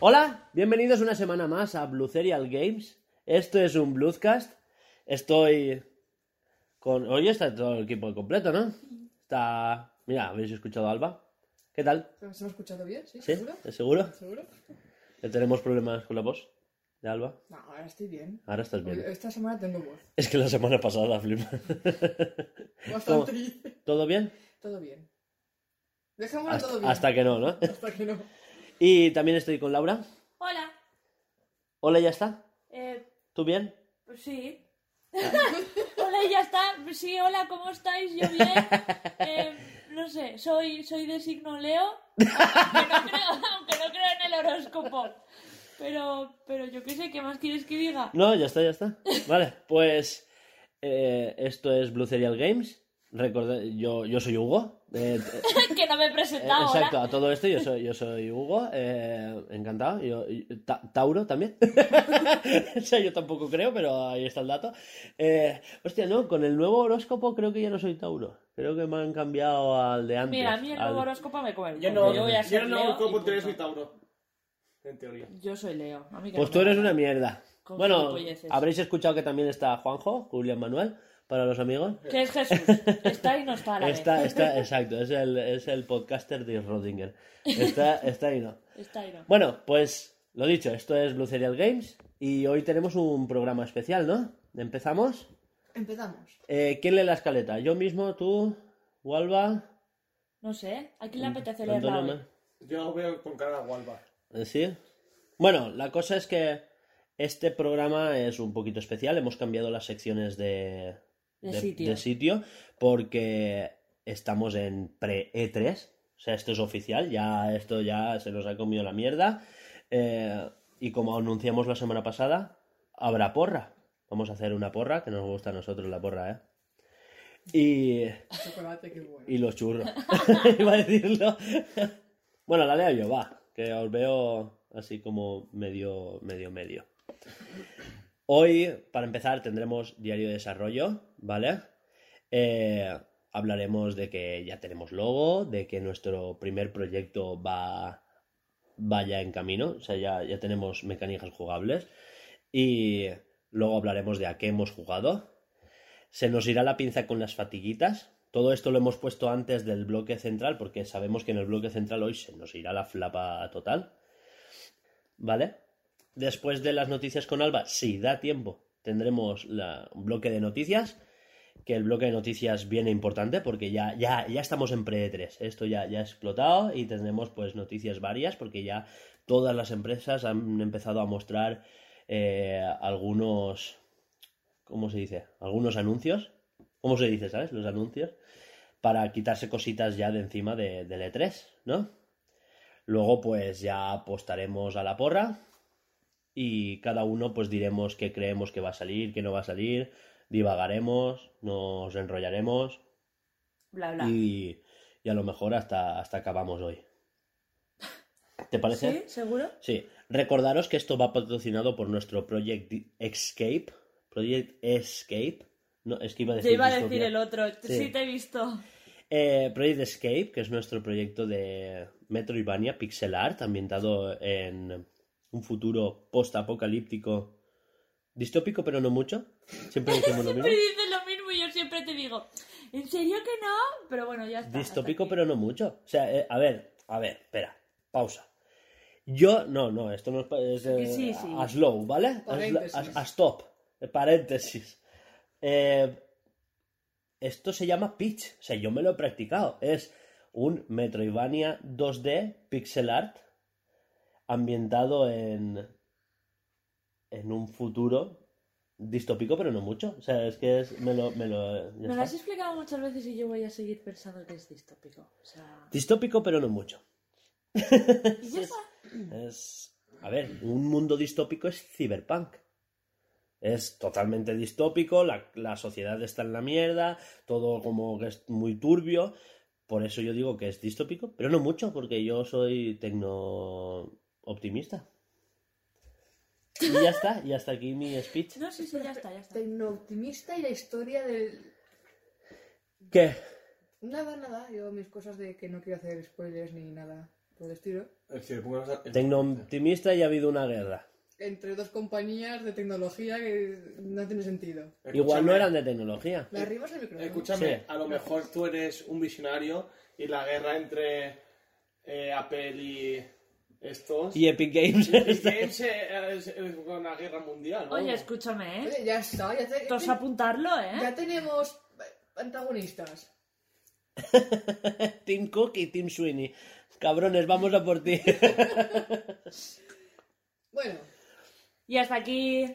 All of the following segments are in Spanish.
Hola, bienvenidos una semana más a Blue Serial Games. Esto es un Bluescast. Estoy con. Hoy está todo el equipo completo, ¿no? Está. Mira, habéis escuchado a Alba. ¿Qué tal? ¿Se me ha escuchado bien? ¿Sí? ¿Sí? ¿Seguro? ¿Es seguro? ¿Seguro? ¿Que tenemos problemas con la voz de Alba? No, ahora estoy bien. Ahora estás bien. Esta semana tengo voz. Es que la semana pasada, flip. Bastante. ¿Todo bien? Todo bien. Dejémoslo Hasta, todo bien. hasta que no, ¿no? Hasta que no. Y también estoy con Laura. Hola. Hola, ¿ya está? Eh, ¿Tú bien? pues sí. Hola, ya está. Sí, hola, ¿cómo estáis? Yo bien. Eh, no sé, soy, soy de signo Leo. Aunque no, creo, en el horóscopo. Pero, pero yo qué sé, ¿qué más quieres que diga? No, ya está, ya está. Vale, pues eh, esto es Blue Serial Games. Recordad, yo, yo soy Hugo. Eh, que no me he Eh, presentado Exacto, ahora. a todo esto yo soy, yo soy Hugo, eh, encantado. Yo, y- Ta- Tauro también. o sea, yo tampoco creo, pero ahí está el dato. Eh, hostia, no, con el nuevo horóscopo creo que ya no soy Tauro. Creo que me han cambiado al de antes. Mira, a mí el al- nuevo horóscopo me come el Yo no, yo voy a yo ser no, Leo y como yo soy Tauro. En teoría. Yo soy Leo. A mí que Pues no tú eres una mierda. Con Bueno, habréis escuchado que también está Juanjo, Julián Manuel, para los amigos. Que es Jesús. Está y no está a la vez. Está, está, exacto, es el, es el podcaster de Rodinger. Está, está ahí, no. Está y no. Bueno, pues lo dicho, esto es Blue Serial Games y hoy tenemos un programa especial, ¿no? ¿Empezamos? Empezamos. Eh, ¿Quién lee la escaleta? ¿Yo mismo? ¿Tú? ¿Walva? No sé, ¿a quién le apetece leerla ¿Antonio hoy? Yo veo con cara gualba. Eh, ¿Sí? Bueno, la cosa es que este programa es un poquito especial. Hemos cambiado las secciones de, De sitio. de sitio porque estamos en pre-E3. O sea, esto es oficial. Ya esto ya se nos ha comido la mierda. Eh, y como anunciamos la semana pasada, habrá porra. Vamos a hacer una porra, que nos gusta a nosotros la porra, ¿eh? Y, Chocolate, qué bueno. y los churros. Iba a decirlo. bueno, la leo yo, va. Que os veo así como medio, medio, medio. Hoy, para empezar, tendremos diario de desarrollo, ¿vale? Eh, hablaremos de que ya tenemos logo, de que nuestro primer proyecto va, vaya en camino, o sea, ya, ya tenemos mecánicas jugables. Y luego hablaremos de a qué hemos jugado. Se nos irá la pinza con las fatiguitas. Todo esto lo hemos puesto antes del bloque central porque sabemos que en el bloque central hoy se nos irá la flapa total. ¿Vale? Después de las noticias con Alba, si da tiempo, tendremos la- un bloque de noticias. Que el bloque de noticias viene importante porque ya, ya, ya estamos en pre-3. Esto ya, ya ha explotado y tendremos pues noticias varias porque ya todas las empresas han empezado a mostrar eh, algunos. ¿Cómo se dice? Algunos anuncios. ¿Cómo se dice, sabes? Los anuncios. Para quitarse cositas ya de encima de, del E3, ¿no? Luego, pues ya apostaremos a la porra. Y cada uno, pues diremos qué creemos que va a salir, qué no va a salir. Divagaremos, nos enrollaremos. Bla, bla. Y, y a lo mejor hasta, hasta acabamos hoy. ¿Te parece? ¿Sí? ¿Seguro? Sí, recordaros que esto va patrocinado por nuestro Project Escape. Project Escape. No, es que iba a decir. Te iba a decir el otro. Sí. Sí, te he visto. Eh, Project Escape, que es nuestro proyecto de Metroidvania pixel art, ambientado en un futuro post-apocalíptico. Distópico, pero no mucho. Siempre decimos lo mismo. Dices lo mismo y yo siempre te digo, ¿en serio que no? Pero bueno, ya está. Distópico, pero no mucho. O sea, eh, a ver, a ver, espera, pausa. Yo, no, no, esto no es, eh, Sí, sí. a slow, ¿vale? A, stop, eh, paréntesis. Eh, esto se llama pitch, o sea, yo me lo he practicado. Es un Metroidvania 2D pixel art ambientado en en un futuro distópico, pero no mucho. O sea, es que es, me lo, me lo, Me lo has explicado muchas veces y yo voy a seguir pensando que es distópico. O sea... Distópico, pero no mucho. Y ya está. Es. A ver, un mundo distópico es cyberpunk. Es totalmente distópico, la, la sociedad está en la mierda, todo como que es muy turbio, Por eso yo digo que es distópico, pero no mucho, porque yo soy tecno optimista. Y ya está, y hasta aquí mi speech. No, sí, sí, ya está, ya está. Tecnooptimista y la historia del... ¿Qué? Nada, nada. Yo mis cosas de que no quiero hacer spoilers ni nada por el estilo. Es que pongas a- Tecno optimista y ha habido una guerra. Entre dos compañías de tecnología que no tiene sentido. Igual no Escúchame, eran de tecnología. ¿Me arribas el micrófono? Escúchame, Sí. a lo mejor tú eres un visionario y la guerra entre eh, Apple y estos. Y Epic Games. Epic Games, eh, es, es una guerra mundial, ¿no? Oye, escúchame, ¿eh? Oye, ya está. Ya, te- Todos a apuntarlo, ya ¿eh? tenemos antagonistas. Team Cook y Team Sweeney. Cabrones, vamos a por ti. Bueno, Y hasta aquí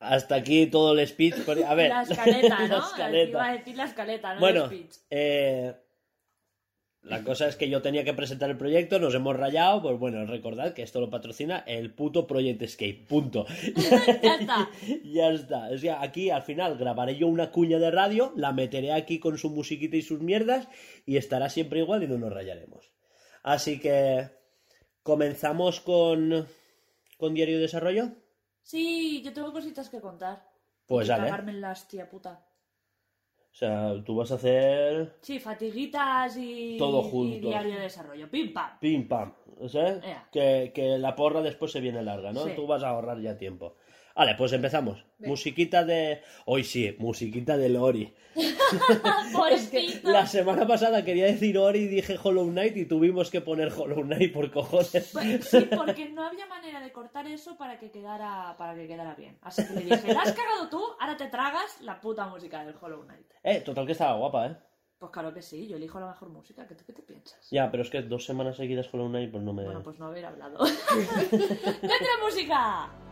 Hasta aquí todo el speech. A ver, la escaleta, la ¿no? escaleta. Iba a decir la escaleta, no Bueno, el speech. eh, la cosa es que yo tenía que presentar el proyecto, nos hemos rayado, pues bueno, recordad que esto lo patrocina el puto Project Escape, punto. Ya está. ya está. O sea, aquí al final grabaré yo una cuña de radio, la meteré aquí con su musiquita y sus mierdas y estará siempre igual y no nos rayaremos. Así que comenzamos con, con Diario de Desarrollo. Sí, yo tengo cositas que contar. Pues dale. cagarme en la hostia puta. O sea, tú vas a hacer Sí, fatiguitas y, Todo y junto. diario de desarrollo. Pim pam. Pim pam. Que, que la porra después se viene larga, ¿no? Sí. Tú vas a ahorrar ya tiempo. Vale, pues empezamos. Musiquita de. Hoy sí, musiquita de Lori. Pobrecito. La semana pasada quería decir Ori y dije Hollow Knight y tuvimos que poner Hollow Knight por cojones. Pues Sí, porque no había manera de cortar eso para que quedara para que quedara bien. Así que le dije, la has cagado tú, ahora te tragas la puta música del Hollow Knight. Eh, total que estaba guapa, ¿eh? Pues claro que sí, yo elijo la mejor música. ¿Qué, qué te piensas? Ya, pero es que dos semanas seguidas Hollow Knight pues no me... Bueno, pues no haber hablado. ¡Letra música!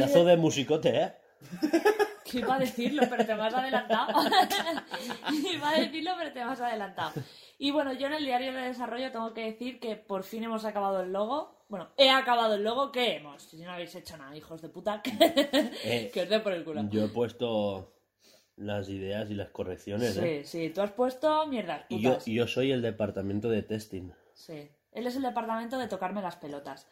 Pedazo de musicote, ¿eh? iba a decirlo, pero te has adelantado. iba a decirlo, pero te has adelantado. Y bueno, yo en el diario de desarrollo tengo que decir que por fin hemos acabado el logo. Bueno, he acabado el logo. ¿Qué hemos? Si no habéis hecho nada, hijos de puta. Eh, que os den por el culo. Yo he puesto las ideas y las correcciones, ¿eh? Sí, sí, tú has puesto mierdas Y yo, putas. y yo soy el departamento de testing. Sí. Él es el departamento de tocarme las pelotas.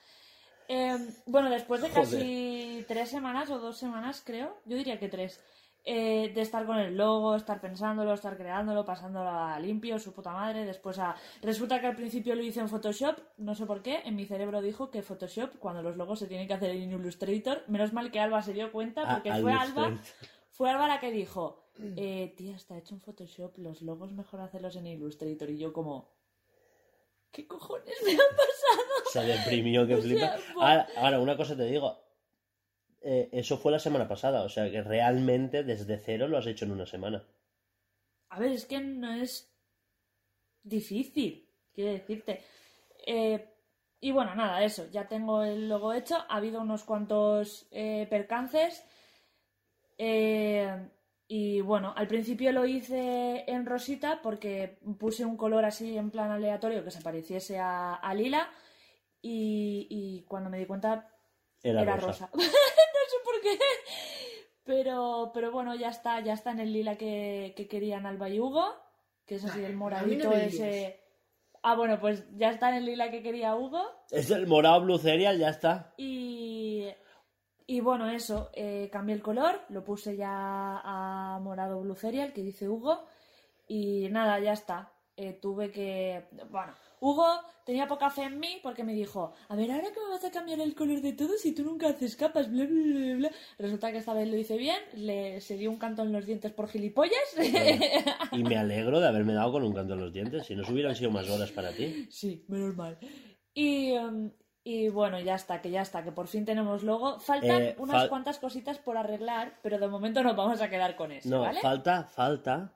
Eh, bueno, después de Joder. casi tres semanas o dos semanas, creo, yo diría que tres, eh, de estar con el logo, estar pensándolo, estar creándolo, pasándolo a limpio, su puta madre, después a... Resulta que al principio lo hice en Photoshop, no sé por qué, en mi cerebro dijo que Photoshop, cuando los logos se tienen que hacer en Illustrator, menos mal que Alba se dio cuenta, Ah, porque fue Alba, fue Alba la que dijo, eh, tía, está hecho en Photoshop, los logos mejor hacerlos en Illustrator, y yo como... ¿Qué cojones me han pasado? Se deprimió que O sea, flipa. ahora, una cosa te digo. Eh, eso fue la semana pasada, o sea que realmente desde cero lo has hecho en una semana. A ver, es que no es difícil, quiero decirte. Eh, y bueno, nada, eso, ya tengo el logo hecho. Ha habido unos cuantos eh, percances. Eh, y bueno, al principio lo hice en rosita porque puse un color así en plan aleatorio que se pareciese a, a lila. Y, y cuando me di cuenta Era, era rosa. rosa. no sé por qué. Pero, pero bueno, ya está, ya está en el lila que, que querían Alba y Hugo, que es así el no moradito me ese. Ah, bueno, pues ya está en el lila que quería Hugo. Es el morado blue cereal, ya está. Y, y bueno, eso, eh, cambié el color, lo puse ya a morado blue cereal, que dice Hugo, y nada, ya está. Eh, tuve que... Bueno, Hugo tenía poca fe en mí porque me dijo, a ver, ahora que me vas a cambiar el color de todo si tú nunca haces capas, bla, bla, bla, bla. Resulta que esta vez lo hice bien, le se dio un canto en los dientes por gilipollas. Y me alegro de haberme dado con un canto en los dientes. Si no se hubieran sido más horas para ti. Sí, menos mal. Y, em, y bueno, ya está, que ya está, que por fin tenemos logo. Faltan Eh, unas fal- cuantas cositas por arreglar, pero de momento nos vamos a quedar con eso, No, ¿vale? falta, falta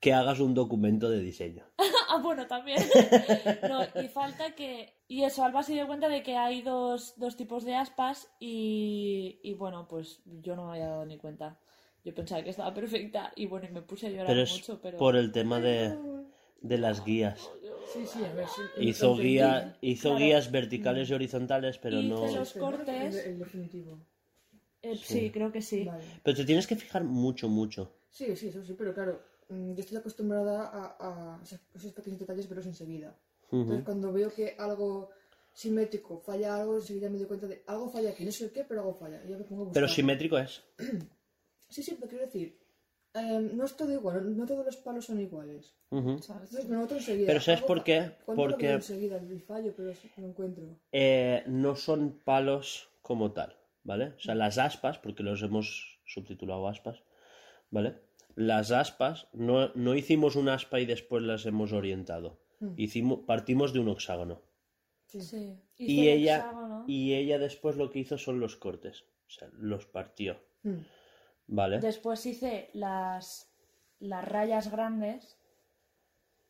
que hagas un documento de diseño. ah, bueno, también. no, y falta que... Y eso, Alba se dio cuenta de que hay dos, dos tipos de aspas y, y bueno, pues yo no me había dado ni cuenta. Yo pensaba que estaba perfecta y bueno, y me puse a llorar Pero es mucho, pero... por el tema de, de las guías. Sí, sí, a ver. sí, Hizo, guía, hizo Claro. guías verticales y horizontales, pero no... los- Este, ¿no? cortes. El, el definitivo. Eh, sí, creo que sí. Vale. Pero te tienes que fijar mucho, mucho. Sí, sí, eso sí, pero claro, mm, yo estoy acostumbrada a, a esos- pequeños detalles verlos enseguida. Entonces, Ujú. cuando veo que algo simétrico falla algo, enseguida me doy cuenta de algo falla aquí, no sé el qué, pero algo falla. Y ya me pongo a buscar. Pero simétrico es. Sí, sí, pero quiero decir, em, no es todo igual, no todos los palos son iguales. Pero ¿sabes por qué? Porque- enseguida el fallo, pero sí, lo encuentro. Eh, no son palos como tal, ¿vale? O sea, las aspas, porque los hemos subtitulado aspas, ¿vale? Las aspas, no, no hicimos un aspa y después las hemos orientado. Hicimos, partimos de un hexágono. Sí. Sí. Y ella, hexágono. y ella después lo que hizo son los cortes. O sea, los partió, Mm. ¿Vale? Después hice las, las rayas grandes,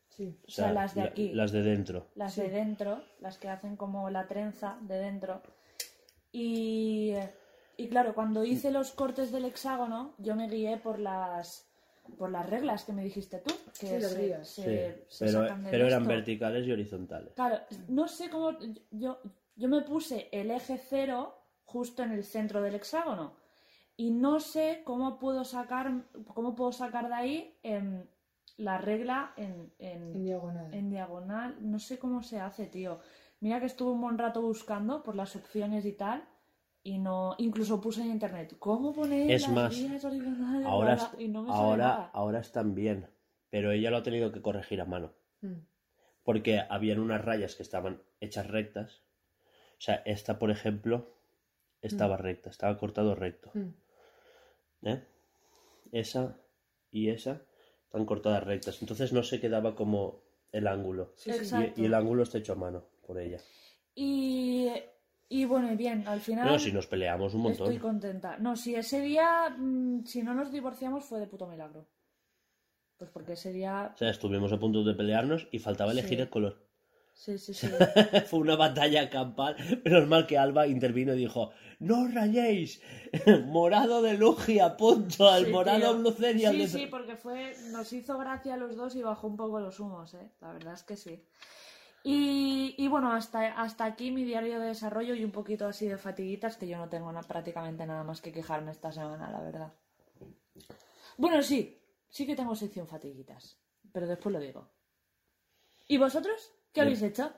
Sí. o sea, las de la- aquí, las de dentro. las de dentro, las que hacen como la trenza de dentro. Y, y claro, cuando hice los cortes del hexágono, yo me guié por las por las reglas que me dijiste tú, que Sí, se, guías. se- Sí, se pero, sacan de pero eran verticales y horizontales. Claro, no sé cómo. Yo, yo me puse el eje cero justo en el centro del hexágono. Y no sé cómo puedo sacar. cómo puedo sacar de ahí em, la regla en, en- En diagonal. en diagonal. No sé cómo se hace, tío. Mira que estuve un buen rato buscando por las opciones y tal. Y no. Incluso puse en internet. ¿Cómo poner Es las más, líneas horizontales? Ahora, y no me sale ahora, nada. ahora están bien, pero ella lo ha tenido que corregir a mano. Mm. porque habían unas rayas que estaban hechas rectas. O sea, esta, por ejemplo, estaba recta, estaba cortado recto. Mm. ¿Eh? Esa y esa están cortadas rectas. Entonces no se quedaba como el ángulo. Sí, sí. Exacto. Y, y el ángulo está hecho a mano por ella. Y. Y bueno, y bien, al final. No, si nos peleamos un montón. Estoy contenta. No, si ese día, mm, si no nos divorciamos, fue de puto milagro. Pues porque ese día. O sea, estuvimos a punto de pelearnos y faltaba elegir Sí. el color. Sí, sí, sí. Fue una batalla campal. Menos mal que Alba intervino y dijo: ¡No os rayéis! Morado de Lugia, punto. Al Sí, morado tío. Sí, de- sí, porque fue. Nos hizo gracia a los dos y bajó un poco los humos, ¿eh? La verdad es que sí. Y, y bueno, hasta, hasta aquí mi diario de desarrollo y un poquito así de fatiguitas, que yo no tengo na- prácticamente nada más que quejarme esta semana, la verdad. Bueno, sí, sí que tengo sección fatiguitas, pero después lo digo. ¿Y vosotros? ¿Qué habéis hecho?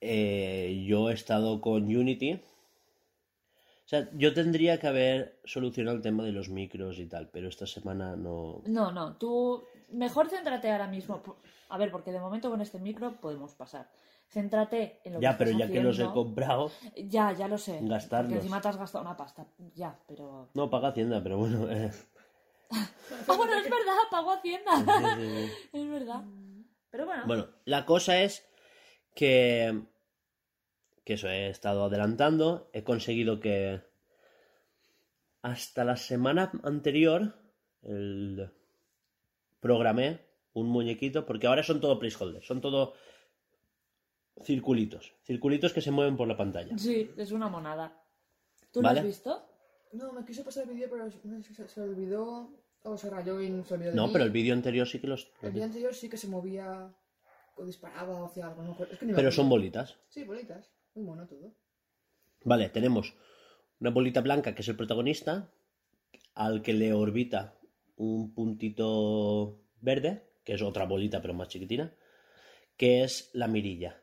Eh, yo he estado con Unity. O sea, yo tendría que haber solucionado el tema de los micros y tal, pero esta semana no. No, no, tú mejor céntrate ahora mismo. A ver, porque de momento con este micro podemos pasar. Céntrate en lo Ya, que pero estás ya que los he comprado. Ya, ya lo sé. Gastarlos. Porque encima te has gastado una pasta. Ya, pero. No, paga Hacienda, pero bueno. eh. Ah, bueno, es verdad, pago Hacienda. Es verdad. Pero bueno. Bueno, la cosa es que. Que eso he estado adelantando. He conseguido que. Hasta la semana anterior. El. Programé un muñequito. Porque ahora son todo placeholders. Son todo. Circulitos. Circulitos que se mueven por la pantalla. Sí, es una monada. ¿Tú Vale. lo has visto? No, me quiso pasar el vídeo, pero se olvidó. O se rayó y no se olvidó de No, mí. pero el vídeo anterior sí que los. El vídeo anterior sí que se movía. O disparaba o hacía algo. No, me acuerdo. es que ni me Pero acuerdo. son bolitas. Sí, bolitas. Muy mono todo. Vale, tenemos una bolita blanca que es el protagonista, al que le orbita un puntito verde, que es otra bolita pero más chiquitina, que es la mirilla.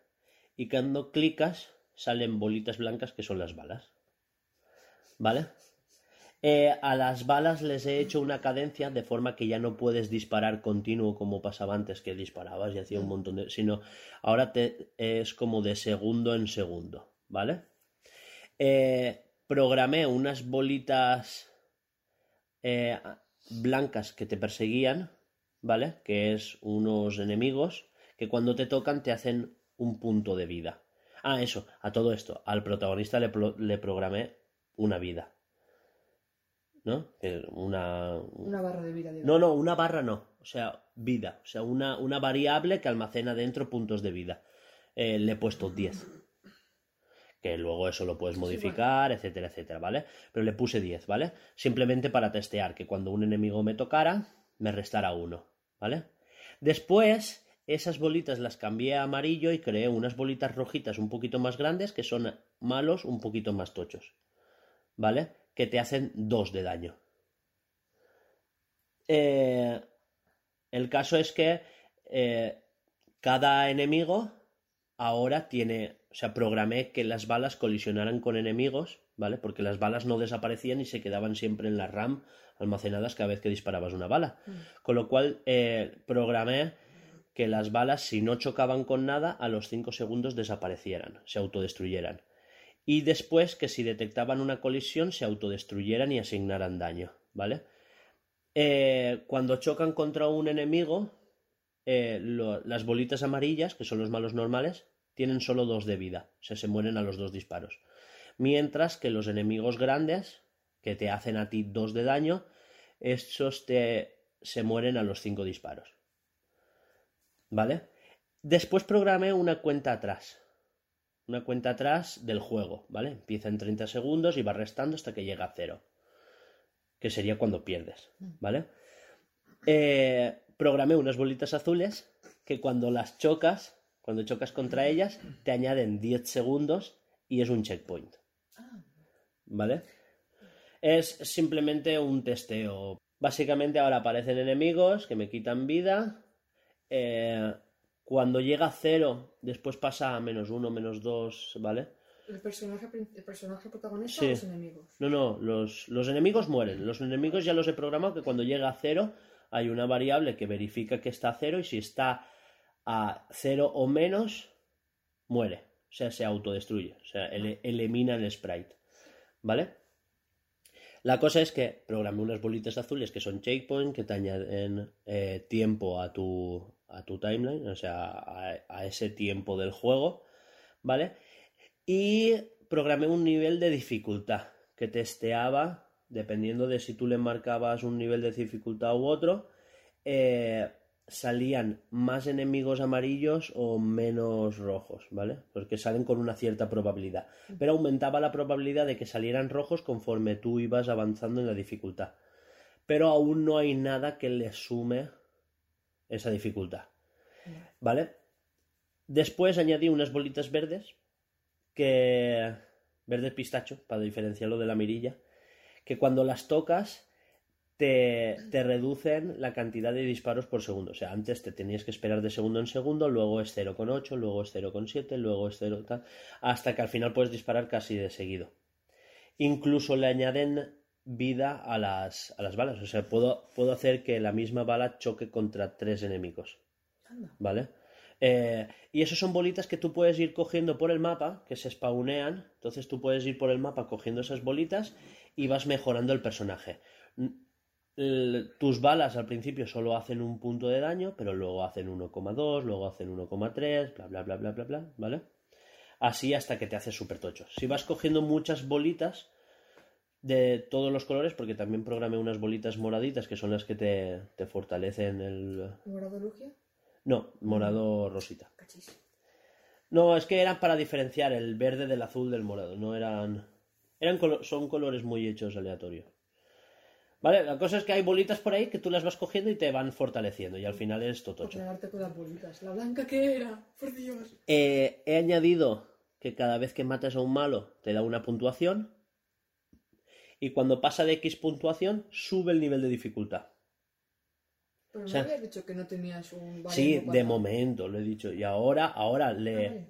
Y cuando clicas salen bolitas blancas que son las balas. ¿Vale? Eh, a las balas les he hecho una cadencia de forma que ya no puedes disparar continuo como pasaba antes que disparabas y hacía un montón de... sino ahora te, es como de segundo en segundo, ¿vale? Eh, programé unas bolitas eh, blancas que te perseguían, ¿vale? Que es unos enemigos que cuando te tocan te hacen un punto de vida. Ah, eso, a todo esto, al protagonista le, le programé una vida. ¿No? Una, Una barra de vida. no, no, una barra no. O sea, vida. O sea, una, una variable que almacena dentro puntos de vida. Eh, le he puesto 10. Que luego eso lo puedes modificar, etcétera, etcétera, ¿vale? Pero le puse 10, ¿vale? Simplemente para testear que cuando un enemigo me tocara, me restara uno, ¿vale? Después, esas bolitas las cambié a amarillo y creé unas bolitas rojitas un poquito más grandes que son malos un poquito más tochos, ¿vale? Que te hacen 2 de daño. Eh, el caso es que eh, cada enemigo ahora tiene, o sea, programé que las balas colisionaran con enemigos, ¿vale? Porque las balas no desaparecían y se quedaban siempre en la RAM almacenadas cada vez que disparabas una bala. Con lo cual, eh, programé que las balas, si no chocaban con nada, a los 5 segundos desaparecieran, se autodestruyeran. Y después que si detectaban una colisión, se autodestruyeran y asignaran daño, ¿vale? Eh, cuando chocan contra un enemigo, eh, las bolitas amarillas, que son los malos normales, tienen solo dos de vida, o sea, se mueren a los dos disparos. Mientras que los enemigos grandes, que te hacen a ti dos de daño, estos te, se mueren a los cinco disparos. ¿Vale? Después programé una cuenta atrás. Una cuenta atrás del juego, ¿vale? Empieza en 30 segundos y va restando hasta que llega a cero. Que sería cuando pierdes, ¿vale? Eh, programé unas bolitas azules que cuando las chocas, cuando chocas contra ellas, te añaden 10 segundos y es un checkpoint. ¿Vale? Es simplemente un testeo. Básicamente ahora aparecen enemigos que me quitan vida. Eh, cuando llega a cero, después pasa a menos uno, menos dos, ¿vale? ¿El personaje, el personaje protagonista Sí. o los enemigos? No, no, los, los enemigos mueren. Los enemigos ya los he programado que cuando llega a cero hay una variable que verifica que está a cero y si está a cero o menos, muere. O sea, se autodestruye. O sea, ele- elimina el sprite. ¿Vale? La cosa es que programé unas bolitas azules que son checkpoint, que te añaden eh, tiempo a tu, a tu timeline, o sea, a, ese tiempo del juego, ¿vale? Y programé un nivel de dificultad que testeaba, dependiendo de si tú le marcabas un nivel de dificultad u otro, eh, salían más enemigos amarillos o menos rojos, ¿vale? Porque salen con una cierta probabilidad. Pero aumentaba la probabilidad de que salieran rojos conforme tú ibas avanzando en la dificultad. Pero aún no hay nada que le sume esa dificultad. ¿Vale? Después añadí unas bolitas verdes que... verdes pistacho, para diferenciarlo de la mirilla, que cuando las tocas te, te reducen la cantidad de disparos por segundo. O sea, antes te tenías que esperar de segundo en segundo, luego es 0,8, luego es 0,7, luego es 0, tal, hasta que al final puedes disparar casi de seguido. Incluso le añaden vida a las, a las balas. O sea, puedo, puedo hacer que la misma bala choque contra tres enemigos. ¿Vale? Eh, y eso son bolitas que tú puedes ir cogiendo por el mapa, que se spawnean. Entonces tú puedes ir por el mapa cogiendo esas bolitas y vas mejorando el personaje. Tus balas al principio solo hacen un punto de daño, pero luego hacen 1,2, luego hacen 1,3, bla, bla, bla, bla, bla, bla, ¿vale? Así hasta que te haces súper tocho. Si vas cogiendo muchas bolitas de todos los colores, porque también programé unas bolitas moraditas que son las que te, te fortalecen el... ¿Morado Lugia? No, morado rosita. Cachis. No, es que eran para diferenciar el verde del azul del morado. No eran. eran colo- son colores muy hechos aleatorios. Vale, la cosa es que hay bolitas por ahí que tú las vas cogiendo y te van fortaleciendo. Y al final es totocho. con las bolitas. La blanca que era, por Dios. Eh, he añadido que cada vez que matas a un malo te da una puntuación. Y cuando pasa de X puntuación, sube el nivel de dificultad. Pero O sea- habías dicho que no tenías un Sí, de momento, lo he dicho. Y ahora, ahora Ah, le. vale.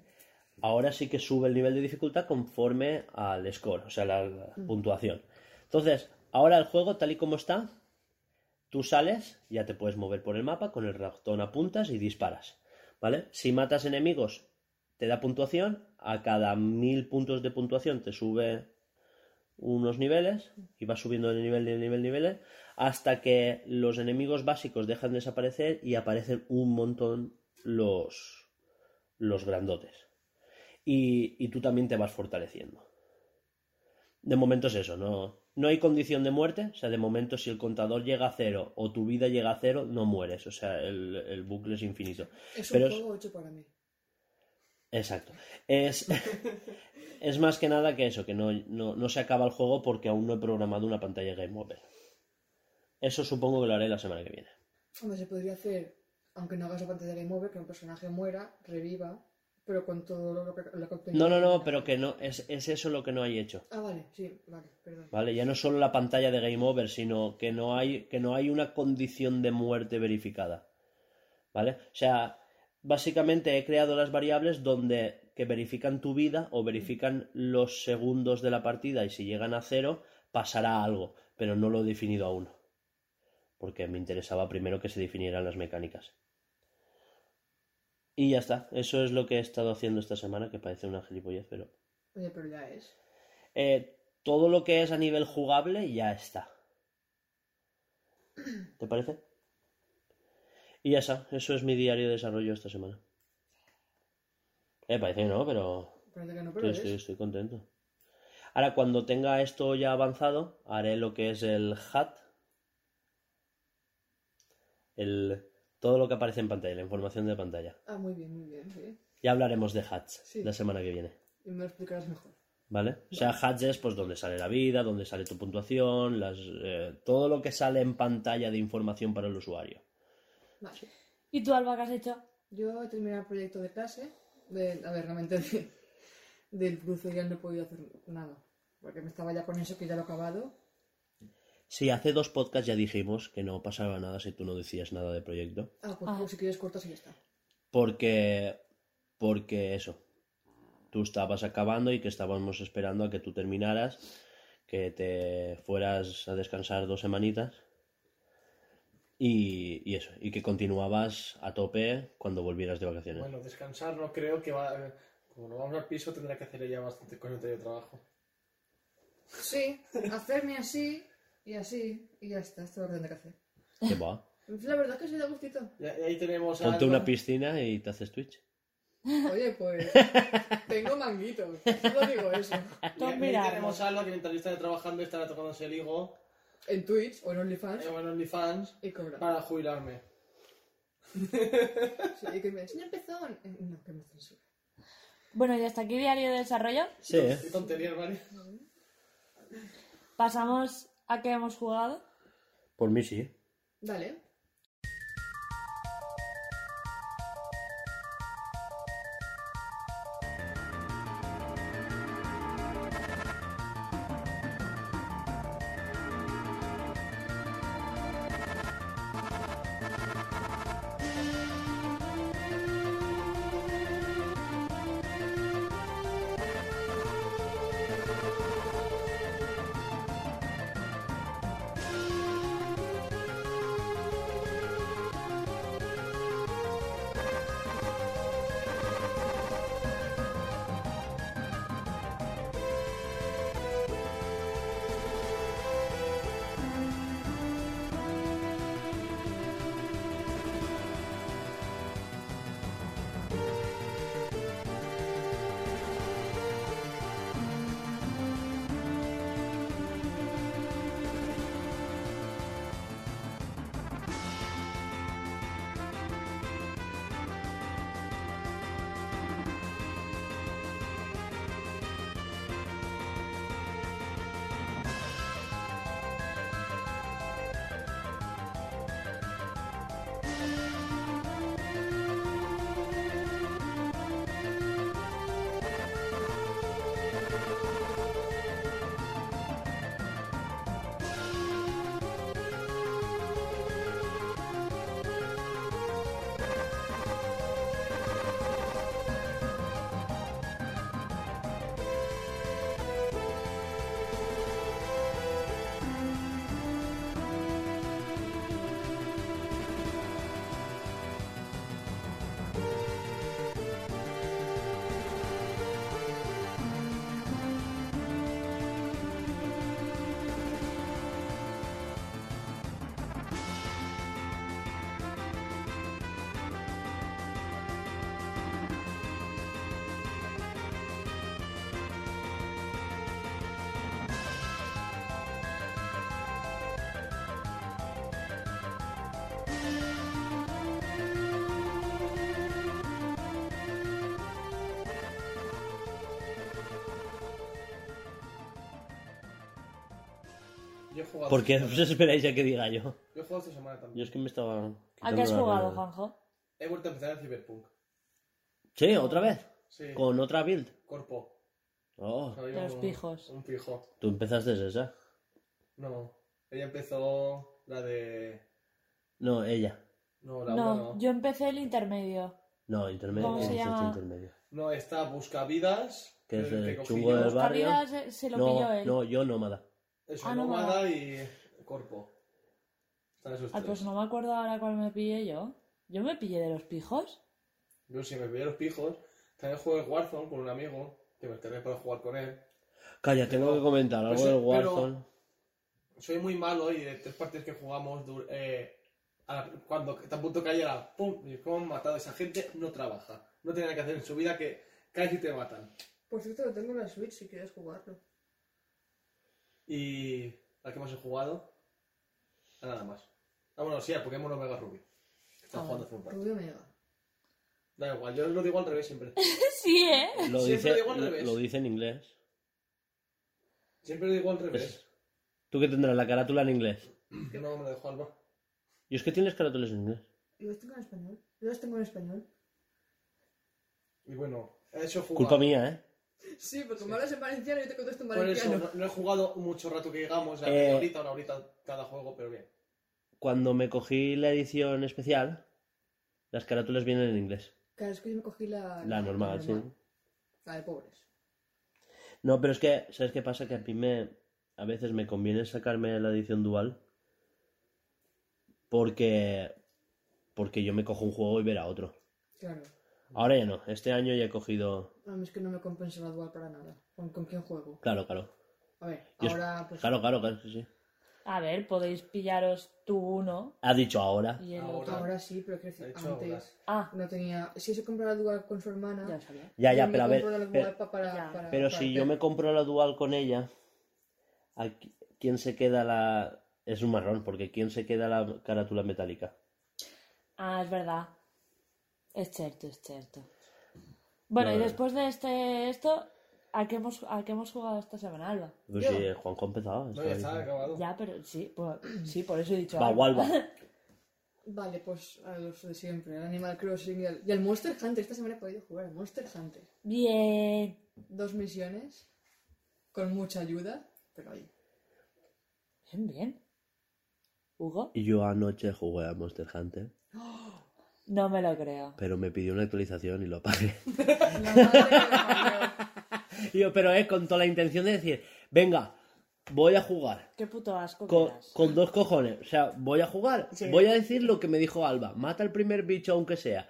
ahora sí que sube el nivel de dificultad conforme al score, o sea, la, la Mm. puntuación. Entonces, ahora el juego, tal y como está, tú sales, ya te puedes mover por el mapa, con el ratón apuntas y disparas. ¿Vale? Si matas enemigos, te da puntuación, a cada mil puntos de puntuación te sube unos niveles y vas subiendo de nivel, de nivel, niveles, hasta que los enemigos básicos dejan de desaparecer y aparecen un montón los, los grandotes y, y tú también te vas fortaleciendo. De momento es eso, no, no hay condición de muerte, o sea, de momento si el contador llega a cero o tu vida llega a cero, no mueres, o sea, el, el bucle es infinito. Es un Pero juego hecho para mí. Exacto. Es, es más que nada que eso, que no, no, no se acaba el juego porque aún no he programado una pantalla Game Over. Eso supongo que lo haré la semana que viene. Hombre, se podría hacer, aunque no hagas la pantalla Game Over, que un personaje muera, reviva, pero con todo lo que, lo que. No, no, no, pero que no, es, es eso lo que no hay hecho. Ah, vale, sí, vale, perdón. ¿Vale? Ya no solo la pantalla de Game Over, sino que no hay, que no hay una condición de muerte verificada. ¿Vale? O sea, básicamente he creado las variables donde que verifican tu vida o verifican los segundos de la partida y si llegan a cero pasará algo, pero no lo he definido aún. Porque me interesaba primero que se definieran las mecánicas. Y ya está, eso es lo que he estado haciendo esta semana, que parece una gilipollez, pero Oye, pero ya es. eh, todo lo que es a nivel jugable ya está. ¿Te parece? Y ya está, eso es mi diario de desarrollo esta semana. Eh, parece que no, pero Parece que no, pero estoy, estoy- es. estoy contento. Ahora, cuando tenga esto ya avanzado, haré lo que es el HUD. El, todo lo que aparece en pantalla, la información de pantalla. Ah, muy bien, muy bien, sí. Ya hablaremos de Sí. la semana que viene. Y me lo explicarás mejor. ¿Vale? O sea, HUDs es pues donde sale la vida, donde sale tu puntuación, las, eh, todo lo que sale en pantalla de información para el usuario. Vale. ¿Y tú, Alba, qué has hecho? Yo he terminado el proyecto de clase. De, a ver, realmente de- del cruce ya no he podido hacer nada. Porque me estaba ya con eso que ya lo he acabado. Sí, hace dos podcasts ya dijimos que no pasaba nada si tú no decías nada de proyecto. Ah, pues, Ah. si quieres cortas y ya está. Porque, porque eso, tú estabas acabando y que estábamos esperando a que tú terminaras, que te fueras a descansar dos semanitas y, y eso, y que continuabas a tope cuando volvieras de vacaciones. Bueno, descansar no creo que va. Como no vamos al piso, tendrá que hacer ella bastante cosas de trabajo. Sí, hacerme así y así y ya está. Esto es lo tendré que hacer. ¿Qué va? La verdad que sí da gustito. Y ahí tenemos Ponte una piscina y te haces Twitch. Oye, pues tengo manguitos. Solo digo eso. Y Tú ahí mirarlo. tenemos a Alba que mientras está trabajando estará tocándose el higo En Twitch o en OnlyFans en OnlyFans y cobra. para jubilarme. Sí, que me enseña pezón. Eh, No, que me censura. Bueno, y hasta aquí diario de desarrollo. Sí, ¿eh? Qué tonterías, ¿vale? Pasamos a qué hemos jugado. Por mí sí. Dale. Jugado. ¿Por qué esta os esperáis a que diga yo? Yo he jugado esta semana también. Yo es que me estaba... ¿A qué has jugado. Juanjo? He vuelto a empezar el Cyberpunk. Sí, otra vez. Sí. Con otra build. Corpo. Oh, los un- pijos. Un pijo. tú empezaste esa. No. Ella empezó la de. No, ella. No, la No, una no. yo empecé el intermedio. No, intermedio. ¿Cómo se llama? intermedio. No, está Buscavidas. Que es el chungo del barrio. Buscavidas eh, se lo No, pilló él. no, yo nómada. Eso, Ah, no, Nómada y Corpo. Están esos tres. pues no me acuerdo ahora cuál me pillé yo. ¿Yo me pillé de los pijos? Yo si me pillé los pijos. También juego el Warzone con un amigo. Que me enteré para jugar con él. Calla, tengo que comentar algo Pues, del pero- Warzone. Soy muy malo y de tres partidas que jugamos, dur- eh, a la- cuando está a punto de caer era ¡pum! Y como han matado a esa gente, no trabaja. No tiene nada que hacer en su vida que caes y te matan. Por cierto, lo tengo en la Switch si quieres jugarlo. Y. ¿A qué más he jugado? A nada más. Ah, bueno, sí, a Pokémon Omega Ruby. Estaba Ah, jugando hace un rato. Rubio Mega. Da igual, yo lo digo al revés siempre. sí, ¿eh? Lo Siempre dice, digo al revés. lo dice en inglés. Siempre lo digo al revés. Pues, ¿Tú que tendrás la carátula en inglés? Que no me lo dejo Alba. Y es que tienes carátulas en inglés. Yo las tengo en español. Yo las tengo en español. Y bueno, eso jugado. Culpa mía, ¿eh? Sí, porque me hablas en valenciano y yo te contesto en Por eso, valenciano. no, no he jugado mucho rato que digamos, a Eh. media horita, una horita cada juego, pero bien. Cuando me cogí la edición especial, las carátulas vienen en inglés. Claro, es que yo me cogí la... La normal, sí. La de pobres. No, pero es que, ¿sabes qué pasa? Que a mí me. A veces me conviene sacarme la edición dual. Porque. Porque yo me cojo un juego y ver a otro. Claro. Ahora ya no. Este año ya he cogido. A mí es que no me compensa la dual para nada. ¿Con, con quién juego? Claro, claro. A ver, Yo es- ahora pues... Claro, claro, claro, sí, sí. A ver, podéis pillaros tú uno Ha dicho ahora. y el Ahora. otro. Ahora sí, pero quiero decir, De hecho, antes Ah, no tenía... Si se compró la dual con su hermana... ya sabía. Ya, ya, pero a ver. pero- para, para- Pero para si yo me compro la dual con ella, ¿a qui- ¿quién se queda la...? Es un marrón, porque ¿quién se queda la carátula metálica? Ah, es verdad. Es cierto, es cierto. Bueno, No, y después de este esto, ¿a qué hemos, a qué hemos jugado esta semana, Alba? Pues sí, Juanjo ha empezado. No, estaba ya está, diciendo. acabado. Ya, pero sí, pues, sí, por eso he dicho Va, Alba. Vale, pues a los de siempre, el Animal Crossing y el, y el Monster Hunter. Esta semana he podido jugar al Monster Hunter. Bien. Dos misiones, con mucha ayuda, pero ahí. Bien, bien. ¿Hugo? Y yo anoche jugué a Monster Hunter, No me lo creo. pero me pidió una actualización y lo. Y yo, pero es con toda la intención de decir, venga, voy a jugar. Qué puto asco Con, dos cojones. O sea, voy a jugar. Sí. Voy a decir lo que me dijo Alba. Mata el primer bicho aunque sea.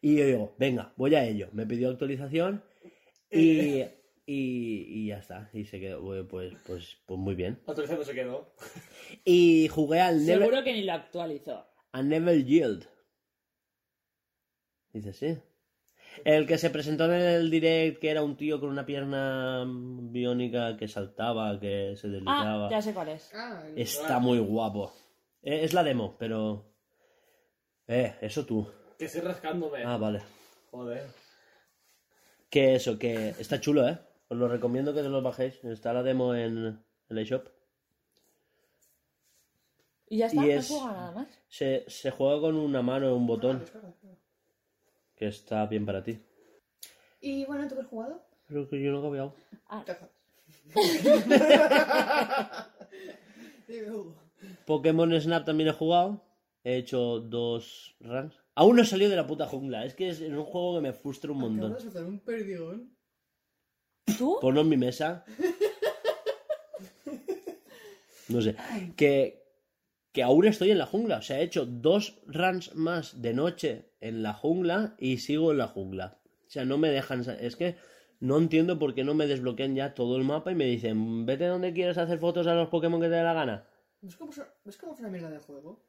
Y yo digo, venga, voy a ello. Me pidió actualización y, y, y ya está. Y se quedó, bueno, pues, pues, pues muy bien. Actualizando se quedó. Y jugué al Never, Seguro que ni lo actualizó. a Never Yield. Dice, sí. El que se presentó en el direct, que era un tío con una pierna biónica que saltaba, que se Ah, deslizaba. ya sé cuál es. Ah, Está muy guapo. Eh, Es la demo, pero... Eh, eso tú. Que estoy rascándome. Ah, vale. Joder. Que eso, que está chulo, ¿eh? Os lo recomiendo que te lo bajéis. Está la demo en, la eShop. Y ya está, Y no es- juega nada más. Se, se juega con una mano, un botón, que está bien para ti. Y bueno, ¿tú qué has jugado? Pero que yo no he cambiado. Ah. Pokémon Snap también he jugado. He hecho dos runs. Aún no he salido de la puta jungla. Es que es un juego que me frustra un Acabas montón. de soltar un perdigón. ¿Tú? Ponlo en mi mesa. No sé. Que, que aún estoy en la jungla. O sea, he hecho dos runs más de noche en la jungla y sigo en la jungla. O sea, no me dejan. Es que no entiendo por qué no me desbloquean ya todo el mapa y me dicen, vete donde quieras hacer fotos a los Pokémon que te dé la gana. ¿Ves cómo, es- ¿Ves cómo es una mierda de juego?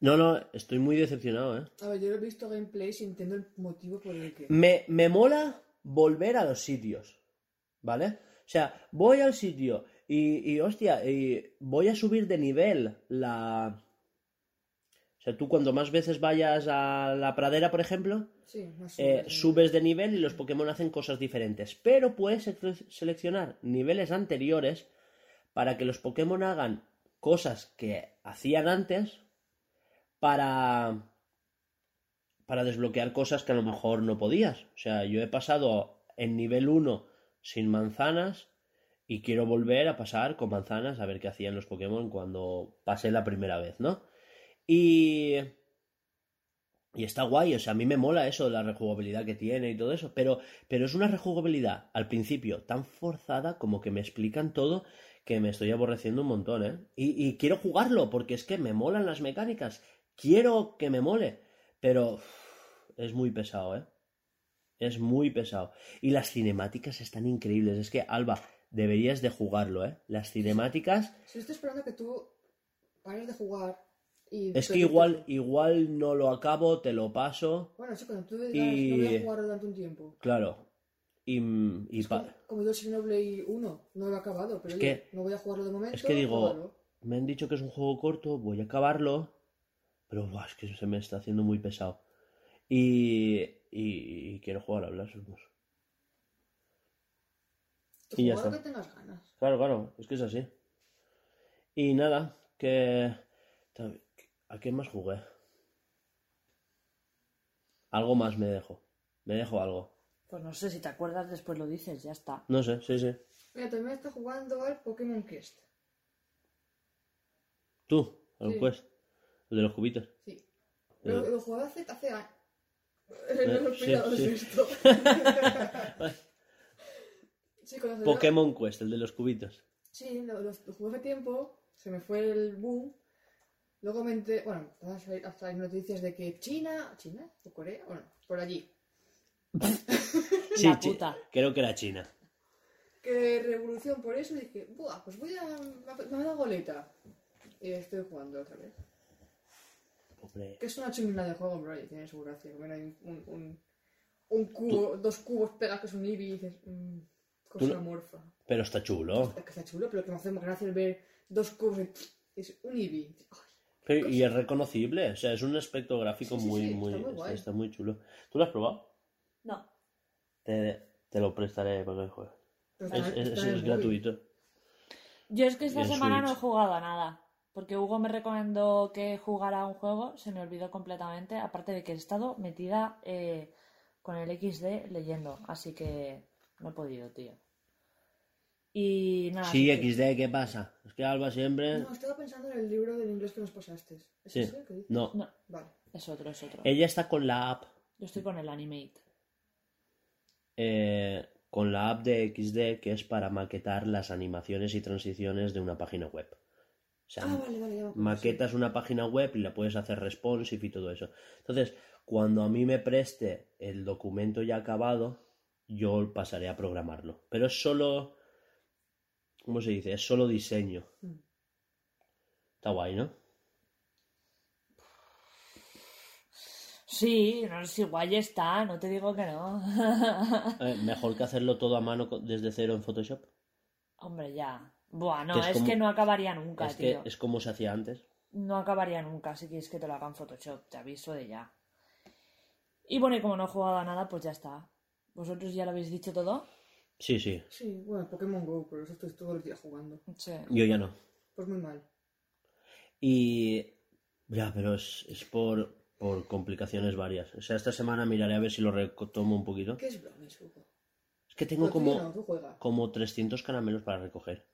No, no, estoy muy decepcionado, ¿eh? A ver, yo he visto gameplays y entiendo el motivo por el que... Me, me mola volver a los sitios, ¿vale? O sea, voy al sitio y, y hostia, y voy a subir de nivel la... O sea, tú cuanto más veces vayas a la pradera, por ejemplo, Sí, eh, subes, de nivel y los Pokémon hacen cosas diferentes. Pero puedes sele- seleccionar niveles anteriores para que los Pokémon hagan cosas que hacían antes para para desbloquear cosas que a lo mejor no podías. O sea, yo he pasado en nivel 1 sin manzanas y quiero volver a pasar con manzanas a ver qué hacían los Pokémon cuando pasé la primera vez, ¿no? Y y está guay, o sea, a mí me mola eso, la rejugabilidad que tiene y todo eso, pero, pero es una rejugabilidad al principio tan forzada como que me explican todo que me estoy aborreciendo un montón, ¿eh? Y, y quiero jugarlo porque es que me molan las mecánicas, quiero que me mole, pero es muy pesado, ¿eh? Es muy pesado. Y las cinemáticas están increíbles, es que, Alba, deberías de jugarlo, ¿eh? Las cinemáticas... Si estoy esperando que tú pares de jugar y... Es que igual, igual no lo acabo, te lo paso, Bueno, sí, cuando tú digas, Y- no voy a jugar durante un tiempo. claro. Y, y Es como, como yo Xenoblade 1, no lo he acabado, pero Es oye, que- no voy a jugarlo de momento. es que digo, jugarlo. me han dicho que es un juego corto, voy a acabarlo, pero buah, es que se me está haciendo muy pesado. Y, y, y quiero jugar a Blasphemous. Tú y ya jugar lo está. que tengas ganas. Claro, claro, es que es así. Y nada, que... ¿A qué más jugué? Algo más me dejo. Me dejo algo. Pues no sé, si te acuerdas después lo dices, ya está. No sé, sí, sí. Mira, también está jugando al Pokémon Quest. ¿Tú? ¿Al Sí. Quest? ¿El de los cubitos? Sí. Pero Eh. lo jugaba hace, hace años. Eh, no me sí, sí. esto. sí, Pokémon Quest, el de los cubitos. Sí, lo, lo- lo jugué hace tiempo, se me fue el boom. Luego me enteré, bueno, hasta hay- noticias de que China, ¿China? ¿O Corea? Bueno, por allí. Sí, La puta. creo que era China. Que revolución por eso, dije, buah, pues voy a. Me dado goleta. Y estoy jugando otra vez. Pobre. Que es una chingada de juego, bro, y tiene su gracia. Hay un, un, un cubo, dos cubos pegados que es un Eevee y dices, mmm, cosa Tú no- amorfa. Pero está chulo. Está chulo, pero lo que me hace más gracia es ver dos cubos es un Eevee. Pero- y es reconocible, o sea, es un aspecto gráfico Sí, sí, muy, sí, muy, está muy está, guay. está muy chulo. ¿Tú lo has probado? No. Te, te lo prestaré para que juegues. Es, gratuito. Yo es que esta semana no he jugado a nada. Porque Hugo me recomendó que jugara a un juego, se me olvidó completamente. Aparte de que he estado metida eh, con el XD leyendo. Así que no he podido, tío. Y nada. Sí, XD, ¿qué pasa? Es que Alba siempre... No, estaba pensando en el libro del inglés que nos pasaste. ¿Es Sí, ese que dices? no. No, Vale. es otro, es otro. Ella está con la app, Yo estoy con el Animate. eh, con la app de XD que es para maquetar las animaciones y transiciones de una página web. O sea, Ah, vale, vale, ya me acuerdo, maquetas una página web y la puedes hacer responsive y todo eso. Entonces, cuando a mí me preste el documento ya acabado, yo pasaré a programarlo. Pero es solo, ¿cómo se dice? Es solo diseño. Mm. Está guay, ¿no? Sí, no sé si guay está, no te digo que no. Eh, mejor que hacerlo todo a mano desde cero en Photoshop. Hombre, ya. Buah, no, Que es es, como- que no acabaría nunca, es que tío. es como se hacía antes. No acabaría nunca si quieres que te lo haga en Photoshop, te aviso de ya. Y bueno, y como no he jugado a nada, pues ya está. ¿Vosotros ya lo habéis dicho todo? Sí, sí. Sí, bueno, Pokémon Go, pero eso estoy todo el día jugando. Sí. Yo ya no. Pues muy mal. Y. Ya, pero es, es por, por complicaciones varias. O sea, esta semana miraré a ver si lo retomo un poquito. ¿Qué es bromis, Hugo? Es que tengo como, no, tú juegas como 300 caramelos para recoger.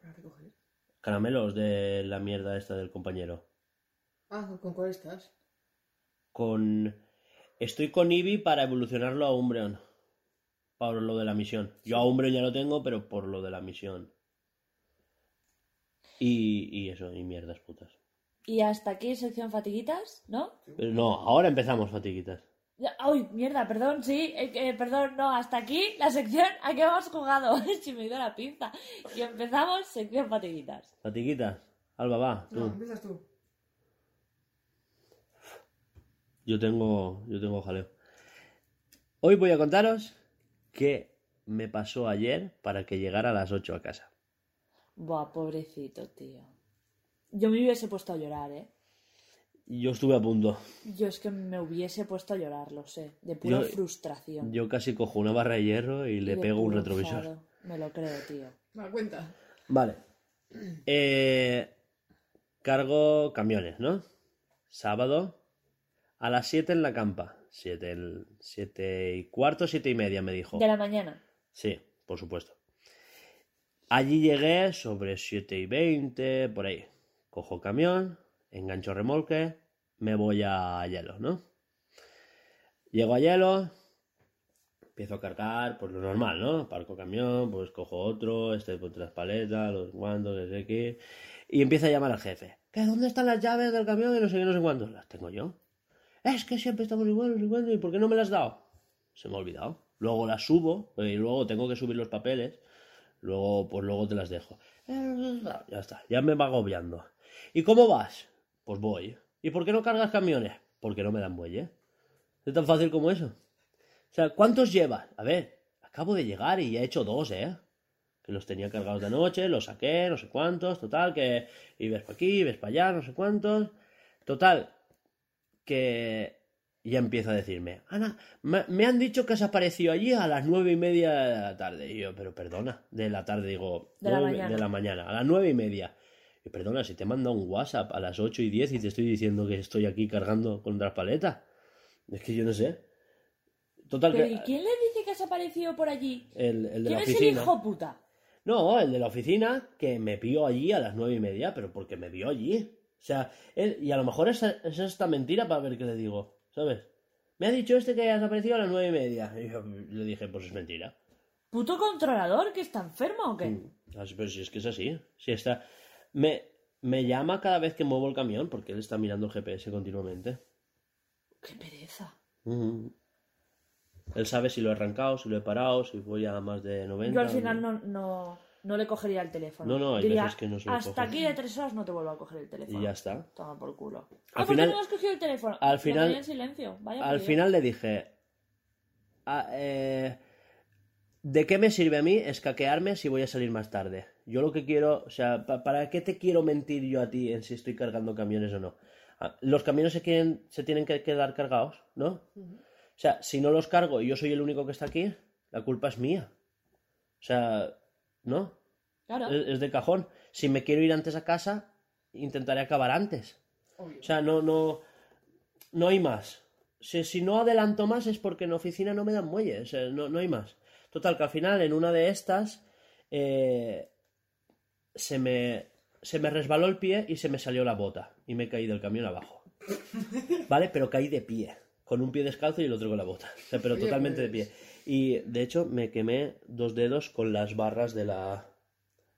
para recoger. Caramelos de la mierda esta del compañero. Ah, ¿con cuál estás? Con. Estoy con Eevee para evolucionarlo a Umbreon. Por lo de la misión. Yo a Umbreon ya lo tengo, pero por lo de la misión. Y, y eso, y mierdas putas. Y hasta aquí sección fatiguitas, ¿no? Pero no, ahora empezamos, fatiguitas. ¡Ay, mierda! Perdón, sí, eh, eh, perdón, no, hasta aquí la sección a que hemos jugado. Se me ido la pinza. Y empezamos sección fatiguitas. Fatiguitas. Alba, va, tú. No, empiezas tú. Yo tengo, yo tengo jaleo. Hoy voy a contaros qué me pasó ayer para que llegara a las 8 a casa. Buah, pobrecito, tío. Yo me hubiese puesto a llorar, ¿eh? Yo estuve a punto. Yo es que me hubiese puesto a llorar, lo sé. De pura Yo- frustración. Yo casi cojo una barra de hierro y le pego un retrovisor. enfado. Me lo creo, tío. Me da cuenta. Vale. Eh, cargo camiones, ¿no? Sábado a las 7 en la campa. 7, el, siete y cuarto, siete y media, me dijo. De la mañana. Sí, por supuesto. Allí llegué sobre 7 y 20, por ahí. Cojo camión, engancho remolque, me voy a hielo, ¿no? Llego a hielo, empiezo a cargar, pues lo normal, ¿no? Parco camión, pues cojo otro, este por las paletas, los guantos, no sé qué. Y empiezo a llamar al jefe. ¿Que dónde están las llaves del camión? Y no sé qué, no sé cuánto. Las tengo yo. Es que siempre estamos igual, no sé cuánto. ¿Y por qué no me las has dado? Se me ha olvidado. Luego las subo, y luego tengo que subir los papeles. Luego, pues luego te las dejo. Ya está, ya me va agobiando. ¿Y cómo vas? Pues voy. ¿Y por qué no cargas camiones? Porque no me dan muelle. Es tan fácil como eso. O sea, ¿cuántos llevas? A ver, acabo de llegar y ya he hecho dos, ¿eh? Que los tenía cargados de noche, los saqué, no sé cuántos, total, que... Y ves para aquí, ves para allá, no sé cuántos. Total, que ya empieza a decirme, Ana, me, me han dicho que has aparecido allí a las nueve y media de la tarde. Y yo, pero perdona, de la tarde digo, De la mañana. de la mañana, a las nueve y media. Y perdona, si te manda un WhatsApp a las ocho y diez y te estoy diciendo que estoy aquí cargando con las paletas. Es que yo no sé. Total Pero que... ¿y quién le dice que has aparecido por allí? El, el de ¿Quién la es el oficina. hijo puta? No, el de la oficina que me pilló allí a las nueve y media, pero porque me vio allí. O sea, él, y a lo mejor es, es esta mentira para ver qué le digo, ¿sabes? Me ha dicho este que has aparecido a las nueve y media. Y yo le dije, pues es mentira. ¿Puto controlador que está enfermo o qué? Mm, así- Pero si es que es así. Si está... me, me llama cada vez que muevo el camión porque él está mirando el GPS continuamente. ¡Qué pereza! Él sabe si lo he arrancado, si lo he parado, si voy a más de 90. Yo al final no, no, no le cogería el teléfono. No, no, hay Diría, veces que no se lo hasta coges. aquí de tres horas no te vuelvo a coger el teléfono. Y ya está. Toma por culo. Al ah, ¿por final- qué no has cogido el teléfono? al Lo final- tenía en silencio. Vaya Al Dios. final le dije, "Ah, eh, ¿de qué me sirve a mí escaquearme si voy a salir más tarde? Yo lo que quiero, o sea, pa- ¿para qué te quiero mentir yo a ti en si estoy cargando camiones o no? Ah, Los camiones se, quieren, se tienen que quedar cargados, ¿no? O sea, si no los cargo y yo soy el único que está aquí, la culpa es mía. O sea, ¿no? Claro. Es, es de cajón. Si me quiero ir antes a casa, intentaré acabar antes. Obvio. O sea, no, no, no hay más. Si, si no adelanto más es porque en oficina no me dan muelle. O sea, no, no hay más. Total, que al final en una de estas eh, se, me, se me resbaló el pie y se me salió la bota. Y me caí del camión abajo. ¿Vale? Pero caí de pie. Con un pie descalzo y el otro con la bota. O sea, pero Oye, totalmente de pues. pie. Y de hecho me quemé dos dedos con las barras de la...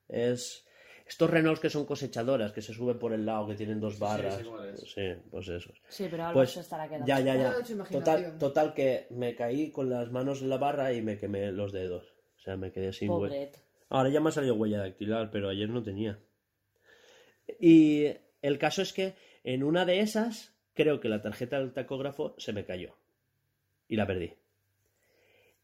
Es... Estos Renaults que son cosechadoras, que se suben por el lado, que tienen dos barras. sí, pues esos. Sí, pero algo Pues se estará quedando. ya, ya, ya. Total, total que me caí con las manos en la barra y me quemé los dedos. O sea, me quedé sin huella. Ahora ya me ha salido huella dactilar, pero ayer no tenía. Y el caso es que en una de esas, creo que la tarjeta del tacógrafo se me cayó. Y la perdí.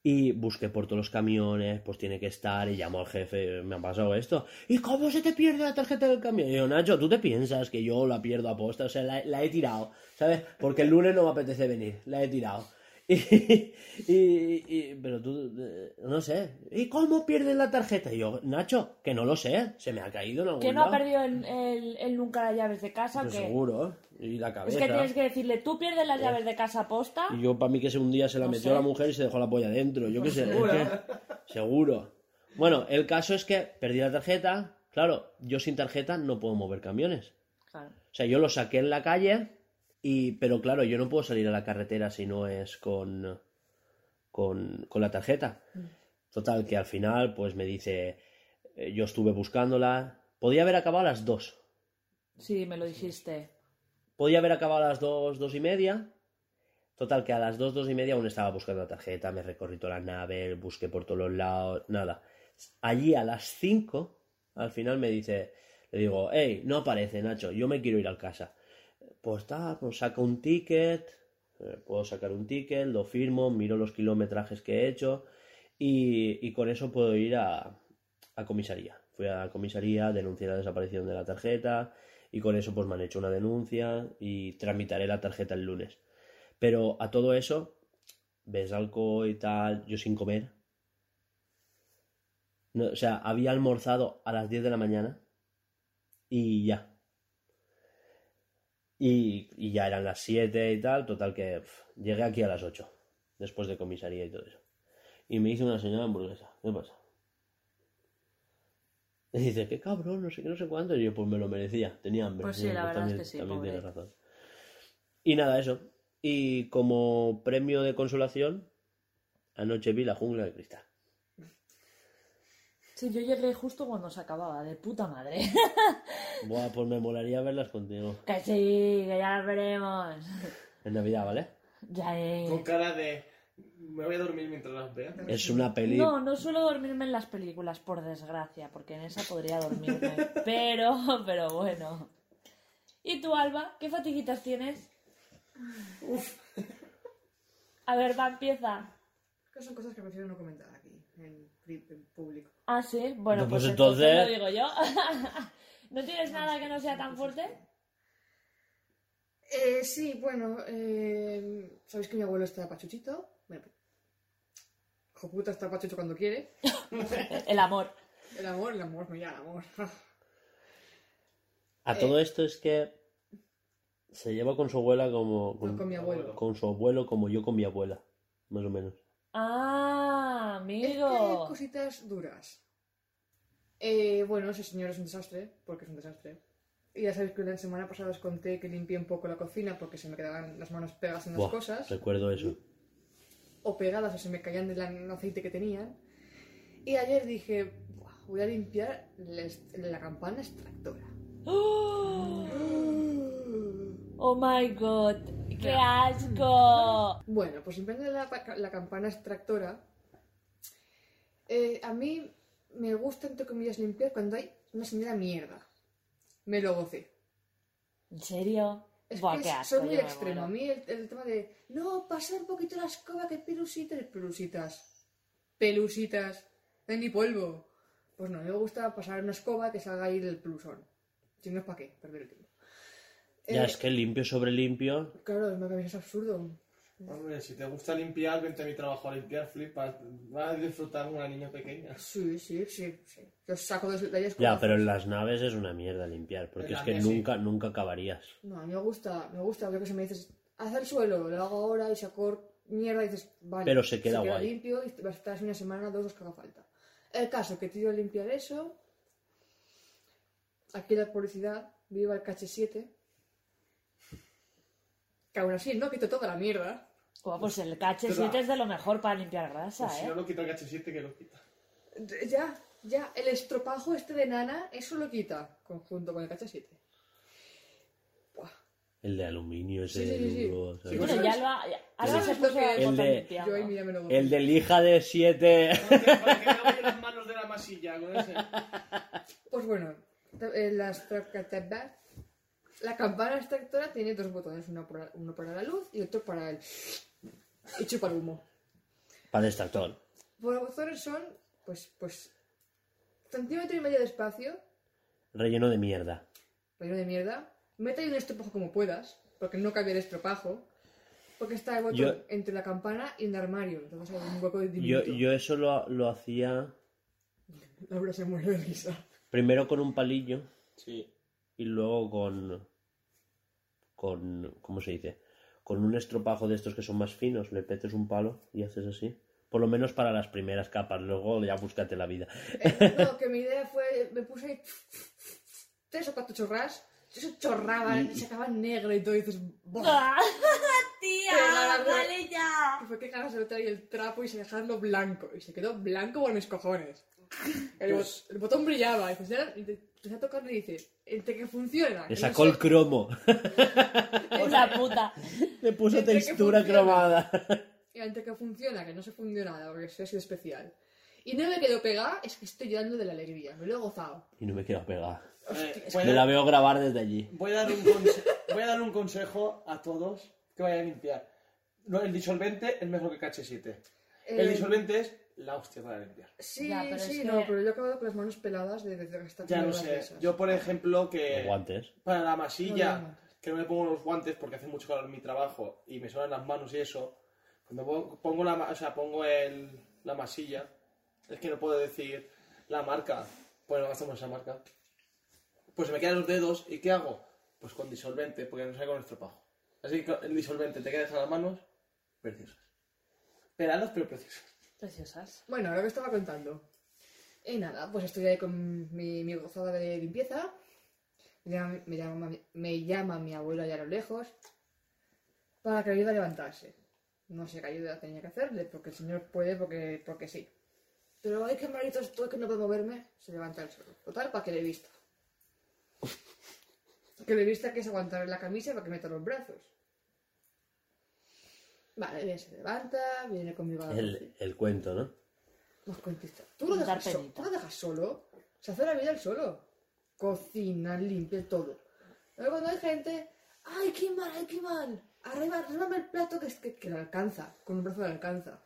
Y busqué por todos los camiones, pues tiene que estar, y llamo al jefe, me ha pasado esto. ¿Y cómo se te pierde la tarjeta del camión? Y yo, Nacho, ¿tú te piensas que yo la pierdo a posta? O sea, la, la he tirado, ¿sabes? Porque el lunes no me apetece venir, la he tirado. Y, y- y- pero tú, eh, no sé. ¿Y cómo pierdes la tarjeta? Y yo, Nacho, que no lo sé, se me ha caído en algún ¿Que no ha perdido el, el- el nunca las llaves de casa? Pues o qué? seguro, y la Es cabeza. que tienes que decirle, tú pierdes las llaves de casa posta. Y yo, para mí, que ese un día se la No metió sé. la mujer y se dejó la polla dentro. Yo qué sé. es Seguro. que- seguro. Bueno, el caso es que perdí la tarjeta. Claro, yo sin tarjeta no puedo mover camiones. Claro. O sea, yo lo saqué en la calle, y, pero claro, yo no puedo salir a la carretera si no es con, con, con la tarjeta. Total, que al final, pues me dice, eh, yo estuve buscándola. Podía haber acabado a las dos. Sí, me lo dijiste. Podía haber acabado a las dos, dos y media. Total, que a las dos, dos y media aún estaba buscando la tarjeta, me recorrí toda la nave, busqué por todos los lados, nada. Allí a las cinco, al final me dice, le digo, hey, no aparece, Nacho, yo me quiero ir a casa. Pues está, pues saco un ticket, eh, puedo sacar un ticket, lo firmo, miro los kilometrajes que he hecho y, y con eso puedo ir a, a comisaría. Fui a comisaría, denuncié la desaparición de la tarjeta y con eso pues me han hecho una denuncia y tramitaré la tarjeta el lunes. Pero a todo eso, ves alcohol y tal, yo sin comer. O sea, había almorzado a las 10 de la mañana y ya. Y, y ya eran las 7 y tal, total que llegué aquí a las 8, después de comisaría y todo eso. Y me hice una señora hamburguesa. ¿Qué pasa? Y dice, qué cabrón, no sé qué, no sé cuánto. Y yo, pues me lo merecía, tenía hambre. Pues sí, la verdad es también, que sí, También pobre. tienes razón. Y nada, eso. Y como premio de consolación, anoche vi la jungla de cristal. Sí, yo llegué justo cuando se acababa, de puta madre. Buah, pues me molaría verlas contigo. que sí, que ya las veremos. En Navidad, ¿vale? Ya eh. Con cara de. Me voy a dormir mientras las vea. Es una peli. No, no suelo dormirme en las películas, por desgracia, porque en esa podría dormirme. pero, pero bueno. ¿Y tú, Alba? ¿Qué fatiguitas tienes? A ver, va, empieza. Que son cosas que prefiero no comentar aquí, en público. Ah, sí. Bueno, No, pues, pues entonces... entonces- lo digo yo. ¿No tienes nada que no sea tan fuerte? Eh, sí, bueno, eh, sabéis que mi abuelo está pachuchito. Bueno, hijo puta está pachucho cuando quiere. El amor. El amor, el amor, mira, el amor. A todo esto es que se lleva con su abuela como. Con, con mi abuelo. con su abuelo como yo con mi abuela. Más o menos. Ah, Es que hay amigo. cositas duras. Eh, bueno, ese señor es un desastre, porque es un desastre. Y ya sabéis que la semana pasada os conté que limpié un poco la cocina porque se me quedaban las manos pegadas en las Buah, cosas. Recuerdo eso. o pegadas o se me caían del aceite que tenían. Y ayer dije, "Buah, voy a limpiar la, la campana extractora. Oh, oh my god. ¡Qué asco! Bueno, pues limpiando la, pa- la campana extractora, eh, a mí me gusta, entre comillas, limpiar cuando hay una señora mierda. Me lo gocé. ¿En serio? Es Buah, que asco. soy muy extremo. A mí el, el tema de, no, pasar un poquito la escoba, que pelusitas, pelusitas. Pelusitas. No hay ni polvo. Pues no, a mí me gusta pasar una escoba que salga ahí del plusón. Si no es para qué, perder el tiempo. Ya Eh, es que limpio sobre limpio. Claro, es que es absurdo. Hombre, si te gusta limpiar, vente a mi trabajo a limpiar, flipas. Vas a disfrutar una niña pequeña. Sí, sí, sí, sí. Yo saco de, de ahí Ya, pero en las naves es una mierda limpiar. Porque es que sí. nunca, nunca acabarías. No, a mí me gusta, me gusta, yo que se me dices, hacer suelo, lo hago ahora y saco mierda y dices, vale. Pero se queda guay. limpio y vas a estar así una semana, dos, los que haga falta. El caso que te dio a limpiar eso. Aquí la publicidad, viva el KH7. Que aún así no quito toda la mierda. Pues el KH7 es de lo mejor para limpiar grasa, Pues si ¿eh? no lo quita el H7, que lo quita. Ya, ya, el estropajo este de nana, eso lo quita, conjunto con el KH7. Buah. El de aluminio, ese Sí, sí, sí, sí. duro, ¿sabes? Sí, Bueno, ya lo ha... ya- Ahora se puso que- el de-. Yo ahí mira me lo gocé. El del hija de 7. Para que no las manos de la masilla con ese. Pues bueno, eh, la, extra- la campana extractora tiene dos botones, uno para, uno para la luz y otro para el... y chupar humo. Para extractor. Los botones son, pues, pues, centímetro y medio de espacio, Relleno de mierda. relleno de mierda. Mete ahí un estropajo como puedas, porque no cabe el estropajo. Porque está el botón Yo- entre la campana y un armario, entonces hay un hueco de Yo, diminuto. yo eso lo, lo hacía Laura se muere de risa. primero con un palillo Sí. Y luego con. con. ¿Cómo se dice? Con un estropajo de estos que son más finos, le petes un palo y haces así. Por lo menos para las primeras capas, luego ya búscate la vida. Eh, no, que mi idea fue, me puse ahí tres o cuatro chorras, eso chorraba y se acababa negro y todo, y dices, ¡buah! ¡Ah! ¡Tía! ¡Vale ya! Y fue que ganas de meter ahí el trapo y se dejarlo blanco. Y se quedó blanco por mis cojones. El, bot- el botón brillaba. Y, pues te empecé a tocarlo y dice, entre que funciona. Le no sacó sé- el cromo. Una puta. Le puso Entre textura funciona. cromada. Y entre que funciona, que no se fundió nada, porque ha sido especial. Y no me quedó pegada, es que estoy llorando de la alegría. Me lo he gozado. Y no me quiero pegar. Eh, es Me la veo grabar desde allí. voy a dar un conse- voy a dar un consejo a todos que vayan a limpiar. No, el disolvente es mejor que el H7. El Eh, disolvente es la hostia para limpiar. Sí, Ya, pero sí, es no, pero yo he acabado con las manos peladas de, de, de gastar Ya de sé. esas. Yo, por ejemplo, Los que guantes. para la No, masilla, no, no. que no me pongo los guantes porque hace mucho calor en mi trabajo y me suenan las manos y eso, cuando pongo, la, o sea, pongo el, la masilla, es que no puedo decir, la marca. Pues no gastamos esa marca. Pues se me quedan los dedos y ¿qué hago? Pues con disolvente, porque no sale con estropajo. Así que el disolvente te quedas a las manos preciosas. Peladas pero preciosas. Preciosas. Bueno, lo que estaba contando. Y nada, pues estoy ahí con mi, gozada de limpieza. Me llama, me, me mi abuela allá a lo lejos para que ayude a levantarse. No sé qué ayuda tenía que hacerle, porque el señor puede, porque, porque sí. Pero ay, qué malito estoy que no puedo moverme. Se levanta el solo. Total, para que le vista. Que le vista que es aguantar la camisa para que meta los brazos. Vale, bien, se levanta, viene conmigo a la. El, el cuento, ¿no? Más contesta. ¿Tú lo, dejas so-. ¿Tú lo dejas solo? Se hace la vida él solo. Cocina, limpia todo. Luego cuando hay gente, ¡ay, qué mal, ay, qué mal! Arriba, arrímame el plato que, es- que, que le alcanza. Con un brazo le alcanza.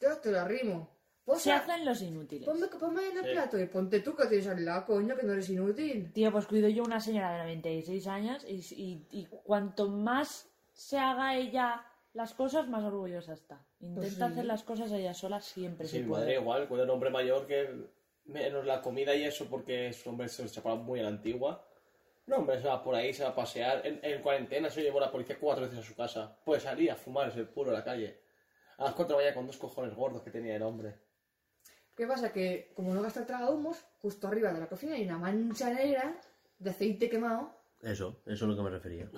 Yo te lo arrimo. Pues, Se hacen los inútiles. ponme, ponme en el Sí. plato y ponte tú que tienes al lado, coño, que no eres inútil. Tío, pues cuido yo una señora de 96 años y, y, y cuanto más se haga ella las cosas, más orgullosa está. Intenta Pues sí. hacer las cosas ella sola siempre Sí, se mi madre igual, con un hombre mayor que menos la comida y eso porque su hombre se chapaba muy a la antigua. No, hombre, se va por ahí, se va a pasear. En, en cuarentena se llevó la policía cuatro veces a su casa. Puede salir a fumar, es el puro en la calle. A las cuatro vaya con dos cojones gordos que tenía el hombre. ¿Qué pasa? Que como no gasta tragahumos, justo arriba de la cocina hay una mancha negra de aceite quemado. Eso, eso es lo que me refería.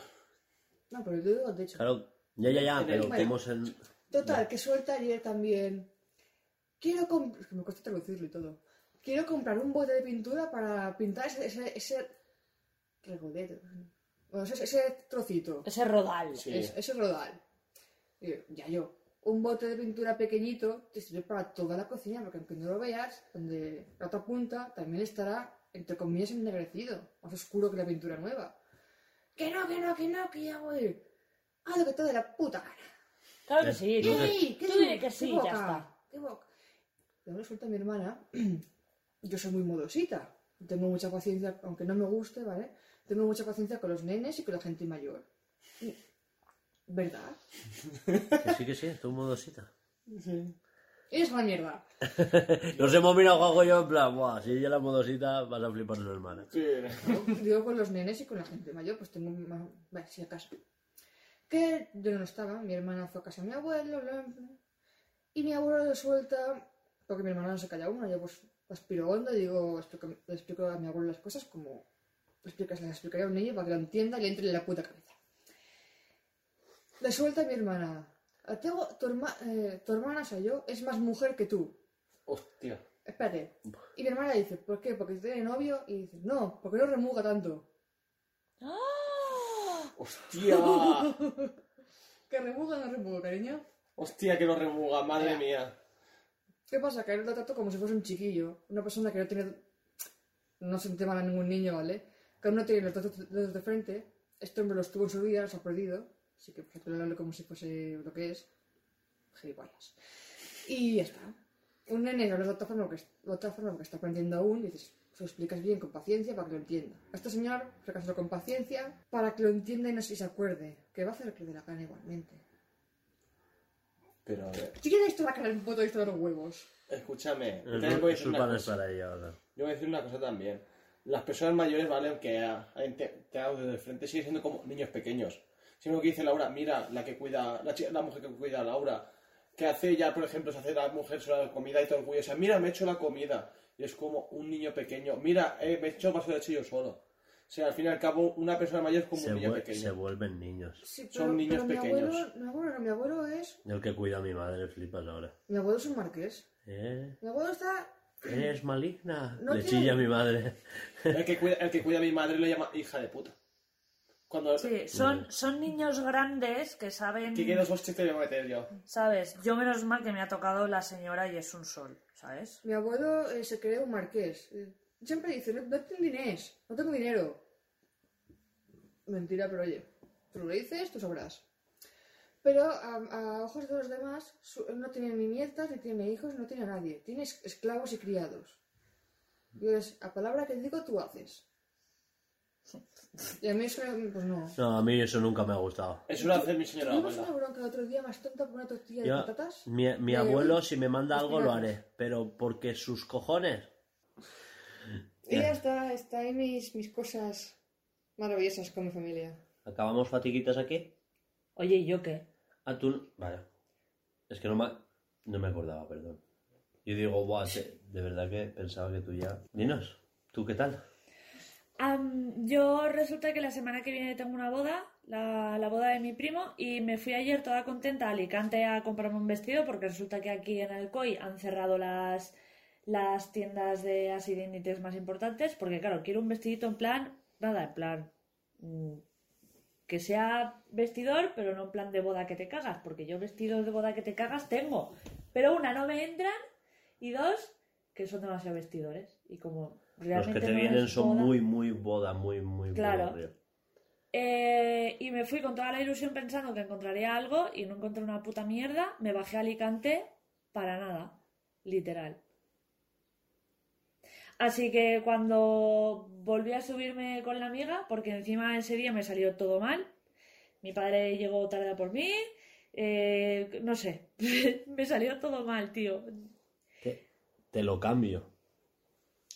No, pero yo digo, de hecho. Claro, ya, ya, ya, En pero el- como en... Total, que suelta ayer también. Quiero comprar. Es que me cuesta traducirlo y todo. Quiero comprar un bote de pintura para pintar ese. ese, ese regodero. Bueno, ese, ese trocito. Ese rodal. Sí. es- ese rodal. Y yo, ya yo. Un bote de pintura pequeñito te sirve para toda la cocina, porque aunque no lo veas, donde la otra punta también estará, entre comillas, ennegrecido, más oscuro que la pintura nueva. Que no, que no, que no, que ya voy. Haz lo que te dé la puta gana. Claro que Eh, sí. ¿Qué tú digo? dile que ¿Qué sí, boca? ya está. ¿Qué boca? Luego resulta mi hermana, yo soy muy modosita. Tengo mucha paciencia, aunque no me guste, ¿vale? Tengo mucha paciencia con los nenes y con la gente mayor. ¿Verdad? Que sí, que sí, tú modosita. Y es una mierda. Nos hemos mirado Juanjo y yo en plan, buah, si ella la modosita vas a flipar su hermana. Sí. Digo con los nenes y con la gente mayor, pues tengo más... Bueno, si acaso. Que yo no estaba, mi hermana fue a casa de mi abuelo, bla, bla. Y mi abuelo le suelta, porque mi hermana no se calla una, yo pues aspiro hondo y digo, explico, le explico a mi abuelo las cosas como le explicas, le explicaría a un niño para que lo entienda y le entre en la puta cabeza. Le suelta a mi hermana. "A ti hago- tu, herma- eh, tu hermana, o sea, yo, es más mujer que tú. Hostia. Espérate. Y mi hermana dice, ¿por qué? Porque tiene novio. Y dice, no, porque no remuga tanto. ¡Ah! Hostia. Que remuga, no remuga, cariño. Hostia, que lo remuga, madre mía. ¿Qué pasa? Que a él lo trato como si fuese un chiquillo. Una persona que no tiene... No se mal a ningún niño, ¿vale? Que aún no tiene los dos dedos de frente. Este hombre los tuvo en su vida, los ha perdido. Así que pues hablarle como si fuese lo que es. Gilipollas. Y ya está. Un nene habla de otra forma que, de otra forma que está aprendiendo aún y dices, se lo explicas bien, con paciencia, para que lo entienda. A este señor, fracasarlo con paciencia, para que lo entienda y no se se acuerde. Que va a hacer que le dé la gana igualmente. Pero a ver, Si quieres esto va a caer un puto esto de los huevos. escúchame. yo Eso también voy a decir una para cosa. ahí ahora. Yo voy a decir una cosa también. Las personas mayores, ¿vale? Aunque ah, te- tengan desde el frente, siguen siendo como niños pequeños. Siempre que dice Laura, mira, la que cuida, la, chica- la mujer que cuida a Laura, que hace ya, por ejemplo, se hace la mujer sola la comida y todo orgullosa. Mira, me he hecho la comida. Y es como un niño pequeño. Mira, eh, me he hecho vaso de leche yo solo. O sea, al fin y al cabo, una persona mayor es como Se, un niño vuel- pequeño. se vuelven niños. Sí, Son niños pequeños. Abuelo, mi, abuelo, no, mi abuelo es. El que cuida a mi madre, flipas ahora. Mi abuelo es un marqués. ¿Eh? Mi abuelo está. ¿Eres maligna? No Le tiene- chilla a mi madre. El que, cuida, el que cuida a mi madre le llama hija de puta. Cuando... Sí, son, son niños grandes que saben... ¿Qué dos hostias te voy a meter yo? ¿Sabes? Yo menos mal que me ha tocado la señora y es un sol, ¿sabes? Mi abuelo eh, se cree un marqués. Eh, Siempre dice: No, no tengo dinero, no tengo dinero. Mentira, pero oye, tú lo dices, tú sabrás. Pero a, a ojos de los demás, su- él no tiene ni nietas, ni tiene hijos, no tiene a nadie. Tiene es- esclavos y criados. Y es, a palabra que digo, tú haces. Y a mí eso, pues no. No, a mí eso nunca me ha gustado. Eso lo hace mi señora Tuvimos una bronca el otro día más tonta por una tortilla de Yo- patatas. mi, mi Eh, abuelo, si me manda algo, lo haré. Pero porque sus cojones. Y ya está, está ahí mis, mis cosas maravillosas con mi familia. ¿Acabamos fatiguitas aquí? Oye, ¿y yo qué? Ah, tú. Vale. Es que no me, no me acordaba, perdón. Yo digo, buah, te- de verdad que pensaba que tú ya. Dinos, ¿tú qué tal? Am, yo resulta que la semana que viene tengo una boda, la, boda de mi primo, y me fui ayer toda contenta a Alicante a comprarme un vestido porque resulta que aquí en Alcoy han cerrado las, las tiendas de así de más importantes porque claro, quiero un vestidito en plan, nada, en plan mm, que sea vestidor, pero no en plan de boda que te cagas, porque yo vestidos de boda que te cagas tengo, pero una no me entran y dos que son demasiado vestidores. Y como Los que te no vienen son boda- muy, muy boda, muy, muy Claro. boda. Eh, y me fui con toda la ilusión pensando que encontraría algo y no encontré una puta mierda. Me bajé a Alicante para nada, literal. Así que cuando volví a subirme con la amiga, porque encima ese día me salió todo mal, mi padre llegó tarde a por mí, eh, no sé, me salió todo mal, tío. Te, te lo cambio.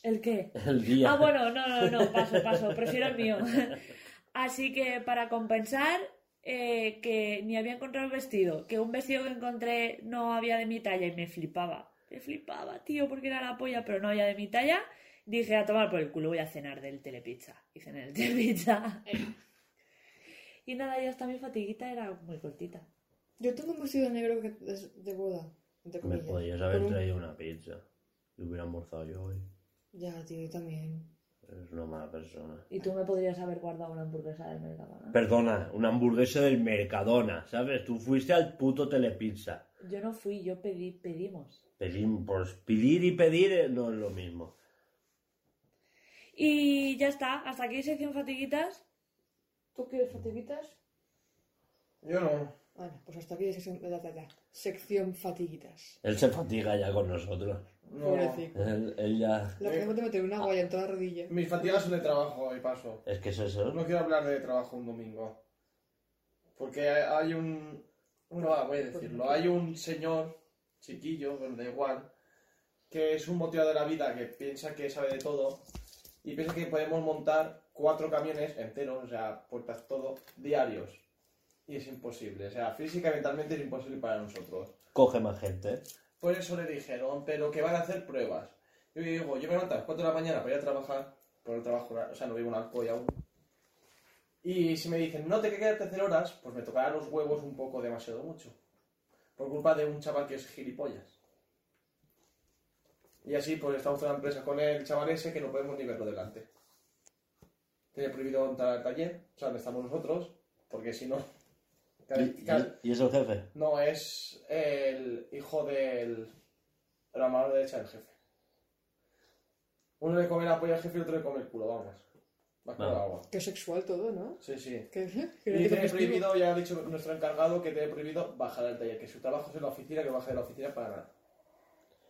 ¿El qué? El día. Ah, bueno, no, no, no, paso, paso, prefiero el mío. Así que para compensar eh, que ni había encontrado el vestido, que un vestido que encontré no había de mi talla y me flipaba. Me flipaba, tío, porque era la polla, pero no había de mi talla. Dije, a tomar por el culo, voy a cenar del telepizza. Y cené del telepizza. y nada, ya hasta mi fatiguita era muy cortita. Yo tengo un vestido negro que es de boda. Me podías haber traído una pizza. Y hubiera almorzado yo hoy. Ya, tío, yo también. Eres una mala persona. Y tú me podrías haber guardado una hamburguesa del Mercadona. Perdona, una hamburguesa del Mercadona, ¿sabes? Tú fuiste al puto Telepizza. Yo no fui, yo pedí, pedimos. Pedir, pues pedir y pedir eh, no es lo mismo. Y ya está, hasta aquí sección fatiguitas. ¿Tú quieres fatiguitas? Yo no. Vale, pues hasta aquí sección, la, la, la, sección fatiguitas. Él se fatiga ya con nosotros. No. Pobrecito. Él, él ya... Lo que tengo que meter una guaya en toda la rodilla. Mis fatigas son de trabajo y paso. Es que es eso. No quiero hablar de trabajo un domingo. Porque hay un. No, voy a decirlo. Hay un señor, chiquillo, bueno, da igual, que es un motivado de la vida que piensa que sabe de todo y piensa que podemos montar cuatro camiones enteros, o sea, puertas, todo, diarios. Y es imposible. O sea, física y mentalmente es imposible para nosotros. Coge más gente. Por eso le dijeron, pero que van a hacer pruebas. Yo digo, yo me levanto a las 4 de la mañana para ir a trabajar, por el trabajo, o sea, no vivo en Alcoy aún. Y si me dicen, no te que quedarte hacer horas, pues me tocará los huevos un poco demasiado mucho. Por culpa de un chaval que es gilipollas. Y así, pues estamos en una empresa con el chaval ese que no podemos ni verlo delante. Tiene prohibido entrar al taller, o sea, donde estamos nosotros, porque si no... ¿Y, y- y es el jefe? No, es el hijo del. de la mano derecha del jefe. Uno le come la polla al jefe y otro le come el culo, vamos. Más con Vale. agua. Qué sexual todo, ¿no? Sí, sí. Que, Y que tiene prohibido, ya ha dicho nuestro encargado que tiene prohibido bajar al taller, que su trabajo es en la oficina, que baje de la oficina para nada.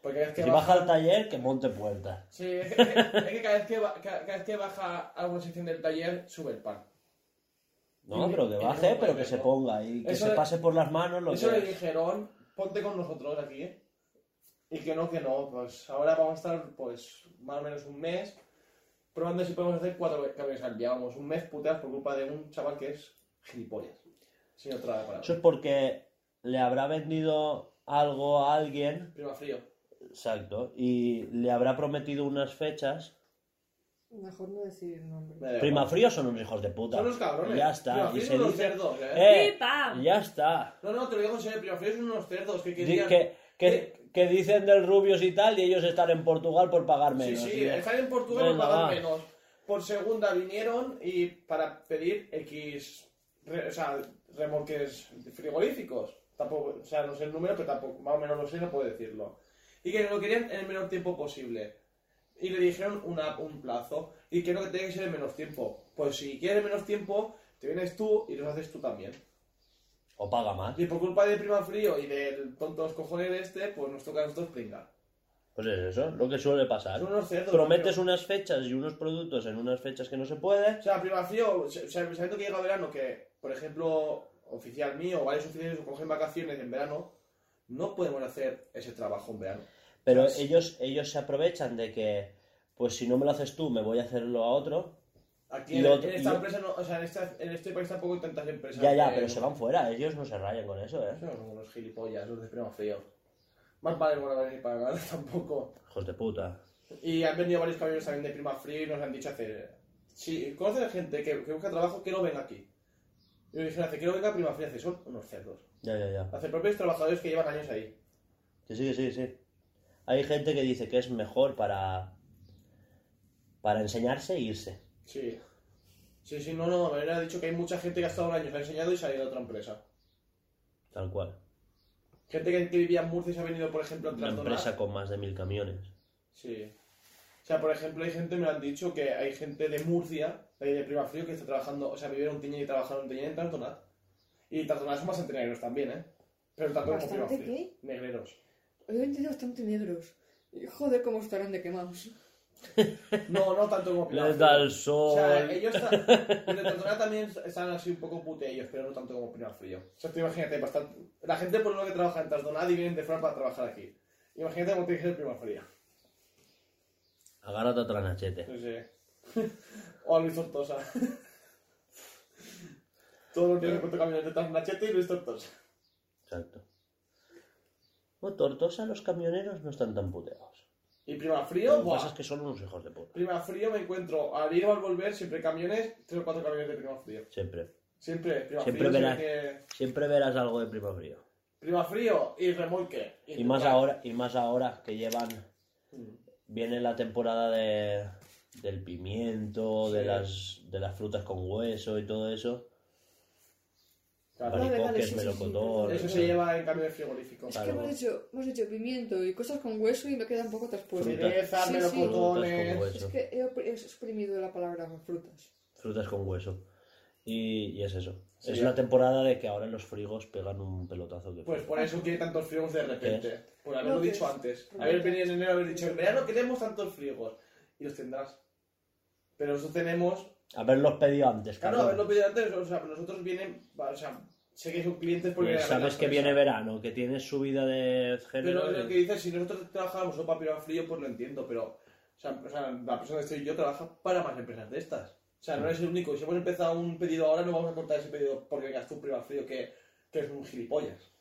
Porque es que Si baja al taller, que monte puertas. Sí, es que, es que- es que cada, vez que cada- cada vez que baja a alguna sección del taller, sube el pan. No, pero que baje, pero que se ponga y que Eso se le- pase por las manos lo Eso que le es. dijeron, ponte con nosotros aquí, ¿eh? Y que no, que no, pues ahora vamos a estar pues más o menos un mes probando si podemos hacer cuatro camiones al día. Vamos, un mes puteas por culpa de un chaval que es gilipollas. Sin otra palabra. Eso es porque le habrá vendido algo a alguien, Prima frío. exacto, y le habrá prometido unas fechas. Mejor no decir el nombre. Prima. Frío son unos hijos de puta. Son los cabrones. Ya está. Prima Y se son unos dice. cerdos, ¿eh? ¡Eh! ¡Y pam! Ya está. No, no, te lo digo en serio, Prima frío son unos cerdos que querían... que, que, que dicen del Rubios y tal, y ellos están en Portugal por pagar Sí, menos. sí, Y- están en Portugal por pagar va. menos. Por segunda vinieron y para pedir X, re- o sea, remolques frigoríficos. Tampoco, o sea, no sé el número, pero tampoco, más o menos lo sé, no puedo decirlo. Y que lo querían en el menor tiempo posible. Y le dijeron una, un plazo. Y que no que tenía que ser en menos tiempo. Pues si quieres menos tiempo, te vienes tú y lo haces tú también. O paga más. Y por culpa de Prima Frío y del tonto cojones este, pues nos toca a nosotros pringar. Pues es eso, lo que suele pasar. Son unos cerdos. Prometes tío. unas fechas y unos productos en unas fechas que no se puede. O sea, prima frío, o sea, sabiendo que llega verano, que, por ejemplo, oficial mío o varios oficiales cogen vacaciones en verano, no podemos hacer ese trabajo en verano. Pero Pues- ellos, ellos se aprovechan de que, pues si no me lo haces tú, me voy a hacerlo a otro. Aquí en, otro- en esta empresa, no, o sea, en, esta- en este país tampoco hay tantas empresas. Ya, ya, que- pero se van fuera, ellos no se rayan con eso, ¿eh? Son unos gilipollas, los de prima frío. Más vale a venir para nada tampoco. Hijos de puta. Y han venido varios camiones también de prima frío y nos han dicho hacer. Si conoces a gente que, que busca trabajo, que no venga aquí. Y nos dijeron hace que no venga a prima fría, hace son unos cerdos. Ya, ya, ya. Hace propios trabajadores que llevan años ahí. Que sí, que sí, que sí. Hay gente que dice que es mejor para, para enseñarse e irse. Sí. Sí, sí, no, no, me ha dicho que hay mucha gente que ha estado un año, se ha enseñado y se ha ido a otra empresa. Tal cual. Gente que, que vivía en Murcia y se ha venido, por ejemplo, a Una empresa con más de mil camiones. Sí. O sea, por ejemplo, hay gente, me lo han dicho, que hay gente de Murcia, de, ahí de Prima Frío, que está trabajando, o sea, vivieron en Tiñén y trabajaron en Tiñén en Trasdonat. Y Trasdonat son bastante negros también, ¿eh? Pero tanto como Prima ¿Bastante Frío. qué? Negreros. Hoy he entendido bastante negros. Y joder, cómo estarán de quemados. No, no tanto como Prima Les Frío. da el O sol. sea, ellos Trasdonat también están así un poco puteillos, pero no tanto como Prima Frío. O sea, tú imagínate, bastante... la gente por lo que trabaja en Trasdonat y vienen de fuera para trabajar aquí. Imagínate cómo tiene que ser Prima Fría. Agárrate otra nachete. No sé. O a Luis Tortosa. Todos los días encuentro camiones detrás de Nachete y Luis Tortosa. Exacto. Bueno, Tortosa, los camioneros no están tan puteados. Y Prima Lo Frío, que buah. pasa es que son unos hijos de puta. Prima Frío me encuentro al ir o al volver siempre camiones, tres o cuatro camiones de Prima Frío. Siempre. Siempre, Prima Siempre Frío. verás. siempre que- Siempre verás algo de primo frío. Prima Frío y remolque. Y más ahora, y más ahora que llevan. Viene la temporada de, del pimiento, de Sí. las de las frutas con hueso y todo eso. Claro. Vale, vale, Baricoques, sí, sí, sí, melocotón. vale, Eso se lleva en camiones frigoríficos. Es Claro. que hemos hecho, hemos hecho pimiento y cosas con hueso y me queda un poco traspuesto. Cerezas, Sí, sí. Melocotones. Es que he, he exprimido la palabra frutas. Frutas con hueso. Y, y es eso. Sí. Es la temporada de que ahora los frigos pegan un pelotazo que Pues por eso tiene tantos friegos de repente. Por haberlo No, dicho es- antes. Haber venido en enero haber dicho, en verano queremos tantos friegos. Y los tendrás. Pero nosotros tenemos. Haberlos pedido antes, Claro, cabrón. haberlo pedido antes. O sea, nosotros vienen. O sea, sé que son clientes porque. Pues sabes que viene verano, que tienes subida de género. Pero lo que dices, si nosotros trabajamos solo para Prima Frío, pues lo entiendo. Pero. O sea, o sea, la persona que estoy yo trabaja para más empresas de estas. O sea, no eres el único. Si hemos empezado un pedido ahora, no vamos a cortar ese pedido porque vengas tú Prima Frío, que, que es un gilipollas.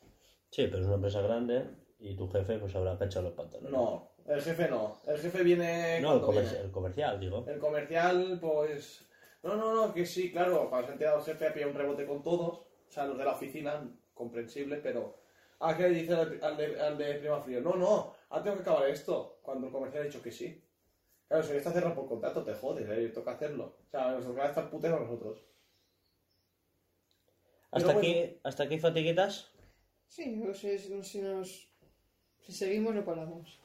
Sí, pero es una empresa grande y tu jefe pues habrá cachado los pantalones. No, el jefe no. El jefe viene. No, el, comerci- viene. el comercial, digo. El comercial, pues. No, no, no, que sí, claro. Cuando se ha enterado el jefe, ha pillado un rebote con todos. O sea, los de la oficina, comprensible, pero. Ah, que le dice al, al de, al de Prima Frío, no, no, ahora tengo que acabar esto. Cuando el comercial ha dicho que sí. Claro, si está cerrado por contrato, te jodes, eh, toca hacerlo. O sea, nos toca estar puteros a nosotros. ¿Hasta aquí, ¿Hasta aquí fatiguitas? Sí, o sea, si, si nos... Si seguimos no paramos.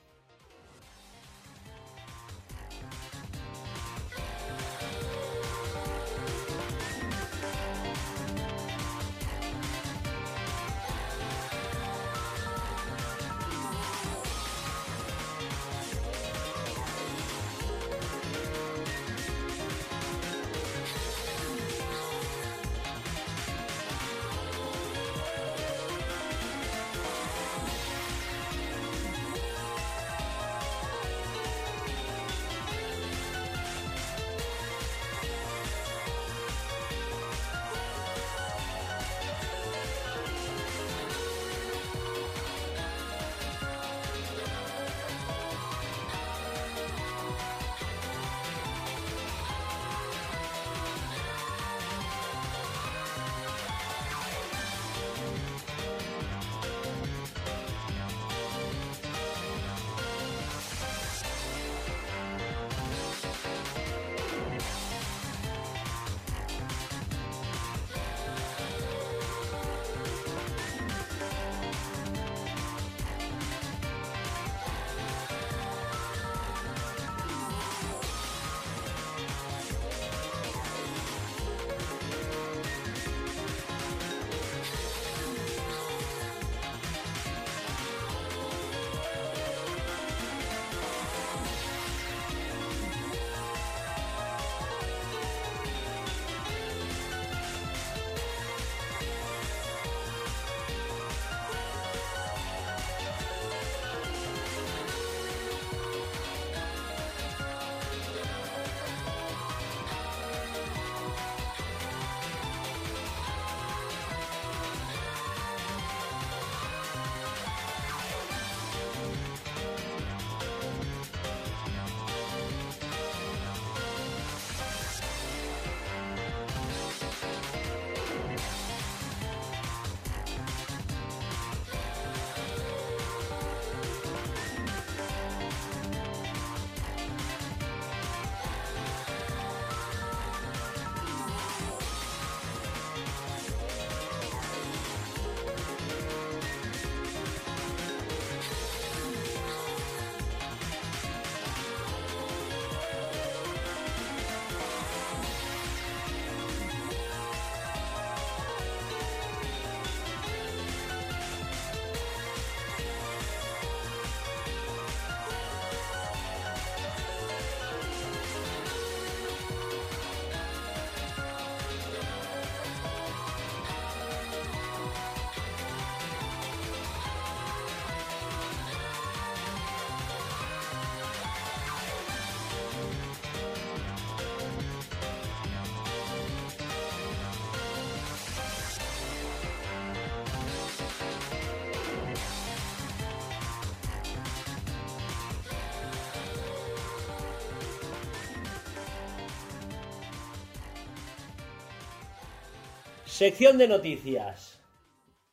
Sección de noticias.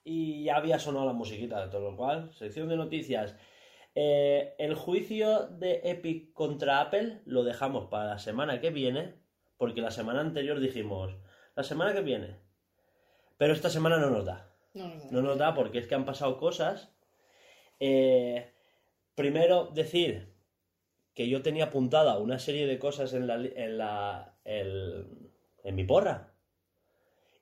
Y ya había sonado la musiquita, de todo lo cual. Sección de noticias. Eh, el juicio de Epic contra Apple lo dejamos para la semana que viene, porque la semana anterior dijimos, la semana que viene. Pero esta semana no nos da. No, no, no. No nos da porque es que han pasado cosas. Eh, primero, decir que yo tenía apuntada una serie de cosas en, la, en, la, el- en mi porra.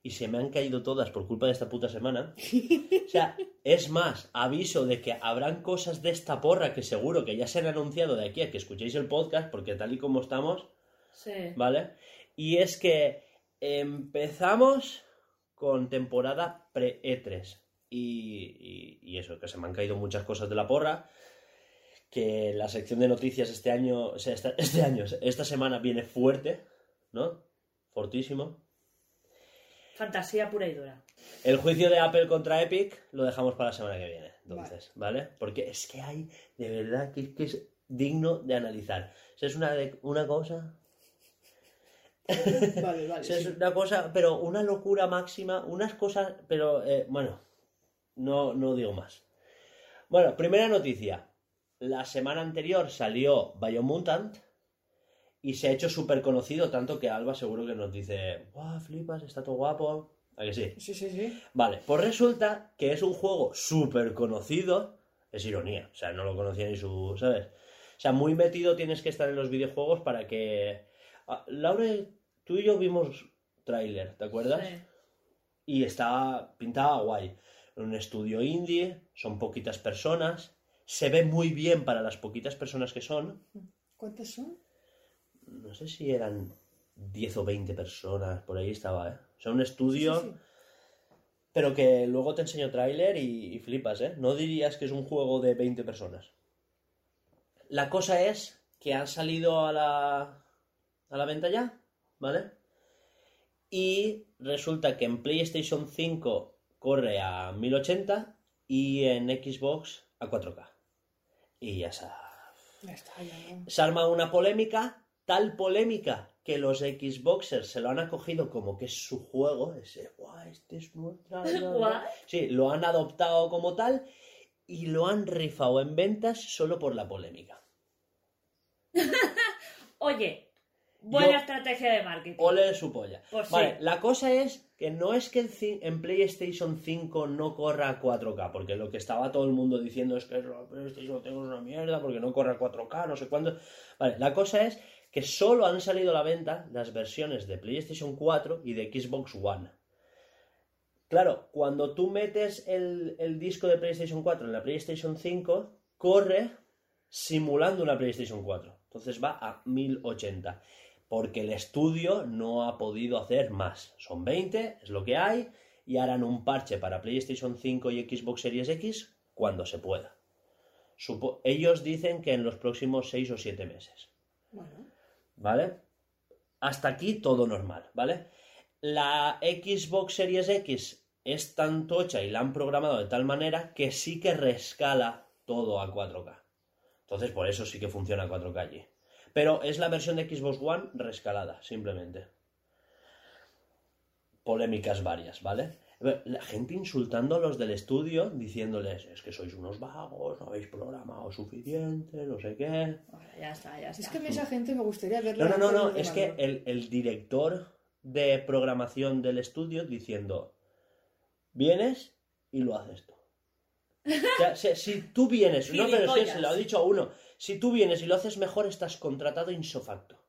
Y se me han caído todas por culpa de esta puta semana. O sea, es más, aviso de que habrán cosas de esta porra que seguro que ya se han anunciado de aquí a que escuchéis el podcast, porque tal y como estamos, Sí. ¿vale? Y es que empezamos con temporada pre-E3. Y, y- y eso, que se me han caído muchas cosas de la porra. Que la sección de noticias este año, o sea, esta- este año, esta semana viene fuerte, ¿no? Fortísimo. Fantasía pura y dura. El juicio de Apple contra Epic lo dejamos para la semana que viene, entonces, ¿vale? Porque es que hay, de verdad, que, que es digno de analizar. Es una, de- una cosa Vale, vale. Es sí. una cosa, pero una locura máxima, unas cosas, pero eh, bueno, no, no digo más. Bueno, primera noticia. La semana anterior salió Biomutant y se ha hecho súper conocido, tanto que Alba seguro que nos dice, ¡guau, flipas, está todo guapo! ¿A que sí? Sí, sí, sí. Vale, pues resulta que es un juego súper conocido. Es ironía, o sea, no lo conocía ni su. ¿Sabes? O sea, muy metido tienes que estar en los videojuegos para que. Ah, Laura, tú y yo vimos tráiler, ¿te acuerdas? Sí. Y estaba. pintaba guay. Un estudio indie, son poquitas personas. Se ve muy bien para las poquitas personas que son. ¿Cuántas son? No sé si eran 10 o 20 personas, por ahí estaba, ¿eh? O sea, un estudio. Sí, sí, sí. Pero que luego te enseño tráiler y, y flipas, ¿eh? No dirías que es un juego de 20 personas. La cosa es que han salido a la, a la venta ya, ¿vale? Y resulta que en PlayStation 5 corre a 1080 y en Xbox a 4K. Y ya está. Ya está, ya no. Se arma una polémica, tal polémica que los Xboxers se lo han acogido como que es su juego, ese, guau, este es nuestra... Sí, lo han adoptado como tal y lo han rifado en ventas solo por la polémica. Oye, buena Yo- estrategia de marketing. Ole de su polla. Pues sí. vale, la cosa es que no es que en PlayStation 5 no corra a 4K, porque lo que estaba todo el mundo diciendo es que la PlayStation 5 es una mierda, porque no corre a 4K, no sé cuándo. Vale, la cosa es que solo han salido a la venta las versiones de PlayStation 4 y de Xbox One. Claro, cuando tú metes el, disco de PlayStation 4 en la PlayStation 5, corre simulando una PlayStation 4. Entonces va a 1080 porque el estudio no ha podido hacer más. Son 20, es lo que hay, y harán un parche para PlayStation 5 y Xbox Series X cuando se pueda. Ellos dicen que en los próximos 6 o 7 meses. Bueno. ¿Vale? Hasta aquí todo normal, ¿vale? La Xbox Series X es tan tocha y la han programado de tal manera que sí que rescala todo a 4K. Entonces, por eso sí que funciona 4K allí. Pero es la versión de Xbox One rescalada, simplemente. Polémicas varias, ¿vale? La gente insultando a los del estudio, diciéndoles, es que sois unos vagos, no habéis programado suficiente, no sé qué. Bueno, ya está, ya está. Es que a mí esa gente me gustaría verla. No, no, no, no, es que el, el director de programación del estudio diciendo, vienes y lo haces tú. O sea, si, si tú vienes, no, pero es que se lo ha dicho a uno, si tú vienes y lo haces mejor, estás contratado insofacto.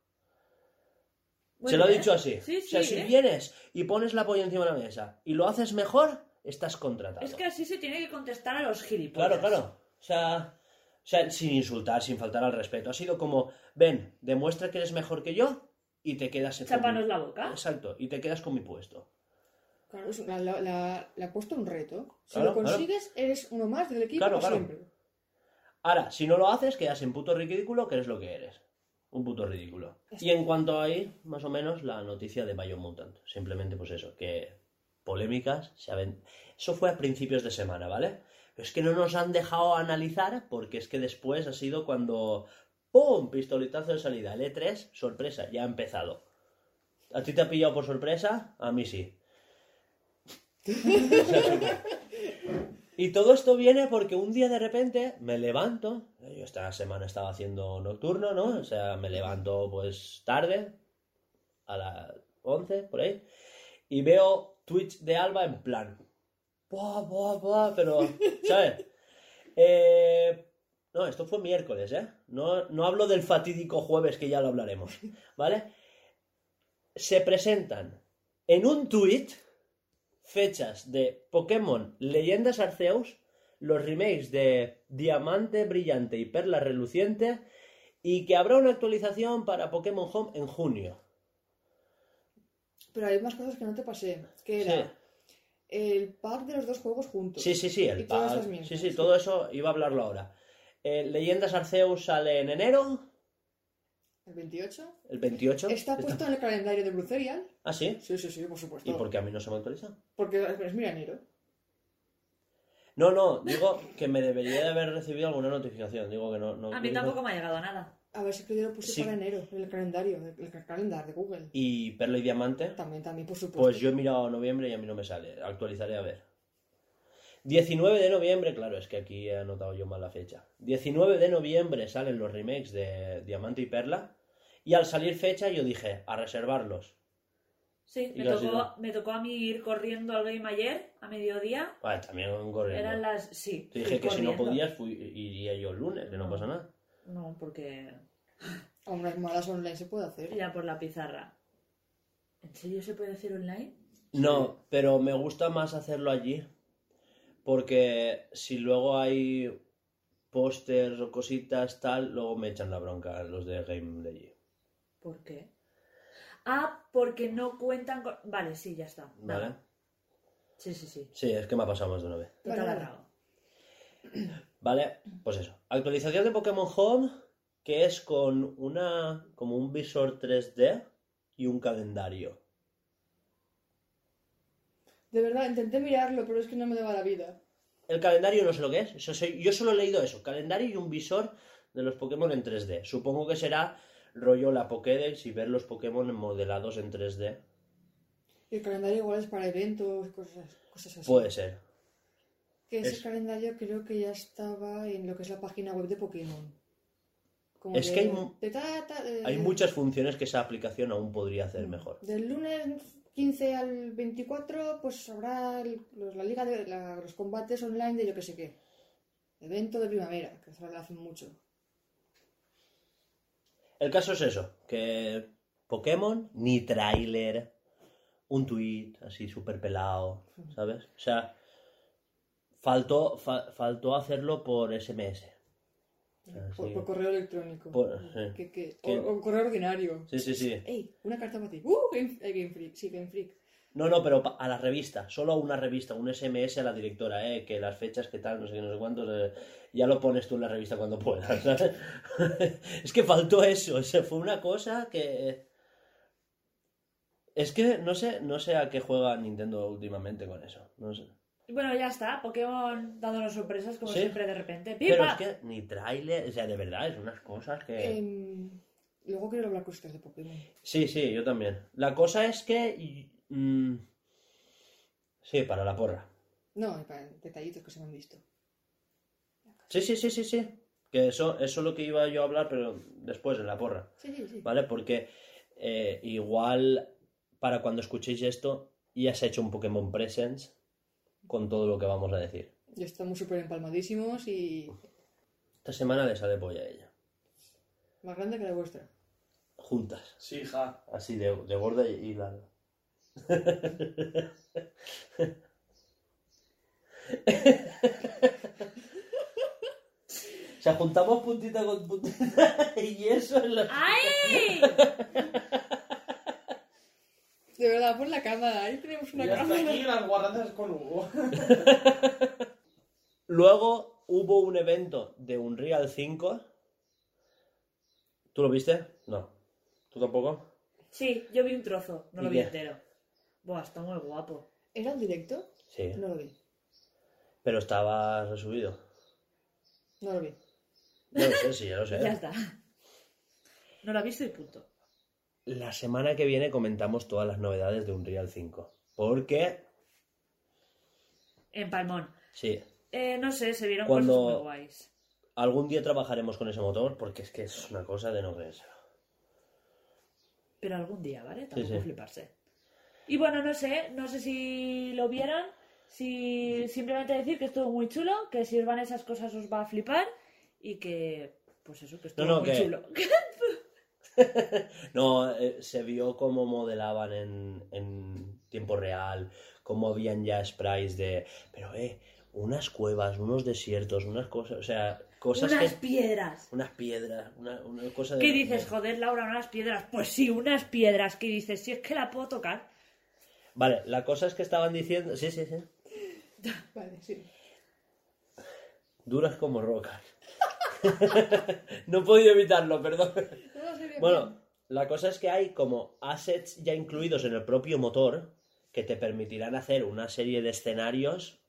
Muy se lo ha bien. dicho así. Sí, o sea, sí, si ¿eh? vienes y pones la polla encima de la mesa y lo haces mejor, estás contratado. Es que así se tiene que contestar a los gilipollas. Claro, claro. O sea, o sea, sin insultar, sin faltar al respeto. Ha sido como, ven, demuestra que eres mejor que yo y te quedas mi- la boca. Exacto, y te quedas con mi puesto. Claro, es una- la, la- le ha puesto un reto. Si Claro, lo consigues, eres uno más del equipo Claro, claro. siempre. Ahora, si no lo haces, quedas en puto ridículo, que eres lo que eres. Un puto ridículo. Y en cuanto a ahí, más o menos, la noticia de Biomutant. Simplemente, pues eso, que polémicas se haben- Eso fue a principios de semana, ¿vale? Pero es que no nos han dejado analizar, porque es que después ha sido cuando. ¡Pum! Pistoletazo de salida. El E3, sorpresa, ya ha empezado. ¿A ti te ha pillado por sorpresa? A mí sí. Y todo esto viene porque un día de repente me levanto, yo esta semana estaba haciendo nocturno, ¿no? O sea, me levanto pues tarde, a las 11, por ahí, y veo tweets de Alba en plan, buah, buah, buah, pero, ¿sabes? Eh, no, esto fue miércoles, ¿eh? No, no hablo del fatídico jueves que ya lo hablaremos, ¿vale? Se presentan en un tweet fechas de Pokémon Leyendas Arceus, los remakes de Diamante Brillante y Perla Reluciente, y que habrá una actualización para Pokémon Home en junio. Pero hay más cosas que no te pasé. Que era el pack de los dos juegos juntos. Sí, sí, sí, el Y pack- Sí, sí, sí. todo eso iba a hablarlo ahora. Eh, Leyendas Arceus sale en enero, El 28. el 28. Está puesto en el calendario de Brucerial. Ah, sí. Sí, sí, sí, por supuesto. ¿Y por qué a mí no se me actualiza? Porque es mira enero. No, no, digo que me debería de haber recibido alguna notificación. Digo que no. no A mí tampoco me ha llegado nada. A ver si que yo lo puse Sí. para enero, en el calendario, el ca- calendar de Google. Y Perla y Diamante. También, también, por supuesto. Pues yo he mirado noviembre y a mí no me sale. Actualizaré a ver. 19 de noviembre, claro, es que aquí he anotado yo mal la fecha. 19 de noviembre salen los remakes de Diamante y Perla. Y al salir fecha yo dije, a reservarlos. Sí, ¿Y me tocó, me tocó a mí ir corriendo al game ayer, a mediodía. Vale, también corriendo. Eran las... Sí, Te dije que si no podías, fui, iría yo el lunes, que no No. pasa nada. No, porque... A unas malas online se puede hacer. Ya por la pizarra. ¿En serio se puede hacer online? No, pero me gusta más hacerlo allí. Porque si luego hay pósters o cositas tal, luego me echan la bronca los de Game de allí. ¿Por qué? Ah, porque no cuentan con... Vale, sí, ya está. ¿Vale? Nada. Sí, sí, sí. Sí, es que me ha pasado más de una vez. Total Vale, vale. arrao. Vale, pues eso. Actualización de Pokémon Home, que es con una. como un visor 3D y un calendario. De verdad, intenté mirarlo, pero es que no me daba la vida. El calendario no sé lo que es. Eso soy- yo solo he leído eso. Calendario y un visor de los Pokémon en 3D. Supongo que será rollo la Pokédex y ver los Pokémon modelados en 3D. Y el calendario igual es para eventos, cosas, cosas así. Puede ser. Que ese es- calendario creo que ya estaba en lo que es la página web de Pokémon. Como Es de- que hay de de- Hay muchas funciones que esa aplicación aún podría hacer mejor. Del lunes 15 al 24, pues habrá el- los- la liga de la- los combates online de yo que sé qué. Evento de primavera, que eso lo hacen mucho. El caso es eso, que Pokémon, ni tráiler, un tweet así súper pelado, ¿sabes? O sea, faltó, fa- faltó hacerlo por SMS. Por, sí. por correo electrónico. Por- sí. Que- que- Que- o, o correo ordinario. Sí, sí, sí. ¡Ey! Una carta para ti. ¡Uh! Game, eh, Game Freak. Sí, Game Freak. No, no, pero a la revista, solo a una revista, un SMS a la directora, ¿eh? Que las fechas, que tal, no sé qué, no sé cuántos, eh, ya lo pones tú en la revista cuando puedas, ¿sabes? es que faltó eso, o sea, fue una cosa que... Es que no sé, no sé a qué juega Nintendo últimamente con eso, no sé. Bueno, ya está. Pokémon dándonos sorpresas como Sí. siempre de repente. Pero es que ni trailer, o sea, de verdad, es unas cosas que... Em, luego quiero hablar con ustedes de Pokémon. Sí, sí, yo también. La cosa es que... mm, sí, para la porra. No, y para detallitos que se me han visto. Sí, sí, sí, sí, sí. Que eso, eso es lo que iba yo a hablar, pero después, en la porra. Sí, sí, sí. ¿Vale? Porque eh, igual para cuando escuchéis esto ya se ha hecho un Pokémon Presents con todo lo que vamos a decir. Ya estamos súper empalmadísimos y Esta semana le sale polla a ella. más grande que la vuestra. Juntas. Sí, hija. Así de, de gorda y y larga. O sea, juntamos puntita con puntita y eso es lo ¡Ay! De verdad, pon la cámara. Ahí tenemos una Y hasta cámara. aquí las guardadas con Hugo. Luego hubo un evento de Unreal 5. ¿Tú lo viste? No. ¿Tú tampoco? Sí, yo vi un trozo, no ¿Y lo vi qué? entero. Buah, está muy guapo. ¿Era un directo? Sí. No lo vi. Pero estaba resubido. No lo vi. Ya lo sé, sí, ya lo sé. Ya está. No lo ha visto y punto. La semana que viene comentamos todas las novedades de Unreal 5. Porque En Palmón. Sí. Eh, no sé, se vieron Cuando- cosas muy guays. Algún día trabajaremos con ese motor porque es que es una cosa de no creerse. Pero algún día, ¿vale? Tampoco sí. fliparse. Y bueno, no sé, no sé si lo vieron, si simplemente decir que estuvo muy chulo, que si os van esas cosas os va a flipar y que, pues eso, que estuvo no, muy que- chulo. No, eh, se vio cómo modelaban en, en tiempo real, cómo habían ya sprites de, pero eh, unas cuevas, unos desiertos, unas cosas, o sea, cosas Unas que... piedras. Unas piedras, una, una cosa de... ¿Qué dices, joder, Laura, unas piedras? Pues sí, unas piedras. ¿Qué dices? Si es que la puedo tocar. Vale, la cosa es que estaban diciendo... Sí, sí, sí. Vale, sí. Duras como rocas. no he podido evitarlo, perdón. No, no, sería Bueno, bien. la cosa es que hay como assets ya incluidos en el propio motor que te permitirán hacer una serie de escenarios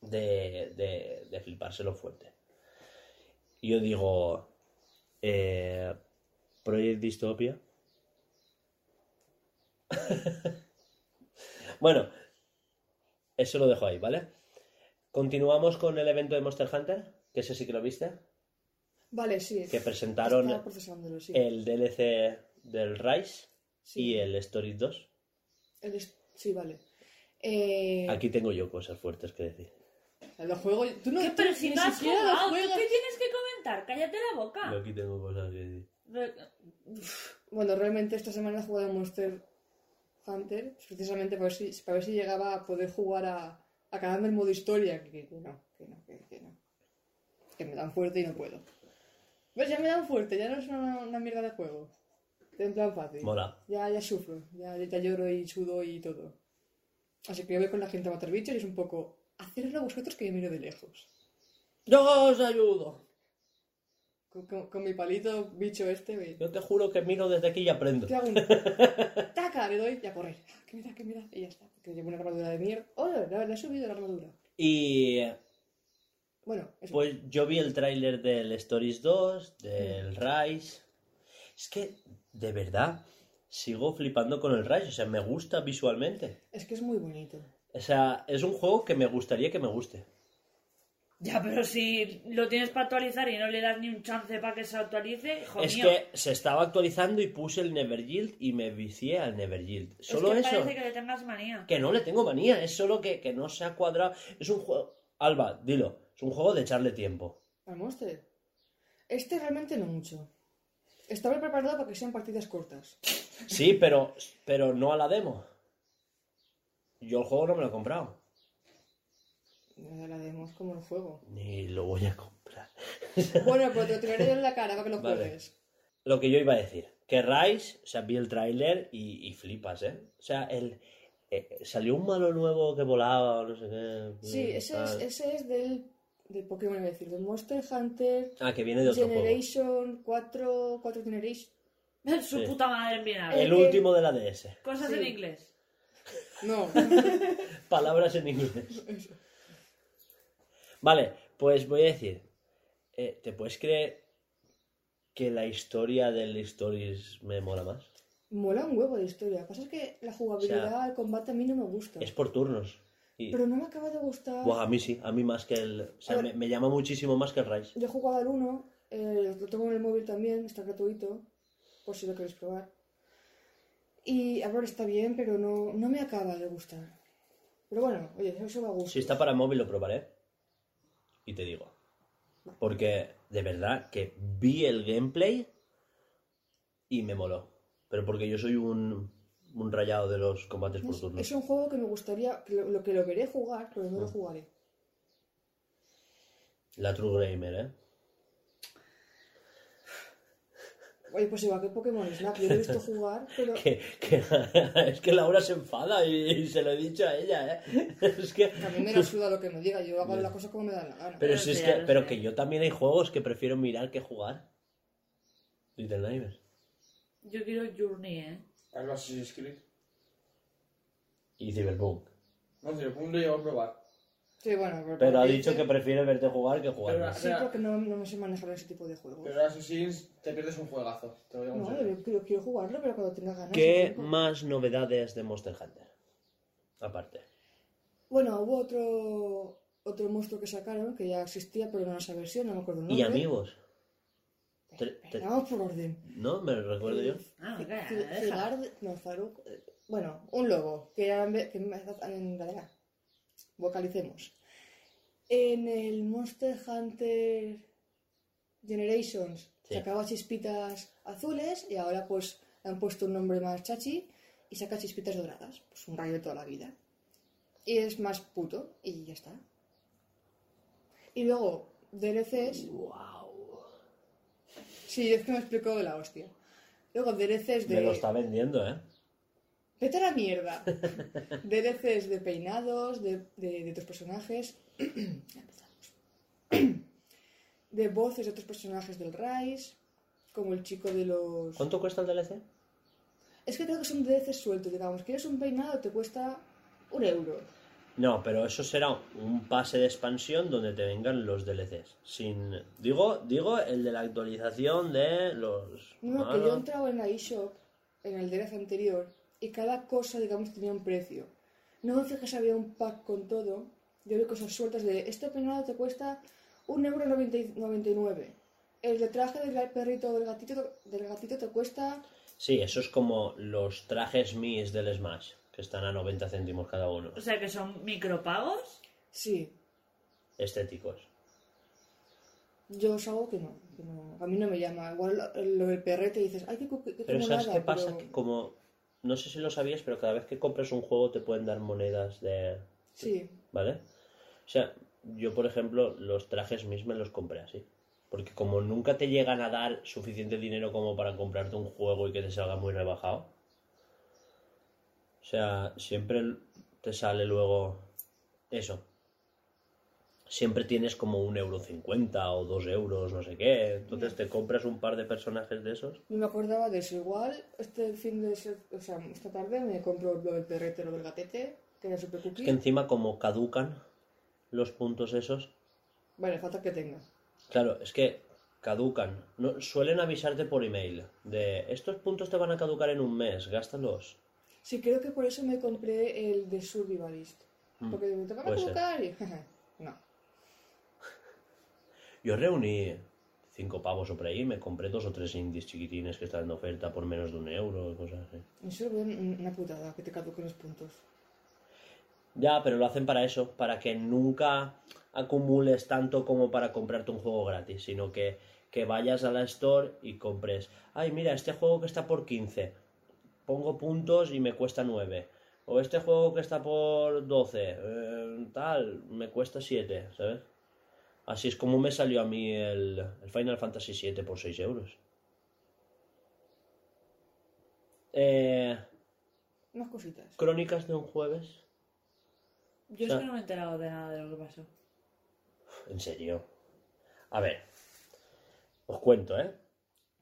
de, de, de flipárselo fuerte. Y yo digo, eh, Project Dystopia. bueno, eso lo dejo ahí, ¿vale? Continuamos con el evento de Monster Hunter, que ese sí que lo viste, Vale, sí. que presentaron sí. el DLC del Rise Sí. y el Story 2. El es- Sí, vale. Eh, Aquí tengo yo cosas fuertes que decir. el juego... Tú no, ¿Qué, tú pero si ni no has siquiera lo jugado, ¿tú juegas. qué tienes que comentar? Cállate la Yo boca. aquí tengo cosas que decir. Re- Bueno, realmente esta semana he jugado a Monster Hunter pues, precisamente para ver si, para ver si llegaba a poder jugar a, a acabarme el modo historia. Que, que- que no, que no, que, que no. Que me dan fuerte y no puedo. ¿Ves? Ya me dan fuerte, ya no es una, una mierda de juego. En plan fácil. Mola. Ya, ya sufro, ya, ya lloro y sudo y todo. Así que yo voy con la gente a matar bichos y es un poco... Hacerlo vosotros que yo miro de lejos. ¡Yo os ayudo! Con, con- con mi palito bicho este, ve. Yo te juro que miro desde aquí y aprendo. ¿Qué hago? Un... ¡Taca! Le doy y a correr. Ah, ¿Qué me da? ¿Qué me da? Y ya está. Que llevo una armadura de mierda. ¡Oh! Le, le he subido la armadura. Y Bueno, eso. pues yo vi el tráiler del Stories 2, del Rise. Es que, de verdad, sigo flipando con el Rise. O sea, me gusta visualmente. Es que es muy bonito. O sea, es un juego que me gustaría que me guste. Ya, pero si lo tienes para actualizar y no le das ni un chance para que se actualice, hijo es mío. que se estaba actualizando y puse el Never Yield y me vicié al Never Yield. Es Solo que eso. parece que le tengas manía. Que no le tengo manía, es solo que, que no se ha cuadrado. Es un juego. Alba, dilo. Es un juego de echarle tiempo. Al Monster. Este realmente no mucho. Estaba preparado para que sean partidas cortas. Sí, pero, pero no a la demo. Yo el juego no me lo he comprado. La demos como el juego. Ni lo voy a comprar. Bueno, pero te lo tiraré yo en la cara para que lo Vale. juegues. Lo que yo iba a decir. Que Rise, o sea, vi el tráiler y, y flipas, ¿eh? O sea, el, eh, salió un malo nuevo que volaba o no sé qué. Sí, ese es, ese es del, del Pokémon, iba a decir, del Monster Hunter Ah, que viene de otro juego. Generation 4, 4 Generation. Su Sí. puta madre Eh, El que- último de la DS. Cosas Sí. en inglés. No, Palabras en inglés. Vale, pues voy a decir. eh, ¿Te puedes creer que la historia del Stories me mola más? mola un huevo de historia. Lo que pasa es que la jugabilidad, sea, el combate a mí no me gusta. Es por turnos. Y, Pero no me acaba de gustar. Buah, a mí sí, a mí más que el. O sea, ver. me, me llama muchísimo más que el Rise. Yo he jugado al 1, eh, lo tengo en el móvil también, está gratuito, por si lo queréis probar. Y a ver, está bien, pero no, no me acaba de gustar. Pero bueno, oye, eso va a gustar. Si está para móvil lo probaré. Y te digo. Porque de verdad que vi el gameplay y me moló. Pero porque yo soy un, un rayado de los combates por turnos. es un juego que me gustaría, que lo, que lo quería jugar, pero no lo jugaré. La True Gamer, ¿eh? Oye, pues igual que Pokémon Snap, yo lo he visto jugar, pero Que, que- es que Laura se enfada y, y se lo he dicho a ella, ¿eh? Es que... a mí me la suda lo que me diga, yo hago las cosas como me dan la gana. Pero Pero si es que, pero que yo también hay juegos que prefiero mirar que jugar. Little Nightmares. Yo quiero Journey, ¿eh? Algo Assassin's Creed. Y Cyberpunk. No un lo llevo a probar. Sí, bueno, Pero ha dicho que prefiere verte jugar que jugar. Pero- Sí, porque no, no me sé manejar ese tipo de juegos. Pero Assassin's te pierdes un juegazo. Te lo digo en No, yo quiero, quiero jugarlo, pero cuando tenga ganas. y ¿Qué más novedades de Monster Hunter? Aparte. Bueno, hubo otro, otro monstruo que sacaron que ya existía, pero no en esa versión, no me acuerdo el Y nombre. amigos. Te- te- Vamos por orden. ¿No? ¿Me recuerdo yo? Ah. Filard- no, Faruk, eh, bueno, un lobo, que era en vez- que me- en vocalicemos. En el Monster Hunter Generations Sí. sacaba chispitas azules y ahora pues le han puesto un nombre más chachi y saca chispitas doradas, pues un rayo de toda la vida. Y es más puto y ya está. Y luego DLCs ¡Wow! Sí, es que me explicó de la hostia. Luego DLCs de... Me lo está vendiendo, ¿eh? ¡Vete a la mierda! DLCs de peinados, de, de, de otros personajes. empezamos. de voces de otros personajes del Rise. Como el chico de los... ¿Cuánto cuesta el DLC? Es que creo que son DLCs sueltos, digamos. Quieres un peinado, te cuesta un euro. No, pero eso será un pase de expansión donde te vengan los DLCs. Sin. Digo, digo el de la actualización de los. No, Ah, que yo he entrado en la eShop, en el DLC anterior, y cada cosa, digamos, tenía un precio. No me fijé si había un pack con todo. Yo vi cosas sueltas de, este peinado te cuesta 1,99€. El de traje del perrito o del gatito, del gatito te cuesta... Sí, eso es como los trajes Mis del Smash, que están a 90 céntimos cada uno. O sea que son micropagos. Sí, Estéticos. yo os hago que no, que no. A mí no me llama. Igual lo, lo del perrete dices, ay, qué, cu- qué Pero ¿sabes monada", qué pasa? pero- Que como. No sé si lo sabías, pero cada vez que compras un juego te pueden dar monedas de. Sí, ¿Vale? O sea, yo por ejemplo, los trajes Mis me los compré así. Porque como nunca te llegan a dar suficiente dinero como para comprarte un juego y que te salga muy rebajado. O sea, siempre te sale luego eso. Siempre tienes como un euro cincuenta o dos euros, no sé qué. Entonces te compras un par de personajes de esos. no me acordaba de eso. Igual este fin de... O sea, esta tarde me compro lo del perrete lo del gatete, que era super cookie. Es que encima como caducan los puntos esos. Vale, falta que tenga. Claro, es que caducan. No, suelen avisarte por email de estos puntos te van a caducar en un mes, gástalos. Sí, creo que por eso me compré el de Survivalist. Mm, Porque me te van a puede ser. colocar y... Yo reuní cinco pavos o por ahí, me compré dos o tres indies chiquitines que están en oferta por menos de un euro y cosas así. Eso es una putada, que te caduquen los puntos. Ya, pero lo hacen para eso, para que nunca acumules tanto como para comprarte un juego gratis, sino que, que vayas a la store y compres, ay, mira, este juego que está por 15, pongo puntos y me cuesta 9. O este juego que está por 12, eh, tal, me cuesta 7, ¿sabes? Así es como me salió a mí el, el Final Fantasy VII por 6 euros. Eh, Unas cositas. Crónicas de un jueves. Yo O sea- es que no me he enterado de nada de lo que pasó. En serio. A ver. Os cuento, ¿eh?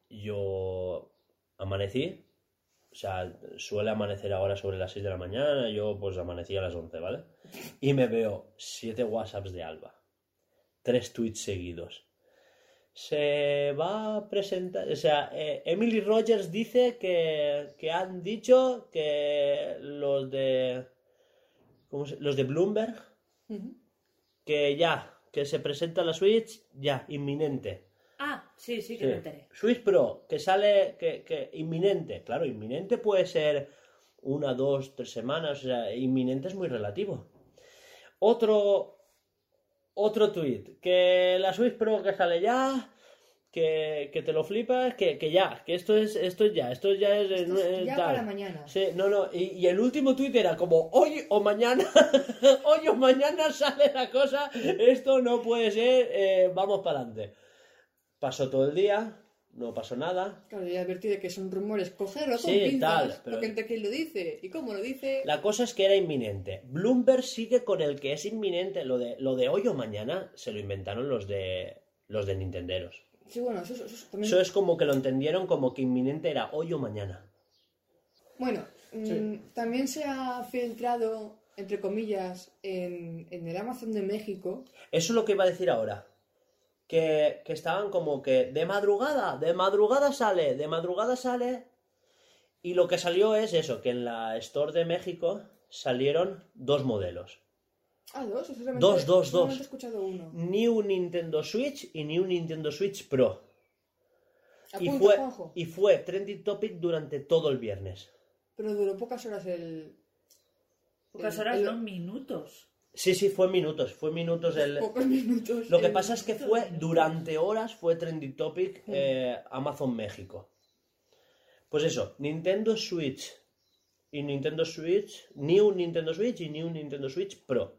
Yo amanecí. O sea, suele amanecer ahora sobre las 6 de la mañana. Yo pues amanecí a las 11, ¿vale? Y me veo 7 WhatsApps de Alba. 3 tweets seguidos. Se va a presentar... O sea, eh, Emily Rogers dice que, que han dicho que los de... ¿cómo se- Los de Bloomberg que ya, que se presenta la Switch, ya, inminente. Ah, sí, sí que Sí. me enteré. Switch Pro, que sale, que, que inminente. Claro, inminente puede ser una, dos, tres semanas, o sea, inminente es muy relativo. Otro, otro tweet, que la Switch Pro que sale ya, que, que te lo flipas, que, que ya, que esto es, esto es ya, esto ya es, Esto es ya tal. para mañana. Sí, no, no, y, y el último tuit era como hoy o mañana, hoy o mañana sale la cosa, esto no puede ser, eh, vamos para adelante. Pasó todo el día, no pasó nada. Claro, ya advertí de que son rumores, cogerlo con Sí, pinzas, tal, pero- porque entre quién lo dice y cómo lo dice... La cosa es que era inminente. Bloomberg sigue con el que es inminente. Lo de, lo de hoy o mañana se lo inventaron los de los de Nintenderos. Sí, bueno, eso, eso- eso también... Eso es como que lo entendieron como que inminente era hoy o mañana. Bueno, mm, también se ha filtrado, entre comillas, en, en el Amazon de México. Eso es lo que iba a decir ahora. Que, que estaban como que de madrugada, de madrugada sale, de madrugada sale. Y lo que salió es eso, que en la Store de México salieron dos modelos. Ah, dos, o solamente, Dos, dos, solamente dos. he escuchado uno. New Nintendo Switch y New Nintendo Switch Pro. Y fue, y fue trending topic durante todo el viernes. Pero duró pocas horas el... Pocas el- horas, el- no minutos. Sí, sí, fue minutos, fue minutos el... Pocos minutos. Lo que pasa es que fue durante horas, fue trending topic eh, Amazon México. Pues eso, Nintendo Switch y Nintendo Switch, New Nintendo Switch y New Nintendo Switch Pro.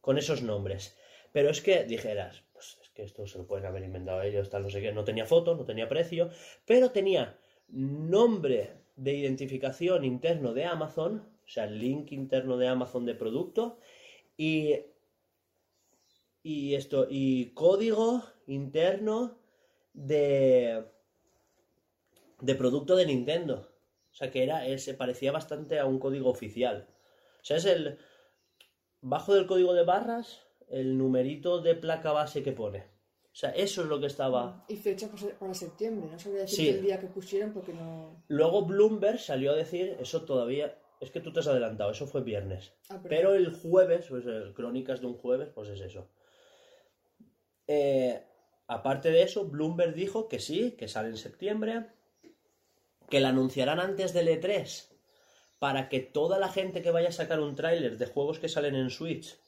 Con esos nombres. Pero es que dijeras, pues es que esto se lo pueden haber inventado ellos, tal, no sé qué. No tenía foto, no tenía precio, pero tenía nombre de identificación interno de Amazon, o sea, link interno de Amazon de producto, y y esto y código interno de de producto de Nintendo. O sea que era eh, se parecía bastante a un código oficial. O sea es el bajo del código de barras el numerito de placa base que pone. O sea eso es lo que estaba. Y fecha para se- para septiembre. No sabría decir Sí. el día que pusieron porque no... luego Bloomberg salió a decir eso todavía es que tú te has adelantado eso fue viernes Ah. Pero el jueves, pues el Crónicas de un jueves, pues es eso. Eh, aparte de eso, Bloomberg dijo que sí, que sale en septiembre, que la anunciarán antes del E3, para que toda la gente que vaya a sacar un tráiler de juegos que salen en Switch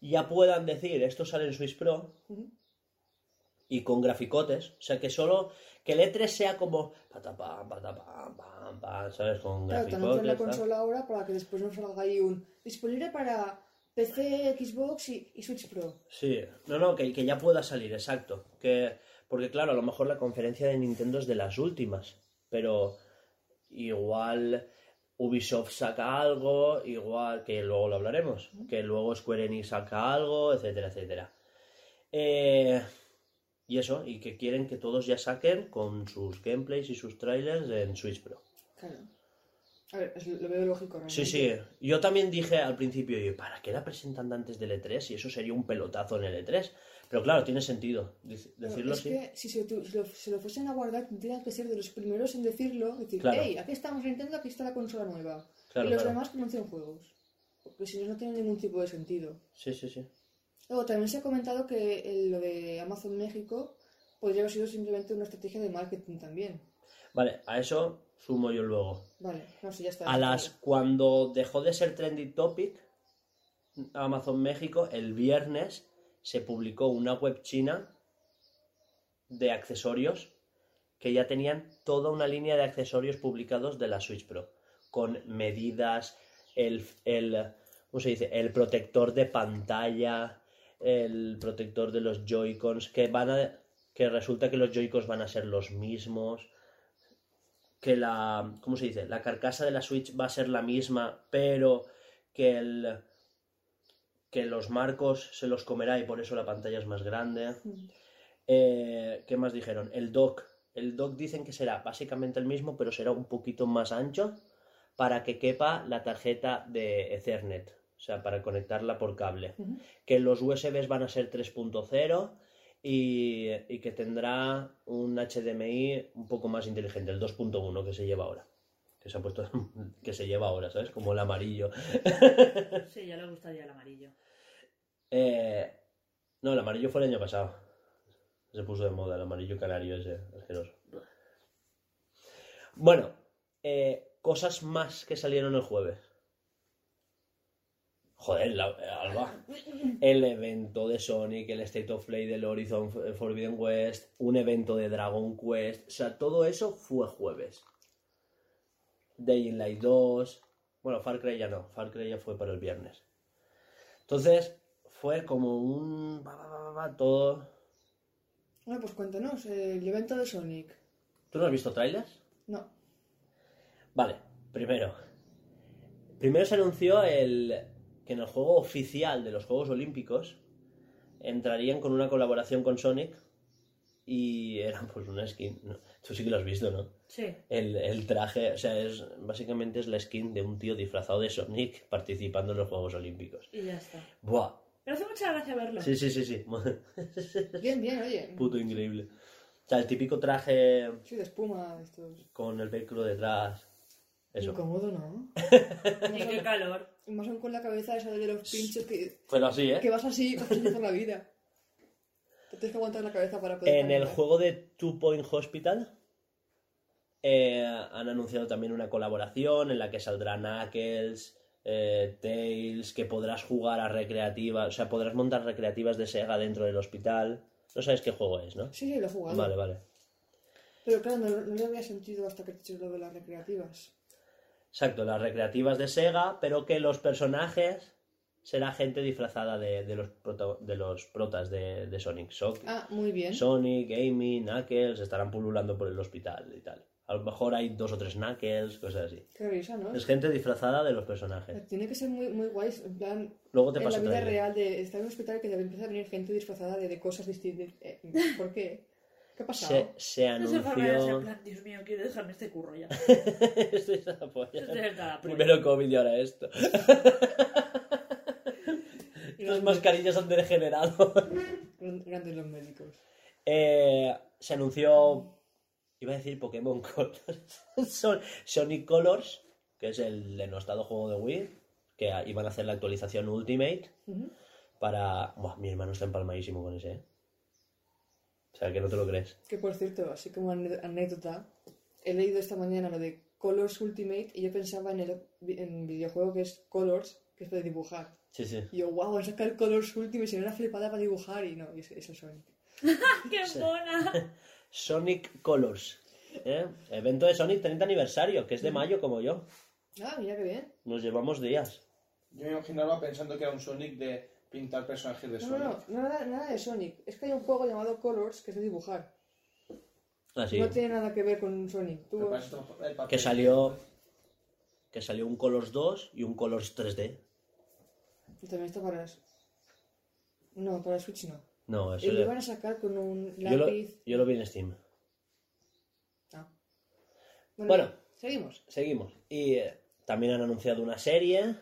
ya puedan decir esto sale en Switch Pro y con graficotes. O sea, que solo que el E3 sea como patapam, patapam, pam, ¿sabes? Con Claro, te anuncian la consola ahora para que después nos salga ahí un... Disponible para PC, Xbox y, y Switch Pro. Sí, no, no, que, que ya pueda salir, exacto. Que, porque claro, a lo mejor la conferencia de Nintendo es de las últimas, pero igual Ubisoft saca algo, igual que luego lo hablaremos, que luego Square Enix saca algo, etcétera, etcétera. Eh, y eso, y que quieren que todos ya saquen con sus gameplays y sus trailers en Switch Pro. Claro. A ver, lo veo lógico realmente. Sí, sí. Yo también dije al principio, ¿para qué la presentan antes del E3? Y eso sería un pelotazo en el E3. Pero claro, tiene sentido decirlo es así. que si se, lo, se lo fuesen a guardar, tendrían que ser de los primeros en decirlo. Decir, Claro. hey, aquí estamos Nintendo, aquí está la consola nueva. Claro, y los claro. demás que anuncian juegos. Porque si no, no tiene ningún tipo de sentido. Sí, sí, sí. Luego, también se ha comentado que el- lo de Amazon México podría haber sido simplemente una estrategia de marketing también. Vale, a eso sumo yo luego. Vale, no sé, ya está. A las cuando dejó de ser trending topic Amazon México, el viernes se publicó una web china de accesorios que ya tenían toda una línea de accesorios publicados de la Switch Pro con medidas, el, el ¿cómo se dice? el protector de pantalla, el protector de los Joy-Cons que van a que resulta que los Joy-Cons van a ser los mismos que la, ¿cómo se dice? La carcasa de la Switch va a ser la misma, pero que el que los marcos se los comerá y por eso la pantalla es más grande. Mm. Eh, ¿Qué más dijeron? El dock. El dock dicen que será básicamente el mismo, pero será un poquito más ancho para que quepa la tarjeta de Ethernet, o sea, para conectarla por cable. Que los USBs van a ser 3.0 y, y que tendrá un HDMI un poco más inteligente, el 2.1 que se lleva ahora. Que se ha puesto, que se lleva ahora, ¿sabes? Como el amarillo. Sí, ya le gustaría el amarillo. Eh, no, el amarillo fue el año pasado. Se puso de moda el amarillo canario ese, asqueroso. Bueno, eh, cosas más que salieron el jueves. Joder, la- Alba. El evento de Sonic, el State of Play del Horizon Forbidden West, un evento de Dragon Quest. O sea, todo eso fue jueves. Dying Light 2. Bueno, Far Cry ya no. Far Cry ya fue para el viernes. Entonces, fue como un. va, va, va, va, va, todo. Bueno, pues cuéntanos, eh, el evento de Sonic. ¿Tú no has visto trailers? No. Vale, primero. Primero se anunció el que en el juego oficial de los Juegos Olímpicos entrarían con una colaboración con Sonic y era pues una skin. ¿no? Tú sí que lo has visto, ¿no? Sí. El, el traje, o sea, es básicamente es la skin de un tío disfrazado de Sonic participando en los Juegos Olímpicos. Y ya está. ¡Buah! Pero hace mucha gracia verlo. Sí, sí, sí, sí. Bien, bien, oye. Puto increíble. O sea, el típico traje Sí, de espuma, estos. con el velcro detrás. Eso. Incómodo, ¿no? Y qué calor. Más aún con la cabeza esa de los pinchos que, Pero así, ¿eh? que vas así, vas así por la vida. Te tienes que aguantar la cabeza para poder. En el juego de Two Point Hospital eh, han anunciado también una colaboración en la que saldrá Knuckles, eh, Tails, que podrás jugar a recreativas, o sea, podrás montar recreativas de Sega dentro del hospital. No sabes qué juego es, ¿no? Sí, sí, lo he jugado. Vale, vale. Pero claro, no, no le había sentido hasta que te he dicho lo de las recreativas. Exacto, las recreativas de Sega, pero que los personajes será gente disfrazada de, de los, proto- de los protas de, de Sonic. So- Ah, muy bien. Sonic, Amy, Knuckles estarán pululando por el hospital y tal. A lo mejor hay dos o tres Knuckles, cosas así. Qué risa, ¿no? Es gente disfrazada de los personajes. Tiene que ser muy, muy guay, en plan, Luego te en paso la vida trailer. real de estar en un hospital que empieza a venir gente disfrazada de, de cosas distintas. Eh, ¿Por qué? ¿Qué ha pasado? Se, se en anunció... plan, Dios mío, quiero dejarme este curro ya. Esto es la polla. Esto es la polla. Primero COVID y ahora esto. Las mascarillas han degenerado. Gran- Grandes los médicos. Eh, se anunció... Iba a decir Pokémon Colors. Son- Sonic Colors, que es el denostado juego de Wii, que iban a hacer la actualización Ultimate para... Buah, mi hermano está empalmadísimo con ese, ¿eh? O sea, que no te lo crees. Que por cierto, así como anécdota, he leído esta mañana lo de Colors Ultimate y yo pensaba en el en videojuego que es Colors, que es de dibujar. Sí, sí. Y yo, wow, a sacar Colors Ultimate, si no era flipada para dibujar y no, eso, eso es Sonic. ¡Qué mona! Sonic Colors. ¿eh? Evento de Sonic 30 aniversario, que es de mayo como yo. Ah, mira qué bien. Nos llevamos días. Yo me imaginaba pensando que era un Sonic de pintar personajes de No, Sonic. no, no, nada, nada de Sonic. Es que hay un juego llamado Colors que es de dibujar. Así. No tiene nada que ver con Sonic. Tú. Que salió. Que salió un Colors 2 y un Colors 3D. y también está para... No, para Switch no. No, eso Y lo iban a sacar con un yo, lo, lápiz... yo lo vi en Steam. Ah. Bueno. seguimos. Seguimos. Y eh, también han anunciado una serie.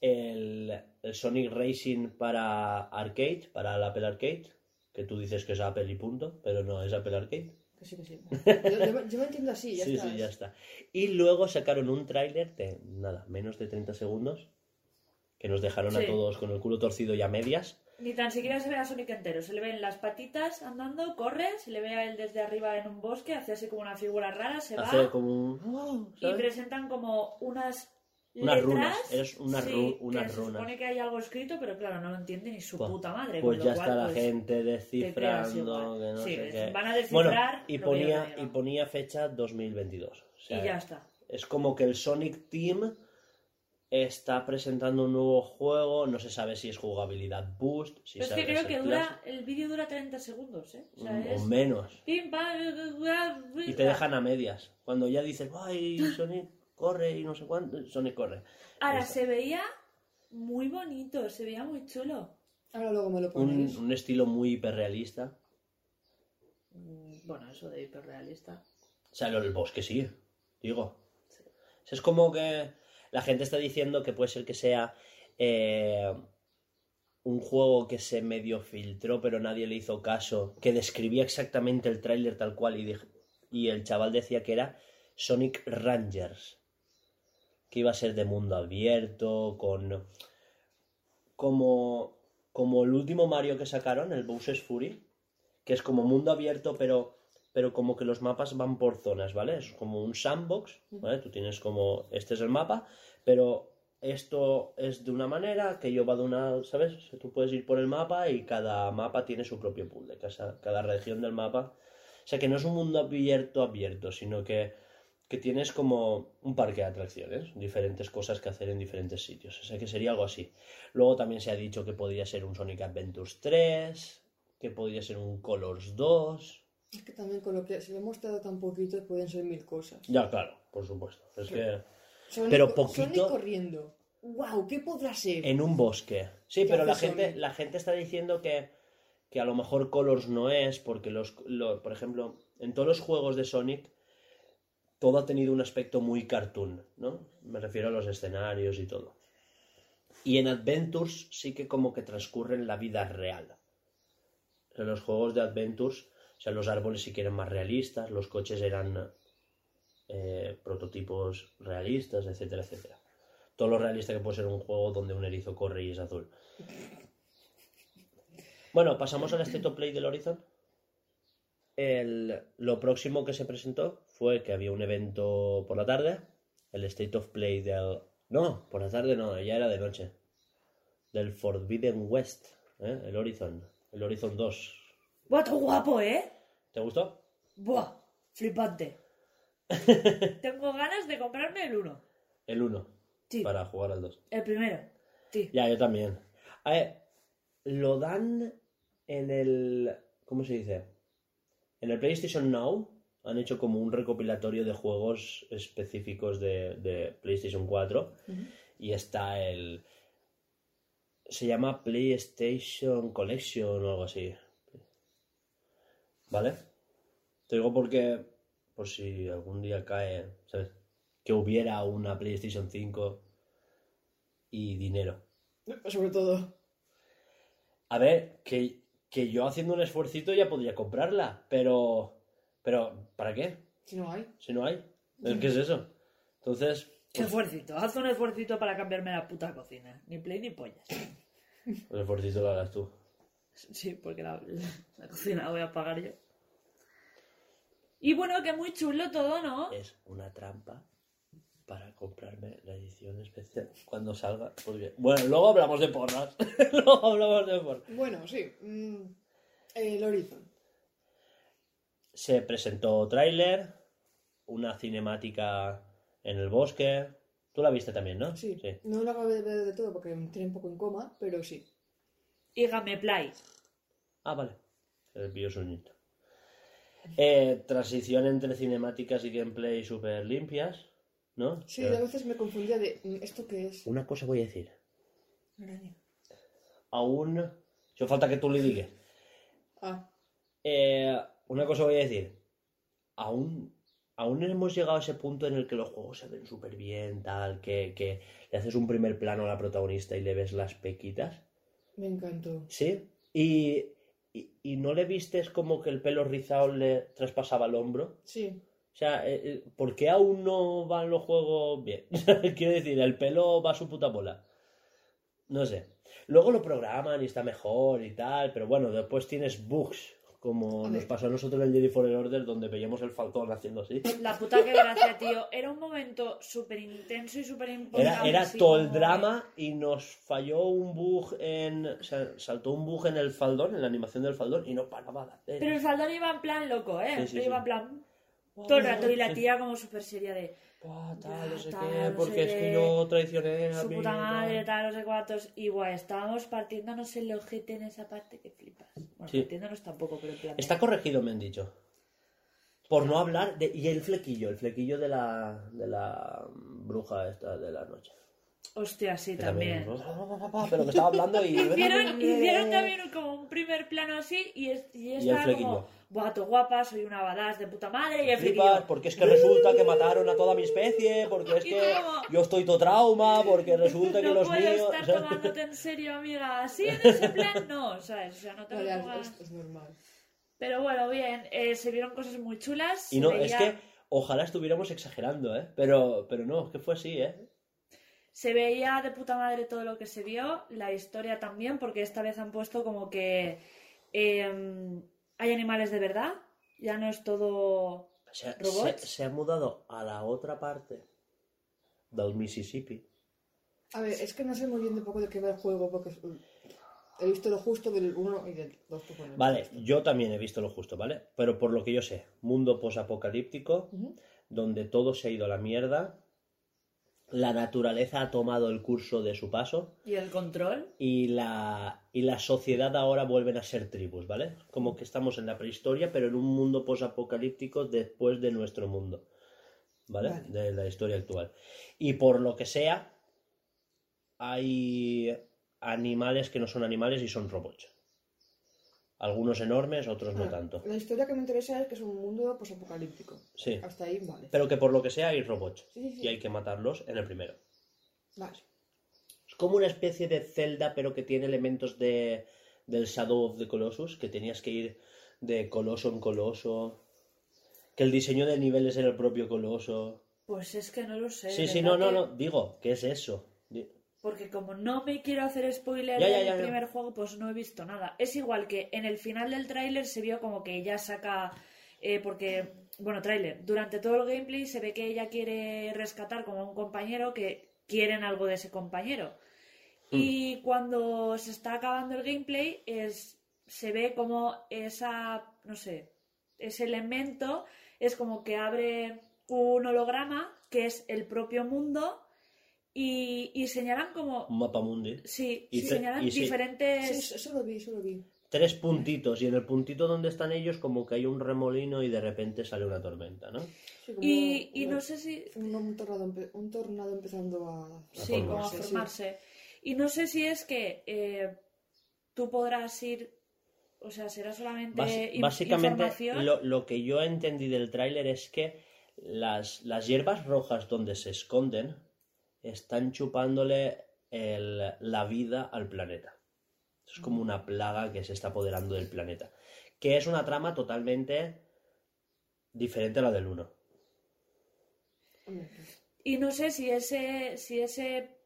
El, el Sonic Racing para Arcade, para el Apple Arcade. Que tú dices que es Apple y punto, pero no es Apple Arcade. Que sí, que sí. Yo, yo me- yo me entiendo así, ya sí, está. sí, ya está. Y luego sacaron un tráiler de nada, menos de 30 segundos. Que nos dejaron a todos con el culo torcido y a medias. Ni tan siquiera se ve a Sonic entero. Se le ven las patitas andando, corre, se le ve a él desde arriba en un bosque, hace así como una figura rara, se Hace va como un. oh, y presentan como unas Unas letras. runas, eres unas sí, ru- unas que Se runas. supone que hay algo escrito, pero claro, no lo entiende ni su Pues- puta madre. Pues ya cual, está la pues, gente descifrando, igual. que no Sí, sé qué. van a Bueno, descifrar y lo que ponía, y ponía fecha 2022. O sea, Y ya está. Es como que el Sonic Team está presentando un nuevo juego, no se sabe si es jugabilidad boost, si Pero es que creo que dura, el vídeo dura 30 segundos, ¿eh? O sea, mm, es... o menos. Y te dejan a medias. Cuando ya dices, ay, Sonic corre y no sé cuánto, Sonic corre. Ahora, Eso. se veía muy bonito, se veía muy chulo. Ahora luego me lo Un, pones. un estilo muy hiperrealista. Mm, Bueno, eso de hiperrealista. O sea, lo del bosque sí, digo. O sea, es como que la gente está diciendo que puede ser que sea eh, un juego que se medio filtró, pero nadie le hizo caso, que describía exactamente el tráiler tal cual y, y el chaval decía que era Sonic Rangers, que iba a ser de mundo abierto, con... como, como el último Mario que sacaron, el Bowser's Fury, que es como mundo abierto, pero, pero como que los mapas van por zonas, ¿vale? Es como un sandbox, ¿vale? Tú tienes como, este es el mapa, pero esto es de una manera, que yo va de una, ¿sabes? Tú puedes ir por el mapa y cada mapa tiene su propio puzzle, cada, cada región del mapa. O sea, que no es un mundo abierto, abierto, sino que, que tienes como un parque de atracciones, diferentes cosas que hacer en diferentes sitios. O sea, que sería algo así. Luego también se ha dicho que podría ser un Sonic Adventures 3, que podría ser un Colors 2. Es que también con lo que se le ha mostrado tan poquito pueden ser mil cosas. Ya, claro, por supuesto. Es que Sonic, Pero poquito- Sonic corriendo. ¡Wow! ¿Qué podrá ser? en un bosque. Sí, ¿Qué pero la gente, Sonic? la gente está diciendo que, que a lo mejor Colors no es, porque los, lo- por ejemplo, en todos los juegos de Sonic todo ha tenido un aspecto muy cartoon, ¿no? Me refiero a los escenarios y todo. Y en Adventures sí que como que transcurren la vida real. En los juegos de Adventures, o sea, los árboles sí que eran más realistas, los coches eran eh, prototipos realistas, etcétera, etcétera. todo lo realista que puede ser un juego donde un erizo corre y es azul. Bueno, pasamos al State Play del Horizon. El- lo próximo que se presentó fue que había un evento por la tarde, el State of Play del... No, por la tarde no, ya era de noche. Del Forbidden West, ¿eh? el Horizon, el Horizon 2. Buah, todo guapo, ¿eh? ¿Te gustó? Buah, flipante. Tengo ganas de comprarme el 1. El 1, Sí, para jugar al 2. el primero. Sí. Ya, yo también. A ver, lo dan en el... ¿Cómo se dice? En el PlayStation Now han hecho como un recopilatorio de juegos específicos de, de PlayStation 4 y está el... Se llama PlayStation Collection o algo así. ¿Vale? Te digo porque, por si algún día cae, ¿sabes? Que hubiera una PlayStation 5 y dinero. Sobre todo. A ver, que, que yo haciendo un esfuercito ya podría comprarla, pero. Pero, ¿para qué? Si no hay. Si no hay. ¿Qué es eso? Entonces, ¿Qué esfuercito? Haz un esfuercito para cambiarme la puta cocina. Ni play ni pollas. el esfuercito lo hagas tú. Sí, porque la, la cocina la voy a pagar yo. Y bueno, que muy chulo todo, ¿no? Es una trampa para comprarme la edición especial cuando salga. Porque... Bueno, luego hablamos de porras. luego hablamos de porras. Bueno, sí. mm, el Horizon. Se presentó tráiler, una cinemática en el bosque. Tú la viste también, ¿no? Sí. No lo acabé de ver de todo porque me tiene un poco en coma, pero sí. Y Gameplay. Ah, vale. El biosuñito. Eh, transición entre cinemáticas y gameplay súper limpias, ¿no? Sí, Pero a veces me confundía de. mm, ¿Esto qué es? Una cosa voy a decir. Araña. Aún... Yo falta que tú le digas. Ah, Eh, una cosa voy a decir. Aún, aún no hemos llegado a ese punto en el que los juegos se ven súper bien, tal, que, que le haces un primer plano a la protagonista y le ves las pequitas. me encantó. Sí. Y, y, y no le vistes como que el pelo rizado le traspasaba el hombro. Sí. O sea, eh, eh, ¿por qué aún no van los juegos bien? Quiero decir, el pelo va a su puta bola. No sé. Luego lo programan y está mejor y tal, pero bueno, después tienes bugs, como nos pasó a nosotros en el Jedi Fallen Order, donde veíamos el falcón haciendo así. La puta que gracia, tío. Era un momento súper intenso y súper importante. Era, era así todo el drama y nos falló un bug en... O sea, saltó un bug en el faldón, en la animación del faldón, y no paraba de hacer. Pero el faldón iba en plan loco, ¿eh? Sí, sí, iba sí. en plan todo el rato y la tía como súper seria de tal, no sé Tal, qué, no sé porque es que yo traicioné a su puta madre, tal, no sé cuántos. Y guay, estábamos partiéndonos el ojete en esa parte que flipas. Bueno, Sí. partiéndonos tampoco, pero en plan. de- Está corregido, me han dicho. Por no hablar de... Y el flequillo, el flequillo de la, de la bruja esta de la noche. Hostia, sí, Que también. Pero que estaba hablando y... Hicieron, hicieron también como un primer plano así y, es, y el estaba flequillo. como, guato guapa, soy una badass de puta madre y el Flipas, porque es que resulta que mataron a toda mi especie, porque es Y que como- yo estoy todo trauma, porque resulta que no los puedo míos... estar tomándote en serio, amiga. Así en ese plan no, ¿sabes? O sea, no te Vale, lo es, es- es normal. Pero bueno, bien, eh, se vieron cosas muy chulas. Y no, veía, es que ojalá estuviéramos exagerando, ¿eh? Pero, pero no, es que fue así, ¿eh? Se veía de puta madre todo lo que se vio, la historia también, porque esta vez han puesto como que eh, hay animales de verdad, ya no es todo... Se, se, ¿Robots? se ha mudado a la otra parte del Mississippi. A ver, es que no sé muy bien de poco de qué va el juego porque he visto lo justo del 1 y del 2. pues bueno, Vale, yo también he visto lo justo, ¿vale? Pero por lo que yo sé, mundo posapocalíptico, Ujú. donde todo se ha ido a la mierda, la naturaleza ha tomado el curso de su paso ¿Y el control? y la, y la sociedad ahora vuelven a ser tribus, ¿vale? Como que estamos en la prehistoria, pero en un mundo posapocalíptico después de nuestro mundo, ¿vale? Vale. De la historia actual. Y por lo que sea, hay animales que no son animales y son robots. Algunos enormes, otros no Ah, tanto. La historia que me interesa es que es un mundo posapocalíptico. Sí. Hasta ahí, vale. Pero que por lo que sea hay robots. Sí, sí, sí. Y hay que matarlos en el primero. Vale. Es como una especie de Zelda, pero que tiene elementos de, del Shadow of the Colossus, que tenías que ir de coloso en coloso. Que el diseño de niveles era el propio coloso. Pues es que no lo sé. Sí, sí, ¿verdad no, no, no, digo, ¿qué es eso? Porque como no me quiero hacer spoiler Ya, del ya, ya. primer juego, pues no he visto nada. Es igual que en el final del tráiler se vio como que ella saca... eh, porque, bueno, tráiler, durante todo el gameplay se ve que ella quiere rescatar como a un compañero que quieren algo de ese compañero. Hmm. Y cuando se está acabando el gameplay, es, se ve como esa, no sé, ese elemento es como que abre un holograma que es el propio mundo y, y señalan como Un mapa mundi. Sí, Y señalan y diferentes. Sí, eso, eso lo vi, eso lo vi. Tres puntitos, y en el puntito donde están ellos, como que hay un remolino y de repente sale una tormenta, ¿no? Sí, como Y, y una- no sé si. Un, un tornado, un tornado empezando a... Sí, como a formarse, sí. formarse. Y no sé si es que eh, tú podrás ir. O sea, será solamente básicamente, información. lo, lo que yo entendí del tráiler es que las, las hierbas rojas donde se esconden están chupándole la vida al planeta. Es como una plaga que se está apoderando del planeta. Que es una trama totalmente diferente a la del 1. Y no sé si ese, si ese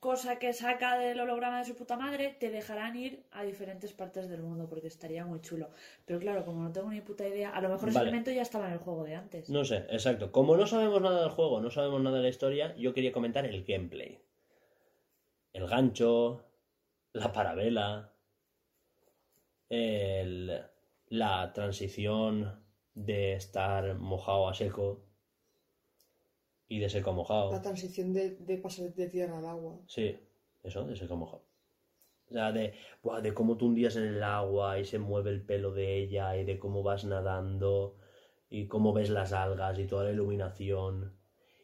cosa que saca del holograma de su puta madre te dejarán ir a diferentes partes del mundo porque estaría muy chulo. Pero claro, como no tengo ni puta idea, a lo mejor ese Vale. elemento ya estaba en el juego de antes. No sé, exacto. Como no sabemos nada del juego, no sabemos nada de la historia, yo quería comentar el gameplay. El gancho, la parabela, el- la transición de estar mojado a seco y de seco a La mojado. transición de, de pasar de tierra al agua. Sí, eso, de seco a mojado. O sea, de, buah, de cómo te hundías en el agua y se mueve el pelo de ella y de cómo vas nadando y cómo ves las algas y toda la iluminación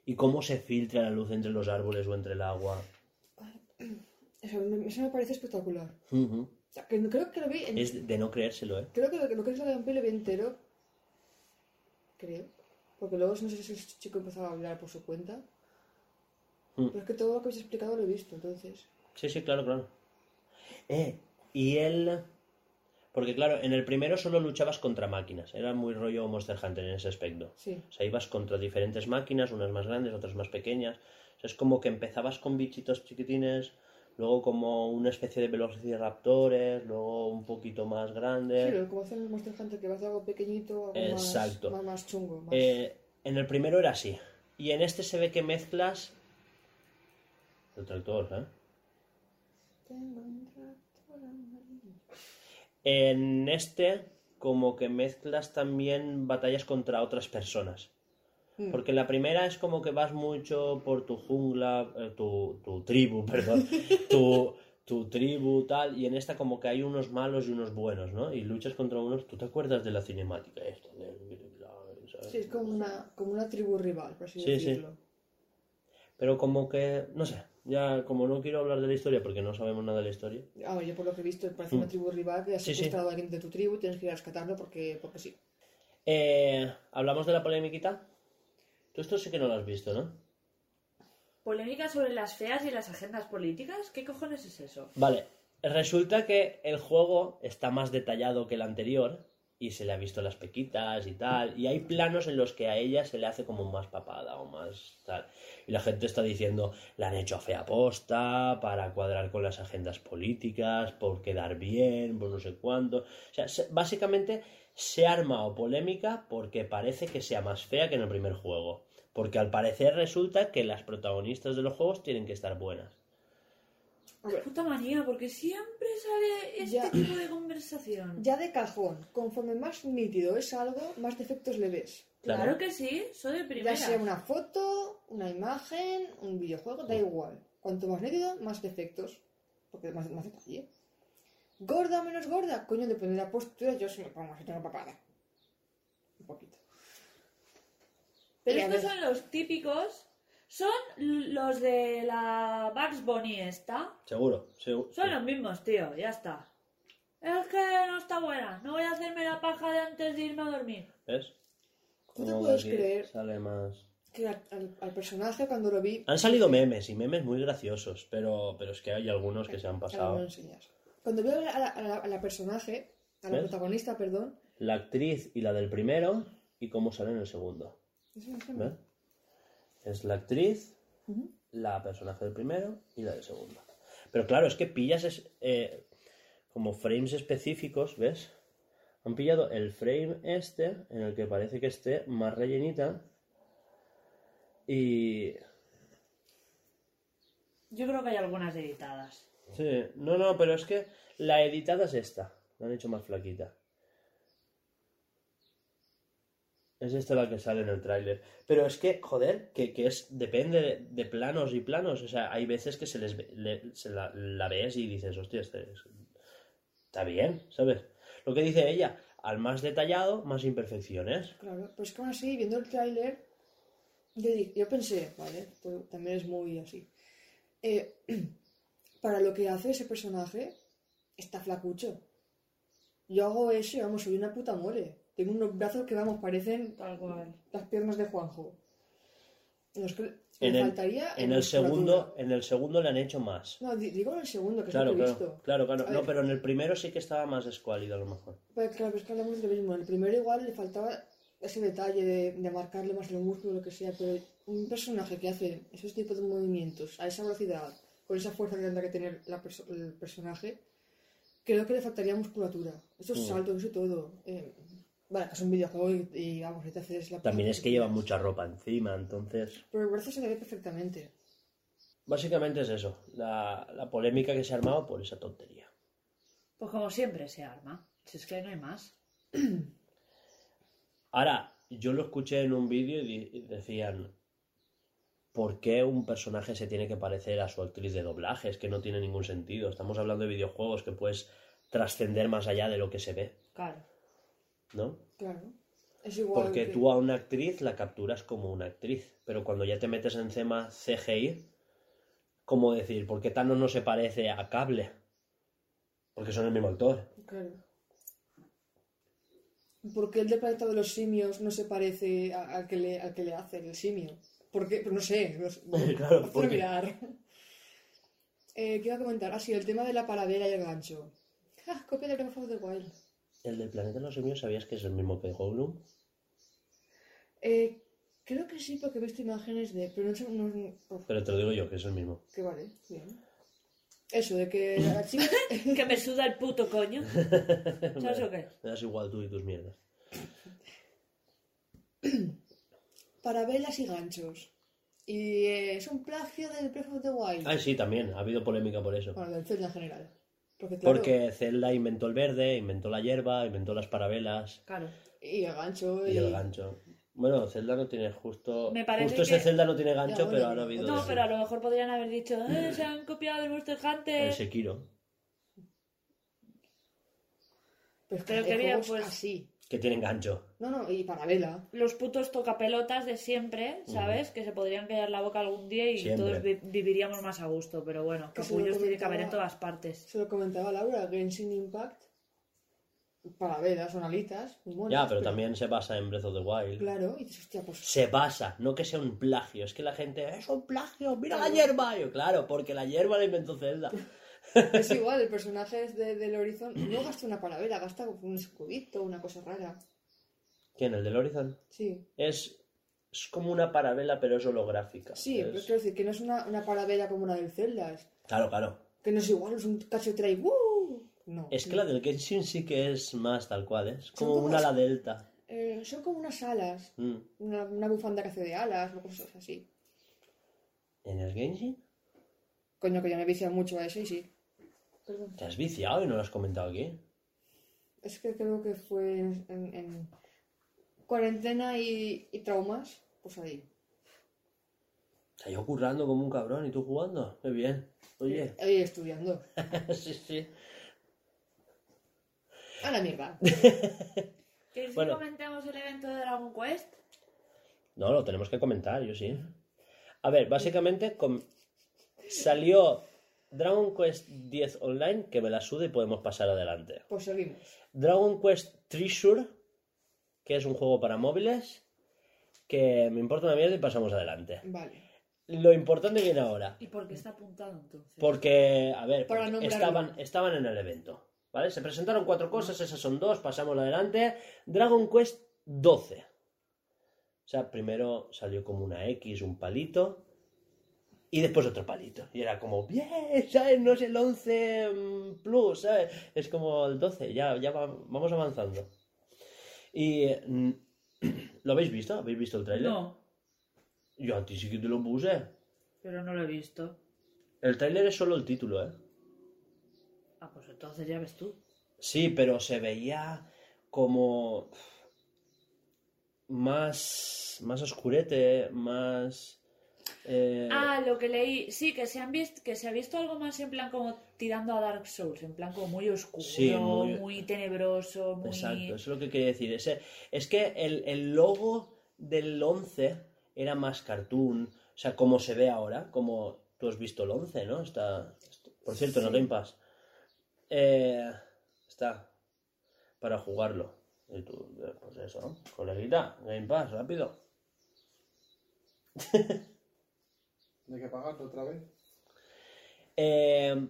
y cómo se filtra la luz entre los árboles o entre el agua. Eso me, eso me parece espectacular. Ujú. O sea, que creo que lo vi en... Es de- no creérselo, ¿eh? Creo que lo, que lo que es la vi entero. Creo. Porque luego no sé si el chico empezaba a hablar por su cuenta. Mm. Pero es que todo lo que habéis explicado lo he visto, entonces. Sí, sí, claro, claro. Eh, y él... Porque claro, en el primero solo luchabas contra máquinas. Era muy rollo Monster Hunter en ese aspecto. Sí. O sea, ibas contra diferentes máquinas, unas más grandes, otras más pequeñas. O sea, es como que empezabas con bichitos chiquitines, luego como una especie de velociraptores, luego un poquito más Sí, grandes. lo como hacen los Monster Hunter, que vas de algo pequeñito a algo Exacto. Más, más, más chungo. Más... Eh, en el primero era así. Y en este se ve que mezclas... El tractor, ¿eh? Tengo un tractor amarillo. En este, como que mezclas también batallas contra otras personas. Mm. Porque en la primera es como que vas mucho por tu jungla, eh, tu, tu tribu, perdón, tu, tu tribu, tal, y en esta como que hay unos malos y unos buenos, ¿no? Y luchas contra unos, ¿tú te acuerdas de la cinemática esta? Sí, es como una, como una tribu rival, por así Sí, sí. decirlo. Pero como que, no sé, ya como no quiero hablar de la historia porque no sabemos nada de la historia. Ah, yo por lo que he visto, parece una tribu rival que ha Sí, sí. secuestrado a alguien de tu tribu y tienes que ir a rescatarlo porque, porque sí. Eh, ¿Hablamos de la polemiquita? Tú esto sí que no lo has visto, ¿no? ¿Polémica sobre las feas y las agendas políticas? ¿Qué cojones es eso? Vale, resulta que el juego está más detallado que el anterior y se le ha visto las pequitas y tal, y hay planos en los que a ella se le hace como más papada o más tal. Y la gente está diciendo, la han hecho a fea posta para cuadrar con las agendas políticas, por quedar bien, por no sé cuánto. O sea, se- básicamente se ha armado polémica porque parece que sea más fea que en el primer juego. Porque al parecer resulta que las protagonistas de los juegos tienen que estar buenas. A ver, Puta manía, porque siempre sale este Ya. tipo de conversación. ya de cajón, conforme más nítido es algo, más defectos le ves. Claro, Claro. que sí, soy de Ya primera. sea una foto, una imagen, un videojuego, da igual. Cuanto más nítido, más defectos. Porque más, más detalle. ¿Gorda o menos gorda? Coño, depende de la postura, yo si me pongo así tengo papada. Un poquito. Pero estos son los típicos. Son los de la Bugs Bunny esta. Seguro, seguro. Son los mismos, tío, ya está. Es que no está buena. No voy a hacerme la paja de antes de irme a dormir. ¿Ves? ¿Tú te puedes creer? Sale más. que al, personaje cuando lo vi... Han salido memes y memes muy graciosos, pero, pero es que hay algunos que se han Ahora me lo pasado. Cuando vi a la, a la- a la- a la personaje, a la ¿Ves? protagonista, perdón... La actriz y la del primero y cómo sale en el segundo. Es la actriz, la personaje del primero y la del segundo. Pero claro, es que pillas es- eh, como frames específicos, ¿ves? Han pillado el frame este, en el que parece que esté más rellenita. Y... Yo creo que hay algunas editadas. Sí, no, no, pero es que la editada es esta. La han hecho más flaquita. Es esta la que sale en el tráiler. Pero es que, joder, que, que es depende de, planos y planos. O sea, hay veces que se les la, ves y dices, hostia, este es- está bien, ¿sabes? Lo que dice ella, al más detallado, más imperfecciones. Claro, pero es que aún así, viendo el tráiler, yo, yo pensé, ¿vale? Esto también es muy así. Eh, para lo que hace ese personaje, está flacucho. Yo hago eso y vamos, soy una puta mole. Tengo unos brazos que, vamos, parecen Tal cual. las piernas de Juanjo. Que En el, faltaría en el musculatura. segundo, en el segundo le han hecho más. No, di- digo en el segundo, que Claro, es lo que he visto. claro, claro. A No, ver. pero en el primero sí que estaba más escuálido a lo mejor. Pues claro, pero es que hablamos de lo mismo. En el primero igual le faltaba ese detalle de, de marcarle más el músculo o lo que sea, pero un personaje que hace esos tipos de movimientos a esa velocidad, con esa fuerza que tendrá que tener la perso- el personaje, creo que le faltaría musculatura. Esos Mm. saltos, eso todo. Eh, vale, que es un videojuego y, y, vamos, te haces la También es que lleva mucha ropa encima, entonces... Pero el brazo se le ve perfectamente. Básicamente es eso, la, la polémica que se ha armado por esa tontería. Pues como siempre se arma. Si es que no hay más. Ahora, yo lo escuché en un vídeo y decían, ¿por qué un personaje se tiene que parecer a su actriz de doblaje? Es que no tiene ningún sentido. Estamos hablando de videojuegos que puedes trascender más allá de lo que se ve, Claro. ¿No? Claro. Es igual. Porque que- tú a una actriz la capturas como una actriz, pero cuando ya te metes en tema CGI, ¿cómo decir? ¿Por qué Thanos no se parece a Cable? Porque son el mismo actor. Claro. ¿Por qué el del planeta de los simios no se parece al que le, al que le hace el simio? ¿Por qué? Pues no sé. No sé. Claro, porque- mirar. Eh, ¿Qué iba a comentar? Ah, sí, el tema de la paradera y el gancho. Ah, copia de Breath of the Wild. El del planeta de los simios, ¿sabías que es el mismo que Gollum? Eh, creo que sí, porque he visto imágenes de... Pero no sé... No, no- Pero te lo digo yo, que es el mismo. que vale, bien. Eso, de que la chica... Que me suda el puto coño. ¿Sabes o qué? Me das igual tú y tus mierdas. Parabelas y ganchos. Y eh, es un plagio del Breath of the Wild. Ah, sí, también. Ha habido polémica por eso. Bueno, del Zelda en general. Porque, claro, Porque Zelda inventó el verde, inventó la hierba, inventó las parabelas Claro. Y el gancho. y el gancho. Bueno, Zelda no tiene justo... Me parece Justo ese Zelda no tiene gancho, Ya, bueno, pero ahora ha habido... No, pero a lo mejor podrían haber dicho, eh, se han copiado del Monster Hunter. El Sekiro, Pero, Pero quería, pues- así. Que tienen gancho. No, no, y parabela. Los putos tocapelotas de siempre, ¿sabes? Que se podrían callar la boca algún día y Siempre. todos vi- viviríamos más a gusto. Pero bueno, Que se lo capullos tiene que haber en comentaba- todas partes. Se lo comentaba Laura, Genshin Impact. Parabelas, son alitas. muy monas, Ya, pero también se basa en Breath of the Wild. Claro, y dices, hostia, pues. Se basa, no que sea un plagio. Es que la gente, es un plagio, mira la hierba. Yo, claro, porque la hierba la inventó Zelda. Es igual, el personaje es de, del Horizon no gasta una parabela, gasta un escudito, una cosa rara. ¿Quién? ¿El del Horizon? Sí. Es, es como una parabela, pero es holográfica. Sí, Es- pero quiero decir que no es una, una parabela como la del Zelda. Claro, claro. que no es igual, es un cacho de trae. ¡uh! No. Es que la del Genshin sí que es más tal cual, ¿eh? es como como una ala delta. Eh, son como unas alas. Mm. Una, una bufanda que hace de alas o cosas así. ¿En el Genshin? Coño, que ya me vicia mucho a ese y sí. Perdón. ¿Te has viciado y no lo has comentado aquí? Es que creo que fue en, en- en cuarentena y, y traumas. Pues ahí. Sea, yo currando como un cabrón y tú jugando. Qué bien. Oye, Ahí estudiando. sí, sí. A la mierda. ¿Queréis que Bueno. comentemos el evento de Dragon Quest? No, lo tenemos que comentar, yo sí. A ver, básicamente com- salió Dragon Quest X Online, que me la suda y podemos pasar adelante. Pues seguimos. Dragon Quest Treasure, que es un juego para móviles, que me importa una mierda y pasamos adelante. Vale. Lo importante viene ahora. ¿Y por qué está apuntado entonces? Porque, a ver, Para porque nombrarlo. estaban, estaban en el evento. ¿Vale? Se presentaron cuatro cosas, esas son dos, pasamos adelante. Dragon Quest 12. O sea, primero salió como una X, un palito, y después otro palito. Y era como, bien, ¿sabes? No es el 11 mm, Plus, ¿sabes? Es como el 12, ya, ya va- vamos avanzando. Y... mm, ¿Lo habéis visto? ¿Habéis visto el tráiler? No, Yo a ti sí que te lo puse. pero no lo he visto. El tráiler es solo el título, ¿eh? Ah, pues entonces ya ves tú. Sí, pero se veía como más, más oscurete, más... eh, Ah, lo que leí, sí, que se, han visto, que se ha visto algo más en plan como tirando a Dark Souls, en plan como muy oscuro, Sí, muy- muy... tenebroso, muy... Exacto, eso es lo que quería decir. Es que el, el logo del 11 era más cartoon, o sea, como se ve ahora, como tú has visto el 11, ¿no? Está, por cierto, en el Game Pass. Eh, está para jugarlo. Y tú, pues eso, ¿no? Coleguita, Game Pass, rápido. ¿De que pagarlo otra vez? Eh,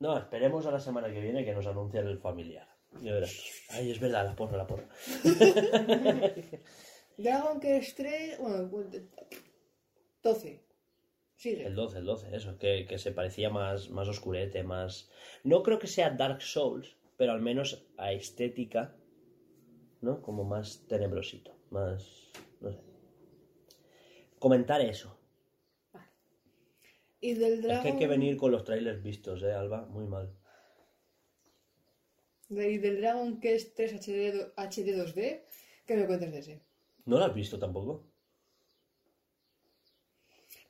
no, esperemos a la semana que viene que nos anuncien el familiar. Ya verás. Ay, es verdad, la porra, la porra. Dragon Quest 3, bueno, 12. Sigue. El 12, el 12, eso, que, que se parecía más, más oscurete, más... No creo que sea Dark Souls, pero al menos a estética, ¿no? Como más tenebrosito, más... no sé. Comentar eso. Y del Es Dragon... que hay que venir con los trailers vistos, ¿eh, Alba? Muy mal. de- y del Dragon Quest 3 HD, HD 2D, ¿qué me cuentas de ese? ¿No lo has visto tampoco?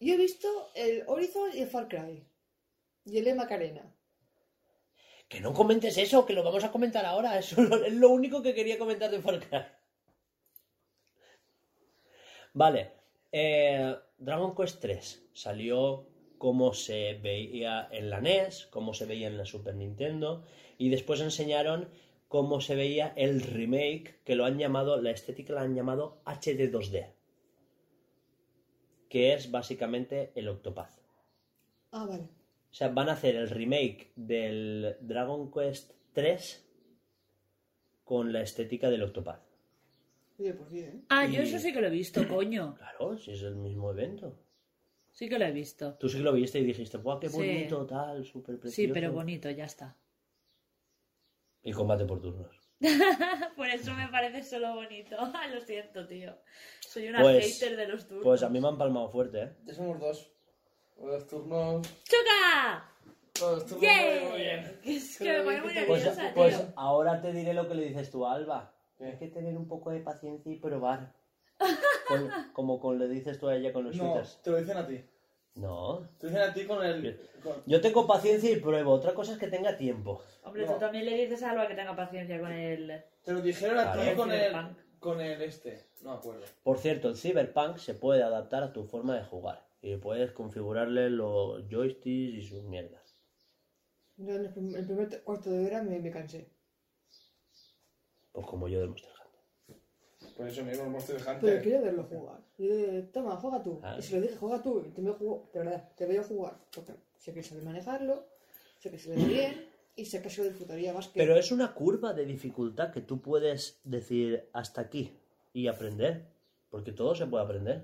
Yo he visto el Horizon y el Far Cry. Y el E Macarena. Que no comentes eso, que lo vamos a comentar ahora. Eso es lo- es lo único que quería comentar de Far Cry. Vale. eh, Dragon Quest 3 salió como se veía en la NES, como se veía en la Super Nintendo, y después enseñaron cómo se veía el remake, que lo han llamado, la estética la han llamado HD 2D, que es básicamente el Octopath. Ah, vale. O sea, van a hacer el remake del Dragon Quest 3 con la estética del Octopath. Oye, pues bien. Ah, yo eso sí que lo he visto, coño. Claro, si es el mismo evento. Sí que lo he visto. Tú sí que lo viste y dijiste, ¡guau, qué Sí. bonito, tal, súper precioso! Sí, pero bonito, ya está. Y combate por turnos. Por eso me parece solo bonito. Ah, Lo siento, tío. Soy una Pues- hater de los turnos. Pues a mí me han palmado fuerte, ¿eh? Ya somos dos. Los turnos. ¡Choca! Los turnos ¡Yeah! muy bien. Es que me pone muy Pues, nerviosa, pues tío. ahora te diré lo que le dices tú a Alba. Hay que tener un poco de paciencia y probar. Con- como con le dices tú a ella con los No, shooters. te lo dicen a ti. No. Te lo dicen a ti con el. con- Yo tengo paciencia y pruebo. Otra cosa es que tenga tiempo. Hombre, No. tú también le dices a Alba que tenga paciencia con el... Te lo dijeron a ti Claro. con el. Con el este. No acuerdo. Por cierto, el Cyberpunk se puede adaptar a tu forma de jugar. Y puedes configurarle los joysticks y sus mierdas. Yo en el, prim- el primer cuarto de hora me, me cansé. Pues como yo del Monster. Por eso mismo el Monster Pero Hunter. quería verlo jugar. Toma, juega tú. Ah. Y se lo dije, juega tú. Y te veo, jugo- de verdad, te veo jugar. Porque sé que sabe manejarlo, sé que se ve bien y sé que se lo disfrutaría más que... Pero es una curva de dificultad que tú puedes decir hasta aquí y aprender. Porque todo se puede aprender.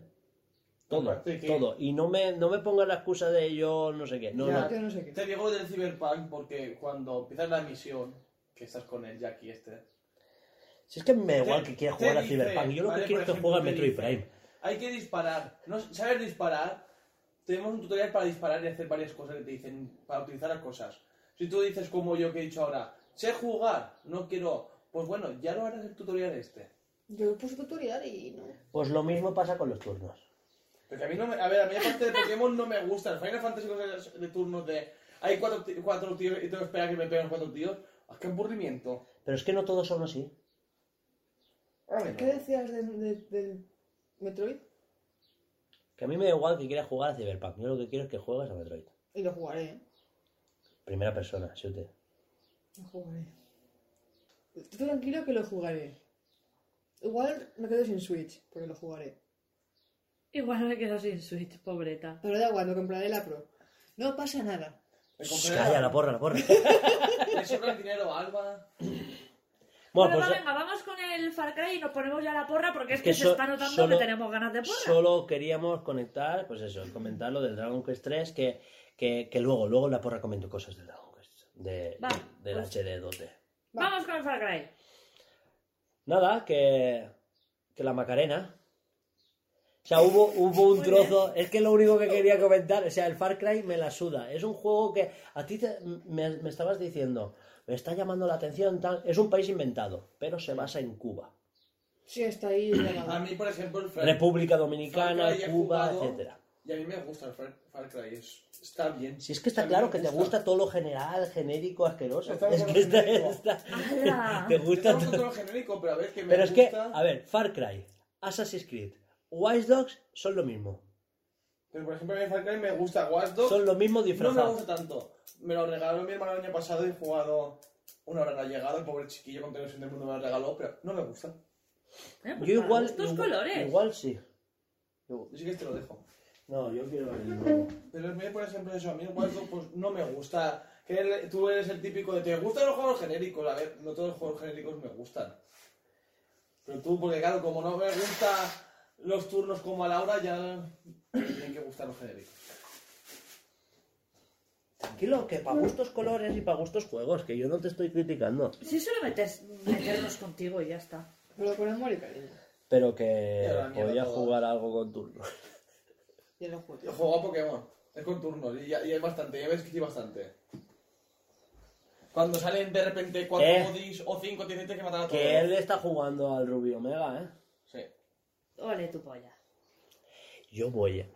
Todo, todo. Y no me, no me pongas la excusa de yo no sé qué. No, Ya, no. Yo no sé qué. Te digo del Cyberpunk porque cuando empiezas la misión, que estás con el Jackie este. Si es que me da igual que quiera jugar a dice, Cyberpunk. Yo lo vale, que quiero es que juegue al Metroid dice, Prime. Hay que disparar. ¿No sabes disparar? Tenemos un tutorial para disparar y hacer varias cosas que te dicen para utilizar las cosas. Si tú dices como yo que he dicho ahora, sé jugar, no quiero. Pues bueno, ya lo harás el tutorial este. Yo puse tutorial y no. Pues lo mismo pasa con los turnos. Porque a mí no me. A ver, a mí aparte de Pokémon no me gusta. El Final Fantasy cosas de turnos de. Hay cuatro, cuatro tíos y tengo que esperar que me peguen cuatro tíos. ¡Ah, ¡Qué aburrimiento! Pero es que no todos son así. A. ¿Qué decías de- de- del Metroid? Que a mí me da igual que quiera jugar a Cyberpunk. Yo lo que quiero es que juegues a Metroid. Y lo jugaré, ¿eh? Primera persona, shooter. Lo jugaré. Estoy tranquilo que lo jugaré. Igual me quedo sin Switch, porque lo jugaré. Igual me quedo sin Switch, pobreta. Pero da igual, me compraré la Pro. No pasa nada. Me Shh, compré Calla, la porra, la porra. Me sobra el dinero, Alba. Bueno, Bueno, pues va, venga, vamos con el Far Cry y nos ponemos ya la porra porque es que, que se so- está notando solo- que tenemos ganas de porra. solo queríamos conectar, pues eso, comentar lo del Dragon Quest 3, que, que, que luego, luego la porra comento cosas del Dragon Quest, de, Va, del pues- HD 2D. Vamos con el Far Cry. Nada, que, que la Macarena. O sea, hubo, hubo un Muy trozo. Es que lo único que quería comentar, o sea, el Far Cry me la suda. Es un juego que a ti te- me, me estabas diciendo, me está llamando la atención, tal. Es un país inventado, pero se basa en Cuba. Sí, está ahí. A mí, por ejemplo, el Far, República Far Dominicana, Cry Cuba, jugado, etcétera. Y a mí me gusta el Far, Far Cry, es- está bien. Si es que está A claro que te gusta todo lo general, genérico, asqueroso. Está Es que está, te gusta todo. todo lo genérico, pero a ver, que me Pero es que, gusta... a ver, Far Cry, Assassin's Creed, Watch Dogs son lo mismo. Pero, por ejemplo, a mí Far Cry me gusta Watch Dogs. Son lo mismo No me disfrazados. gusta tanto. Me lo regaló mi hermano el año pasado y he jugado una hora no ha llegado. El pobre chiquillo con televisión del mundo me lo regaló, pero no me gusta. Eh, pues Yo igual, gustos igual, colores. igual sí. Yo sí que te lo dejo. No, yo quiero el. Pero a mí, por ejemplo, eso, a mí Watch Dogs pues, no me gusta. Que el- tú eres el típico de te gustan los juegos genéricos. A ver, no todos los juegos genéricos me gustan. Pero tú, porque claro, como no me gustan los turnos como a Laura, ya tienen que gustar los genéricos. Tranquilo, que para gustos colores y para gustos juegos, que yo no te estoy criticando. Si solo metes, meternos contigo y ya está. Pero con amor y cariño. Pero que podía todo. jugar algo con juegos. Yo juego a Pokémon. Es con turnos y, hay bastante, ya ves que sí bastante. Cuando salen de repente cuatro Eh. modis o cinco, tienes que matar a todos. Que él está jugando al Rubio Omega, ¿eh? Sí. Ole tu polla. Yo voy. eh,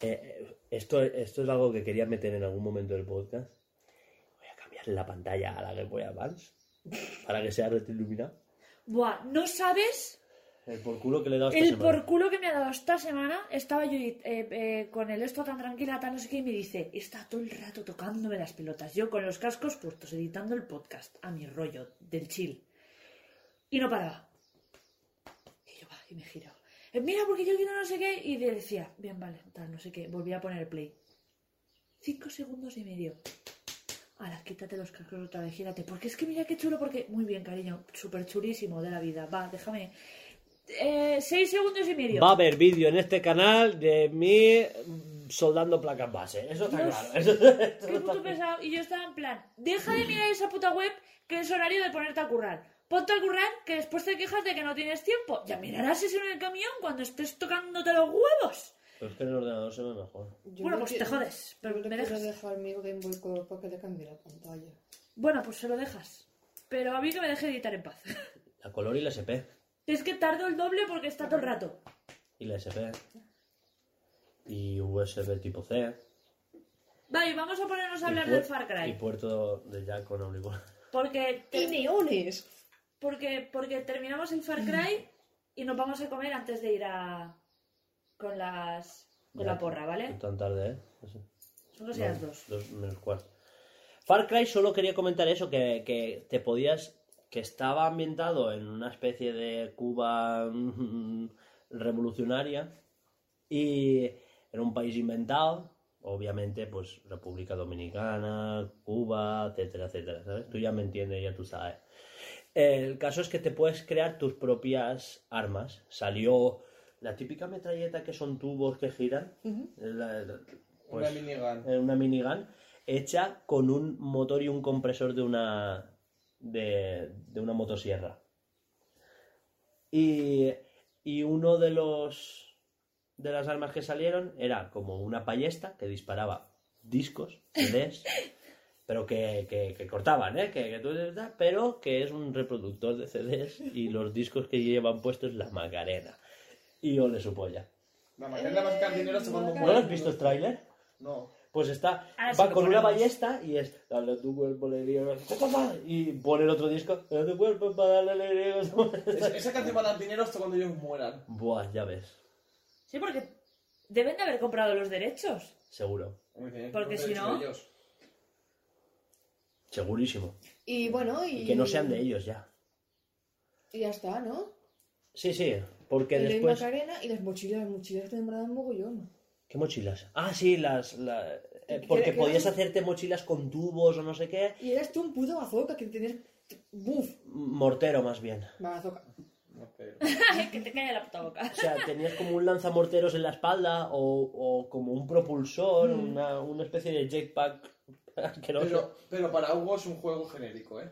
eh, esto, esto es algo que quería meter en algún momento del podcast. Voy a cambiar la pantalla a la Game Boy Advance para que sea retiluminada. Buah, no sabes El por culo que le he dado esta el semana. por culo que me ha dado esta semana. Estaba yo eh, eh, con el esto tan tranquila, tan no sé qué, y me dice, está todo el rato tocándome las pelotas. Yo con los cascos puestos, editando el podcast a mi rollo del chill. Y no paraba. Y yo, va, y me giro. "Eh, Mira, porque yo quiero no sé qué. Y le decía, bien, vale, tal, no sé qué. Volví a poner play. Cinco segundos y medio. Ahora, quítate los cascos otra vez, gírate. Porque es que mira qué chulo, porque... Muy bien, cariño. Súper chulísimo de la vida. Va, déjame... Eh, seis segundos y medio. Va a haber vídeo en este canal de mí mm, soldando placas base. Eso está claro. Eso, eso Qué está puto claro. pesado. Y yo estaba en plan, deja de mirar esa puta web que es horario de ponerte a currar. Ponte a currar que después te quejas de que no tienes tiempo. Ya mirarás eso en el camión cuando estés tocándote los huevos. Pero es que en el ordenador se ve mejor. Yo Bueno, no pues te jodes, pero no me quiero dejas. dejar mi Game Boy Color para que le cambie la pantalla. Bueno, pues se lo dejas. Pero a mí que me deje editar en paz. La color y la SP. es que tardo el doble porque está todo el rato. Y la SP. Y USB tipo C. Vale, vamos a ponernos a y hablar del Far Y Cry. puerto de jack con auricular. Porque, ¡Y neones! Porque, porque terminamos el Far Cry y nos vamos a comer antes de ir a... con las... con Ya, la porra, ¿vale? Tan tarde, ¿eh? Eso. Son casi las dos. Dos menos cuarto. Far Cry solo quería comentar eso, que, que te podías... que estaba ambientado en una especie de Cuba mm, revolucionaria y era un país inventado, obviamente, pues República Dominicana, Cuba, etcétera, etcétera, ¿sabes? Tú ya me entiendes, ya tú sabes. El caso es que te puedes crear tus propias armas. Salió la típica metralleta que son tubos que giran. La- la- pues, Una minigun. eh, una minigun hecha con un motor y un compresor de una de, de una motosierra. Y, y uno de los de las armas que salieron era como una ballesta que disparaba discos, CDs, pero que, que- que cortaban, ¿eh? Que, que tú- pero que es un reproductor de CDs y los discos que llevan puestos la Macarena. Y ole su polla. La Macarena va a sacar dinero hasta cuando ¿No lo has visto el tráiler? No. Pues está, sí va con una ballesta y es, dale tu cuerpo alegría, y pone el otro disco, dale tu cuerpo para darle alegría. Es- esa canción va a dar dinero hasta cuando ellos mueran. Buah, ya ves, Sí, porque deben de haber comprado los derechos. seguro, Porque si no- Ellos. Segurísimo. Y bueno, y... Y que no sean de ellos ya. Y ya está, ¿no? Sí, sí, porque Y la después... Macarena y las mochilas, las mochilas que me dan mogollón. ¿Qué mochilas? Ah, sí, las... la- eh, Que- porque que- podías hacerte mochilas con tubos o no sé qué. Y eras tú un puto bazooka que tenías... Buf, Mortero más bien. bazooka. Que te cae la puta boca. O sea, tenías como un lanzamorteros en la espalda o, o como un propulsor, Mm. una, una especie de jetpack. Pero, pero para Hugo es un juego genérico, ¿eh?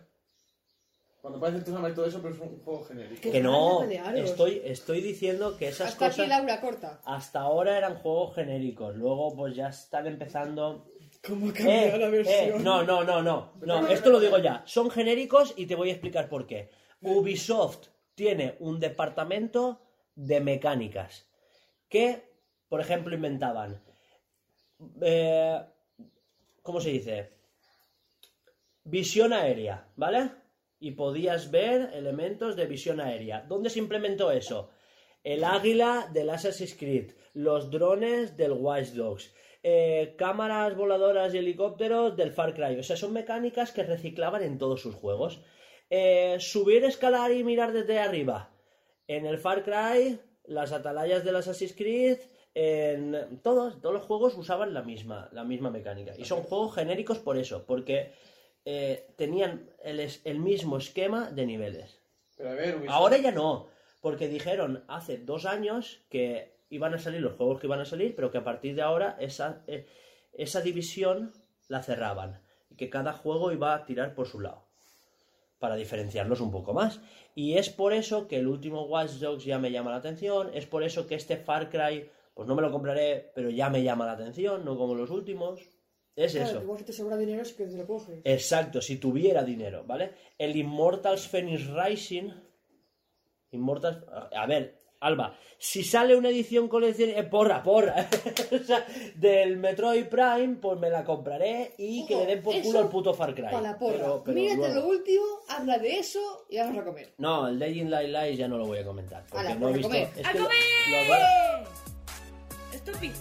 Cuando parece armas y todo eso, pero es un juego genérico. Que no, estoy, estoy diciendo que esas Hasta cosas aquí Laura corta. hasta ahora eran juegos genéricos. Luego pues ya están empezando... ¿Cómo Eh, la eh, versión? no, no, no, no, no, esto lo digo ya. Son genéricos y te voy a explicar por qué. Ubisoft tiene un departamento de mecánicas que, por ejemplo, inventaban. eh, ¿Cómo se dice? Visión aérea, ¿vale? Y podías ver elementos de visión aérea. ¿Dónde se implementó eso? El águila del Assassin's Creed, los drones del Watch Dogs, eh, cámaras voladoras y helicópteros del Far Cry. O sea, son mecánicas que reciclaban en todos sus juegos. Eh, subir, escalar y mirar desde arriba. En el Far Cry, las atalayas del Assassin's Creed, en todos, todos los juegos usaban la misma, la misma mecánica. Y son juegos genéricos por eso, porque eh, tenían el, el mismo esquema de niveles. Pero a ver, Ubisoft- Ahora ya no, porque dijeron hace dos años que iban a salir los juegos que iban a salir, pero que a partir de ahora esa, eh, esa división la cerraban y que cada juego iba a tirar por su lado para diferenciarlos un poco más. Y es por eso que el último Watch Dogs ya me llama la atención, es por eso que este Far Cry, pues no me lo compraré, pero ya me llama la atención, no como los últimos. Es Claro, eso. que igual si te sobra dinero es que te lo coges. Exacto, si tuviera dinero, ¿vale? El Immortals Phoenix Rising. Immortals. A ver, Alba, si sale una edición colección. eh, porra, porra. del Metroid Prime, pues me la compraré y que le den por culo al puto Far Cry. Para la porra. Pero- pero Mírate luego- lo último, habla de eso y vamos a comer. No, el Legend Light Light ya no lo voy a comentar. Porque Ala, no he pues a visto. comer. es ¡A que lo- comer! lo- Estúpido.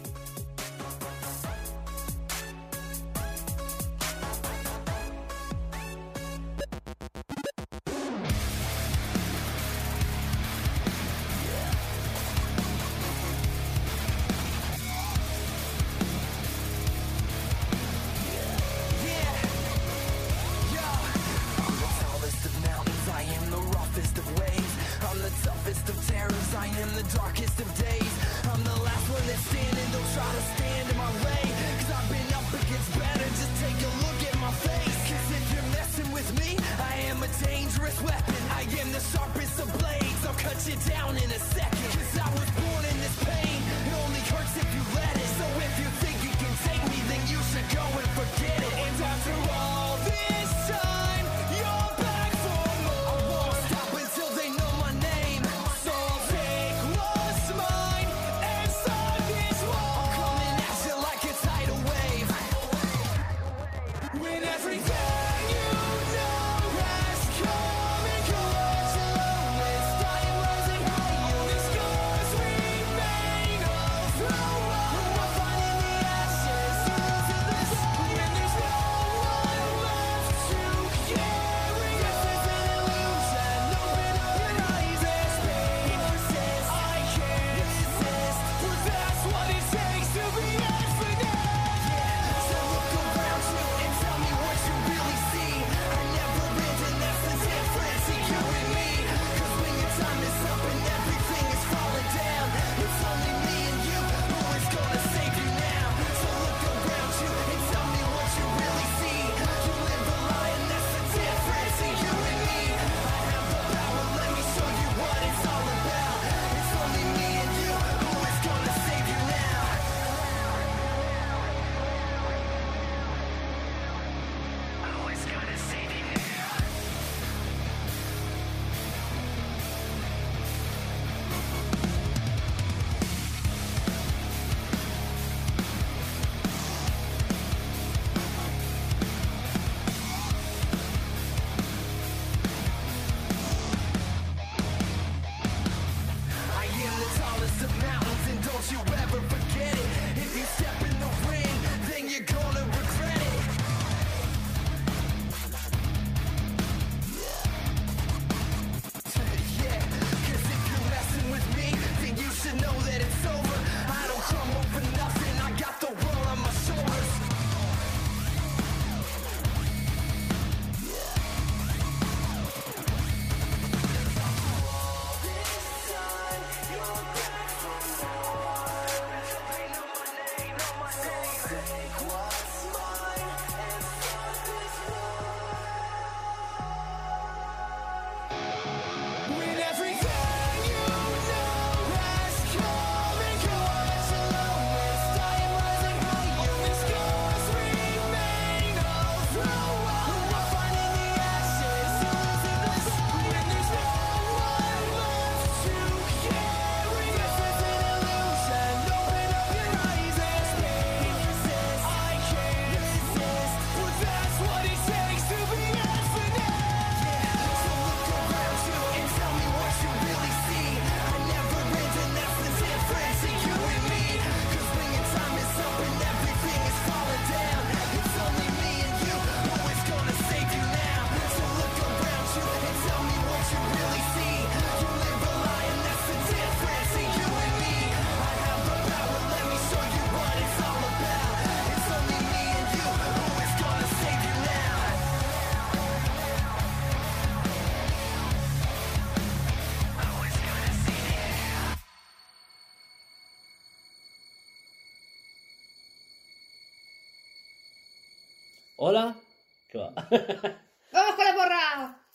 ¡Vamos con la porra!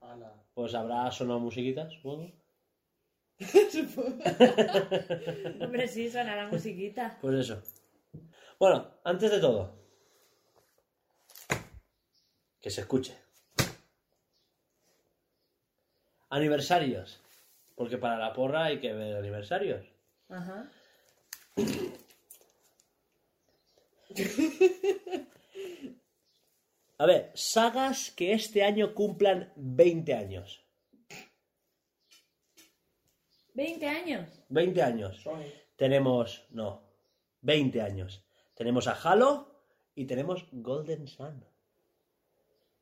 Ala. Pues habrá sonado musiquitas, supongo. Hombre, sí, la musiquita. Pues eso. Bueno, antes de todo, que se escuche. Aniversarios. Porque para la porra hay que ver aniversarios. Ajá. A ver, sagas que este año cumplan 20 años. 20 años. 20 años. Tenemos, no, 20 años. Tenemos a Halo y tenemos Golden Sun.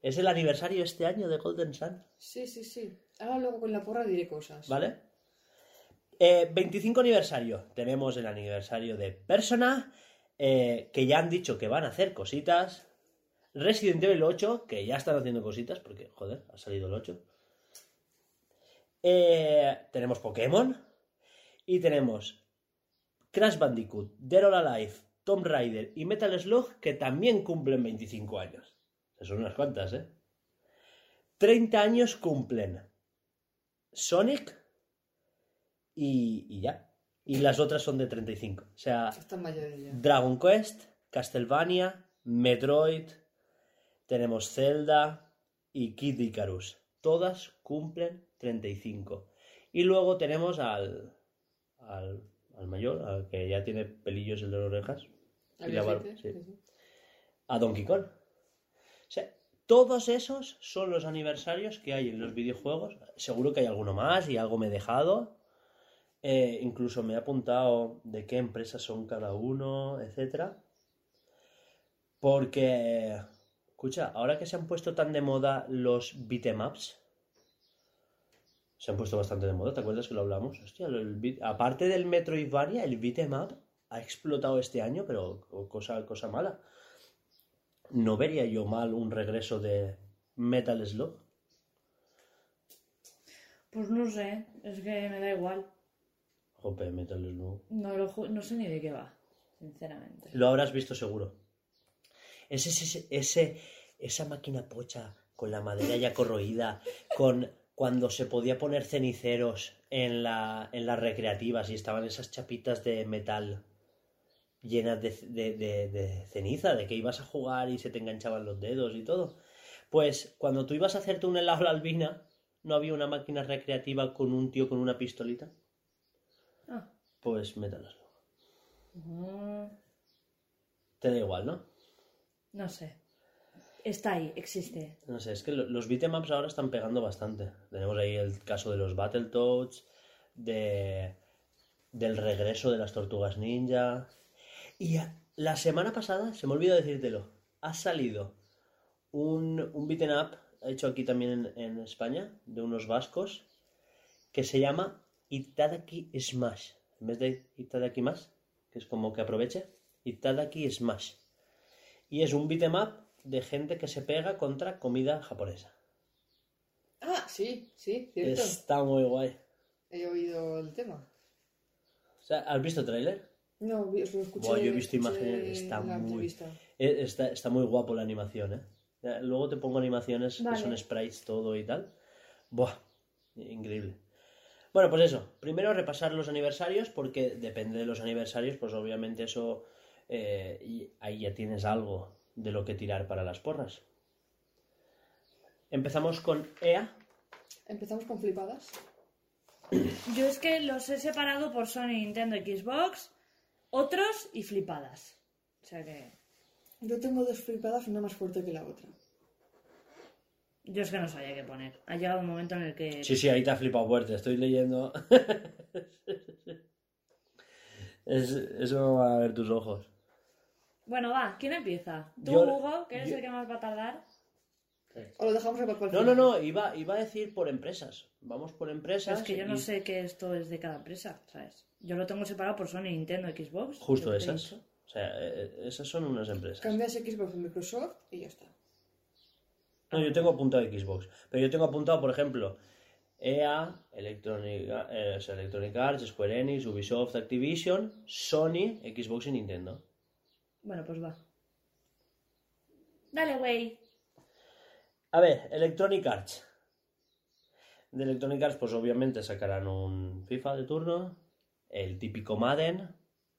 Es el aniversario este año de Golden Sun, Sí, sí, sí. Ahora luego con la porra diré cosas. ¿vale? Eh, 25 aniversario. Tenemos el aniversario de Persona, eh, que ya han dicho que van a hacer cositas. Resident Evil 8, que ya están haciendo cositas, porque, joder, ha salido el 8. Eh, tenemos Pokémon. Y tenemos Crash Bandicoot, Dead or Alive, Tomb Raider y Metal Slug, que también cumplen 25 años. Son unas cuantas, ¿eh? 30 años cumplen Sonic y, y ya. Y las otras son de 35. O sea. Dragon Quest, Castlevania, Metroid, tenemos Zelda y Kid Icarus. Todas cumplen 35. Y luego tenemos al, al, al mayor, al que ya tiene pelillos en las orejas. Y la barba, sí. A Donkey Kong. O sea, todos esos son los aniversarios que hay en los videojuegos. Seguro que hay alguno más y algo me he dejado. Eh, incluso me he apuntado de qué empresas son cada uno, etcétera. Porque, escucha, ahora que se han puesto tan de moda los beatemaps, se han puesto bastante de moda, ¿te acuerdas que lo hablamos? Hostia, el beat- aparte del Metroidvania, el beatemap ha explotado este año, pero cosa, cosa mala. No vería yo mal un regreso de Metal Slug. Pues no sé, es que me da igual. Jope, Metal Slug. No, lo ju- no sé ni de qué va, sinceramente. Lo habrás visto seguro. Es ese, ese, esa máquina pocha con la madera ya corroída, con cuando se podía poner ceniceros en, la, en las recreativas y estaban esas chapitas de metal llenas de, de- de- de ceniza, de que ibas a jugar y se te enganchaban los dedos y todo. Pues cuando tú ibas a hacerte un helado a la albina, ¿no había una máquina recreativa con un tío con una pistolita? Ah. Pues Metal Slug. Mm, Te da igual, ¿no? No sé. Está ahí, existe. No sé, es que lo- los beatemaps ahora están pegando bastante. Tenemos ahí el caso de los Battletoads, de, del regreso de las tortugas ninja. Y la semana pasada, se me olvidó decírtelo, ha salido un, un hecho aquí también en, en España, de unos vascos, que se llama Itadaki Smash. En vez de Itadaki más, que es como que aproveche, Itadaki Smash. Y es un beat'em up de gente que se pega contra comida japonesa. Ah, sí, sí, cierto. Está muy guay. He oído el tema. O sea, ¿Has visto el tráiler? No, lo escuché. Buah, yo he visto imágenes, está muy-. Eh, Está, está muy guapo la animación, ¿eh? Luego te pongo animaciones Vale. que son sprites todo y tal. Buah, increíble. Bueno, pues eso. Primero repasar los aniversarios, porque depende de los aniversarios, pues obviamente eso. Eh, y ahí ya tienes algo de lo que tirar para las porras. Empezamos con EA. Empezamos con flipadas. Yo es que los he separado por Sony, Nintendo, Xbox, otros y flipadas. O sea que Yo tengo dos flipadas, una más fuerte que la otra. yo es que no sabía qué poner. Ha llegado un momento en el que... Sí, sí, ahí te ha flipado fuerte. Estoy leyendo. Es- eso va a ver tus ojos. Bueno, va, ¿quién empieza? Tú, Yo- Hugo, que eres yo- el que más va a tardar. O lo dejamos para el No, no, no, iba, iba a decir por empresas. Vamos por empresas. es que yo no y- sé qué esto es de cada empresa, ¿sabes? Yo lo tengo separado por Sony, Nintendo, Xbox. Justo lo que te he esas. dicho. O sea, eh, esas son unas empresas. Cambias Xbox por Microsoft y ya está. No, yo tengo apuntado Xbox. Pero yo tengo apuntado, por ejemplo, EA, Electronic, eh, o sea, Electronic Arts, Square Enix, Ubisoft, Activision, Sony, Xbox y Nintendo. Bueno, pues va. Dale, güey. A ver, Electronic Arts. De Electronic Arts, pues obviamente sacarán un FIFA de turno, el típico Madden,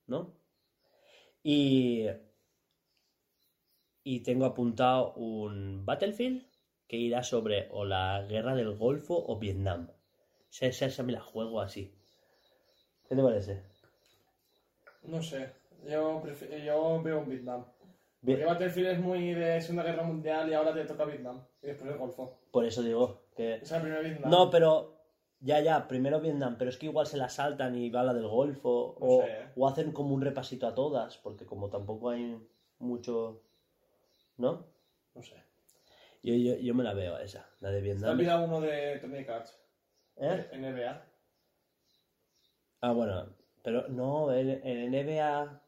¿no? Y. Y tengo apuntado un Battlefield que irá sobre o la guerra del Golfo o Vietnam. Esa, esa me la juego así. ¿Qué te parece? No sé. Yo, yo veo un Vietnam. Porque Battlefield es muy de Segunda Guerra Mundial y ahora te toca Vietnam. Y después el Golfo. Por eso digo que. Esa es la primera Vietnam. No, pero. Ya, ya, primero Vietnam, pero es que igual se la saltan y va la del Golfo. No o, sé, ¿eh? o hacen como un repasito a todas, porque como tampoco hay mucho. ¿No? No sé. Yo, yo, yo me la veo a esa, la de Vietnam. olvidado uno de Electronic Arts. ¿Eh? NBA. Ah, bueno, pero no, el, el NBA.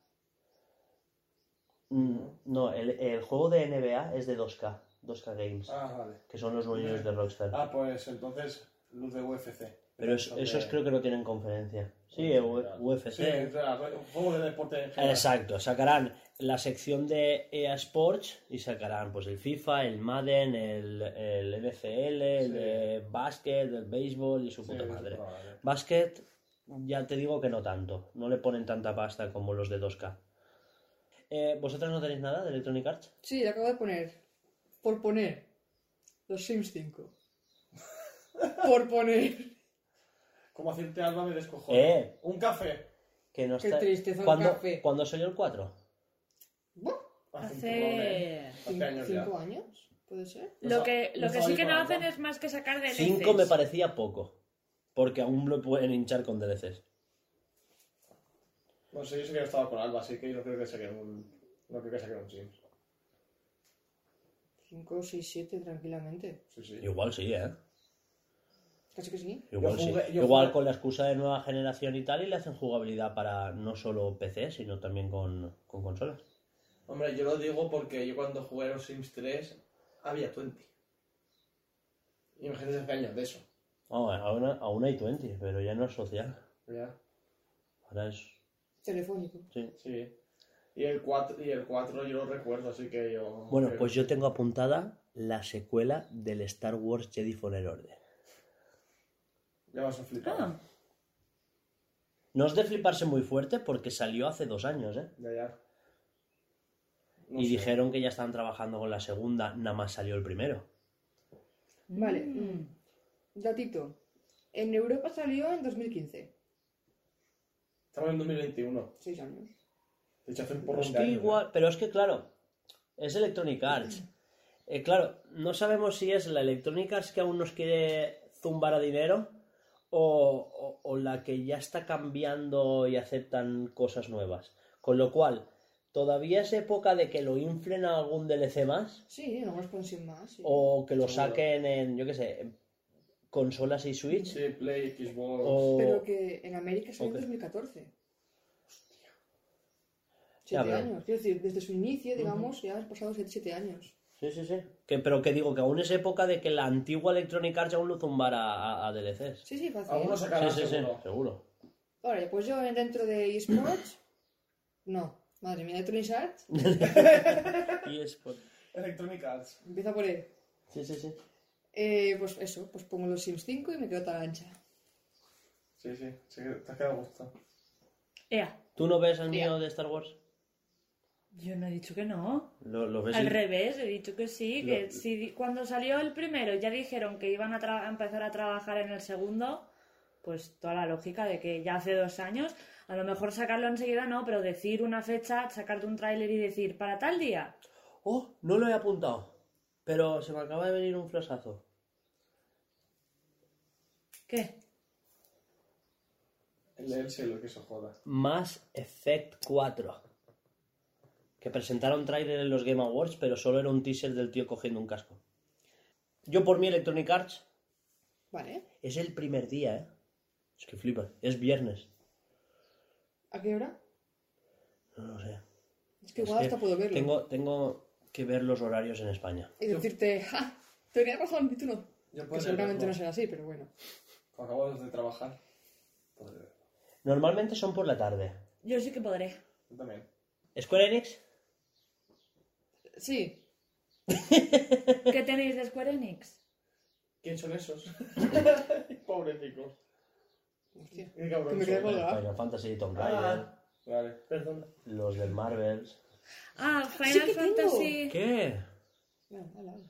Mm, No, el, el juego de NBA es de 2K, 2K Games, Ah, vale. que son los dueños de Rockstar. Ah, pues entonces luz de UFC. pero es- Son de- esos creo que no tienen conferencia. Sí. UFC. Sí, un juego de deporte en general. Exacto, sacarán la sección de EA Sports y sacarán pues el FIFA, el Madden, el, el NFL, el Sí. de básquet, el béisbol y su puta madre. Básquet, ya te digo que no tanto, no le ponen tanta pasta como los de 2K. Eh, ¿Vosotros no tenéis nada de Electronic Arts? Sí, le acabo de poner. Por poner. Los Sims 5. por poner. Como hacerte alba me descojo. Eh. Un café. Que no Qué está... tristeza el ¿Cuándo, café. ¿Cuándo salió el 4? Buah, Hace, un eh. Hace... Años ya. ¿Cinco años? ¿Puede ser? Lo que, lo que sí que no hacen es más que sacar de 5 me parecía poco, porque aún lo pueden hinchar con DLCs. No sé, yo sé que no estaba con Alba, así que no creo que saquen un. No creo que saquen un Sims. 5, 6, 7 tranquilamente. Sí, sí. Igual sí, ¿eh? Casi que sí. Igual Yo jugué- sí. yo Igual jugué- con la excusa de nueva generación y tal, y le hacen jugabilidad para no solo PC, sino también con, con consolas. Hombre, yo lo digo porque yo cuando jugué a los Sims 3 había 20. Imagínate hace años de eso. Oh, aún, aún hay 20, pero ya no es social. Ya. Ahora es. Telefónico. Sí. Sí. Y el 4, y el 4 yo lo recuerdo, así que yo. Bueno, creo- pues yo tengo apuntada la secuela del Star Wars Jedi Fallen Order. Ya vas a flipar. Ah, No es de fliparse muy fuerte porque salió hace dos años, ¿eh? Ya, ya. No y sé. dijeron que ya estaban trabajando con la segunda, nada más salió el primero. Vale. mm, Datito. En Europa salió en 2015. Estamos en 2021. 6 años. De hecho, hace un porrón Es de que años, igual, pero es que claro, es Electronic Arts. Eh, claro, no sabemos si es la Electronic Arts que aún nos quiere zumbar a dinero o, o- o la que ya está cambiando y aceptan cosas nuevas. Con lo cual, todavía es época de que lo inflen a algún DLC más Sí, en alguna expansión más. sí. o que lo Seguro. saquen en, yo qué sé, en consolas y Switch. Sí, Play, Xbox. O... Pero que en América salió Ok. en 2014. Ya, 7 pero- años. Quiero decir, desde su inicio, digamos, ya han pasado 7 años. Sí, sí, sí. Que, pero que digo que aún es época de que la antigua Electronic Arts aún lo zumbara a, a DLCs. Sí, sí, fácil. Algunos sacarán Sí, sí, sí, seguro. seguro. Ahora, pues yo dentro de eSports. no, madre mía, Electronic Arts. Y es por- Electronic Arts. Empieza por él. Sí, sí, sí. Eh, pues eso, pues pongo los Sims 5 y me quedo tan ancha. Sí, sí. sí te has quedado a gusto. ea. ¿Tú no ves al mío de Star Wars? Yo no he dicho que no. Lo, lo ves Al y- revés, he dicho que sí, que Lo- si cuando salió el primero ya dijeron que iban a, tra- a empezar a trabajar en el segundo, pues toda la lógica de que ya hace dos años, a lo mejor sacarlo enseguida no, pero decir una fecha, sacarte un tráiler y decir para tal día. Oh, no lo he apuntado. Pero se me acaba de venir un flashazo. ¿Qué? Sí lo que se joda. Mass Effect 4. Que presentaron trailer en los Game Awards, pero solo era un teaser del tío cogiendo un casco. Yo por mí Electronic Arts Vale. es el primer día, ¿eh? Es que flipas. Es viernes. ¿A qué hora? No lo sé. Es que igual hasta puedo verlo. Tengo, tengo que ver los horarios en España. Y decirte, ¡ja! Te tenía razón y tú no. Yo Que seguramente no será así, pero bueno. Cuando acabamos de trabajar. podré verlo. Normalmente son por la tarde. Yo sí que podré. Yo también. ¿Square Enix? Sí. ¿Qué tenéis de Square Enix? ¿Quién son esos? Pobrecicos. Hostia. Qué cabrón Que me son. quedé colgado. Final Fantasy, Tomb Raider, Ah, vale, perdón. los del Marvels. Ah, Sí Final tengo. Fantasy. ¿Qué?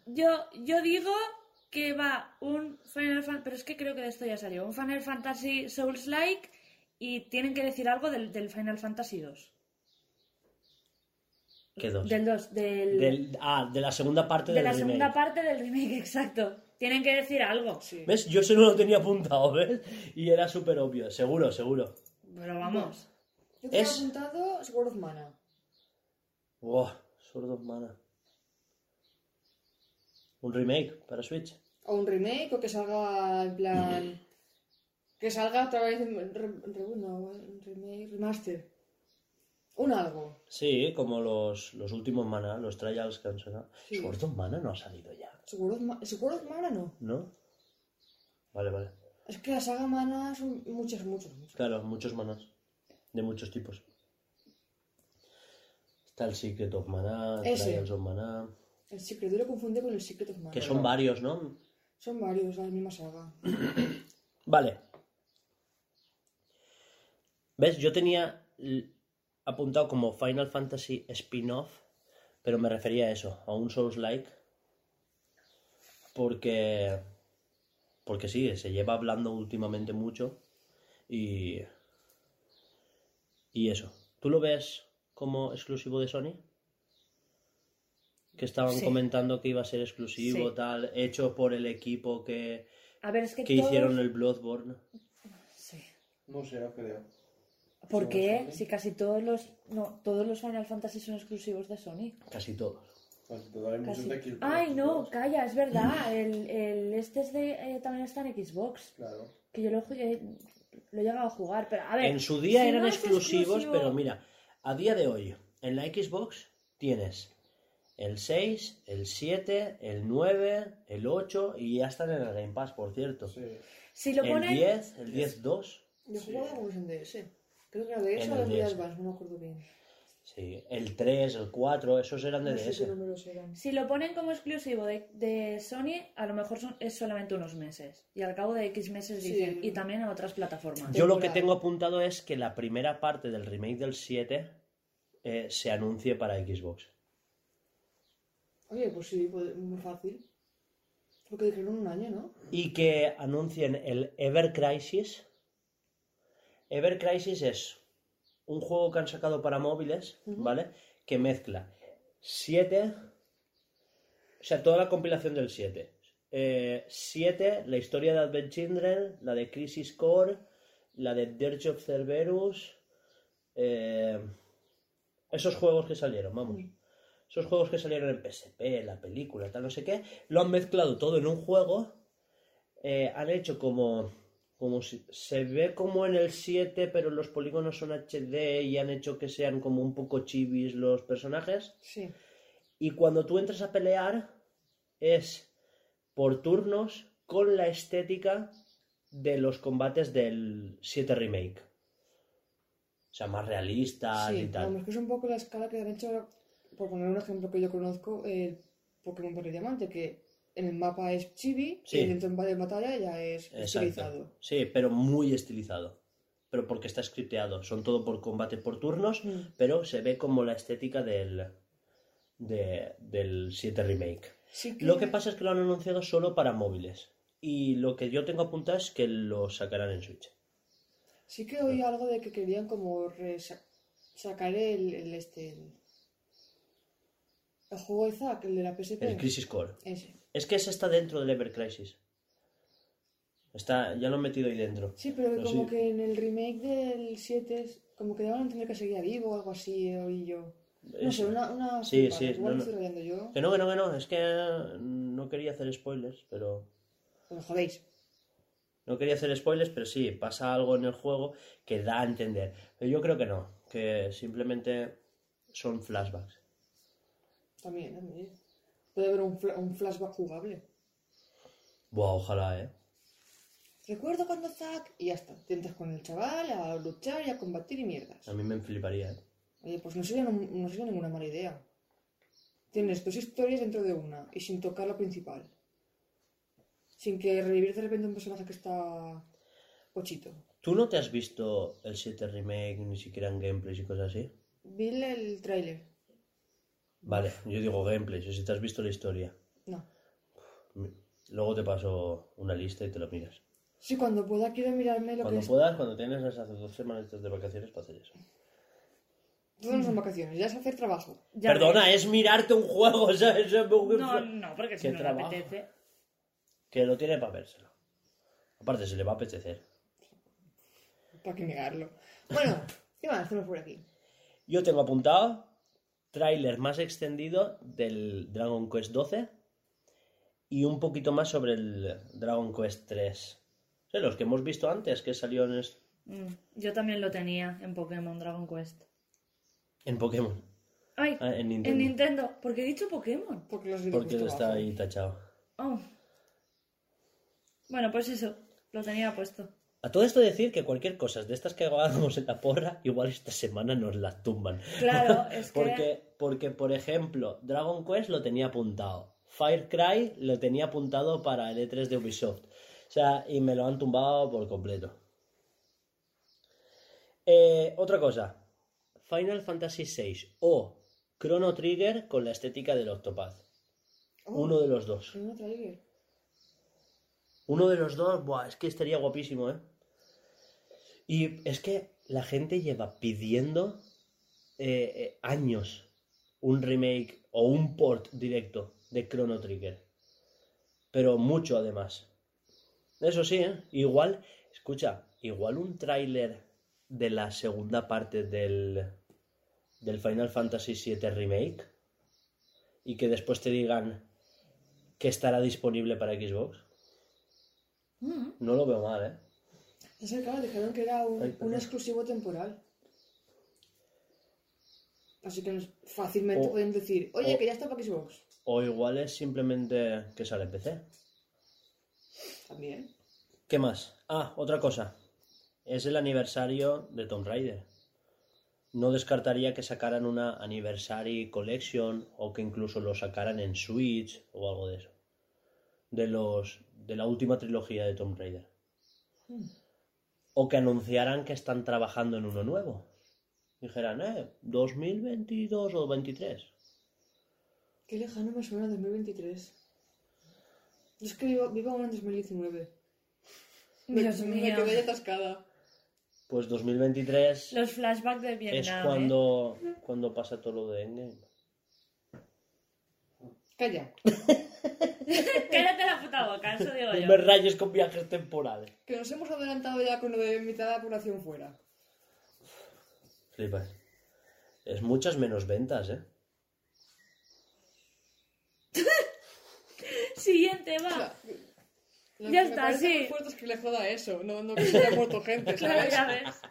Yo, yo digo que va un Final Fantasy, pero es que creo que de esto ya salió, un Final Fantasy Souls Like y tienen que decir algo del, del Final Fantasy 2. ¿Qué dos? Del 2, del, Del- ah, de la segunda parte de del la remake. segunda parte del remake, exacto. Tienen que decir algo. Sí. ¿Ves? Yo eso no lo tenía apuntado, ¿ves? Y era súper obvio. Seguro, seguro. Pero vamos. Yo tengo Es- apuntado Sword of Mana. Wow, Sword of Mana. Un remake para Switch. O un remake, o que salga en plan. Que salga otra vez en re- re- no, un remake, remaster. Un algo. Sí, como los, los últimos Mana, los trials que han sacado. Sí. Sword of Mana no ha salido ya, Sword of, Ma- Sword of Mana no. ¿no? Vale, vale. Es que la saga Mana son muchos, muchos, muchos. Claro, muchos manas. De muchos tipos. Está el Secret of Mana, Ese. Trials of Mana. El Secret, yo lo confundí con el Secret of Mana. Que son varios, ¿no? Son varios, la misma saga. Vale. ¿Ves? Yo tenía apuntado como Final Fantasy spin-off, pero me refería a eso, a un Souls-like. Porque. Porque sí, se lleva hablando últimamente mucho. Y. Y eso. ¿Tú lo ves como exclusivo de Sony? Que estaban Sí. comentando que iba a ser exclusivo, Sí. tal, hecho por el equipo que, A ver, es que que todos- hicieron el Bloodborne. Sí. No sé, no creo. ¿Por qué? Si casi todos los... No, todos los Final Fantasy son exclusivos de Sony. Casi todos. Casi todo hay muchos Casi. de. Ay, no, todos. calla, es verdad. El, el este es de, eh, también está en Xbox. Claro. Que yo lo, he- eh, lo he llegado a jugar, pero a ver. En su día si eran no exclusivos, exclusivo- pero mira, a día de hoy, en la Xbox tienes el 6, el 7, el 9, el 8 y ya están en el Game Pass, por cierto. Sí. Si lo el ponen. 10, el 10-2, Yo jugaba en DS. Creo que era DS o el los de DS. Advance, no me acuerdo bien. Sí, el 3, el 4, esos eran de No sé DS. qué números eran. Si lo ponen como exclusivo de, de Sony, a lo mejor son- es solamente unos meses. Y al cabo de X meses Sí. dicen. Y también en otras plataformas. Yo lo que tengo apuntado es que la primera parte del remake del 7 eh, se anuncie para Xbox. Oye, pues sí, pues, muy fácil. Porque dijeron un año, ¿no? y que anuncien el Ever Crisis. Ever Crisis es un juego que han sacado para móviles, ¿vale? Que mezcla 7, o sea, toda la compilación del 7. 7, la historia de Advent Children, la de Crisis Core, la de Dirge of Cerberus, eh, esos juegos que salieron, vamos. Esos juegos que salieron en PSP, la película, tal, no sé qué, lo han mezclado todo en un juego eh, han hecho como, como si, se ve como en el 7, pero los polígonos son HD y han hecho que sean como un poco chivis los personajes. Sí. Y cuando tú entras a pelear, es por turnos con la estética de los combates del 7 Remake. O sea, más realistas Sí, y tal. vamos, que es un poco la escala que han hecho, por poner un ejemplo que yo conozco, el Pokémon Perla y Diamante, que en el mapa es chibi Sí. y dentro de batalla ya es Exacto. estilizado. Sí, pero muy estilizado. Pero porque está scripteado. Son todo por combate por turnos, Mm. pero se ve como la estética del, de- del 7 Remake. Sí Lo que pasa es que lo han anunciado solo para móviles. Y lo que yo tengo apuntado es que lo sacarán en Switch. Sí que oí algo de que querían como sacar el, el este... El, el juego de Zack, el de la PSP. El Crisis Core. Ese. Es que ese está dentro del Ever Crisis. Está, ya lo han metido ahí dentro. Sí, pero Pero como sí. que en el remake del 7 es- como que daban a entender que seguía vivo o algo así, oí yo. No sé, una... una Sí, sí, Igual no, no. estoy yo. Que no, que no, que no. Es que no quería hacer spoilers, pero... Pero jodéis. No quería hacer spoilers, pero sí, pasa algo en el juego que da a entender. Pero yo creo que no, que simplemente son flashbacks. También, también. Puede haber un, fla- un flashback jugable. Buah, ojalá, ¿eh? Recuerdo cuando Zack... Y ya está. Te entras con el chaval a luchar y a combatir y mierdas. A mí me fliparía, ¿eh? Oye, pues no sería, no sería ninguna mala idea. tienes dos historias dentro de una y sin tocar la principal. Sin que revivir de repente un personaje que está pochito. ¿Tú no te has visto el 7 remake ni siquiera en gameplays y cosas así? Vi el tráiler. Vale, yo digo gameplays, o si te has visto la historia. No. Luego te paso una lista y te lo miras. Sí, cuando pueda quiero mirarme lo Cuando que es. puedas, cuando tienes esas dos semanas de vacaciones para hacer eso. Todo no son vacaciones, ya es hacer trabajo. Ya Perdona, ves. es mirarte un juego, o sea, eso es- No, no, porque si ¿Qué no le apetece. Que lo tiene para vérselo. Aparte, se le va a apetecer. ¿Para qué negarlo? Bueno, ¿qué más tenemos por aquí? Yo tengo apuntado tráiler más extendido del Dragon Quest 12 y un poquito más sobre el Dragon Quest 3. O sea, los que hemos visto antes, que salió en, es- Mm, Yo también lo tenía en Pokémon Dragon Quest. en Pokémon. Ay, Ah, en en Nintendo. Nintendo. ¿Por qué he dicho Pokémon? Porque los Porque puesto está abajo. ahí tachado. Oh. Bueno, pues eso, lo tenía puesto. A todo esto decir que cualquier cosa de estas que hagamos en la porra, igual esta semana nos las tumban. Claro, es que... Porque, porque, por ejemplo, Dragon Quest lo tenía apuntado. Fire Cry lo tenía apuntado para el E3 de Ubisoft. O sea, y me lo han tumbado por completo. Eh, otra cosa. Final Fantasy VI o Chrono Trigger con la estética del Octopath. Oh, Uno de los dos. un tráiler. Uno de los dos, buah, es que estaría guapísimo, ¿eh? Y es que la gente lleva pidiendo eh, eh, años un remake o un port directo de Chrono Trigger. Pero mucho además. Eso sí, ¿eh? Igual, escucha, igual un tráiler de la segunda parte del, del Final Fantasy VII Remake y que después te digan que estará disponible para Xbox. Mm. No lo veo mal, ¿eh? Es que, claro, dijeron que era un, Ay, perdón. un exclusivo temporal. Así que fácilmente O- pueden decir, oye, o- que ya está para Xbox. O igual es simplemente que sale en PC. También. ¿Qué más? Ah, otra cosa. Es el aniversario de Tomb Raider. No descartaría que sacaran una Anniversary Collection o que incluso lo sacaran en Switch o algo de eso. De los de la última trilogía de Tomb Raider. O que anunciaran que están trabajando en uno nuevo. Dijeran, eh, 2022 o 23. Qué lejano me suena 2023. Yo es que vivo, vivo aún en 2019. Dios me, mío. Me quedé atascada. Pues 2023 Los flashbacks de Vietnam. es ¿eh? cuando, cuando pasa todo lo de Endgame. Calla. Cállate la puta boca, eso digo No yo. me rayes con viajes temporales. Que nos hemos adelantado ya con lo de mitad de la población fuera. Flipas. Es muchas menos ventas, ¿eh? Siguiente, va. Lo Ya que está, me sí. fuerte es que le joda eso, no, no que se haya muerto gente, Claro, ya ves.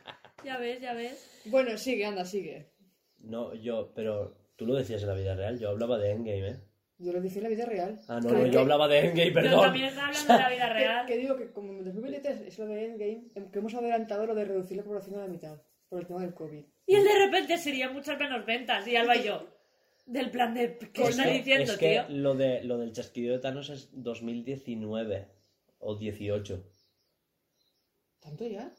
Ya ves, ya ves. Bueno, sigue, anda, sigue. No, yo, pero tú lo decías en la vida real, yo hablaba de Endgame, ¿eh? Yo lo dije en la vida real. Ah, no, Que- no, que- yo hablaba de Endgame, Yo perdón. también estaba hablando de la vida que- real. Que, digo que como en 2023 es lo de Endgame, em- que hemos adelantado lo de reducir la población a la mitad por el tema del COVID. Y el de repente sería muchas menos ventas. Y Alba y yo. Del plan de. ¿Qué Es está que- diciendo, es que tío? lo, de, lo del chasquido de Thanos es 2019 o 18. ¿Tanto ya?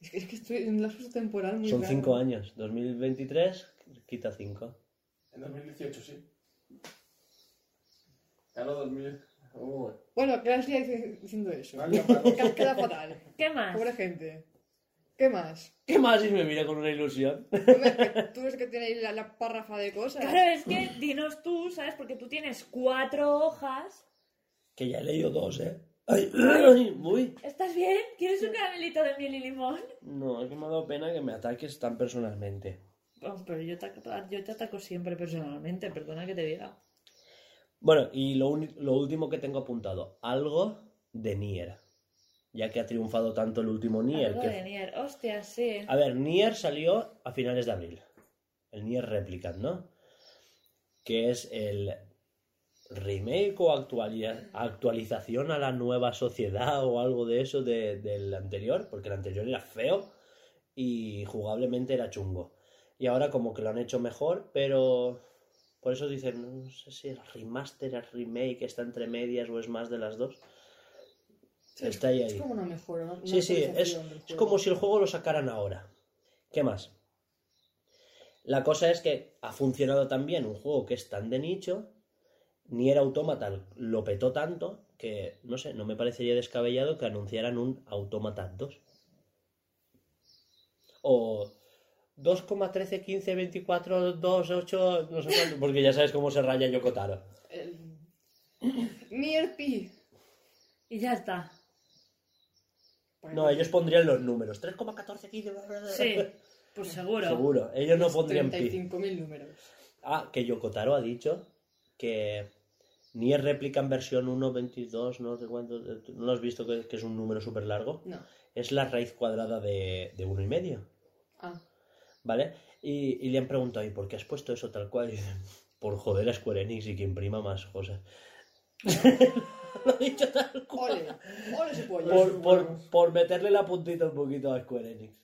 Es que, es que estoy en un lapso temporal muy Son raro. 5 años. 2023 quita 5. En 2018, sí. Claro, 2000. Uh, Bueno, ¿qué sigue diciendo eso? Palo. Que queda fatal. ¿Qué más? Pobre gente. ¿Qué más? ¿Qué más? Y me mira con una ilusión. Hombre, que tú eres que tiene ahí la, la párrafa de cosas. Claro, es que dinos tú, ¿sabes? Porque tú tienes cuatro hojas. que ya he leído dos, ¿eh? Ay, ay, uy. ¿Estás bien? ¿Quieres un caramelito de miel y limón? No, es que me ha dado pena que me ataques tan personalmente. Oh, pero yo te, ataco- yo te ataco siempre personalmente, perdona que te diga. Bueno, y lo, lo último que tengo apuntado, algo de Nier. Ya que ha triunfado tanto el último Nier. Algo que- de Nier. Hostia, sí. A ver, Nier salió a finales de abril. El Nier Replicant, ¿no? Que es el remake o actualización a la nueva sociedad o algo de eso de- del anterior, porque el anterior era feo y jugablemente era chungo. Y ahora como que lo han hecho mejor, pero Por eso dicen, no sé si el remaster, el remake está entre medias o es más de las dos. Está ahí, ahí. Es como una mejora, Sí, sí, es, es como si el juego lo sacaran ahora. ¿Qué más? La cosa es que ha funcionado tan bien un juego que es tan de nicho, ni era Automata lo petó tanto que, no sé, no me parecería descabellado que anunciaran un Automata 2. O 2,13, 15, 24, 2, 8, no sé cuánto, porque ya sabes cómo se raya Yokotaro. El... Nier Pi. Y ya está. No, ellos pondrían los números. 3,14, 15... Sí, pues seguro. Seguro, ellos no pondrían pi. 35.000 números. Ah, que Yokotaro ha dicho que ni es réplica en versión 1, 22, no sé cuánto. ¿No lo has visto que, que es un número súper largo? No. Es la raíz cuadrada de, de uno y medio, Ah. ¿Vale? Y, y le han preguntado, ¿y por qué has puesto eso tal cual? Y dicen, por joder a Square Enix y que imprima más cosas. lo he dicho tal cual. Ole. Ole ese pollo. Por, por, por meterle la puntita un poquito a Square Enix.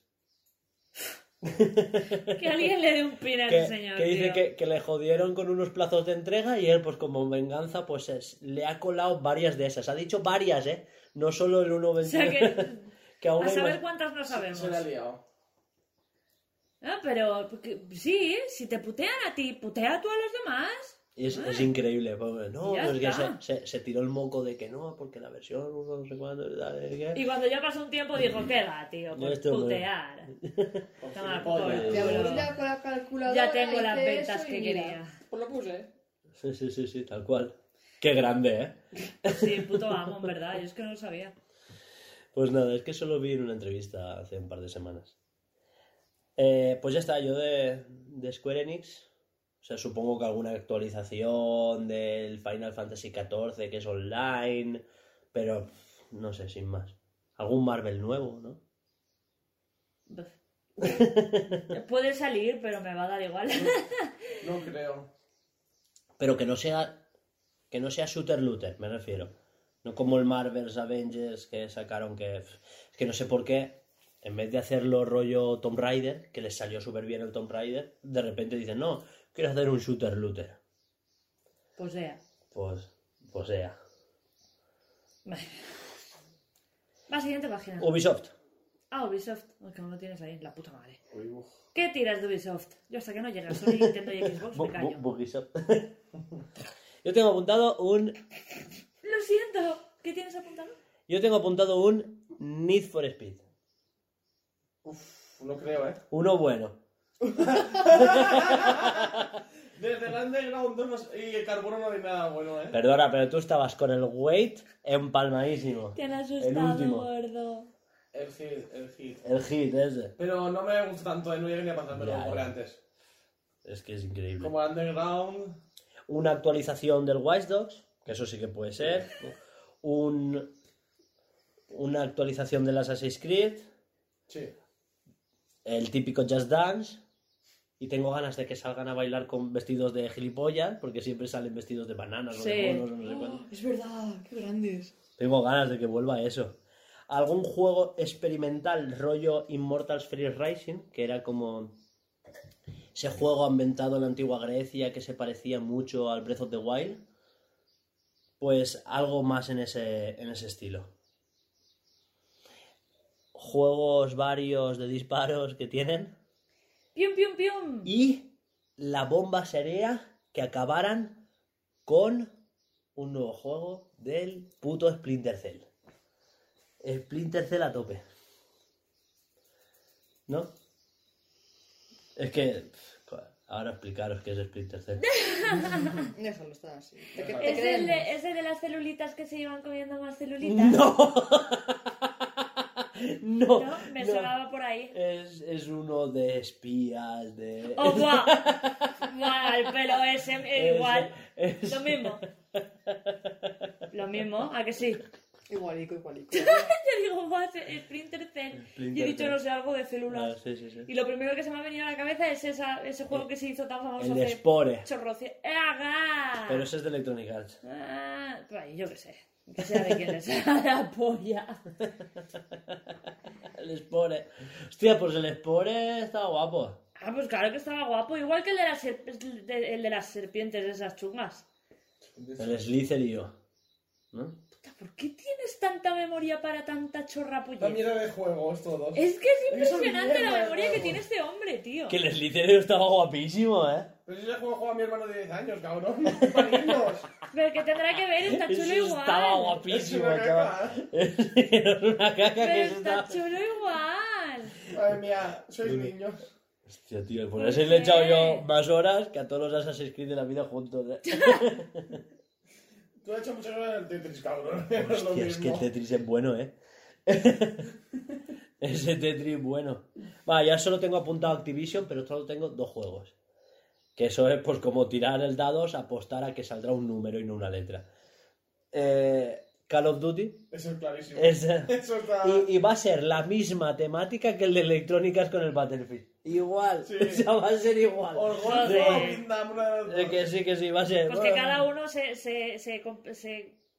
Que alguien le dé un pin a que, ese señor. que dice tío. que, que le jodieron con unos plazos de entrega y él, pues como venganza, pues es- le ha colado varias de esas. Ha dicho varias, ¿eh? No solo el 1.21. O sea que. que aún A saber más. cuántas no sabemos. Se le ha liado. Ah, pero porque- sí, si te putean a ti, putea tú a los demás. Y es, es increíble. pues, no, Ya pues que se, está. se- se tiró el moco de que no, porque la versión uno no sé cuándo. tal, que- Y cuando ya pasó un tiempo dijo, ¿qué va, tío? Muy- putear. Por Toma, gilipollas. por- Te aburría con la calculadora. Ya tengo las ventas eso y que mira, quería. Pues lo puse. Sí, sí, sí, sí, tal cual. Qué grande, ¿eh? Sí, puto amo, en verdad. Yo es que no lo sabía. Pues nada, es que solo vi en una entrevista hace un par de semanas. Eh, pues ya está, yo de, de Square Enix. O sea, supongo que alguna actualización del Final Fantasy XIV que es online. Pero no sé, sin más. Algún Marvel nuevo, ¿no? Buf. Puede salir, pero me va a dar igual. No creo. Pero que no sea. Que no sea shooter looter, me refiero. No como el Marvel's Avengers que sacaron que. Es que no sé por qué. En vez de hacerlo rollo Tomb Raider, que les salió súper bien el Tomb Raider, de repente dicen, no, quiero hacer un shooter looter. Pues sea. Pues, pues sea. Va, siguiente página. Ubisoft. Ah, Ubisoft. Que no lo tienes ahí, la puta madre. Uy. ¿Qué tiras de Ubisoft? Yo hasta que no llegue a Sony, Nintendo y Xbox me callo. Ubisoft. Yo tengo apuntado un. Lo siento. ¿Qué tienes apuntado? Yo tengo apuntado un Need for Speed. Uf, no creo, ¿eh? Uno bueno. Desde el Underground 2 no sé- y el Carbono no hay nada bueno, ¿eh? Perdona, pero tú estabas con el weight empalmadísimo. Te han El asustado, último. gordo. El hit, el hit. El hit ese. Pero no me gusta tanto, ¿eh? No llegué ni a pasármelo Ya, como ya. antes. Es que es increíble. Como el Underground. Una actualización del Watch Dogs, que eso sí que puede ser. Un, una actualización del Assassin's Creed. Sí. El típico Just Dance. Y tengo ganas de que salgan a bailar con vestidos de gilipollas, porque siempre salen vestidos de bananas o de monos no sé cuánto. Es verdad, qué grandes. Tengo ganas de que vuelva eso. Algún juego experimental rollo Immortals Free Rising, que era como ese juego ambientado en la antigua Grecia que se parecía mucho al Breath of the Wild. Pues algo más en ese, en ese estilo. Juegos varios de disparos que tienen. Pium, pium, pium. Y la bomba sería que acabaran con un nuevo juego del puto Splinter Cell. Splinter Cell a tope. ¿No? Es que... Ahora explicaros qué es Splinter Cell. Déjalo, está así. Te, te ¿Es el, creemos. de, ¿Es el de las celulitas que se iban comiendo más celulitas? ¡No! no, ¿No? Me no. sonaba por ahí. Es, es uno de espías, de... ¡Oh, guau! Guau, el pelo ese, eh, Es- igual. es- Lo mismo. Lo mismo, ¿a que sí? Igualico, igualico. Yo digo, más Splinter Cell. Y he dicho, no sé, algo de Ah, células. sí, sí, sí. Y lo primero que se me ha venido a la cabeza es esa, ese juego que se hizo tan famoso El Spore. chorroci- ¡Eh, haga! Pero ese es de Electronic Arts. Ah, pues ahí, yo qué sé. Que sea de quien le sea la polla. El Spore. Hostia, pues el Spore está guapo. Ah, pues claro que estaba guapo. Igual que el de las, serp- de- el de las serpientes, esas chungas. El Slytherin, ¿no? Puta, ¿Por qué tienes tanta memoria para tanta chorra La puñeta? mierda de juegos todos. Es que es impresionante la memoria que tiene este hombre, tío. Que el Slytherin estaba guapísimo, ¿eh? Pero si ese juego juega mi hermano de 10 años, cabrón. Pero que tendrá que ver, está chulo Eso igual. estaba Es guapísimo, una chaval. caca. Era una caca Pero que está estaba... chulo igual. Madre mía, sois niños. Hostia, tío, por ¿Por eso le he echado yo más horas que a todos los Assassin's Creed de la vida juntos, ¿eh? Tú has hecho muchas horas del Tetris, cabrón. Es lo Hostia, es que el mismo. Tetris es bueno, ¿eh? Ese Tetris bueno. Va, ya solo tengo apuntado Activision, pero solo tengo dos juegos. Que eso es pues como tirar el dados, apostar a que saldrá un número y no una letra. Eh, Call of Duty. Eso es clarísimo. Es, Eso está... y, y va a ser la misma temática que el de electrónicas con el Battlefield. Igual. Sí. O sea, va a ser igual. O una de las Eh, que sí, que sí, va a ser. Pues que cada uno se, se, se,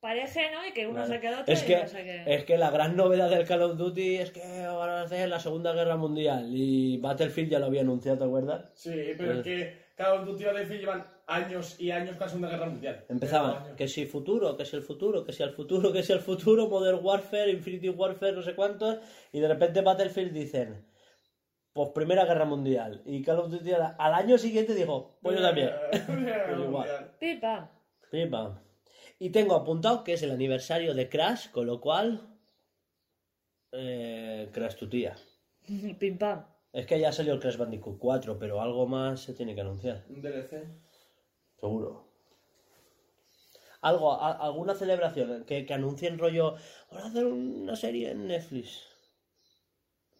pareje, ¿no? Y que uno se quede otro Es y que, no sé qué. es que la gran novedad del Call of Duty es que van a hacer la Segunda Guerra Mundial y Battlefield ya lo había anunciado, ¿te acuerdas? Sí, pero Eh. es que Call of Duty y Battlefield llevan años y años con la Segunda Guerra Mundial. Empezaban, que si futuro, que si el futuro, que si el futuro, que si el futuro, Modern Warfare, Infinity Warfare, no sé cuántos, y de repente Battlefield dicen, pues Primera Guerra Mundial, y Call of Duty al, año siguiente dijo, pues yo también. Pues igual. Pipa. Pim, pam. Y tengo apuntado que es el aniversario de Crash, con lo cual, eh, Crash tu tía. Pim pam. Es que ya salió el Crash Bandicoot 4, pero algo más se tiene que anunciar. Un DLC. Seguro. Algo, a- alguna celebración que, que anuncien rollo. Vamos a hacer una serie en Netflix.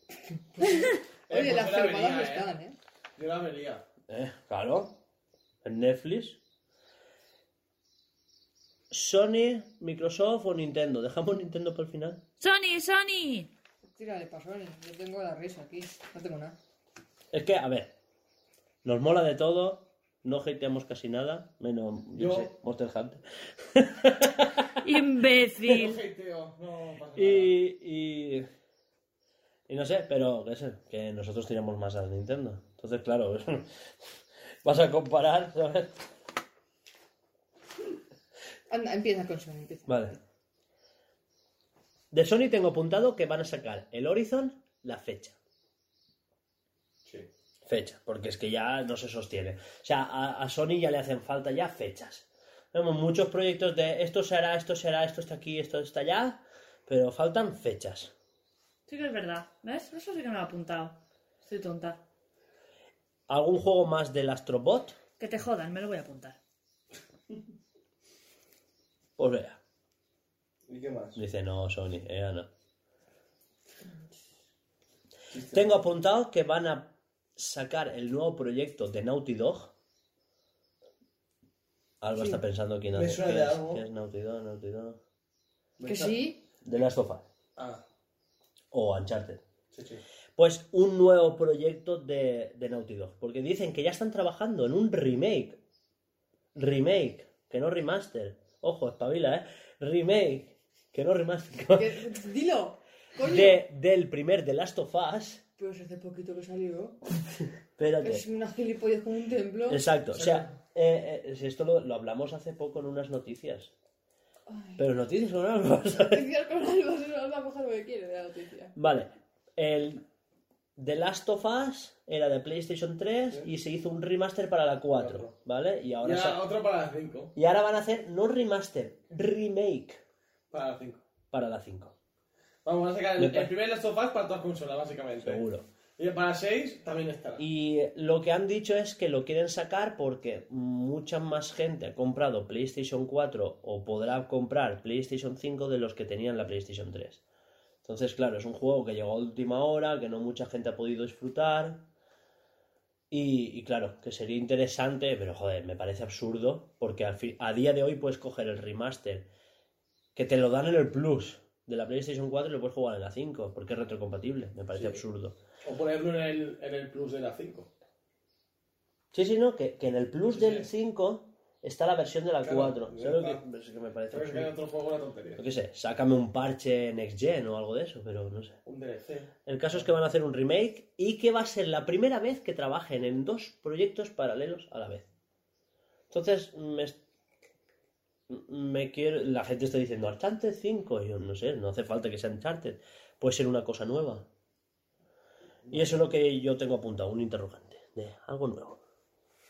Oye, pues las firmadas no ¿eh? están, ¿eh? Yo la vería. Eh, claro. En Netflix. Sony, Microsoft o Nintendo. Dejamos Nintendo para el final. Sony, Sony. Tírale pasones. Yo tengo la risa aquí. No tengo nada. Es que, a ver. Nos mola de todo. No hateamos casi nada. Menos, yo, Yo- sé, Monster Hunter. No Imbécil. hateo, no pasa nada. Y, y, y no sé, pero qué sé, que nosotros tiramos más a Nintendo. Entonces, claro, vas a comparar, ¿sabes? Anda, empieza con Sony, empieza. Vale. De Sony tengo apuntado que van a sacar el Horizon la fecha. Sí. Fecha, porque es que ya no se sostiene. O sea, a, a Sony ya le hacen falta ya fechas. Tenemos muchos proyectos de esto se hará, esto se hará, esto está aquí, esto está allá, pero faltan fechas. Sí que es verdad. ¿Ves? Eso sí que me lo he apuntado. Estoy tonta. ¿Algún juego más del Astrobot? Que te jodan, me lo voy a apuntar. Pues vea. ¿Y qué más? Dice, no, Sony, ella no. Tengo apuntado que van a sacar el nuevo proyecto de Naughty Dog. Alba está pensando quién Me hace. suena ¿Qué de es? algo. ¿Qué es Naughty Dog? Naughty Dog. Que sí. De Last of Us. Ah, O Uncharted. sí, sí. Pues un nuevo proyecto de, de Naughty Dog. Porque dicen que ya están trabajando en un remake. Remake, que no remaster. Ojo, espabila, ¿eh? Remake, que no remaster. Dilo. Coño. De, del primer The Last of Us. Pero si hace poquito que salió. Espérate. Es una gilipollas como un templo. Exacto, o sea, eh, eh, si esto lo, lo hablamos hace poco en unas noticias. Pero noticias son algo. Noticias con algo, se nos va a coger lo que quiere de la noticia. Vale, el The Last of Us era de PlayStation 3 y se hizo un remaster para la 4, ¿vale? Y ahora, Ya, sa- otro para la 5. y ahora van a hacer no remaster, remake Para la 5. para la 5, Vamos a sacar el, primer Last of Us para todas consolas, básicamente. seguro. Y para 6 también estará. Y lo que han dicho es que lo quieren sacar porque mucha más gente ha comprado PlayStation 4 o podrá comprar PlayStation 5 de los que tenían la PlayStation 3. Entonces, claro, es un juego que llegó a última hora, que no mucha gente ha podido disfrutar. Y, y claro, que sería interesante, pero joder, me parece absurdo, porque al fin- a día de hoy puedes coger el remaster, que te lo dan en el Plus de la PlayStation 4 y lo puedes jugar en la 5, porque es retrocompatible. Me parece Sí. absurdo. O ponerlo en el, en el Plus de la 5. Sí, sí, no, que, que en el Plus Sí, del sí. 5 está la versión de la Claro, 4. ya ¿Sabes lo que, me parece? Sabes que hay absurdo? otro juego una tontería. Yo qué sé, sácame un parche Next Gen o algo de eso, pero no sé. Un DLC. El caso es que van a hacer un remake y que va a ser la primera vez que trabajen en dos proyectos paralelos a la vez. Entonces, me, me quiero, la gente está diciendo Uncharted 5, y yo no sé, no hace falta que sea Uncharted, puede ser una cosa nueva. Y eso es lo que yo tengo apuntado, un interrogante, de algo nuevo.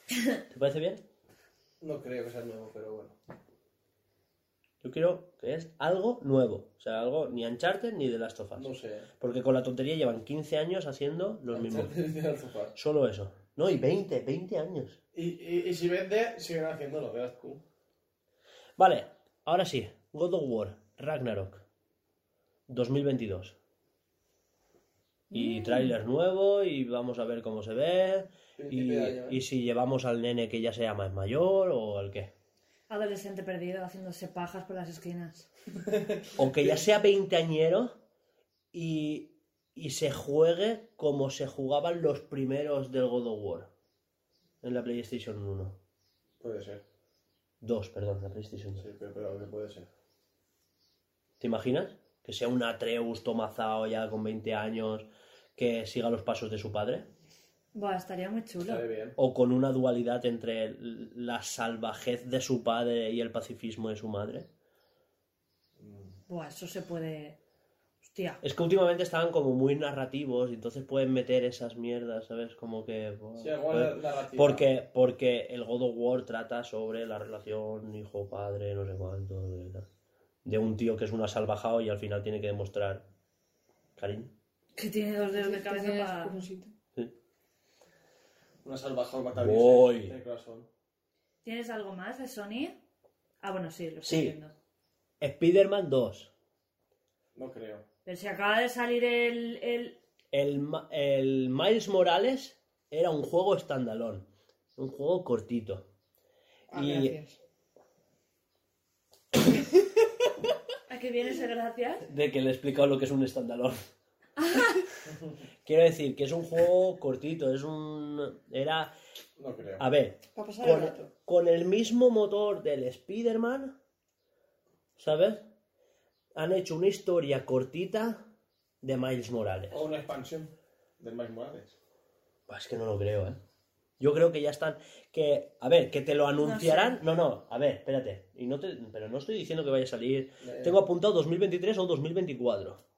¿Te parece bien? No creo que sea nuevo, pero bueno. Yo quiero que es algo nuevo, o sea, algo ni Uncharted ni The Last of Us. No sé. Porque con la tontería llevan 15 años haciendo los mismos. Solo eso. No, y 20, 20 años. y, y si vende, siguen haciéndolo, verás tú. Vale, ahora sí. God of War, Ragnarok. 2022. Y tráiler nuevo y vamos a ver cómo se ve. Y si llevamos al nene que ya sea más mayor o al qué. Adolescente perdido haciéndose pajas por las esquinas. O que ya sea veinteañero y, y se juegue como se jugaban los primeros del God of War. En la PlayStation 1. Puede ser. 2, perdón, la PlayStation 2. Sí, pero, pero que puede ser. ¿Te imaginas? Que sea un Atreus tomazao ya con 20 años que siga los pasos de su padre. Buah, estaría muy chulo. Bien. O con una dualidad entre la salvajez de su padre y el pacifismo de su madre. Buah, eso se puede. Hostia. Es que últimamente estaban como muy narrativos y entonces pueden meter esas mierdas, ¿sabes? Como que... Sí, algo puede- narrativa. Porque, porque el God of War trata sobre la relación hijo-padre, no sé cuánto, de, de un tío que es una salvajao y al final tiene que demostrar cariño. Que tiene dos dedos de cabeza para. Una salvajada Voy. mataviese de corazón. ¿Tienes algo más de Sony? Ah, bueno, sí, lo estoy Sí. viendo. Spider-Man 2. No creo. Pero si acaba de salir el. el... El, Ma- el Miles Morales era un juego standalone. Un juego cortito. Ah, Y- gracias. ¿A qué viene ese gracias? De que le he explicado lo que es un standalone. Quiero decir que es un juego cortito, es un... Era... No creo. A ver, Para pasar el con, rato. con el mismo motor del Spider-Man, ¿sabes? Han hecho una historia cortita de Miles Morales. O una expansión del Miles Morales. Pues es que no lo creo, ¿eh? Yo creo que ya están. Que, a ver, que te lo anunciarán. No, no, a ver, espérate. Y no te... Pero no estoy diciendo que vaya a salir. Ya, ya. Tengo apuntado 2023 o 2024.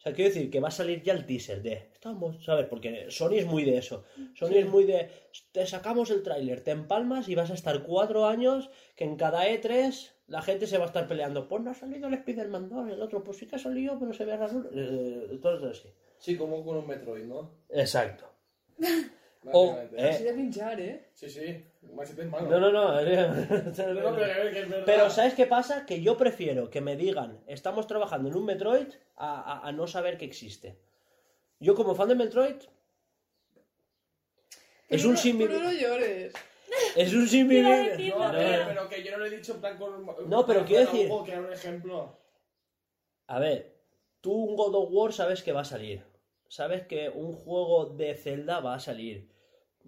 O sea, quiero decir que va a salir ya el teaser de. Estamos, ¿sabes? Porque Sony es muy de eso. Sony es muy de. Te sacamos el tráiler, te empalmas y vas a estar cuatro años que en cada E3 la gente se va a estar peleando. Pues no ha salido el Spider-Man 2, el otro, pues sí que ha salido, pero se ve raro. Eh, todo así. Sí, como con un Metroid, ¿no? Exacto. O, Básicamente. eh, Así de pinchar, ¿eh? Sí, sí. No, no, no. No, no, pero ¿sabes qué pasa? Que yo prefiero que me digan, estamos trabajando en un Metroid, a, a- a no saber que existe. Yo como fan de Metroid... Es un no- símil... pero no llores. Es un decir- No, a ver, pero que yo no lo he dicho en plan con. No, pero quiero decir- que era un ejemplo. A ver, tú un God of War sabes que va a salir. Sabes que un juego de Zelda va a salir.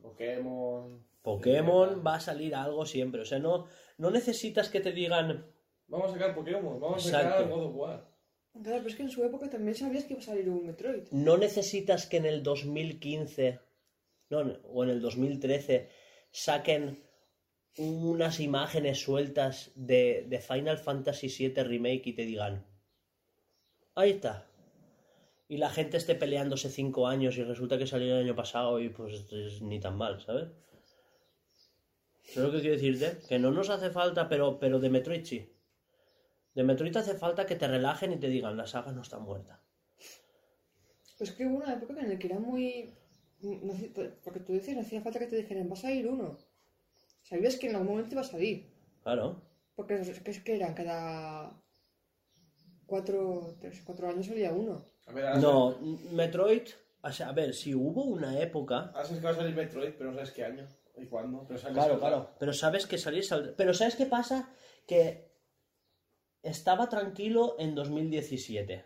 Pokémon. Pokémon va a salir algo siempre. O sea, no, no necesitas que te digan... Vamos a sacar Pokémon, vamos a sacar Exacto. God of War. Claro, pero es que en su época también sabías que iba a salir un Metroid. no necesitas que en el 2015 no, no, o en el 2013 saquen unas imágenes sueltas de, de Final Fantasy VII Remake y te digan, ahí está. Y la gente esté peleándose cinco años y resulta que salió el año pasado y pues es ni tan mal, ¿sabes? ¿Sabes lo que quiero decirte? Que no nos hace falta, pero, pero de Metroid sí. De Metroid hace falta que te relajen y te digan, la saga no está muerta. Pues es que hubo una época en la que era muy... no hacía- porque tú decías, no hacía falta que te dijeran, vas a ir uno. Sabías que en algún momento iba a salir. Claro. Porque es que, es que eran cada... Cuatro, tres, cuatro años salía uno. A ver, No, Metroid, o sea, a ver, si hubo una época, Ahora sabes que va a salir Metroid, pero no sabes qué año y cuándo. Pero sabes claro, que claro, pero sabes que salir. Pero ¿sabes qué pasa? Que estaba tranquilo en 2017.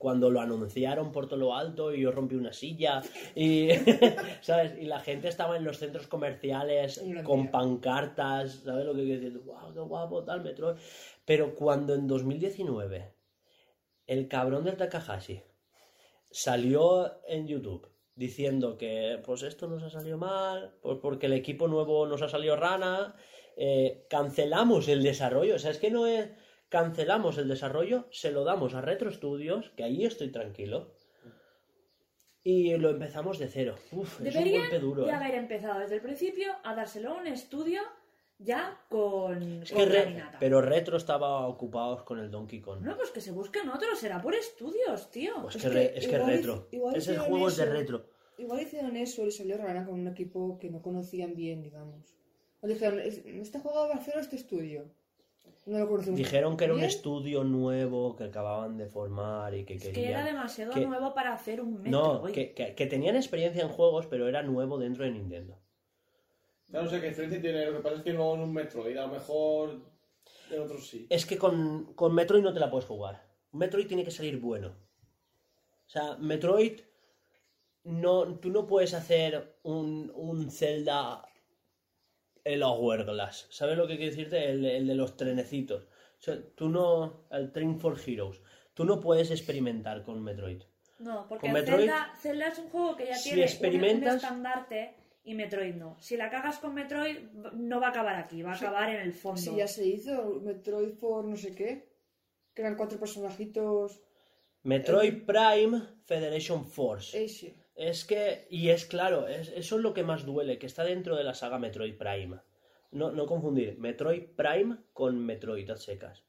Cuando lo anunciaron por todo lo alto y yo rompí una silla y, ¿sabes? Y la gente estaba en los centros comerciales con pancartas, ¿sabes lo que quiero decir? ¡Wow, qué guapo, tal, Metroid! Pero cuando en 2019 el cabrón del Takahashi salió en YouTube diciendo que pues esto nos ha salido mal, pues porque el equipo nuevo nos ha salido rana, eh, cancelamos el desarrollo, o sea, es que no es cancelamos el desarrollo, se lo damos a Retro Studios, que ahí estoy tranquilo, y lo empezamos de cero. Uf, es un golpe duro. de eh. haber empezado desde el principio a dárselo a un estudio ya con, Es con que Re- caminata. pero Retro estaba ocupados con el Donkey Kong. No, pues que se busquen otros, será por estudios, tío. Pues Es que, re- es que Retro. Ese hicieron juego es de. Retro. Igual hicieron eso y salió rana con un equipo que no conocían bien, digamos. O dijeron, "Es- este juego va a hacer este estudio. No lo conocemos Dijeron que era un estudio nuevo que acababan de formar y que Es querían... que era demasiado que- nuevo para hacer un No, Metroid. que, que- que tenían experiencia en juegos, pero era nuevo dentro de Nintendo. Claro, o sea, que diferencia tiene. Lo que pasa es que no en un Metroid, a lo mejor en otros sí. Es que con, con Metroid no te la puedes jugar. Metroid tiene que salir bueno. O sea, Metroid, no, tú no puedes hacer un, un Zelda el Hourglass. ¿Sabes lo que quiero decirte? El, el de los trenecitos. O sea, tú no... El Train for Heroes. Tú no puedes experimentar con Metroid. No, porque Con Metroid, Zelda, Zelda es un juego que ya si tiene un- un, experimentas- estandarte y Metroid no. Si la cagas con Metroid, no va a acabar aquí, va a acabar en el fondo. Sí, ya se hizo Metroid por no sé qué. Que eran cuatro personajitos. Metroid Prime Federation Force. Ese. Es que, y es claro, es- eso es lo que más duele, que está dentro de la saga Metroid Prime. No, no confundir Metroid Prime con Metroid a secas.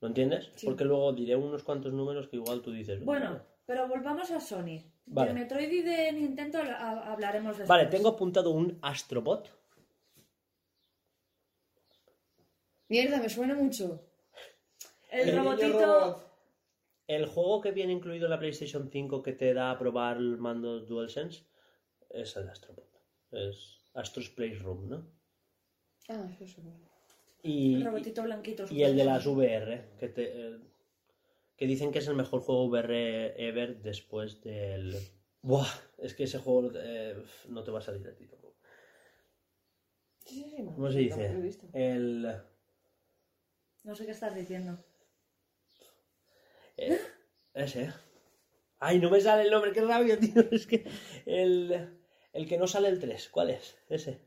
¿Lo entiendes? Sí. Porque luego diré unos cuantos números que igual tú dices. Bueno, pero volvamos a Sony. Vale. De Metroid y de Nintendo ha- hablaremos después. Vale, tengo apuntado un Astrobot. Mierda, me suena mucho. El, robotito... El juego que viene incluido en la PlayStation 5 que te da a probar el mando DualSense es el Astrobot. Es Astro's Playroom, ¿no? Ah, eso es bueno. Y, El robotito blanquito. y el de las VR, que, te, eh, que dicen que es el mejor juego VR ever después del... Buah, es que ese juego eh, no te va a salir a ti tampoco. Sí, sí, sí. ¿Cómo se dice? El... No sé qué estás diciendo. Eh, ese. Ay, no me sale el nombre, qué rabia, tío. Es que el, el que no sale el 3, ¿cuál es? Ese.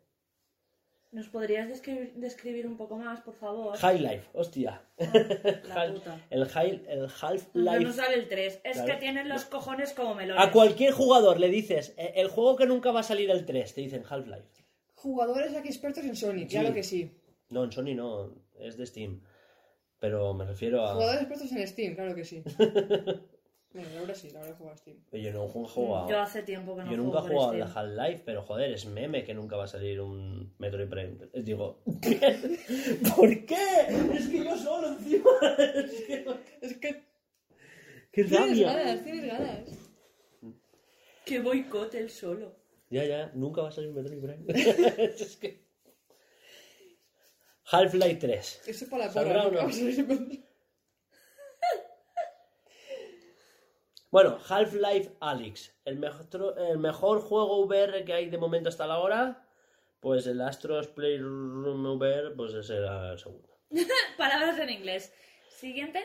¿Nos podrías describir, describir un poco más, por favor? High Life, hostia. La Hal- puta. el High, el No, Half-Life. no sale el 3. Es Claro. que tienen los cojones como melones. A cualquier jugador le dices, eh, el juego que nunca va a salir el 3, te dicen Half-Life. Jugadores aquí expertos en Sony, claro que sí. No, en Sony no, es de Steam. Pero me refiero a. Jugadores expertos en Steam, claro que sí. bueno, ahora sí, ahora he jugado a Steam. Yo no he jugado. Yo hace tiempo que no Yo nunca he juego jugado Steam. Half-Life, pero joder, es meme que nunca va a salir un Metroid Prime. Digo, ¿por qué? Es que yo solo encima. Es que. Es que ¡Qué tienes rabia! ganas, tienes ganas. Que boicot el solo. Ya, ya, nunca va a salir un Metroid Prime. es que. Half-Life 3. Eso es para la ¿Saldrá porra. o no? Bueno, Half-Life Alyx, el mejor, el mejor juego VR que hay de momento hasta la hora, pues el Astros Playroom VR, pues ese era el segundo. Palabras en inglés. Siguiente.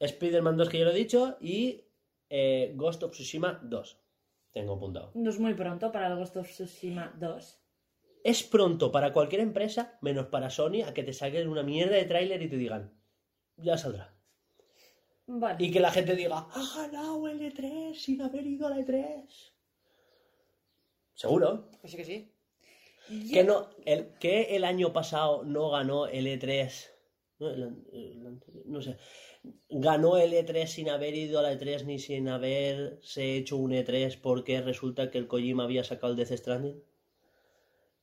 Spider-Man 2 que ya lo he dicho y eh, Ghost of Tsushima 2. Tengo apuntado. No es muy pronto para el Ghost of Tsushima 2. Es pronto para cualquier empresa, menos para Sony, a que te saquen una mierda de tráiler y te digan, ya saldrá. Vale. Y que la gente diga, ha ganado el E3 sin haber ido al E3. ¿Seguro? Pues sí que sí. Que, no, el, que el año pasado no ganó el E3. No, el el no sé. Ganó el E3 sin haber ido al E3 ni sin haberse hecho un E3 porque resulta que el Kojima había sacado el Death Stranding.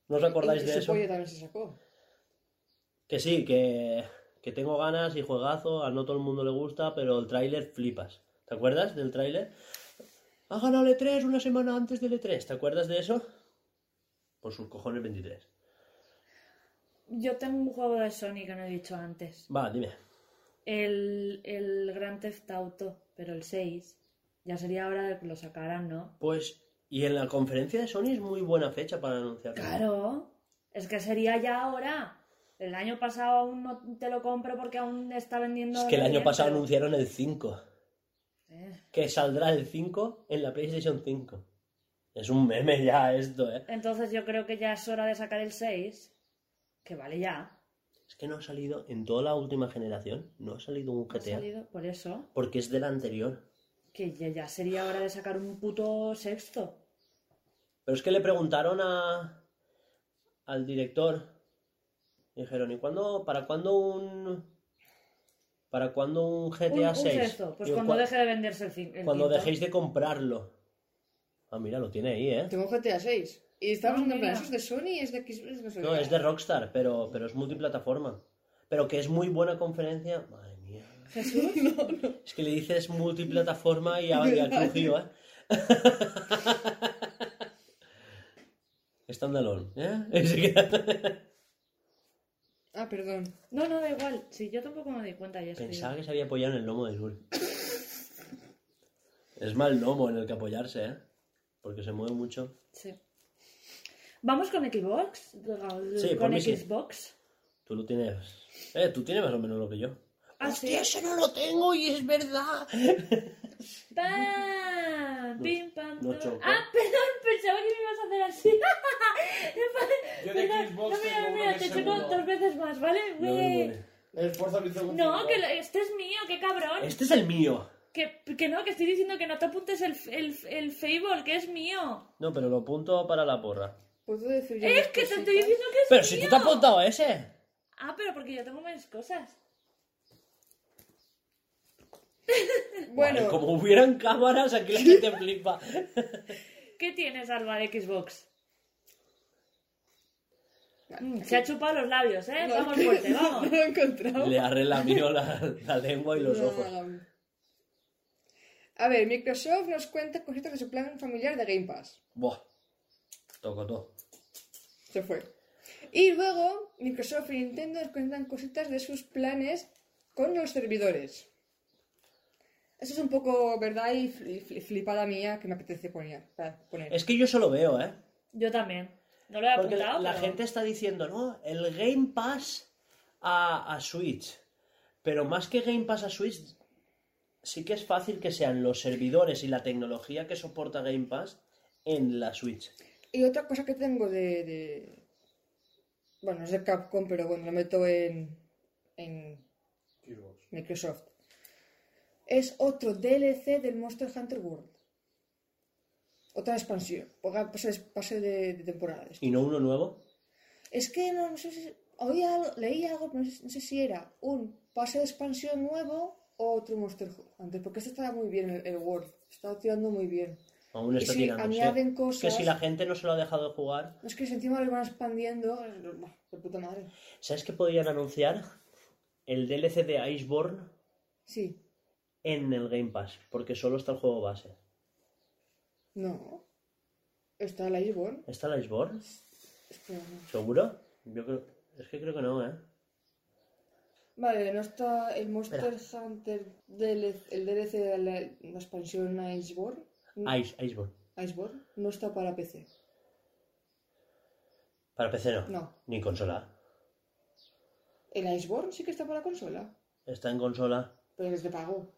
¿No os acordáis de ese eso? pollo también se sacó. Que sí, que, que tengo ganas y juegazo, a no todo el mundo le gusta, pero el tráiler flipas. ¿Te acuerdas del tráiler? Ha ganado el E3 una semana antes del E3, ¿te acuerdas de eso? Por sus cojones 23. Yo tengo un juego de Sony que no he dicho antes. Va, dime. el, el Grand Theft Auto, pero el 6. Ya sería hora de que lo sacaran, ¿no? Pues, y en la conferencia de Sony es muy buena fecha para anunciarlo. Claro, es que sería ya ahora. El año pasado aún no te lo compro porque aún está vendiendo. Es que el año pasado anunciaron el 5. Eh. Que saldrá el 5 en la PlayStation 5. Es un meme ya esto, ¿eh? Entonces yo creo que ya es hora de sacar el 6. Que vale ya. Es que no ha salido en toda la última generación. No ha salido un Ha GTA. salido por eso. Porque es de la anterior. Que ya, ya sería hora de sacar un puto sexto. Pero es que le preguntaron a al director. Dijeron, ¿y cuándo? ¿Para cuándo un. ¿Para cuándo un GTA Un, un 6? sexto. Pues Digo, cuando "Cu- deje de venderse el, el Cuando quinto. dejéis de comprarlo. Ah, mira, lo tiene ahí, ¿eh? Tengo GTA 6. Y estamos Ah, en plan. ¿eso es de Sony? ¿Es de Xbox? No sé. No, es de Rockstar, pero, pero es multiplataforma. Pero que es muy buena conferencia. Madre Jesús. Es que le dices multiplataforma y ha, y ha crujido, ¿eh? Standalone, ¿eh? Ah, perdón. No, no, da igual. Sí, yo tampoco me di cuenta ya. Pensaba que se había apoyado en el lomo de Lul. Es mal lomo en el que apoyarse, ¿eh? Porque se mueve mucho. Sí. Vamos con Xbox. Sí, por con sí. Xbox. Tú lo tienes. Eh, tú tienes más o menos lo que yo. Ah, Hostia, sí. eso no lo tengo y es verdad. ¡Pam! No- ¡Pim, pam! no choco. Ah, perdón, pensaba que me ibas a hacer así. Yo de Perdón, Xbox no, mira, mira, te choco dos veces más, ¿vale? No, no, Ué. vale. El Forza Horizon No, 5. que lo- este es mío, qué cabrón. Este es el mío. Que, que no, que estoy diciendo que no te apuntes el, el, el Fable, que es mío. No, pero lo apunto para la porra. ¿Puedo decir yo Es que te cositas? estoy diciendo que es Pero mío. si tú te has apuntado a ese. Ah, pero porque yo tengo más cosas. Bueno, Vale, como hubieran cámaras, aquí la gente flipa. ¿Qué tienes, Alba, de Xbox? Mm, se ha chupado los labios, ¿eh? no, Vamos que fuerte, no vamos. lo he encontrado. Le ha relamido la, la lengua y los No, ojos. no. A ver, Microsoft nos cuenta cositas de su plan familiar de Game Pass. Buah. Toco todo. Se fue. Y luego, Microsoft y Nintendo nos cuentan cositas de sus planes con los servidores. Eso es un poco verdad y fli- fli- flipada mía que me apetece poner. Es que yo solo veo, ¿eh? Yo también. No lo he Porque apuntado. la pero- gente está diciendo, no, el Game Pass a, a Switch. Pero más que Game Pass a Switch, sí que es fácil que sean los servidores y la tecnología que soporta Game Pass en la Switch. Y otra cosa que tengo de, de- Bueno, es de Capcom, pero bueno, lo meto en, en. Microsoft. Es otro DLC del Monster Hunter World. Otra expansión. Pase, pase de, de temporadas. ¿Y no uno nuevo? Es que no, no sé si. Oí algo, leí algo, pero no sé, no sé si era un pase de expansión nuevo o otro Monster Hunter. Porque este está muy bien, el, el World. Está tirando muy bien. Aún está si tirando. Añaden es que cosas- si la gente no se lo ha dejado de jugar, No es que si encima lo van expandiendo. De puta madre. ¿sabes qué podrían anunciar? El DLC de Iceborne Sí. En el Game Pass, porque solo está el juego base. No. Está el Iceborne. ¿Está el Iceborne? Espera, no. ¿Seguro? Yo creo... Es que creo que no, ¿eh? Vale, no está el Monster Hunter DLC, el DLC de la, la expansión Iceborne. Ice, Iceborne. Iceborne no está para PC. Para PC no. No. Ni consola. El Iceborne sí que está para consola, Está en consola. pero es de pago.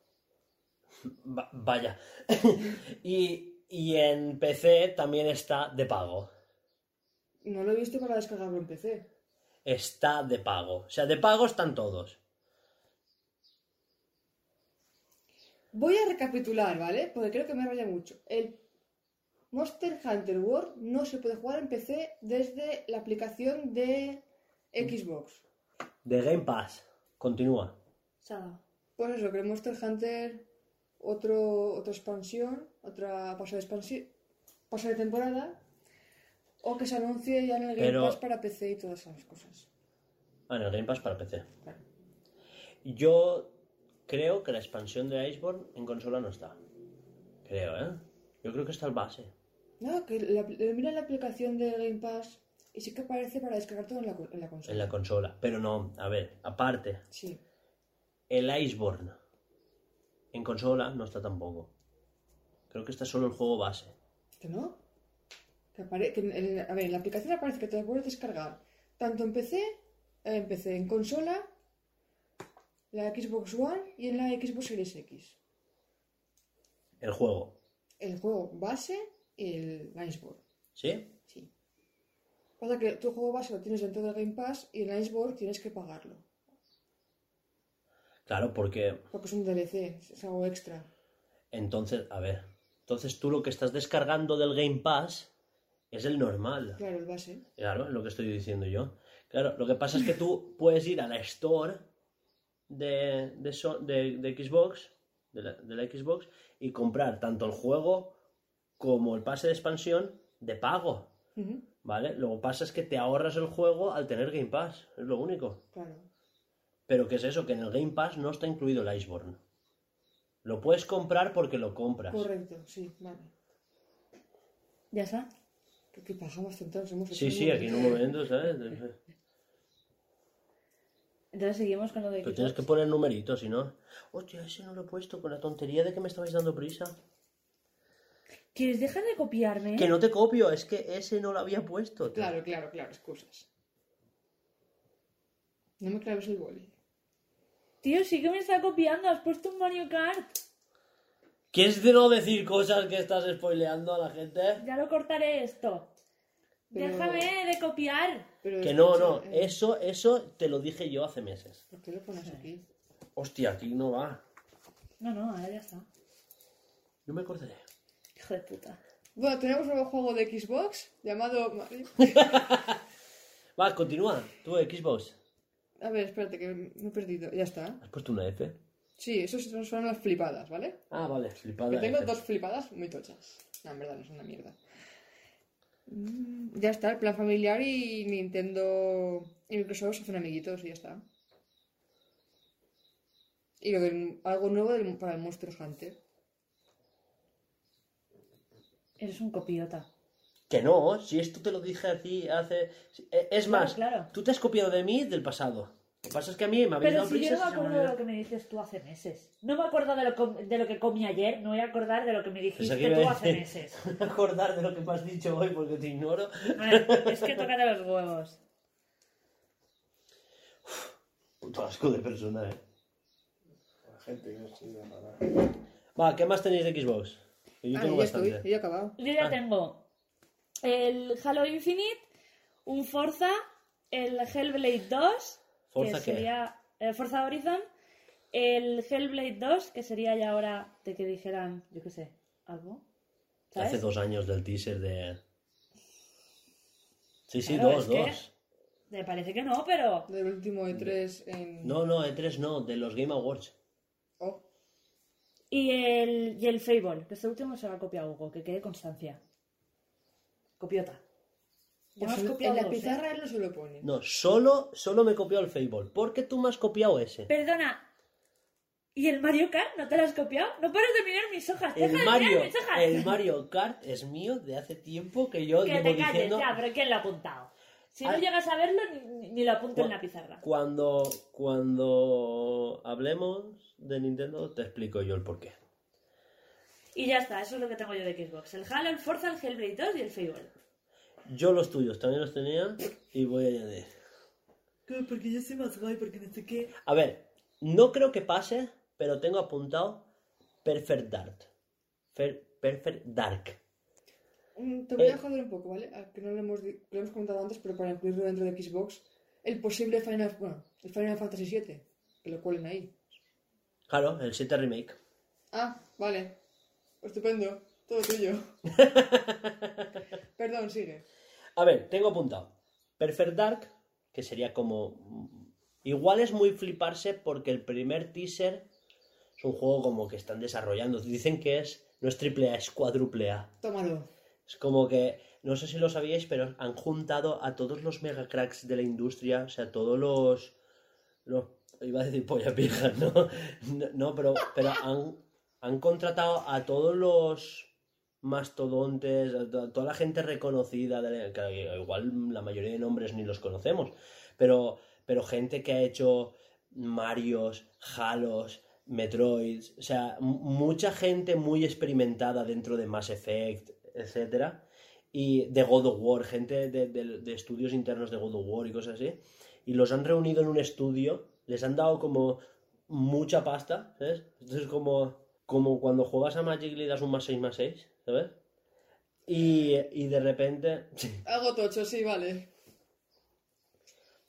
Va- vaya. y, y en PC también está de pago. No lo he visto para descargarlo en PC. Está de pago. O sea, de pago están todos. Voy a recapitular, ¿vale? Porque creo que me raya mucho. El Monster Hunter World no se puede jugar en PC desde la aplicación de Xbox. De Game Pass. Continúa. Pues eso, que el Monster Hunter, otro, otra expansión, otra paso de expansión, paso de temporada, o que se anuncie ya en el Game Pero- Pass para PC y todas esas cosas. Ah, en el Game Pass para PC. Claro. Yo creo que la expansión de Iceborne en consola no está. Creo, ¿eh? Yo creo que está el base. No, que la, le mira la aplicación de Game Pass y sí que aparece para descargar todo en la, en la consola. En la consola. Pero no, a ver, aparte. Sí. El Iceborne. En consola no está tampoco. Creo que está solo el juego base. ¿Que no? Que apare- que en- a ver, en la aplicación aparece que te la puedes descargar tanto en PC, eh, en PC, en consola, la Xbox One y en la Xbox Series X. El juego. El juego base y el Iceborne. ¿Sí? Sí. Pasa que tu juego base lo tienes dentro del Game Pass y el Iceborne tienes que pagarlo. Claro, porque Porque es un DLC, es algo extra. entonces, a ver. Entonces tú lo que estás descargando del Game Pass es el normal. Claro, el base. Claro, es lo que estoy diciendo yo. Claro, lo que pasa es que tú puedes ir a la store de, de, de- de Xbox, de la, de la Xbox, y comprar tanto el juego como el pase de expansión de pago. ¿Vale? Lo que pasa es que te ahorras el juego al tener Game Pass, es lo único. Claro. Pero ¿qué es eso? Que en el Game Pass no está incluido el Iceborne. Lo puedes comprar porque lo compras. Correcto, sí, vale. ¿Ya está? ¿Qué, qué paja más tontos hemos? Sí, sí, aquí en un momento, ¿sabes? Entonces seguimos con lo de Pero Xbox. tienes que poner numeritos, si no. Hostia, ese no lo he puesto con la tontería de que me estabais dando prisa. ¿Quieres dejar de copiarme? Que no te copio, es que ese no lo había puesto. tío. Claro, claro, claro, excusas. No me claves el boli. Tío, sí que me está copiando. Has puesto un Mario Kart. ¿Quieres de no decir cosas que estás spoileando a la gente? Ya lo cortaré esto. Pero- Déjame de copiar. Pero Que no, no, escucha, eh, eso, eso te lo dije yo hace meses. ¿Por qué lo pones aquí? Hostia, aquí no va. No, no, ahora ya está. Yo me acordaré. Hijo de puta. Bueno, tenemos un nuevo juego de Xbox llamado... Mario- Va, continúa. Tú, Xbox. A ver, espérate, que me he perdido. Ya está. ¿Has puesto una F? Sí, eso son las flipadas, ¿vale? Ah, vale, flipada. Que tengo F. dos flipadas muy tochas. No, en verdad, no es una mierda. Mm, Ya está, el plan familiar y Nintendo y Microsoft se hacen amiguitos y ya está. Y lo del- algo nuevo del- para el Monster Hunter. Eres un copiota. Que no, si esto te lo dije a ti hace... Eh, Es Claro, más, claro. tú te has copiado de mí del pasado. Lo que pasa es que a mí me habéis Pero dado si yo no me se me acuerdo de lo que me dices tú hace meses. No me acuerdo de lo, com- de lo que comí ayer. Me voy a acordar de lo que me dijiste que iba tú a hace meses. Me voy a acordar de lo que me has dicho hoy porque te ignoro. Es que tócate los huevos. Puto asco de persona, eh. La gente que es de rara. Va, ¿qué más tenéis de Xbox? Que Yo Ah, tengo ya bastante. estoy, ya he acabado. Yo ya Ah. tengo el Halo Infinite, un Forza, el Hellblade 2, ¿Forza que qué? sería eh, Forza Horizon, el Hellblade 2, que sería ya hora de que dijeran, yo qué sé, algo. ¿Sabes? Hace dos años del teaser de... Sí, sí, Claro, dos, dos. Me parece que no, pero Del último E3 en... No, no, E3 no, de los Game Awards. Oh, Y el, y el Fable, que este último se lo ha copiado Hugo, que quede constancia. Copiota. Ya pues me has en, copiado en la dos, ¿eh? pizarra él no se lo pone. No, solo, solo me copió el Fable. ¿Por qué tú me has copiado ese? Perdona. ¿Y el Mario Kart? ¿No te lo has copiado? No pares de mirar mis hojas. El Deja de Mario, mirar mis hojas. el Mario Kart es mío de hace tiempo que yo Que llevo te calles diciendo... ya, pero ¿quién lo ha apuntado? Si no Al- llegas a verlo, ni, ni lo apunto en la pizarra. Cuando, cuando hablemos de Nintendo te explico yo el porqué. Y ya está, eso es lo que tengo yo de Xbox. El Halo, el Forza, el Hellblade 2 y el Fable. Yo los tuyos también los tenía y voy a añadir. Porque yo soy más guay, porque no sé qué. A ver, no creo que pase, pero tengo apuntado Perfect Dark. Fer- Perfect Dark. Mm, Te voy Eh. a joder un poco, ¿vale? A Que no lo hemos, lo hemos comentado antes, pero para incluirlo dentro de Xbox, el posible Final, bueno, el Final Fantasy VII, que lo cuelen ahí. Claro, el 7 Remake. Ah, vale. Estupendo. Todo tuyo. Perdón, sigue. A ver, tengo apuntado. Perfect Dark, que sería como... Igual es muy fliparse porque el primer teaser es un juego como que están desarrollando. Dicen que es... No es triple A, es cuádruple A. Tómalo. Es como que, no sé si lo sabíais, pero han juntado a todos los mega cracks de la industria, o sea, todos los... los iba a decir polla pija, ¿no? No, no, pero, pero han, han contratado a todos los mastodontes, a to- toda la gente reconocida, igual la mayoría de nombres ni los conocemos, pero, pero gente que ha hecho Marios, Halos, Metroids, o sea, mucha gente muy experimentada dentro de Mass Effect, etcétera, y de God of War, gente de, de- de estudios internos de God of War y cosas así, y los han reunido en un estudio, les han dado como mucha pasta, ¿sabes? Entonces como, como cuando juegas a Magic le das un más 6 más 6, ¿sabes? Y, y de repente... Algo tocho, sí, vale.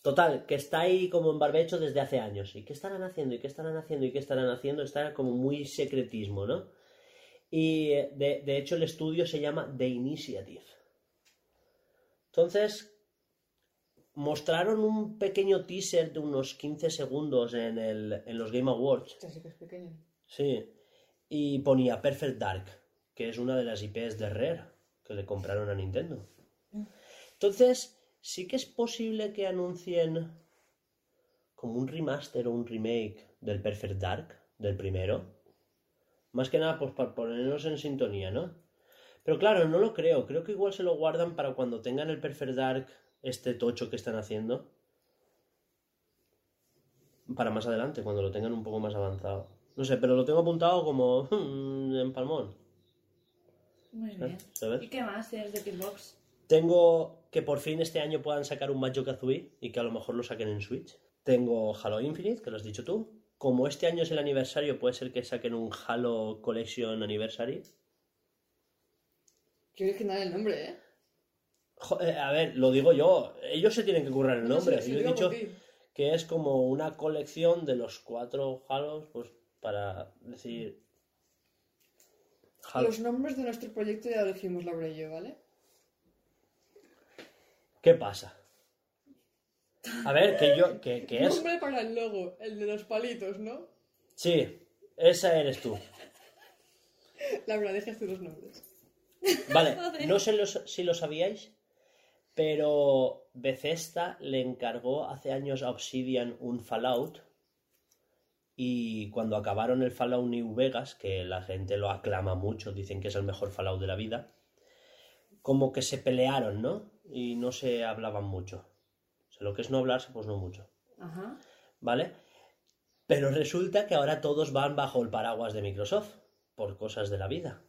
Total, que está ahí como en barbecho desde hace años. ¿Y qué estarán haciendo? ¿Y qué estarán haciendo? ¿Y qué estarán haciendo? Está como muy secretismo, ¿no? Y de, de hecho el estudio se llama The Initiative. Entonces, mostraron un pequeño teaser de unos 15 segundos en, el, en los Game Awards. Hostia, sí que es pequeño. Sí. Y ponía Perfect Dark, que es una de las IPs de Rare que le compraron a Nintendo. Entonces, sí que es posible que anuncien como un remaster o un remake del Perfect Dark, del primero. Más que nada, pues para ponernos en sintonía, ¿no? Pero claro, no lo creo. Creo que igual se lo guardan para cuando tengan el Perfect Dark, este tocho que están haciendo. Para más adelante, cuando lo tengan un poco más avanzado. No sé, pero lo tengo apuntado como en palmón. Muy bien. ¿Sabes? ¿Y qué más tienes de Xbox? Tengo que por fin este año puedan sacar un Banjo Kazooie y que a lo mejor lo saquen en Switch. Tengo Halo Infinite, que lo has dicho tú. Como este año es el aniversario, puede ser que saquen un Halo Collection Anniversary. Qué original el nombre, ¿eh? Eh, a ver, lo digo yo. Ellos se tienen que currar el No, nombre. sí, sí, yo he dicho que es como una colección de los cuatro Halos, pues para decir. Los nombres de nuestro proyecto ya lo dijimos Laura y yo, ¿vale? ¿Qué pasa? A ver, que yo. Que, que es. Nombre para el logo, el de los palitos, ¿no? Sí, esa eres tú. Laura, dejas tú los nombres. Vale, no sé los- si lo sabíais, pero Bethesda le encargó hace años a Obsidian un Fallout y cuando acabaron el Fallout New Vegas, que la gente lo aclama mucho, dicen que es el mejor Fallout de la vida, como que se pelearon, ¿no? Y no se hablaban mucho. O sea, lo que es no hablarse, pues no mucho. Ajá. ¿vale? Pero resulta que ahora todos van bajo el paraguas de Microsoft, por cosas de la vida.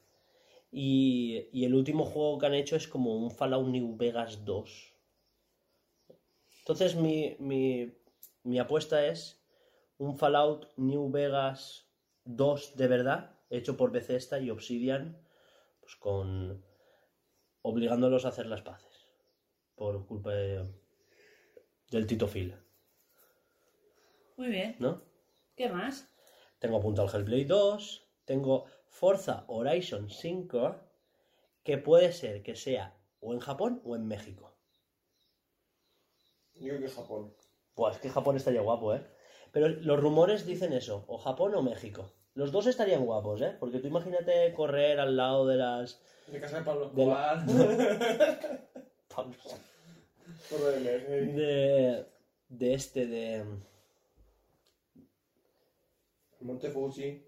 Y, y el último juego que han hecho es como un Fallout New Vegas 2. Entonces mi, mi, mi apuesta es un Fallout New Vegas 2 de verdad, hecho por Bethesda y Obsidian, pues con obligándolos a hacer las paces, por culpa de- del Tito Phil, Muy bien. ¿no? ¿Qué más? Tengo apuntado el Hellblade 2. Tengo Forza Horizon 5. Que puede ser que sea o en Japón o en México. Yo creo que Japón. Buah, es que Japón estaría guapo, ¿eh? Pero los rumores dicen eso, o Japón o México. Los dos estarían guapos, ¿eh? Porque tú imagínate correr al lado de las... De casa de Pablo Escobar. De Messi. De, de este, de... Monte Fuji.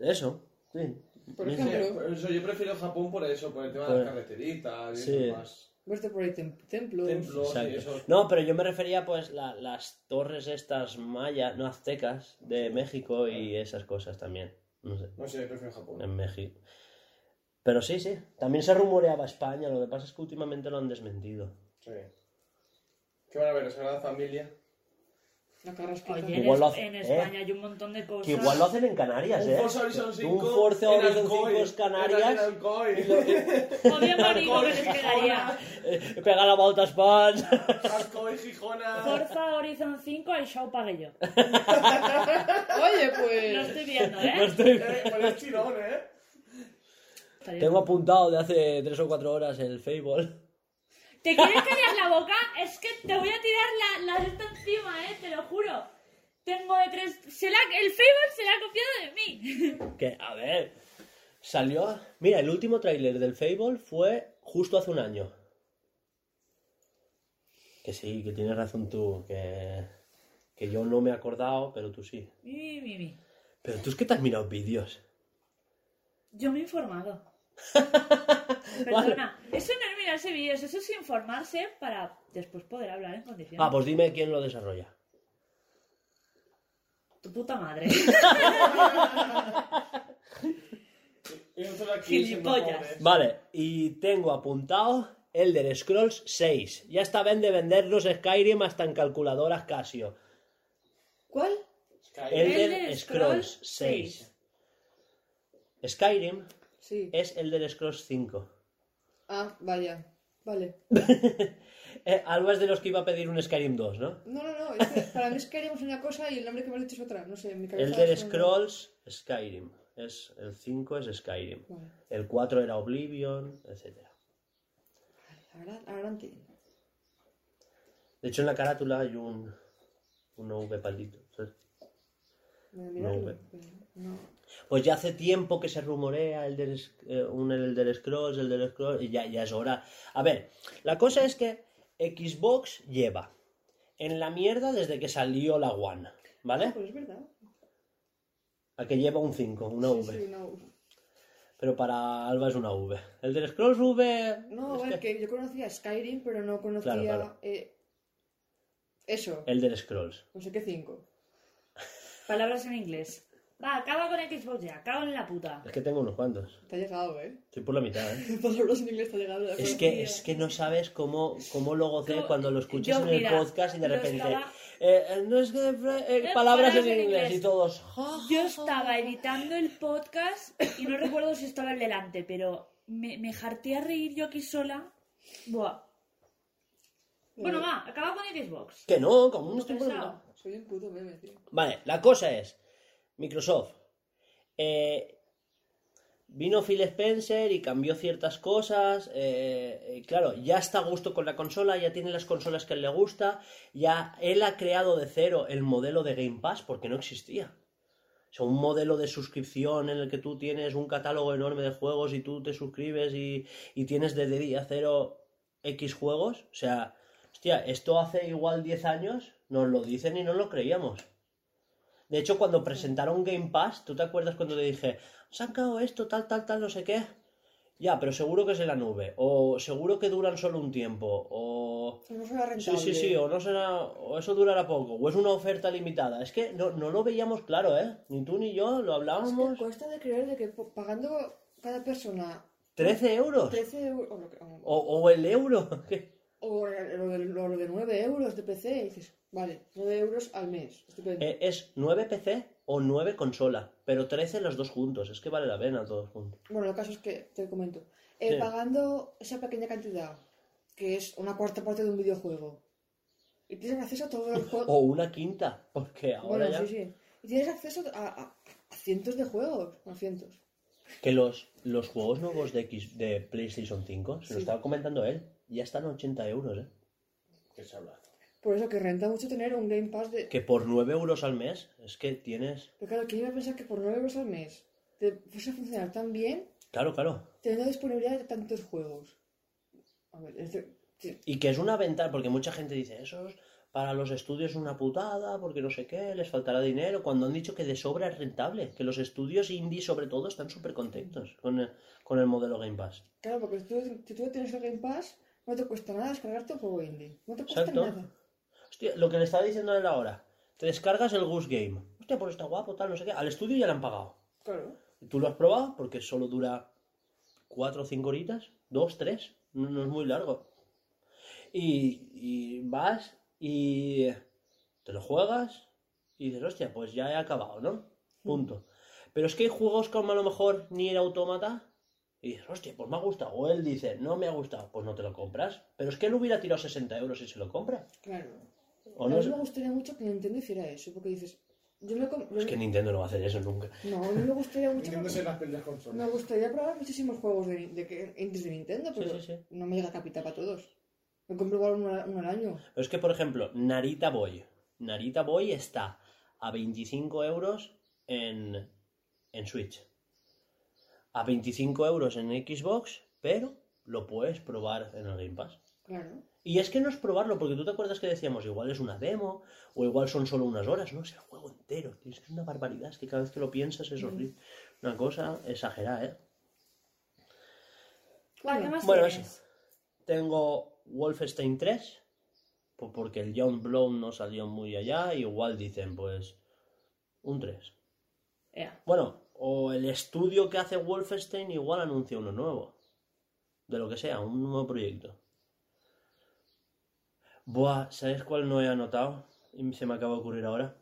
Eso, sí. Por Sí, ejemplo, por eso yo prefiero Japón por eso, por el tema Por- de las carreteritas y Sí. eso más. Por ahí tem- templos. Templos y Exacto. eso. No, pero yo me refería pues la- las torres estas mayas, no aztecas, de México y esas cosas también. No sé, No sé, prefiero Japón. en México. Pero sí, sí. También se rumoreaba España, lo que pasa es que últimamente lo han desmentido. Sí. ¿Qué van a ver? ¿Sagrada Familia? La. Oye, en, Igual lo hace- en eh. España hay un montón de cosas. Que igual lo hacen en Canarias, Un ¿eh? Forza Horizon 5 Un Forza Horizon Alcoy. 5 es Canarias. En Alcoy. O bien bonito que les quedaría. Eh, Pega la volta pans. Alcoy, Gijona. Forza Horizon 5 el show pagué yo. Oye, Lo pues. estoy viendo, ¿eh? Eh, pues es ¿eh? Tengo apuntado de hace 3 o 4 horas el Fable. ¿Te quieres callar la boca? Es que te voy a tirar la, la de esta encima, ¿eh? Te lo juro. Tengo de tres... Se la, el Fable se la ha copiado de mí. Que, a ver, salió... Mira, el último tráiler del Fable fue justo hace un año. Que sí, que tienes razón tú, que, que yo no me he acordado, pero tú sí. Mi, mi, mi. Pero tú es que te has mirado vídeos. Yo me he informado. Perdona, eso no es mirarse vídeos, eso es informarse para después poder hablar en condiciones. Ah, pues dime quién lo desarrolla. Tu puta madre. Gilipollas. Vale, y tengo apuntado Elder Scrolls 6. Ya está bien de vender los Skyrim hasta en calculadoras Casio. ¿Cuál? Skyrim. Elder, Elder Scrolls Scrolls 6. Skyrim Sí. es Elder Scrolls 5. Ah, vaya. Vale. Eh, Alba es de los que iba a pedir un Skyrim 2, ¿no? No, no, no. Es que para mí Skyrim es una cosa y el nombre que me has dicho es otra. No sé, en mi cabeza. Elder son- Scrolls Skyrim. Es, el 5 es Skyrim. Vale. El 4 era Oblivion, etc. Ahora, ahora entiendo. De hecho, en la carátula hay un, un V paldito. ¿sabes? No, no. Pues ya hace tiempo que se rumorea el del, eh, un Elder Scrolls, el del Scrolls, y ya, ya es hora. A ver, la cosa es que Xbox lleva en la mierda desde que salió la One, Ah, ¿vale? pues es verdad. A que lleva un 5, una Sí, V. sí, no. Pero para Alba es una V. El del Scrolls V. No, es a ver, que- que yo conocía Skyrim, pero no conocía. Claro, claro. eh, eso. Elder Scrolls. No sé qué cinco. Palabras en inglés. Va, acaba con Xbox ya, acaba en la puta. Es que tengo unos cuantos. Te ha llegado, ¿eh? Estoy por la mitad, ¿eh? Palabras en inglés te ha llegado. Es que, es que no sabes cómo, cómo lo gocé cuando lo escuchas yo, en el podcast y de repente. estaba- eh, eh, no es que. eh, Eh, palabras en inglés y todos. Yo estaba editando el podcast y no recuerdo si estaba el delante, pero me, me jarté a reír yo aquí sola. Buah. Bueno, va, acaba con Xbox. Que no, como no estoy por. Soy un puto meme, tío. Vale, la cosa es. Microsoft. eh, vino Phil Spencer y cambió ciertas cosas. eh, claro, ya está a gusto con la consola, ya tiene las consolas que él le gusta. Ya él ha creado de cero el modelo de Game Pass porque no existía. O sea, un modelo de suscripción en el que tú tienes un catálogo enorme de juegos y tú te suscribes y, y tienes desde día cero X juegos. O sea, hostia, esto hace igual 10 años, nos lo dicen y no lo creíamos. De hecho, cuando presentaron Game Pass, ¿tú te acuerdas cuando le dije, han sacado esto, tal, tal, tal, no sé qué? Ya, pero seguro que es en la nube. O seguro que duran solo un tiempo. O... No será Sí, rentable. sí, sí, o no será, o eso durará poco, o es una oferta limitada. Es que no, no lo veíamos claro, ¿eh? Ni tú ni yo lo Es hablábamos. que cuesta de creer de que pagando cada persona 13 euros. 13 euros. O, el euro. ¿Qué? o lo, de, lo de 9 euros de PC. Y dices, vale, 9 euros al mes. Estupendo. Eh, es 9 PC o 9 consola, pero 13 los dos juntos. Es que vale la pena todos juntos. Bueno, el caso es que te comento. Eh, Sí. Pagando esa pequeña cantidad, que es una cuarta parte de un videojuego, y tienes acceso a todos los juegos. O una quinta, porque ahora bueno, ya... sí, sí. Y tienes acceso a, a- a cientos de juegos. A cientos. Que los, los juegos nuevos de, X, de PlayStation 5, se lo estaba comentando él, ya están a 80 euros, ¿eh? ¿Qué se habla? Por eso que renta mucho tener un Game Pass de. Que por 9 euros al mes, es que tienes... Pero claro, ¿quién iba a pensar que por 9 euros al mes te fuese a funcionar tan bien Claro, claro. teniendo disponibilidad de tantos juegos? A ver, es de- sí, Y que es una ventaja, porque mucha gente dice, eso es- para los estudios es una putada, porque no sé qué, les faltará dinero, cuando han dicho que de sobra es rentable, que los estudios indie sobre todo están súper contentos con el, con el modelo Game Pass. Claro, porque si tú, si tú tienes el Game Pass, no te cuesta nada descargarte un juego indie. No te cuesta Exacto. nada. Hostia, lo que le estaba diciendo él ahora, te descargas el Goose Game, hostia, pues está guapo, tal, no sé qué, al estudio ya le han pagado. Claro. ¿Tú lo has probado? Porque solo dura 4 o 5 horitas, 2, 3, no, no es muy largo. Y, y vas y te lo juegas y dices, hostia, pues ya he acabado, ¿no? Punto. Pero es que hay juegos como a lo mejor ni era autómata y dices, hostia, pues me ha gustado. O él dice, no me ha gustado, pues no te lo compras. Pero es que él hubiera tirado 60 euros si se lo compra. Claro. O a no mí me gustaría mucho que Nintendo hiciera eso, porque dices, yo me, com- Es que Nintendo no va a hacer eso nunca. No, a mí me gustaría mucho. Las. Me gustaría probar muchísimos juegos de, de, que- indies de Nintendo, Sí, pero sí, sí. no me llega capital para todos. Me compro igual uno, al- uno al año. Pero es que, por ejemplo, Narita Boy. Narita Boy está a 25 euros en, en Switch. A 25 euros en Xbox, pero lo puedes probar en el Game Pass. Claro. Y es que no es probarlo, porque tú te acuerdas que decíamos, igual es una demo, o igual son solo unas horas, no, es el juego entero. tío, Es que es una barbaridad, es que cada vez que lo piensas es horrible. Una cosa exagerada, ¿eh? Va, ¿qué más Bueno, tienes? eso. Tengo Wolfenstein 3, po- porque el John Blow no salió muy allá, igual dicen, pues, Un 3. Ea. Bueno, o el estudio que hace Wolfenstein igual anuncia uno nuevo. De lo que sea, un nuevo proyecto. Buah, ¿sabes cuál no he anotado? Y se me acaba de ocurrir ahora.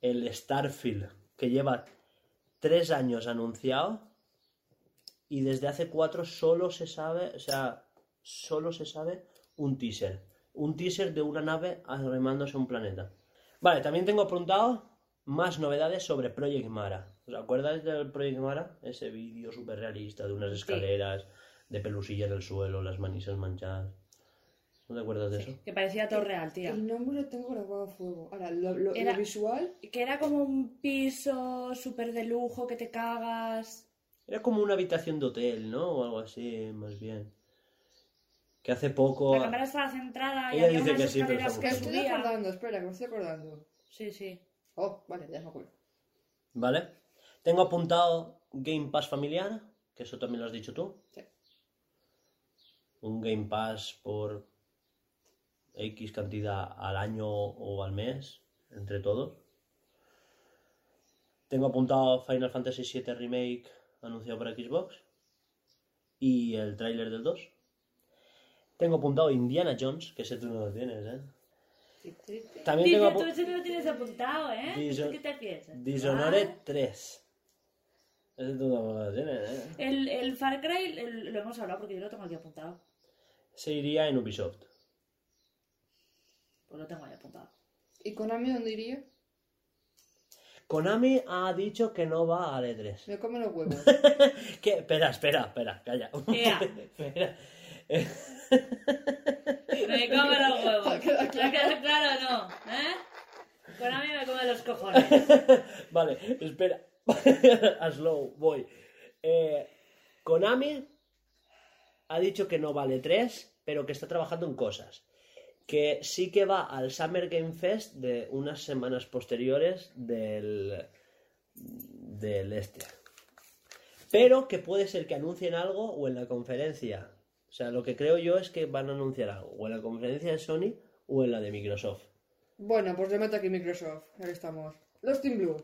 El Starfield, que lleva tres años anunciado y desde hace cuatro solo se sabe, o sea, solo se sabe un teaser. Un teaser de una nave arremándose a un planeta. Vale, también tengo apuntado más novedades sobre Project Mara. ¿Os acordáis del Project Mara? Ese vídeo súper realista de unas escaleras, de pelusilla en el suelo, las manisas manchadas. ¿No te acuerdas de eso? Que parecía todo real, tía. El nombre lo tengo grabado a fuego. Ahora, lo, lo- lo Era- visual, Que era como un piso súper de lujo que te cagas. Era como una habitación de hotel, ¿no? O algo así, más bien. Que hace poco... La cámara estaba centrada y Ella había dice unas que sí, pero escaleras está que que estoy acordando, espera, que me estoy acordando. Sí, sí. Oh, vale, ya me acuerdo. ¿Vale? Tengo apuntado Game Pass familiar, que eso también lo has dicho tú. Sí. Un Game Pass por X cantidad al año o al mes, entre todos. Tengo apuntado Final Fantasy VII Remake anunciado por Xbox y el tráiler del 2. Tengo apuntado Indiana Jones, que ese tú no lo tienes, ¿eh? También tengo Dice, tú no lo tienes apuntado, ¿eh? Dison- ¿Qué te piensas? Dishonored Ah, 3. Ese tú no lo tienes, ¿eh? El, el Far Cry el- lo hemos hablado porque yo lo tengo aquí apuntado. Se iría en Ubisoft. Pues lo tengo ahí apuntado. ¿Y Konami dónde iría? Konami ha dicho que no va al E3. Me come los huevos. ¿Qué? Espera, espera, espera, calla. Ea. espera. Me come los huevos. Queda ¿Me queda claro o no? ¿Eh? Con a mí me come los cojones. Vale, espera. A slow, voy. Eh, Konami ha dicho que no vale 3, pero que está trabajando en cosas. Que sí que va al Summer Game Fest de unas semanas posteriores del, del este. Pero que puede ser que anuncien algo o en la conferencia. O sea, lo que creo yo es que van a anunciar algo. O en la conferencia de Sony o en la de Microsoft. bueno, pues le aquí Microsoft. Ahí estamos. Los Team Blue.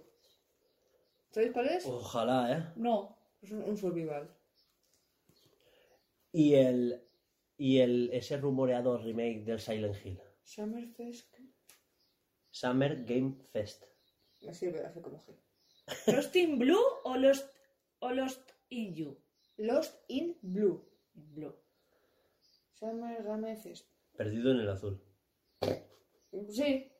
¿Sabéis cuál es? Ojalá, ¿eh? No. Es un, un survival. Y el. Y el ese rumoreado remake del Silent Hill. Summerfest. Summer Game Fest. Me sirve como G. ¿Lost in Blue o Lost, o Lost in You? Lost in Blue. Blue. Summer Game Fest. Perdido en el azul. Sí.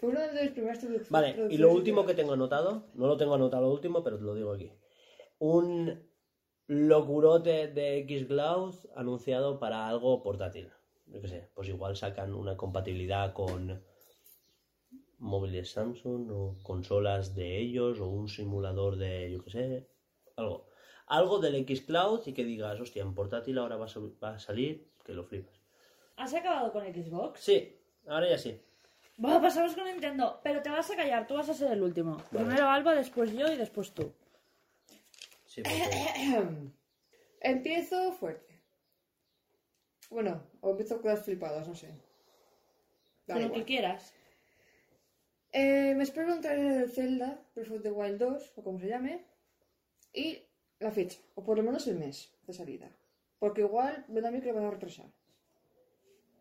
Fue una de las primeras traduc- Vale, y lo último que tengo anotado, no lo tengo anotado lo último, pero te lo digo aquí. Un locurote de Xcloud anunciado para algo portátil. Yo qué sé, pues igual sacan una compatibilidad con móviles Samsung o consolas de ellos o un simulador de, yo qué sé, algo. Algo del Xcloud y que digas, hostia, en portátil ahora va a, sal- va a salir, que lo flipas. ¿Has acabado con Xbox? Sí, ahora ya sí. Bueno, pasamos con Nintendo. Pero te vas a callar, tú vas a ser el último. Primero Alba, después yo y después tú. Sí, porque- Empiezo fuerte. Bueno, o empiezo con las flipadas, no sé. Da Con lo que quieras. Eh, me espero un trailer del Zelda, Breath of the Wild 2, o como se llame, y la fecha, o por lo menos el mes de salida. Porque igual me da a mí que lo van a retrasar.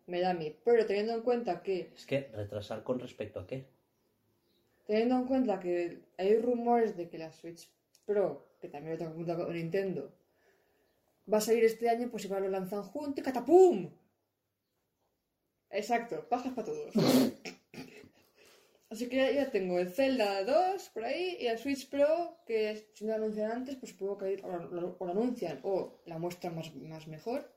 Me da a mí. Pero teniendo en cuenta que, Es que retrasar con respecto a qué. teniendo en cuenta que hay rumores de que la Switch Pro, que también lo tengo apuntado con Nintendo, va a salir este año, pues igual lo lanzan juntos y ¡catapum! Exacto, pajas para todos. Así que ya tengo el Zelda 2 por ahí y el Switch Pro, que si no lo anuncian antes, pues supongo que o lo, o lo anuncian o la muestran más, más mejor.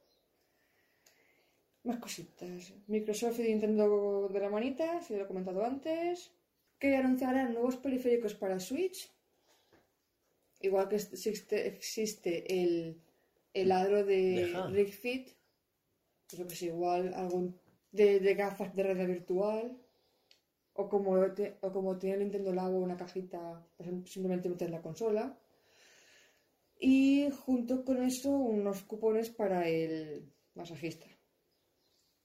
Más cositas. Microsoft y Nintendo de la manita, si lo he comentado antes. Que anunciarán nuevos periféricos para Switch. Igual que existe, existe el, el de Deja. Ring Fit. Pues sé, igual algún de, de gafas de realidad virtual. O como, te- o como tiene el Nintendo Labo una cajita, pues simplemente meter la consola. Y junto con eso unos cupones para el masajista.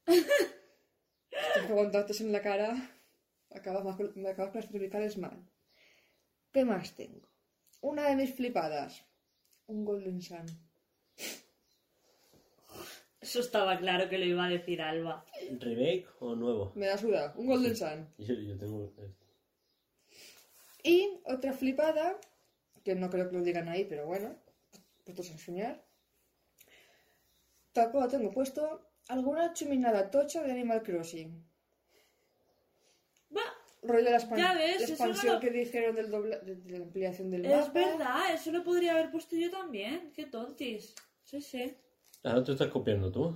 Aguantarte en la cara. Acabas, me acabas con las cervicales mal. ¿Qué más tengo? Una de mis flipadas. Un Golden Sun. Eso estaba claro que lo iba a decir Alba. ¿Remake o nuevo? Me da suda. Un Golden Sun. Yo, yo tengo. eh, Y otra flipada, que no creo que lo digan ahí, pero bueno, puestos a enseñar. Tampoco tengo puesto alguna chuminada tocha de Animal Crossing. Rollo de la, expan- ves, la expansión no lo- que dijeron del dobla- de, de la ampliación del es mapa. verdad, eso lo podría haber puesto yo también. Qué tontis. Sí, sí. Ahora te estás copiando tú.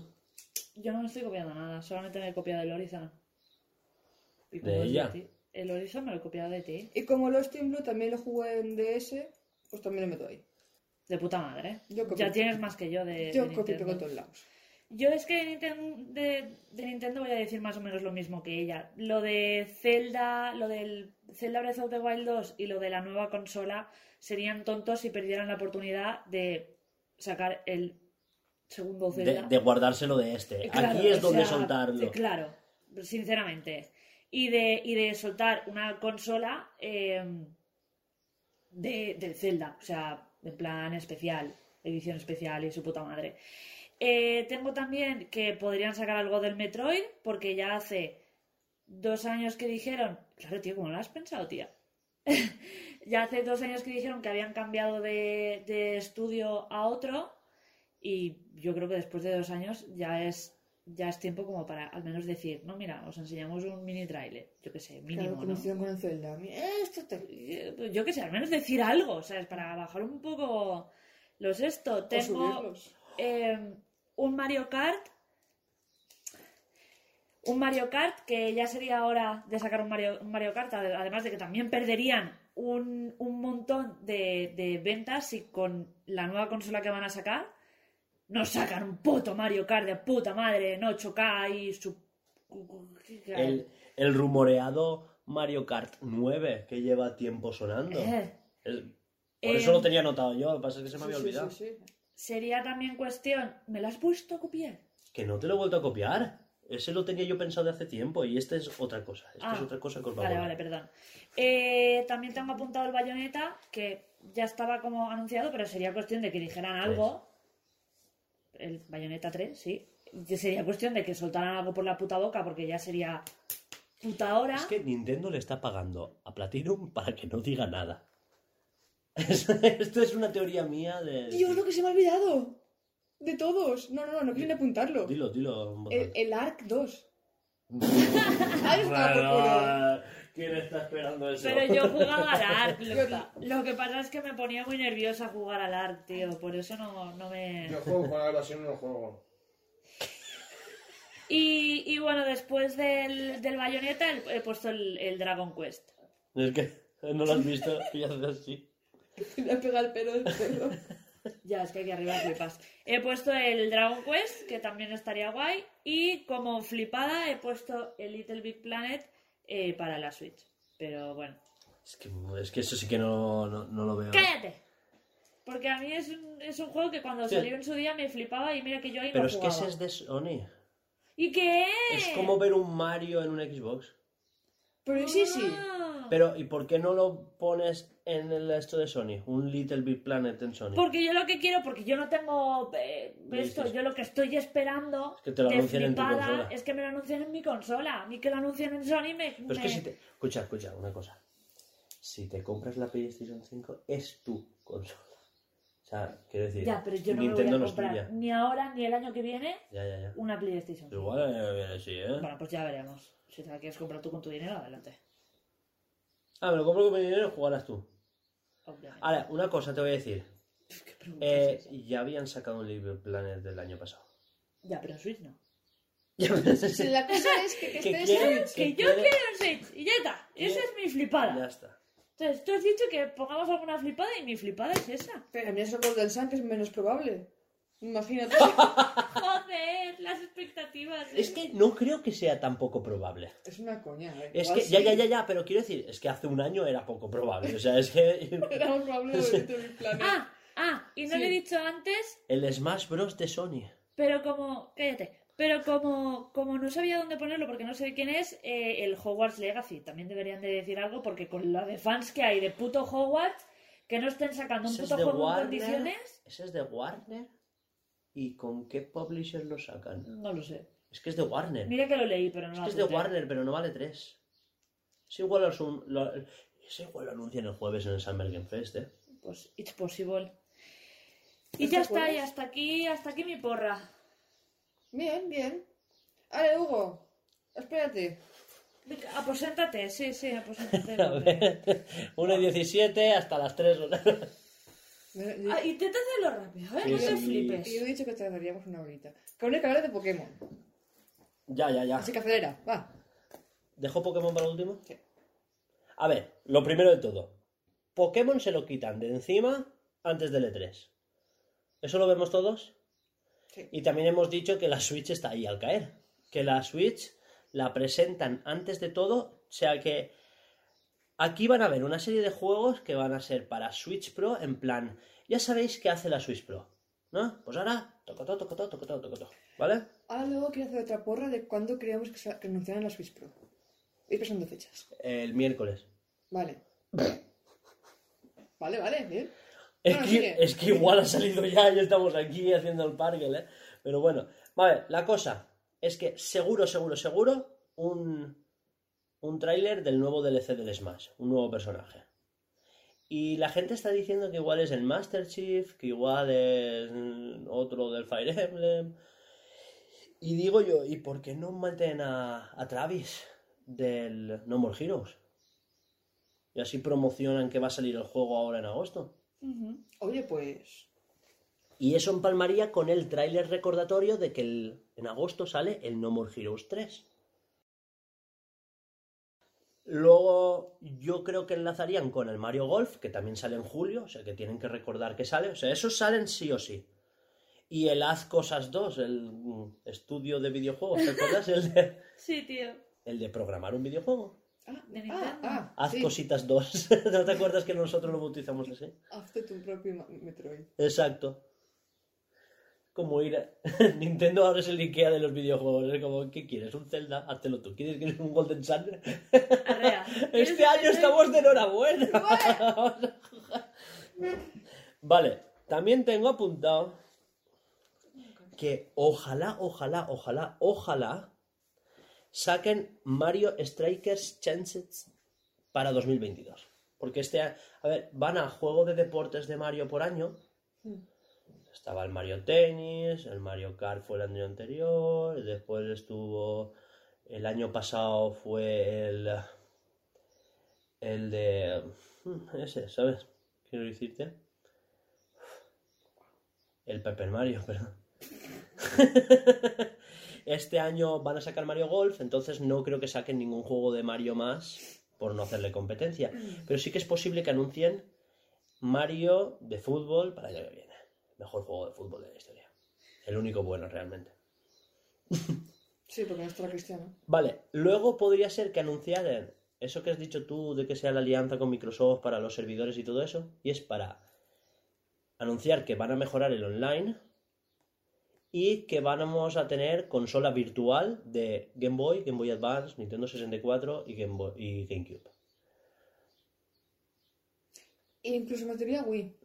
Yo no me estoy copiando nada, solamente me he copiado el Horizon. Y ¿De como es ella? El Horizon me lo he copiado de ti. Y como los Team Blue también lo jugué en DS, pues también lo meto ahí. De puta madre. Yo copio- ya tienes más que yo de, Yo de copio todos lados. Yo es que de Nintendo, de, de Nintendo voy a decir más o menos lo mismo que ella. Lo de Zelda, lo del Zelda Breath of the Wild 2 y lo de la nueva consola serían tontos si perdieran la oportunidad de sacar el segundo Zelda. de guardárselo de este. Eh, claro, Aquí es donde sea, soltarlo. eh, Claro, sinceramente. Y de, y de soltar una consola eh, de, del Zelda, o sea, en plan especial, edición especial y su puta madre. Eh, tengo también que podrían sacar algo del Metroid, porque ya hace dos años que dijeron. Claro, tío, ¿cómo lo has pensado, tía? ya hace dos años que dijeron que habían cambiado de, de estudio a otro. Y yo creo que después de dos años ya es ya es tiempo como para al menos decir, no, mira, os enseñamos un mini trailer, yo qué sé, Claro, mínimo, hicieron con el Zelda. Esto te... Eh, Yo qué sé, al menos decir algo, ¿sabes? Para bajar un poco los esto. Tengo eh, un Mario Kart. Un Mario Kart que ya sería hora de sacar un Mario, un Mario Kart, ade- además de que también perderían un, un montón de, de ventas si con la nueva consola que van a sacar nos sacan un puto Mario Kart de puta madre en 8K y su... El, el rumoreado Mario Kart 9 que lleva tiempo sonando. Eh, por Eh, eso lo tenía anotado yo, lo que pasa es que se me había sí, olvidado. sí, sí. Sería también cuestión... ¿Me lo has puesto a copiar? Que no te lo he vuelto a copiar. Ese lo tenía yo pensado de hace tiempo y este es otra cosa. Esta Ah, es otra cosa que os va a Vale, vale, perdón. Eh, también tengo apuntado el bayoneta, que ya estaba como anunciado, pero sería cuestión de que dijeran algo. El bayoneta 3, sí. Sería cuestión de que soltaran algo por la puta boca, porque ya sería puta hora. Es que Nintendo le está pagando a Platinum para que no diga nada. Es- Esto es una teoría mía de... Dios, lo que se me ha olvidado. De todos. No, no, no, no quiero ni apuntarlo. Dilo, dilo. El, el ARC 2. Ahí está, por culo. Bueno, ¿Quién está esperando eso? Pero yo jugaba al ARC. Lo, que pasa es que me ponía muy nerviosa jugar al ARC, tío. Por eso no, no me. Yo juego con algo así, no lo juego. Y, y bueno, después del, del bayoneta he, he puesto el, el Dragon Quest. Es que no lo has visto y haces así. Le pega el pelo del perro. Ya, es que aquí arriba flipas. He puesto el Dragon Quest, que también estaría guay. Y como flipada he puesto el Little Big Planet eh, para la Switch. Pero bueno. Es que, es que eso sí que no, no, no lo veo. ¡Cállate! Porque a mí es un, es un juego que cuando Sí. salió en su día me flipaba y mira que yo ahí Pero no es que jugaba. ese es de Sony. ¿Y qué? Es como ver un Mario en un Xbox. Pero sí, sí. Ah. Pero, ¿y por qué no lo pones en el esto de Sony? Un Little Big Planet en Sony. Porque yo lo que quiero, porque yo no tengo eh, esto, yo lo que estoy esperando que te lo anuncien en tu flipada consola. es que me lo anuncien en mi consola. Ni que lo anuncien en Sony me... Pero es que me- si te... Escucha, escucha, una cosa. Si te compras la PlayStation 5, es tu consola. O sea, quiero decir, Ya, pero yo no me Nintendo voy no a es comprar ni ahora ni el año que viene Ya, ya, ya. una PlayStation. Igual eh, sí, ¿eh? Bueno, pues ya veremos. Si te la quieres comprar tú con tu dinero, adelante. Ah, me lo compro con mi dinero y jugarás tú. Obviamente. Ahora, una cosa te voy a decir. ¿Qué pregunta Eh, es ya habían sacado un Little Planet del año pasado. Ya, pero en Switch no. Ya la cosa es que, que Que estés quiere- en- Que que yo quiero en Switch y ya está. Esa es mi flipada. Ya está. Entonces, tú has dicho que pongamos alguna flipada y mi flipada es esa. Pero a mí eso Golden Sun que es menos probable. Imagínate. Joder, las expectativas. Es que no creo que sea tan poco probable. es una coña, ¿eh? Es que, ya, sí. ya, ya, ya, pero quiero decir, es que hace un año era poco probable. O sea, es que Era más probable de Little Big Planet. Ah, ah, y no Sí. le he dicho antes, el Smash Bros. de Sony. pero como. Cállate. Pero como, como no sabía dónde ponerlo porque no sé quién es, eh, el Hogwarts Legacy. También deberían de decir algo porque con la de fans que hay de puto Hogwarts, que no estén sacando un puto juego en condiciones, Ese es de Warner. ¿Y con qué publisher lo sacan? no lo sé. Es que es de Warner. Mira que lo leí, pero no es lo que es de apunté. Warner, pero no vale 3. Es igual, lo, asum- lo- es igual lo anuncian el jueves en el Summer Game Fest, ¿eh? Pues it's possible. Y ¿Este ya está, jueves? y hasta aquí, hasta aquí mi porra. Bien, bien. Vale, Hugo. Espérate. Venga, Aposéntate, sí, sí, aposéntate. A ver, 1 y 17 hasta las 3 yo- Ah, intenta hacerlo rápido, ¿eh? Sí, no te sí. flipes. yo he dicho que tardaríamos una horita. Que aún hay que hablar de Pokémon. Ya, ya, ya. Así que acelera, va. ¿Dejo Pokémon para el último? Sí. A ver, lo primero de todo. Pokémon se lo quitan de encima antes del E3. ¿Eso lo vemos todos? Sí. Y también hemos dicho que la Switch está ahí al caer. Que la Switch la presentan antes de todo. O sea que aquí van a haber una serie de juegos que van a ser para Switch Pro en plan, ya sabéis qué hace la Switch Pro. ¿No? Pues ahora, tocotó, tocotó, tocotó, tocotó. ¿Vale? Ahora luego quiero hacer otra porra de cuándo creíamos que, que anunciaran la Switch Pro. Ir pensando fechas. El miércoles. Vale. Vale, vale, bien. Es, Bueno, que, es que igual ha salido ya y estamos aquí haciendo el parque, ¿eh? Pero bueno, vale, la cosa es que seguro, seguro, seguro un, un tráiler del nuevo DLC del Smash, un nuevo personaje. Y la gente está diciendo que igual es el Master Chief, que igual es otro del Fire Emblem. Y digo yo, ¿y por qué no meten a, a Travis del No More Heroes? Y así promocionan que va a salir el juego ahora en agosto. Oye, pues. Y eso empalmaría con el tráiler recordatorio de que el- en agosto sale el No More Heroes 3. Luego yo creo que enlazarían con el Mario Golf, que también sale en julio, o sea que tienen que recordar que sale. O sea, esos salen sí o sí. Y el Haz Cosas 2, el mm, estudio de videojuegos, ¿te acuerdas? El de, Sí, tío. el de programar un videojuego. Ah, De ah, Nintendo. ah, Haz sí. Cositas 2. ¿No te acuerdas que nosotros lo bautizamos así? Hazte tu propio Metroid. Exacto. Como ir a... Nintendo ahora es el Ikea de los videojuegos. Es como, ¿qué quieres? ¿Un Zelda? Háztelo tú. ¿Quieres que un Golden Sun? ¿Quieres Este año estamos de enhorabuena. Vale, también tengo apuntado que ojalá, ojalá, ojalá, ojalá saquen Mario Strikers Chances para 2022. Porque este año, a ver, van a juego de deportes de Mario por año. Estaba el Mario Tennis, el Mario Kart fue el año anterior, después estuvo el año pasado fue el el de hmm, ese, ¿sabes? Quiero decirte. El Paper Mario, perdón. Este año van a sacar Mario Golf, entonces no creo que saquen ningún juego de Mario más por no hacerle competencia. Pero sí que es posible que anuncien Mario de fútbol para el año que viene. Mejor juego de fútbol de la historia. El único bueno realmente. Sí, porque no está la Cristiano. Vale, luego podría ser que anunciaran eso que has dicho tú de que sea la alianza con Microsoft para los servidores y todo eso, y es para anunciar que van a mejorar el online y que vamos a tener consola virtual de Game Boy, Game Boy Advance, Nintendo 64 y, Game Boy- y GameCube. E incluso metería Wii.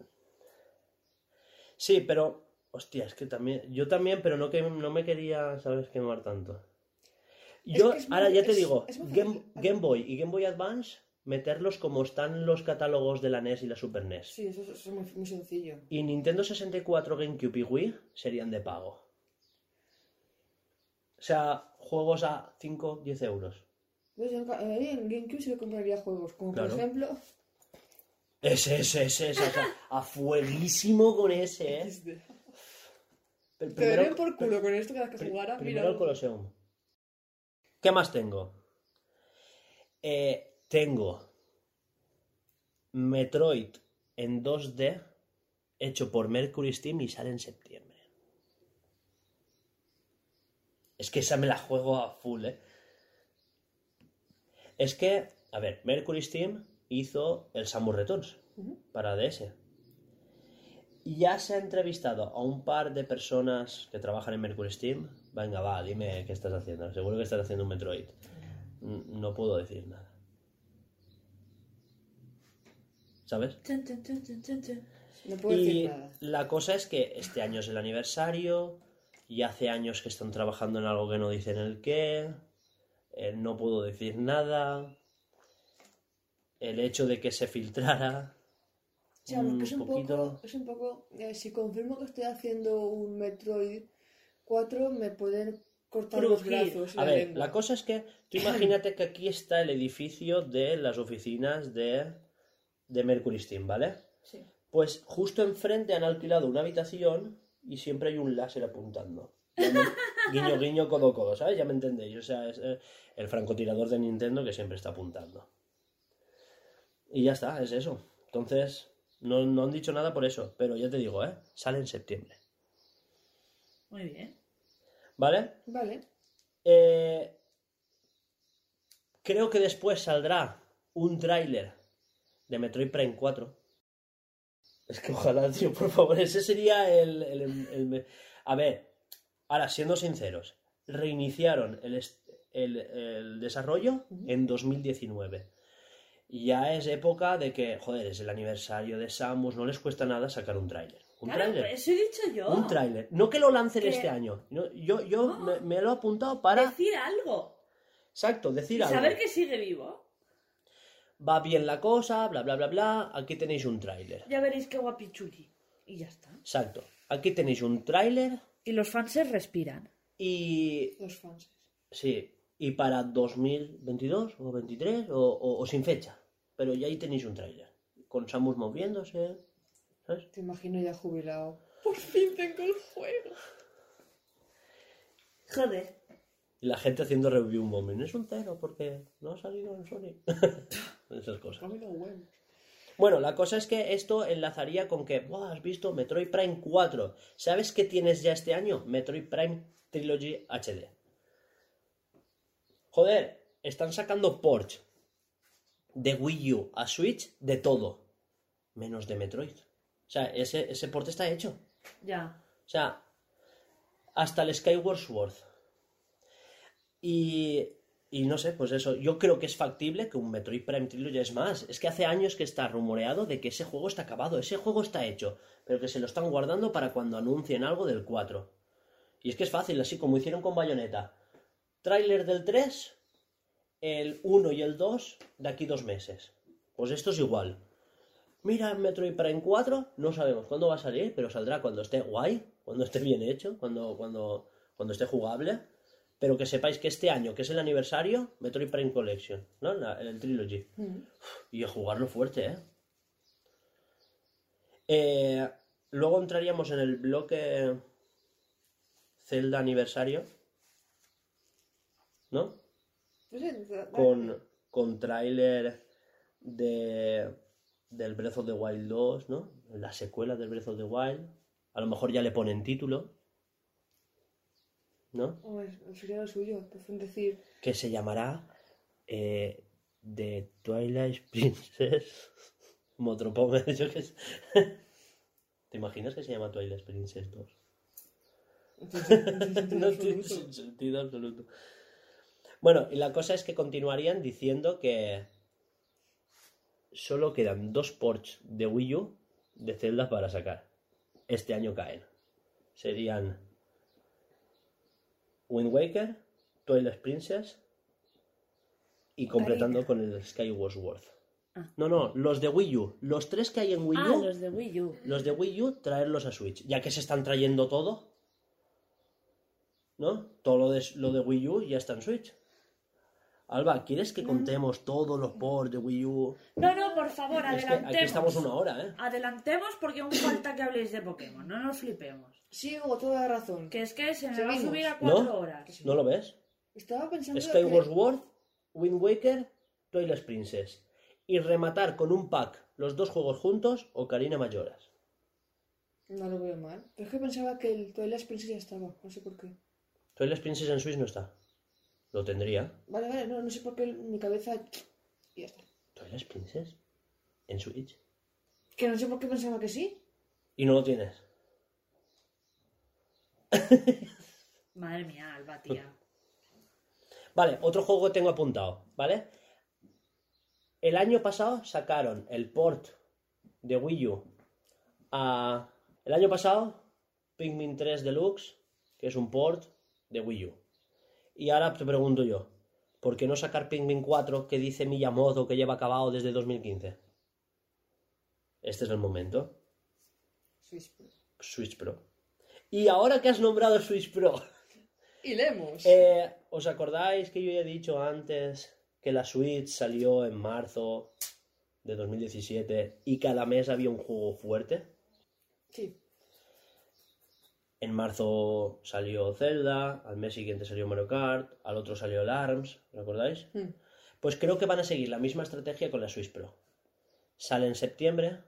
Sí, pero, hostia, es que también, yo también, pero no, que, no me quería, ¿sabes?, quemar tanto. Es Yo, que es muy- ahora ya te es- digo, Game, Boy y Game Boy Advance, meterlos como están los catálogos de la NES y la Super NES. Sí, eso, eso es muy, muy sencillo. Y Nintendo 64, GameCube y Wii serían de pago. O sea, juegos a 5, 10 euros. Pues en, GameCube que compraría juegos, como Claro. por ejemplo. Ese, ese, ese, ese, o sea, a fueguísimo con ese, ¿eh? Pero Te por culo con esto cada vez que jugara. Primero Mira. el Colosseum. ¿Qué más tengo? Eh, tengo Metroid en 2D hecho por Mercury Steam y sale en septiembre. Es que esa me la juego a full, ¿eh? Es que, a ver, Mercury Steam hizo el Samus Returns para DS. Ya se ha entrevistado a un par de personas que trabajan en Mercury Steam Venga, va, dime qué estás haciendo. Seguro que estás haciendo un Metroid. No puedo decir nada. ¿Sabes? Chun, chun, chun. No puedo Y decir nada. la cosa es que este año es el aniversario y hace años que están trabajando en algo que no dicen el qué. eh, no puedo decir nada. El hecho de que se filtrara. O sea, porque un es un poquito- poco, es un poco, eh, si confirmo que estoy haciendo un Metroid 4, me pueden cortar los brazos A la ver, lengua. la cosa es que tú imagínate que aquí está el edificio de las oficinas de, de Mercury Steam, ¿vale? Sí. Pues justo enfrente han alquilado una habitación y siempre hay un láser apuntando. Me- guiño, guiño, codo, codo, ¿sabes? Ya me entendéis. O sea, es eh, el francotirador de Nintendo que siempre está apuntando. Y ya está, es eso. Entonces, no, no han dicho nada por eso, pero ya te digo, ¿eh? Sale en septiembre. Muy bien. ¿Vale? Vale. Eh, creo que después saldrá un tráiler de Metroid Prime 4. Es que ojalá, tío, por favor, ese sería el, el- el- A ver, ahora, siendo sinceros, reiniciaron el, el desarrollo en 2019. Ya es época de que, joder, es el aniversario de Samus, no les cuesta nada sacar un tráiler. Un Claro, tráiler. eso he dicho yo. Un tráiler. No que lo lancen Que- este año. No, yo yo No. me, me lo he apuntado para... Decir algo. Exacto, decir Y algo. saber que sigue vivo. Va bien la cosa, bla, bla, bla, bla. Aquí tenéis un tráiler. Ya veréis qué guapichuli. Y ya está. Exacto. Aquí tenéis un tráiler Y los fans se respiran. y... Los fans. Sí. Y para 2022 o 23 o, o- o sin fecha. Pero ya ahí tenéis un tráiler. Con Samus moviéndose. ¿Sabes? Te imagino ya jubilado. Por fin tengo el juego. Joder. Y la gente haciendo review moment. Es un cero porque no ha salido en Sony. Esas cosas. Bueno, la cosa es que esto enlazaría con que, "Buah, ¿has visto Metroid Prime 4? ¿Sabes qué tienes ya este año? Metroid Prime Trilogy HD. Joder, están sacando Porsche de Wii U a Switch de todo, menos de Metroid. O sea, ese, ese port está hecho. Ya. O sea, hasta el Skyward Sword. Y, y no sé, pues eso, yo creo que es factible que un Metroid Prime Trilogy es más. Es que hace años que está rumoreado de que ese juego está acabado, ese juego está hecho, pero que se lo están guardando para cuando anuncien algo del 4. Y es que es fácil, así como hicieron con Bayonetta. Tráiler del 3, el 1 y el 2 de aquí dos meses. Pues esto es igual. Mira, Metroid Prime 4, no sabemos cuándo va a salir, pero saldrá cuando esté guay, cuando esté bien hecho, cuando, cuando, cuando esté jugable. Pero que sepáis que este año, que es el aniversario, Metroid Prime Collection, ¿no? La- el Trilogy. Y a jugarlo fuerte, ¿eh? Eh, Luego entraríamos en el bloque Zelda aniversario, ¿no? Con, con tráiler de, del Breath of the Wild 2, ¿no? La secuela del Breath of the Wild. A lo mejor ya le ponen título, ¿no? Sería lo suyo. Prefiero decir, Que se llamará eh, The Twilight Princess. Motropome, yo sé. ¿Te imaginas que se llama Twilight Princess 2? no tiene sentido absoluto. Bueno, y la cosa es que continuarían diciendo que solo quedan dos ports de Wii U de Zelda para sacar. Este año caen. Serían Wind Waker, Twilight Princess y completando con el Skyward Sword. Ah. No, no, los de Wii U. Los tres que hay en Wii Ah, U, los de Wii U. los de Wii U, traerlos a Switch. Ya que se están trayendo todo. ¿No? Todo lo de, lo de Wii U ya está en Switch. Alba, ¿quieres que contemos todos los ports de Wii U? No, no, por favor, Es que adelantemos. aquí estamos una hora, ¿eh? Adelantemos porque aún falta que habléis de Pokémon, no nos flipemos. sí, Hugo, toda la razón. Que es que se me va a subir a cuatro ¿No? horas. ¿No lo ves? Estaba pensando Skyward que... Sword, Wind Waker, Twilight Princess. Y rematar con un pack los dos juegos juntos, Ocarina Mayoras. No lo veo mal. Pero es que pensaba que el Twilight Princess ya estaba. No sé por qué. Twilight Princess en Switch no está. Lo tendría. Vale, vale, no, no sé por qué mi cabeza... Y ya está. Twilight Princess en Switch. Que no sé por qué pensaba que sí. Y no lo tienes. Madre mía, Alba, tía. Vale, otro juego que tengo apuntado, ¿vale? El año pasado sacaron el port de Wii U a... El año pasado, Pikmin 3 Deluxe, que es un port de Wii U. Y ahora te pregunto yo, ¿por qué no sacar Pikmin 4 que dice Miyamoto que lleva acabado desde 2015? Este es el momento. Switch Pro. Switch Pro. Y ahora que has nombrado Switch Pro, Y leemos. eh, ¿os acordáis que yo ya he dicho antes que la Switch salió en marzo de 2017 y cada mes había un juego fuerte? Sí. En marzo salió Zelda, al mes siguiente salió Mario Kart, al otro salió el ARMS, ¿os acordáis? Hmm. Pues creo que van a seguir la misma estrategia con la Switch Pro. Sale en septiembre,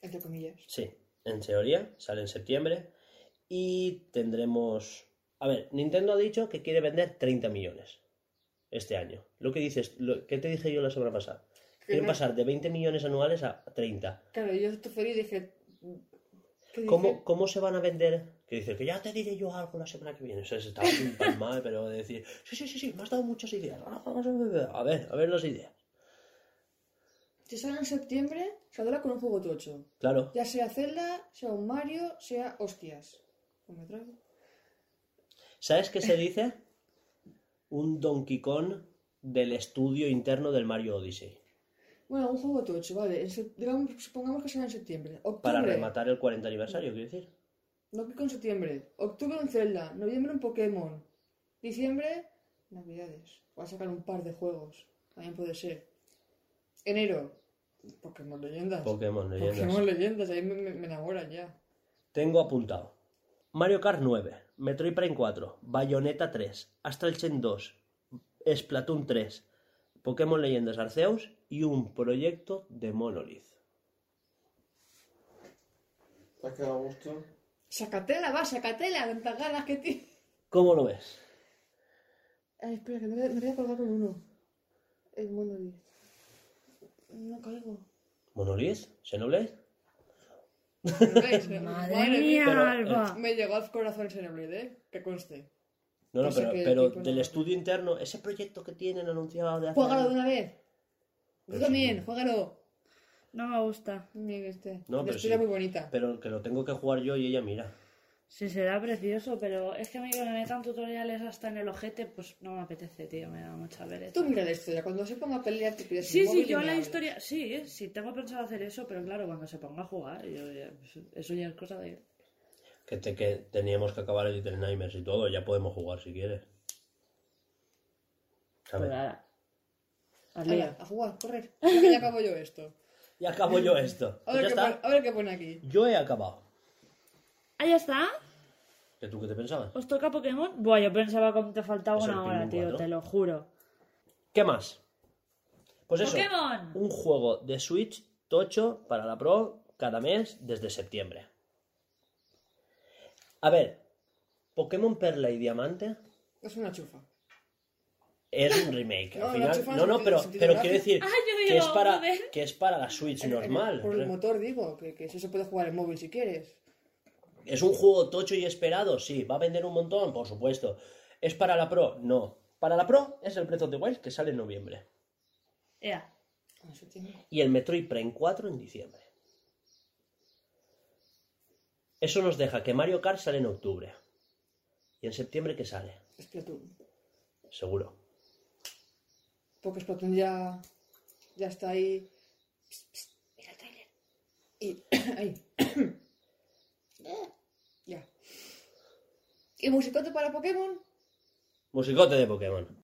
Entre comillas. Sí, en teoría sale en septiembre y tendremos... A ver, Nintendo ha dicho que quiere vender 30 millones este año. Lo que dices, lo que te dije yo la semana pasada. Quieren pasar de 20 millones anuales a 30. Claro, yo estoy feliz y dije. ¿Qué dije? ¿Cómo, ¿Cómo se van a vender? Que dice que ya te diré yo algo la semana que viene. O sea, se está tan mal, pero de decir, sí, sí, sí, sí, me has dado muchas ideas. A ver, a ver las ideas. Si sale en septiembre, saldrá con un juego tocho. Claro. Ya sea Zelda, sea un Mario, sea hostias. ¿Cómo me trago? ¿Sabes qué se dice? Un Donkey Kong del estudio interno del Mario Odyssey. Bueno, un juego tocho, vale. Digamos, supongamos que sale en septiembre. Octubre. Para rematar el 40 aniversario, quiero decir. No pico en septiembre. Octubre un Zelda. Noviembre un Pokémon. Diciembre, Navidades. Va a sacar un par de juegos. También puede ser. Enero, Pokémon Leyendas. Pokémon Leyendas. Pokémon Leyendas, ahí me, me- me enamoran ya. Tengo apuntado. Mario Kart 9, Metroid Prime 4, Bayonetta 3, Astral Chain 2, Splatoon 3, Pokémon Leyendas Arceus y un proyecto de Monolith. ¿Te has quedado a gusto? Sacatela, va, sacatela, tantas ganas que tiene. ¿Cómo lo ves? Ay, espera, que me voy a, me voy a colgar con uno. El monolith. No caigo. ¿Monolith? ¿Xenoblade? Madre mía, Pero, eh, Alba. Me llegó al corazón Xenoblade, ¿eh? Que conste. No, no, pero, del estudio interno, ese proyecto que tienen anunciado de hace Juégalo de una vez. Tú también, juégalo. No me gusta. Mira este. No, pero sí. muy bonita. Pero que lo tengo que jugar yo y ella mira. Sí, será precioso, pero es que a mí que me metan tutoriales hasta en el ojete, pues no me apetece, tío, me da mucha pereza. Tú mira la historia, cuando se ponga a pelear te pides Sí, un sí, yo la hablas. historia, sí, sí, tengo pensado hacer eso, pero claro, cuando se ponga a jugar, yo ya- pues, eso ya es cosa de... Que, te- que teníamos que acabar el Little Nightmares y todo, ya podemos jugar si quieres. ¿Sabes? Pues lío. Hala, a jugar, correr. Ya acabo yo esto. Y acabo yo esto. A Pues ver, ya qué pone, está. a ver qué pone aquí. Yo he acabado. Ah, ya está. ¿Que tú qué te pensabas? ¿Os toca Pokémon? Buah, yo pensaba que te faltaba Es el una hora, Pikmin tío, 4. te lo juro. ¿Qué más? Pues eso. Pokémon. Un juego de Switch tocho para la Pro cada mes desde septiembre. A ver, Pokémon Perla y Diamante Es una chufa. Es un remake. No, Al final, no, no, pero, quiero decir Ah, que es, para, que es para la Switch El- el- normal. Por el motor digo, que, que si se puede jugar en móvil si quieres. ¿Es un juego tocho y esperado? Sí. ¿Va a vender un montón? Por supuesto. ¿Es para la Pro? No. Para la Pro es el Breath of the Wild que sale en noviembre. Septiembre. Y el Metroid Prime 4 en diciembre. Eso nos deja que Mario Kart sale en octubre. ¿Y en septiembre qué sale? Splatoon. Seguro. Porque Splatoon ya, ya está ahí. Psst, psst, mira el trailer. Y ahí. ya. ¿Y musicote para Pokémon? Musicote de Pokémon.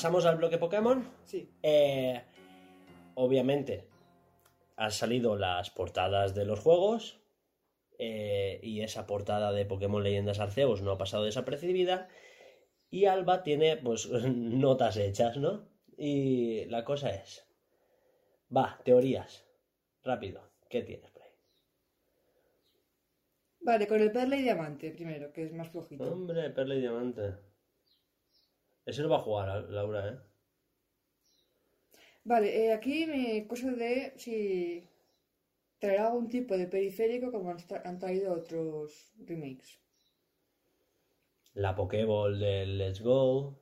Pasamos al bloque Pokémon. Sí. Eh, obviamente, han salido las portadas de los juegos. eh, y esa portada de Pokémon Leyendas Arceus no ha pasado desapercibida. Y Alba tiene, pues, notas hechas, ¿no? Y la cosa es. Va, teorías. Rápido. ¿Qué tienes por ahí? Vale, con el perla y diamante primero, que es más flojito. Hombre, Perla y Diamante. Ese lo va a jugar Laura, ¿eh? Vale, eh, aquí me cosa de si traerá algún tipo de periférico como han, tra- han traído otros remakes. La Pokéball del Let's Go.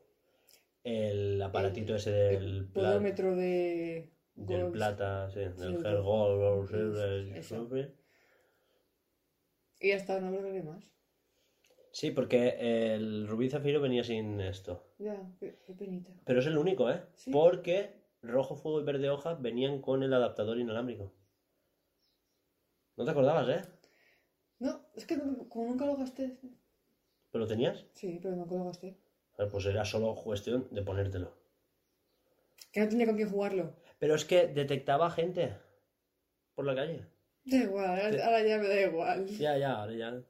El aparatito ese del, el de del Gold. plata, sí, del Silver. Hell Gold, Silver. Y ya está, no que más. Sí, porque el Rubí Zafiro venía sin esto. Ya, qué, qué penita. Pero es el único, ¿eh? Sí. Porque Rojo Fuego y Verde Hoja venían con el adaptador inalámbrico. ¿No te acordabas, eh? No, es que no- como nunca lo gasté. ¿Pero lo tenías? Sí, pero nunca lo gasté. A ver, Pues era solo cuestión de ponértelo. Que no tenía con quién jugarlo. Pero es que detectaba gente por la calle. Da igual, ahora ya me da igual. Ya, ya, ahora ya.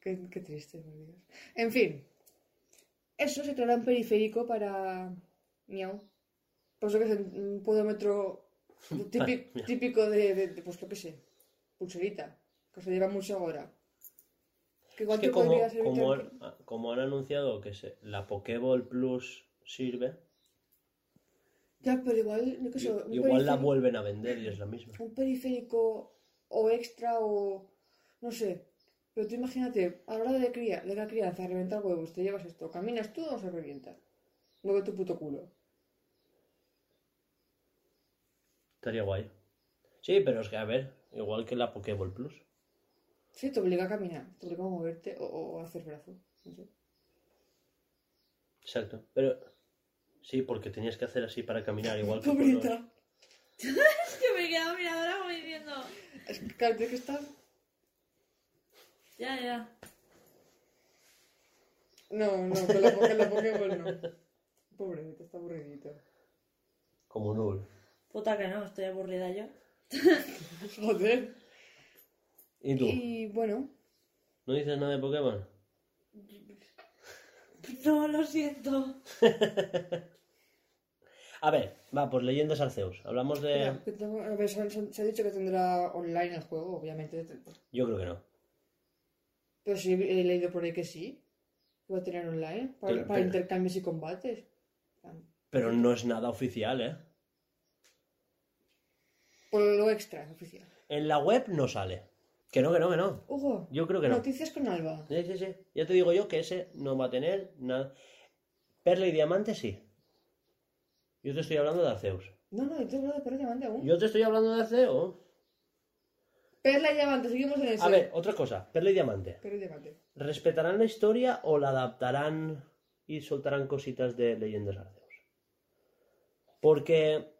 Qué, qué triste, por Dios. En fin. Eso se traerá un periférico para. Miau. Pues lo que es un podómetro típico, típico de, de- de, Pues lo que sé. Pulserita. Que se lleva mucho ahora. Que Es que como, como, como han anunciado que se, la Pokéball Plus sirve, Ya, pero igual. Yo qué sé, igual la vuelven a vender y es la misma. un periférico o extra o no sé. Pero tú imagínate, a la hora de, cría, de la crianza, reventar huevos, te llevas esto, caminas tú o se revienta. Luego tu puto culo. Estaría guay. Sí, pero es que, a ver, igual que la Pokéball Plus. Sí, te obliga a caminar, te obliga a moverte o, o a hacer brazo. No sé. Exacto. Pero sí, porque tenías que hacer así para caminar, igual que los- Pobrita. Es que me quedo mirando ahora como diciendo. Es que claro, que estar. Ya, ya. No, no, con la, con la Pokéball no. Pobrecito, está aburridito. como Null. Puta que no, estoy aburrida yo. Joder. ¿Y tú? Y bueno, ¿No dices nada de Pokémon? No, lo siento. A ver, va, pues Leyendas Arceus. Hablamos de... mira, que tengo- a ver, se, se- se ha dicho que tendrá online el juego, obviamente. Yo creo que no. Pero sí he leído por ahí que sí. Que va a tener online para, Pero- para pero- intercambios y combates. Pero no es nada oficial, ¿eh? Por lo extra, oficial. En la web no sale. Que no, que no, que no. Hugo, Yo creo que no. noticias con Alba. Sí, sí, sí. Ya te digo yo que ese no va a tener nada. Perla y Diamante sí. Yo te estoy hablando de Arceus. No, no, yo te he hablado de Perla y Diamante aún. Yo te estoy hablando de Arceus. Perla y Diamante, seguimos en eso. A ver, otra cosa. Perla y Diamante. Perla y Diamante. ¿Respetarán la historia o la adaptarán y soltarán cositas de Leyendas Arceus? Porque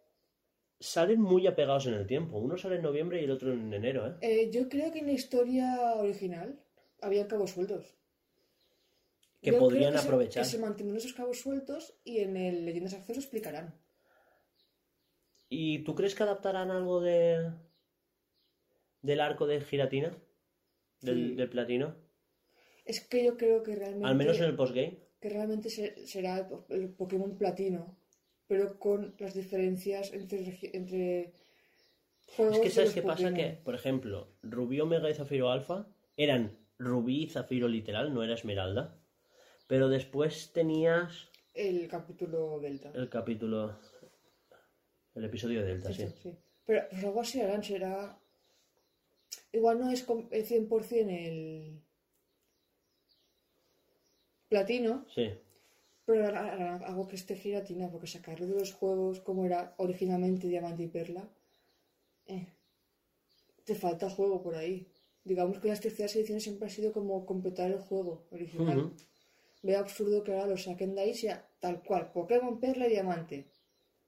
salen muy apegados en el tiempo. Uno sale en noviembre y el otro en enero, ¿eh? Eh, yo creo que en la historia original había cabos sueltos. Que Yo creo podrían que se- aprovechar. que se mantendrán esos cabos sueltos y en el Leyendas Arceus explicarán. ¿Y tú crees que adaptarán algo de del arco de Giratina? Del, Sí. del platino? Es que yo creo que realmente. Al menos en el postgame. que realmente se- será el po- el Pokémon Platino, pero con las diferencias entre, entre juegos Es que sabes qué pasa que, por ejemplo, Rubí, Omega y Zafiro Alfa eran Rubí y Zafiro literal, no era Esmeralda. Pero después tenías El capítulo Delta. el capítulo. El episodio Delta, sí. Eso, sí. Pero pues algo así harán, será... Igual no es el 100% el platino, Sí. pero algo que esté giratina, porque sacarlo de los juegos como era originalmente Diamante y Perla, eh, te falta juego por ahí. Digamos que las terceras ediciones siempre ha sido como completar el juego original. Ujú. Veo absurdo que ahora lo saquen de ahí sea tal cual, Pokémon Perla y Diamante.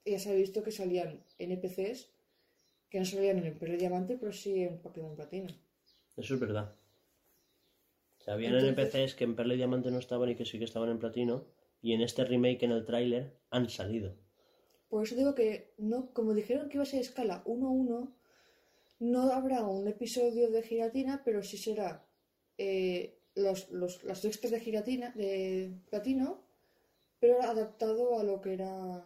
Ya se ha visto que salían NPCs que no salían en el Perla y Diamante, pero sí en Pokémon Platino. Eso es verdad. O sea, habían Entonces- NPCs que en Perla y Diamante no estaban y que sí que estaban en platino. y en este remake en el tráiler han salido. Por eso digo que, no, como dijeron que iba a ser escala 1-1, no habrá un episodio de giratina, pero sí será eh, los, los, las textos de giratina, de platino, pero adaptado a lo que era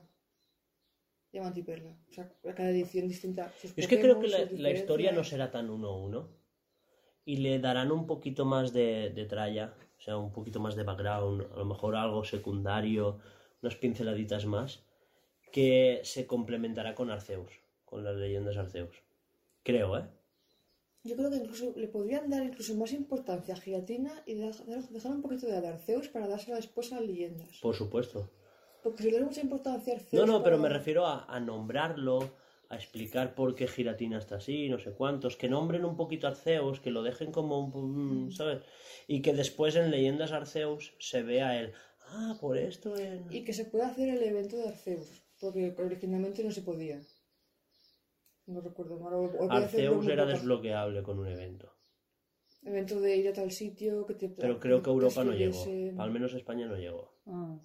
Diamante y Perla. O sea, cada edición distinta. sus Yo es que creo que la, historia no será tan 1-1 y le darán un poquito más de, de tralla, o sea, un poquito más de background, a lo mejor algo secundario, unas pinceladitas más, que se complementará con Arceus, con las leyendas Arceus. Creo, ¿eh? Yo creo que incluso le podrían dar incluso más importancia a Giratina y dejar, un poquito de Arceus para dársela después a las leyendas. Por supuesto. Porque si le das mucha importancia a Arceus. No, no, pero me refiero a, a nombrarlo, a explicar por qué Giratina está así, no sé cuántos, que nombren un poquito a Arceus, que lo dejen como un, mm, ¿sabes? Y que después en Leyendas Arceus se vea el, ah, por esto en... Y que se pueda hacer el evento de Arceus. Porque originalmente no se podía. No recuerdo mal. Arceus era desbloqueable con un evento. Evento de ir a tal sitio que te. Pero creo que Europa no llegó. Al menos España no llegó. Ah.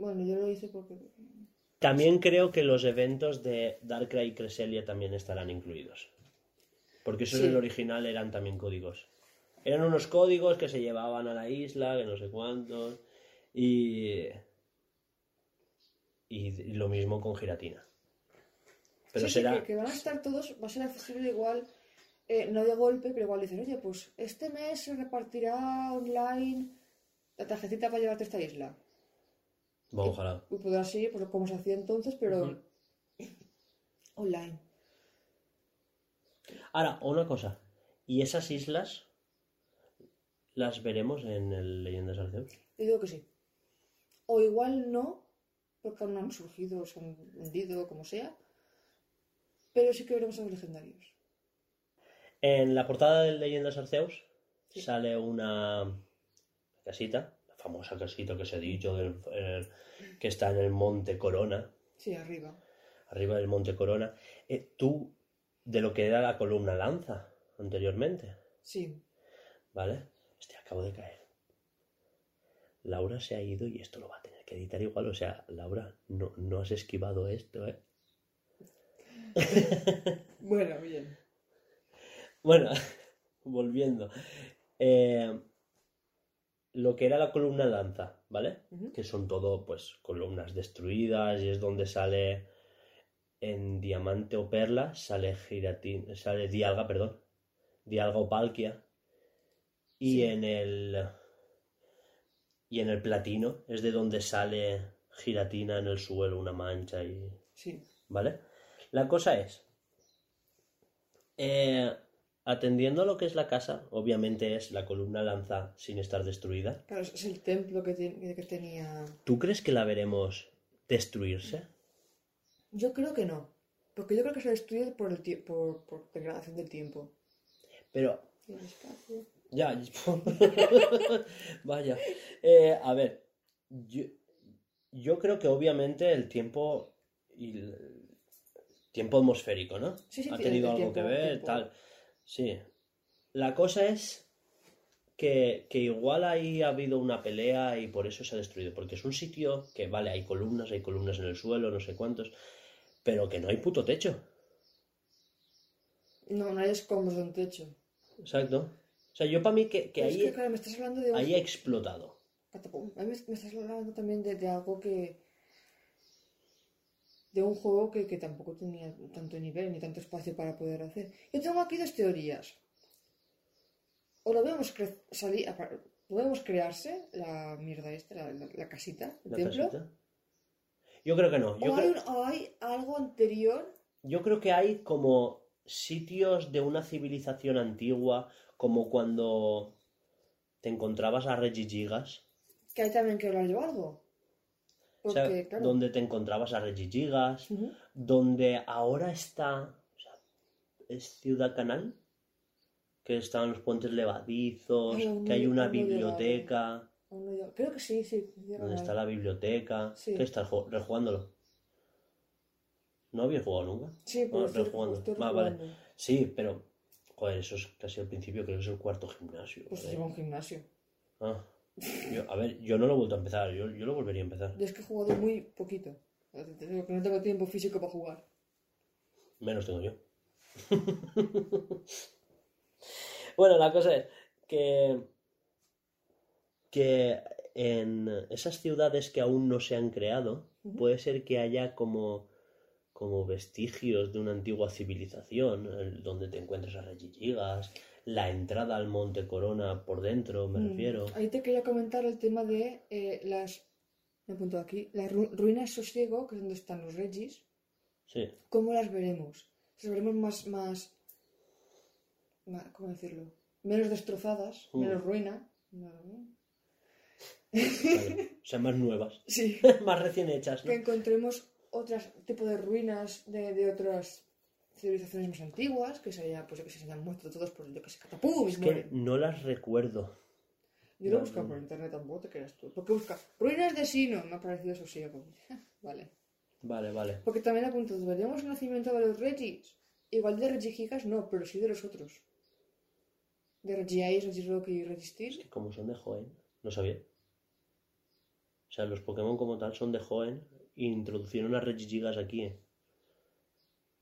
Bueno, yo lo hice porque. También creo que los eventos de Darkrai y Cresselia también estarán incluidos. Porque eso Sí. en el original eran también códigos. Eran unos códigos que se llevaban a la isla, que no sé cuántos. Y. Y lo mismo con Giratina. Pero Sí, sí, será. que, que van a estar todos, va a ser accesible igual, eh, no de golpe, pero igual dicen, oye, pues este mes se repartirá online la tarjetita para llevarte a esta isla. Bueno, ojalá. Y podrá pues, como se hacía entonces, pero online. Ahora, una cosa. ¿Y esas islas las veremos en el Leyendas Arceus? Yo digo que sí. O igual no, porque aún no han surgido, se han vendido, como sea. Pero sí que veremos a los legendarios. En la portada del Leyendas Arceus Sí. sale una casita, famosa casita que se ha dicho, del- el- que está en el Monte Corona, Sí, arriba. arriba del Monte Corona. Eh, tú, de lo que era la columna lanza anteriormente, Sí. ¿vale? Este acabo de caer. Laura se ha ido y esto lo va a tener que editar igual. O sea, Laura, no, no has esquivado esto, ¿eh? Bueno, bien. Bueno, volviendo. Eh, lo que era la columna lanza, ¿vale? Que son todo, pues, columnas destruidas y es donde sale en diamante o perla, sale giratín, sale dialga, perdón, dialga o palkia. Y Sí. en el y en el platino es de donde sale giratina en el suelo, una mancha y Sí. ¿Vale? La cosa es, eh, atendiendo a lo que es la casa, obviamente es la columna lanza sin estar destruida. Claro, es el templo que, te- que tenía. ¿Tú crees que la veremos destruirse? Yo creo que no. Porque yo creo que se destruye por, el por, por degradación del tiempo. Pero, ya, vaya. Eh, a ver, yo, yo creo que obviamente el tiempo y el tiempo atmosférico, ¿no? Sí, sí, ha tenido algo que ver, tal. Sí. La cosa es que, que igual ahí ha habido una pelea y por eso se ha destruido. Porque es un sitio que, vale, hay columnas, hay columnas en el suelo, no sé cuántos, pero que no hay puto techo. No, no hay escombros de un techo. Exacto. O sea, yo para mí que, que ahí, que, claro, me estás hablando de ahí ha explotado. A mí me, me estás hablando también de, de algo que... De un juego que, que tampoco tenía tanto nivel ni tanto espacio para poder hacer. Yo tengo aquí dos teorías. O lo vemos cre- salir... ¿Podemos crearse la mierda esta, la, la- la casita, el La templo? casita. Yo creo que no. Yo ¿O hay, creo, un- o hay algo anterior? yo creo que hay como sitios de una civilización antigua, como cuando te encontrabas a Regigigas. Que hay también que hablar yo algo. O sea, claro... donde te encontrabas a Ujú. donde ahora está. o sea, ¿Es Ciudad Canal? Que están los puentes levadizos, Ay, que hay una biblioteca. Llegado. Creo que sí, sí. ¿Dónde está la biblioteca? Sí. ¿Qué estás ju- rejugándolo? ¿No habías jugado nunca? Sí, pero Ah, estoy, rejugando. estoy Ah, vale. Sí, pero. Joder, eso es casi al principio, creo que es el cuarto gimnasio. Pues es un gimnasio. Ah, Yo, a ver, yo no lo he vuelto a empezar, yo, yo lo volvería a empezar. Yo es que he jugado muy poquito. Que no tengo tiempo físico para jugar. Menos tengo yo. bueno, la cosa es que, que en esas ciudades que aún no se han creado, puede ser que haya como, como vestigios de una antigua civilización, el- donde te encuentras a Regigigas, la entrada al Monte Corona por dentro, me Mm. refiero. Ahí te quería comentar el tema de eh, las. Me apunto aquí. Las ru- ruinas sosiego, que es donde están los regis. Sí, ¿Cómo las veremos? Las veremos más. más, más- ¿Cómo decirlo? Menos destrozadas, Mm. menos ruina. No, vale. o sea, más nuevas, Sí. más recién hechas, ¿no? que encontremos otros tipo de ruinas de, de otras civilizaciones más antiguas, que sería, pues yo que se hayan muerto todos por yo que sé, catapum, Es se que no las recuerdo. Yo lo he buscado por internet tampoco, te creas tú. Porque busca ruinas de Sino, me ha parecido sosiego. vale. Vale, vale. Porque también apunto, ¿veríamos el nacimiento de los Regis? Igual de Regigigas no, pero sí de los otros. De Regiais, Regirock y Registir. que como son de Hoenn, no sabía. O sea, los Pokémon como tal son de Hoenn e introducieron a Regigigas aquí. ¿eh?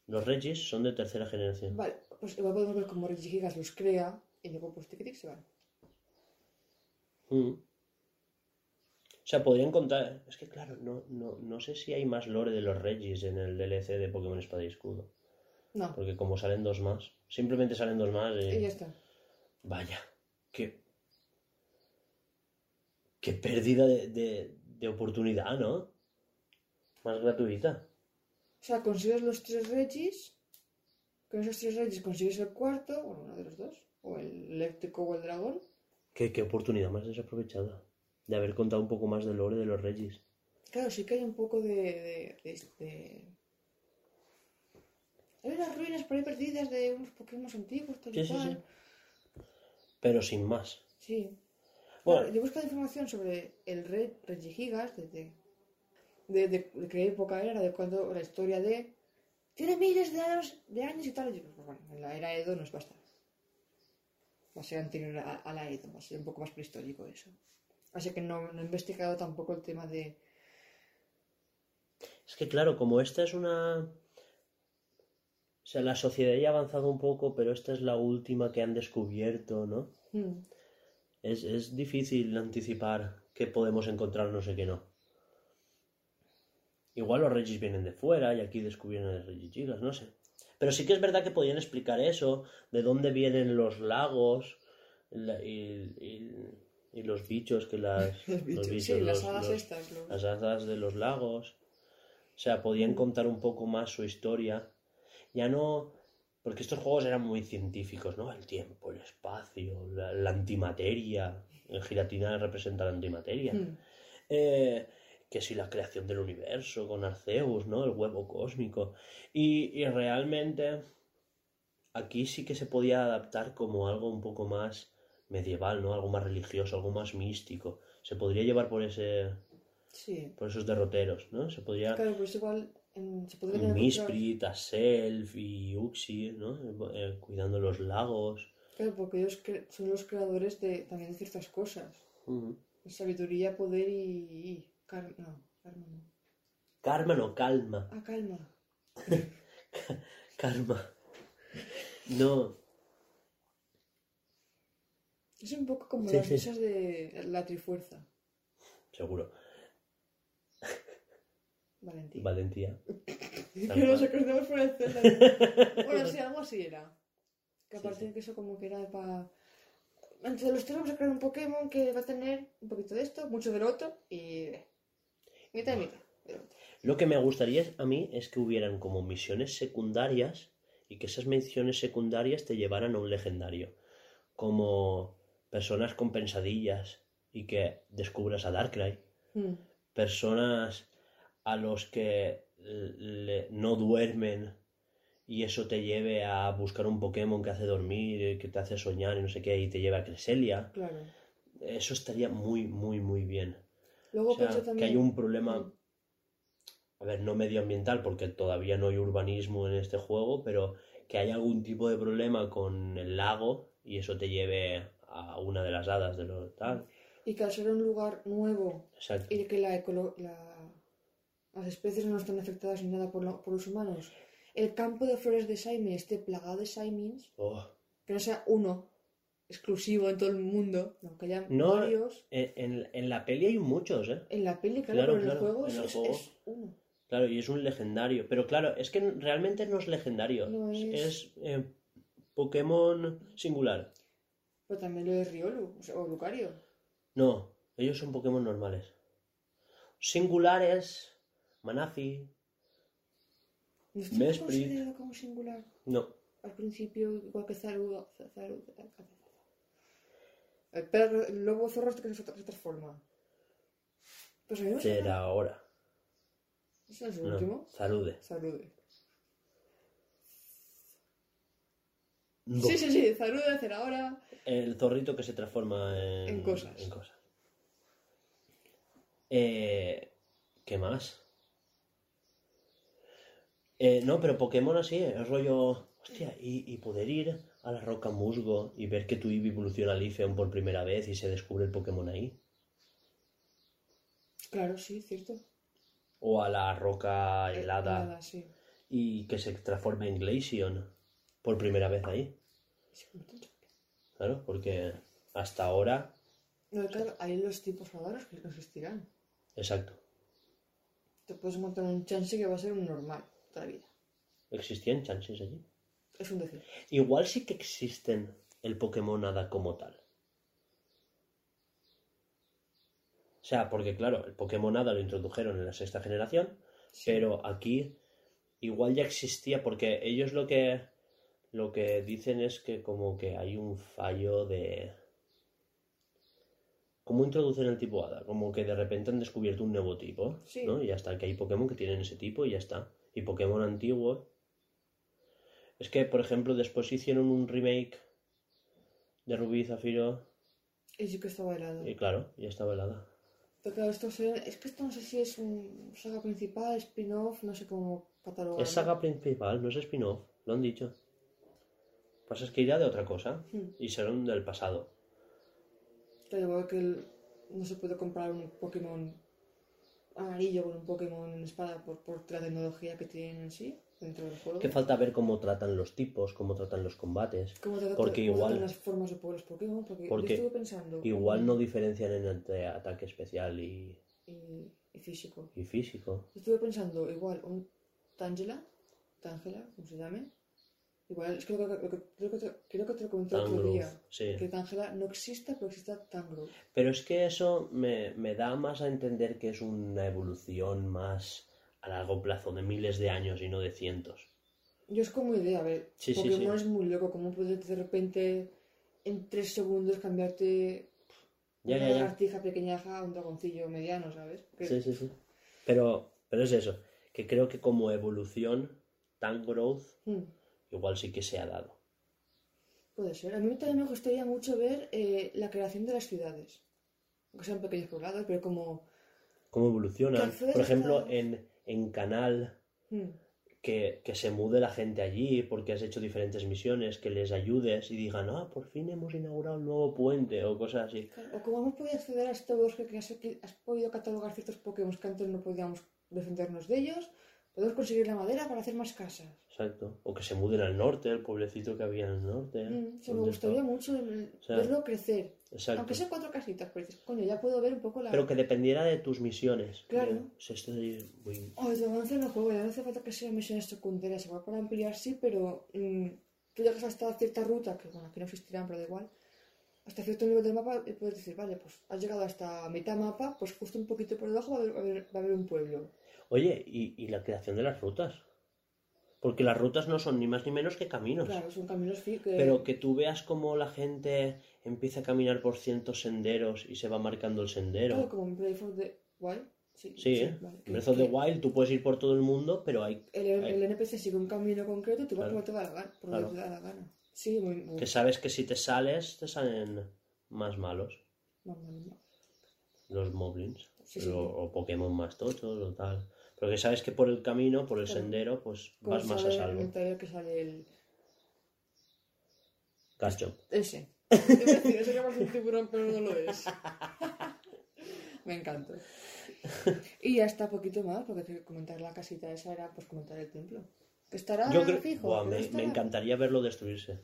Los Regis son de tercera generación. Vale, pues igual podemos ver cómo Regigigas los crea y luego pues tic se van. Mm. O sea, podrían contar... Es que claro, no, no, no sé si hay más lore de los Regis en el DLC de Pokémon Espada y Escudo. No, Porque como salen dos más, simplemente salen dos más y... y ya está. Vaya, qué... Qué pérdida de, de, de oportunidad, ¿no? Más gratuita. O sea, consigues los tres Regis. Con esos tres Regis consigues el cuarto, bueno, uno de los dos. O el eléctrico o el dragón. Qué, qué oportunidad más desaprovechada. De haber contado un poco más del lore de los Regis. Claro, sí que hay un poco de. de, de- de- Hay unas ruinas por ahí perdidas de unos Pokémon antiguos, tal y Sí, sí, cual. sí. Pero sin más. Sí. Bueno. Yo he buscado información sobre el rey Regigigas, desde de, de, de qué época era, de cuándo, la historia de... Tiene miles de años, de años y tal. Y yo, pues bueno, en la era Edo nos basta. Va a ser anterior a, a la Edo, va a ser un poco más prehistórico eso. Así que no, no he investigado tampoco el tema de... Es que claro, como esta es una... O sea, la sociedad ya ha avanzado un poco, pero esta es la última que han descubierto, ¿no? Hmm, Es, es difícil anticipar qué podemos encontrar, no sé qué no. Igual los Regis vienen de fuera y aquí descubrieron el Regigigas, no sé. Pero sí que es verdad que podían explicar eso, de dónde vienen los lagos la- y, y- y los bichos que las... Los bichos, las los- hadas estas. las hadas de los lagos. O sea, podían contar un poco más su historia. Ya no... Porque estos juegos eran muy científicos, ¿no? El tiempo, el espacio, la, la antimateria. El giratina representa la antimateria. Hmm. Eh, que si la creación del universo con Arceus, ¿no? El huevo cósmico. Y, y realmente aquí sí que se podía adaptar como algo un poco más medieval, ¿no? Algo más religioso, algo más místico. Se podría llevar por ese Sí. por esos derroteros, ¿no? Se podría Claro, pues igual en- se podría Misprit, Aself y Uxie, ¿no? Eh, cuidando los lagos. Claro, porque ellos son los creadores de también de ciertas cosas. Sabiduría, poder y... car- no, karma no. Karma no, calma. Ah, calma. Karma. No, Es un poco como Sí, las sí. de la trifuerza. seguro. Valentín. Valentía. que nos cual. acordamos por el bueno, sí, algo así era. Que Sí, aparte sí. que eso como que era para... Entre los tres vamos a crear un Pokémon que va a tener un poquito de esto, mucho del otro y... Mitad y mitad. del otro. Lo que me gustaría a mí es que hubieran como misiones secundarias y que esas misiones secundarias te llevaran a un legendario. Como personas con pensadillas y que descubras a Darkrai. Hmm. Personas a los que le- no duermen y eso te lleve a buscar un Pokémon que hace dormir, que te hace soñar y no sé qué, y te lleve a Cresselia. Claro. Eso estaría muy, muy, muy bien. Luego O sea, pensé que también... hay un problema, a ver, no medioambiental, porque todavía no hay urbanismo en este juego, pero que hay algún tipo de problema con el lago y eso te lleve a una de las hadas de lo tal. Y que al ser un lugar nuevo Exacto. y que la ecolo- la- las especies no están afectadas ni nada por, lo- por los humanos, el campo de flores de Saime esté plagado de Saimins, Oh. que no sea uno exclusivo en todo el mundo, no, que haya No, varios. En, la peli hay muchos, ¿eh? En la peli, claro, Claro, pero en el juego, en es, el es- juego. es uno. Claro, y es un legendario. Pero claro, es que realmente no es legendario. No es es- eh, Pokémon singular. Pero también lo de Riolu, o, sea, o Lucario. No, ellos son Pokémon normales. Singulares, Manafi. ¿No como singular? No, Al principio, igual que Zaru... Zaru- el, perro, el lobo zorro que se, se transforma. Pues a mí me suena- será ahora. ¿Ese es el No, último? Zarude. No. Sí, sí, sí, Zarude hacer ahora. El zorrito que se transforma en, En cosas. en cosas. Eh, ¿Qué más? Eh, no, pero Pokémon así, es rollo. Hostia, y, y poder ir a la roca musgo y ver que tu Eevee evoluciona a Leafeon por primera vez y se descubre el Pokémon ahí. Claro, sí, cierto. O a la roca helada Helada, sí. y que se transforme en Glaceon por primera vez ahí. Claro, porque hasta ahora. No, claro, hay los tipos raros que no existirán. Exacto. Te puedes montar un chance que va a ser un normal toda la vida. ¿Existían chances allí? Es un decir. Igual sí que existen el Pokémon Hada como tal. O sea, porque claro, el Pokémon Hada lo introdujeron en la sexta generación, pero aquí igual ya existía, porque ellos lo que lo que dicen es que como que hay un fallo de ¿Cómo introducen el tipo Hada? Como que de repente han descubierto un nuevo tipo, Sí. ¿no? Y ya está, que hay Pokémon que tienen ese tipo y ya está. Y Pokémon antiguos. Es que, por ejemplo, después hicieron un remake de Rubí y Zafiro Y sí que estaba helado. y claro, ya estaba helada. Pero claro, esto se- es que esto no sé si es un saga principal, spin-off, no sé cómo catalogarlo. Es saga principal, no es spin-off, lo han dicho. Pasa es que irá de otra cosa Hmm. y serán del pasado. Claro, igual que el- no se puede comprar un Pokémon amarillo con un Pokémon espada por, por la tecnología que tienen en sí dentro del juego. Que falta ver cómo tratan los tipos, cómo tratan los combates. ¿Cómo tratan- Porque cómo tratan igual, las formas de po- los Pokémon? Porque, yo Porque estuve pensando. igual no diferencian en entre ataque especial y, Y, y físico. y físico. Estuve pensando, igual, un Tangela, Tangela, como se llame. Igual, es que creo que, creo que, te, creo que te lo comenté el otro día. sí. Que Tangela no exista, pero exista Tangrowth. Pero es que eso me, me da más a entender que es una evolución más a largo plazo, de miles de años y no de cientos. Yo es como idea, a ver, Sí, sí, Pokémon sí. es muy loco, ¿cómo puedes de repente en tres segundos cambiarte Ya, una lagartija pequeñaja a un dragoncillo mediano, ¿sabes? Que- Sí, sí, sí. Pero, pero es eso, que creo que como evolución, tan growth, Hmm, igual sí que se ha dado. puede ser. A mí también me gustaría mucho ver eh, la creación de las ciudades. Aunque sean pequeños poblados, pero como... Cómo evolucionan. Por ejemplo, en, en Canal, hmm, que, que se mude la gente allí porque has hecho diferentes misiones, que les ayudes y digan, ah, por fin hemos inaugurado un nuevo puente o cosas así. O como hemos podido acceder a este bosque que has, has podido catalogar ciertos Pokémon que antes no podíamos defendernos de ellos, podemos conseguir la madera para hacer más casas. Exacto. O que se muden al norte, el pueblecito que había en el norte. Mm, sí, me gustaría está. mucho O sea, verlo crecer. Exacto. Aunque sean cuatro casitas, pero dices, coño, ya puedo ver un poco la... Pero que dependiera de tus misiones. Claro. De- si esto es muy- Oh, de avance el juego, ya no hace falta que sean misiones secundarias, igual para ampliar sí, pero mm, tú llegas hasta cierta ruta, que bueno, aquí no existirán, pero da igual, hasta cierto nivel del mapa y puedes decir, vale, pues has llegado hasta mitad mapa, pues justo un poquito por debajo va a haber- va a haber un pueblo. Oye, ¿y, y la creación de las rutas? Porque las rutas no son ni más ni menos que caminos. Claro, son caminos que... Pero que tú veas cómo la gente empieza a caminar por cientos senderos y se va marcando el sendero. Claro, como en Breath of the Wild. Sí, Sí, ¿eh? vale, En Breath of the Wild tú puedes ir por todo el mundo, pero hay El, el NPC sigue un camino concreto y tú vas Claro. donde te da la gana. Por Claro. donde te da la gana. Sí, muy... muy... que sabes que si te sales, te salen más malos. Vamos, vamos. Los moblins. Sí, sí. o, o Pokémon más tochos o tal. Pero que sabes que por el camino, por el Claro. sendero, pues Como vas más a salvo. el que sale el... Cacho. Ese. A decir, ese que parece un tiburón, pero no lo es. Me encanta. Y ya está poquito más, porque que comentar la casita esa era pues comentar el templo. Que estará Yo creo fijo. Buah, pero me, estará. me encantaría verlo destruirse.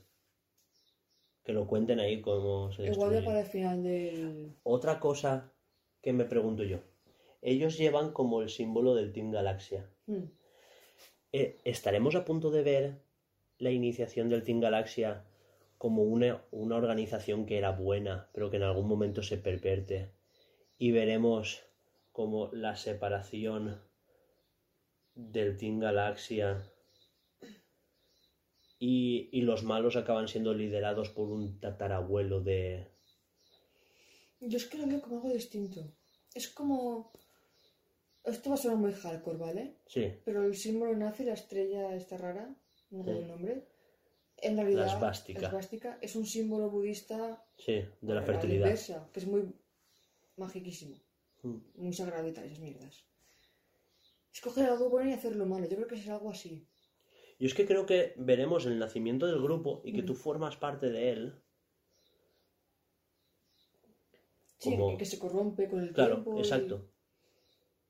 Que lo cuenten ahí cómo se Igual destruye. para el final del. Otra cosa que me pregunto yo. Ellos llevan como el símbolo del Team Galaxia. Hmm. Eh, ¿Estaremos a punto de ver la iniciación del Team Galaxia como una, una organización que era buena, pero que en algún momento se perverte? Y veremos como la separación del Team Galaxia y, y los malos acaban siendo liderados por un tatarabuelo de... Yo es que lo veo como algo distinto. Es como. Esto va a sonar muy hardcore, ¿vale? Sí, Pero el símbolo nazi, la estrella esta rara, no Sí. el nombre, en realidad La esvástica. esvástica es un símbolo budista sí, de la fertilidad. inversa, que es muy magiquísimo, Mm. muy sagrado y tal, esas mierdas. Escoger algo bueno y hacerlo malo, yo creo que es algo así. Yo es que creo que veremos el nacimiento del grupo y que Mm. tú formas parte de él. Sí, Como- que, se corrompe con el Claro, tiempo. y- exacto.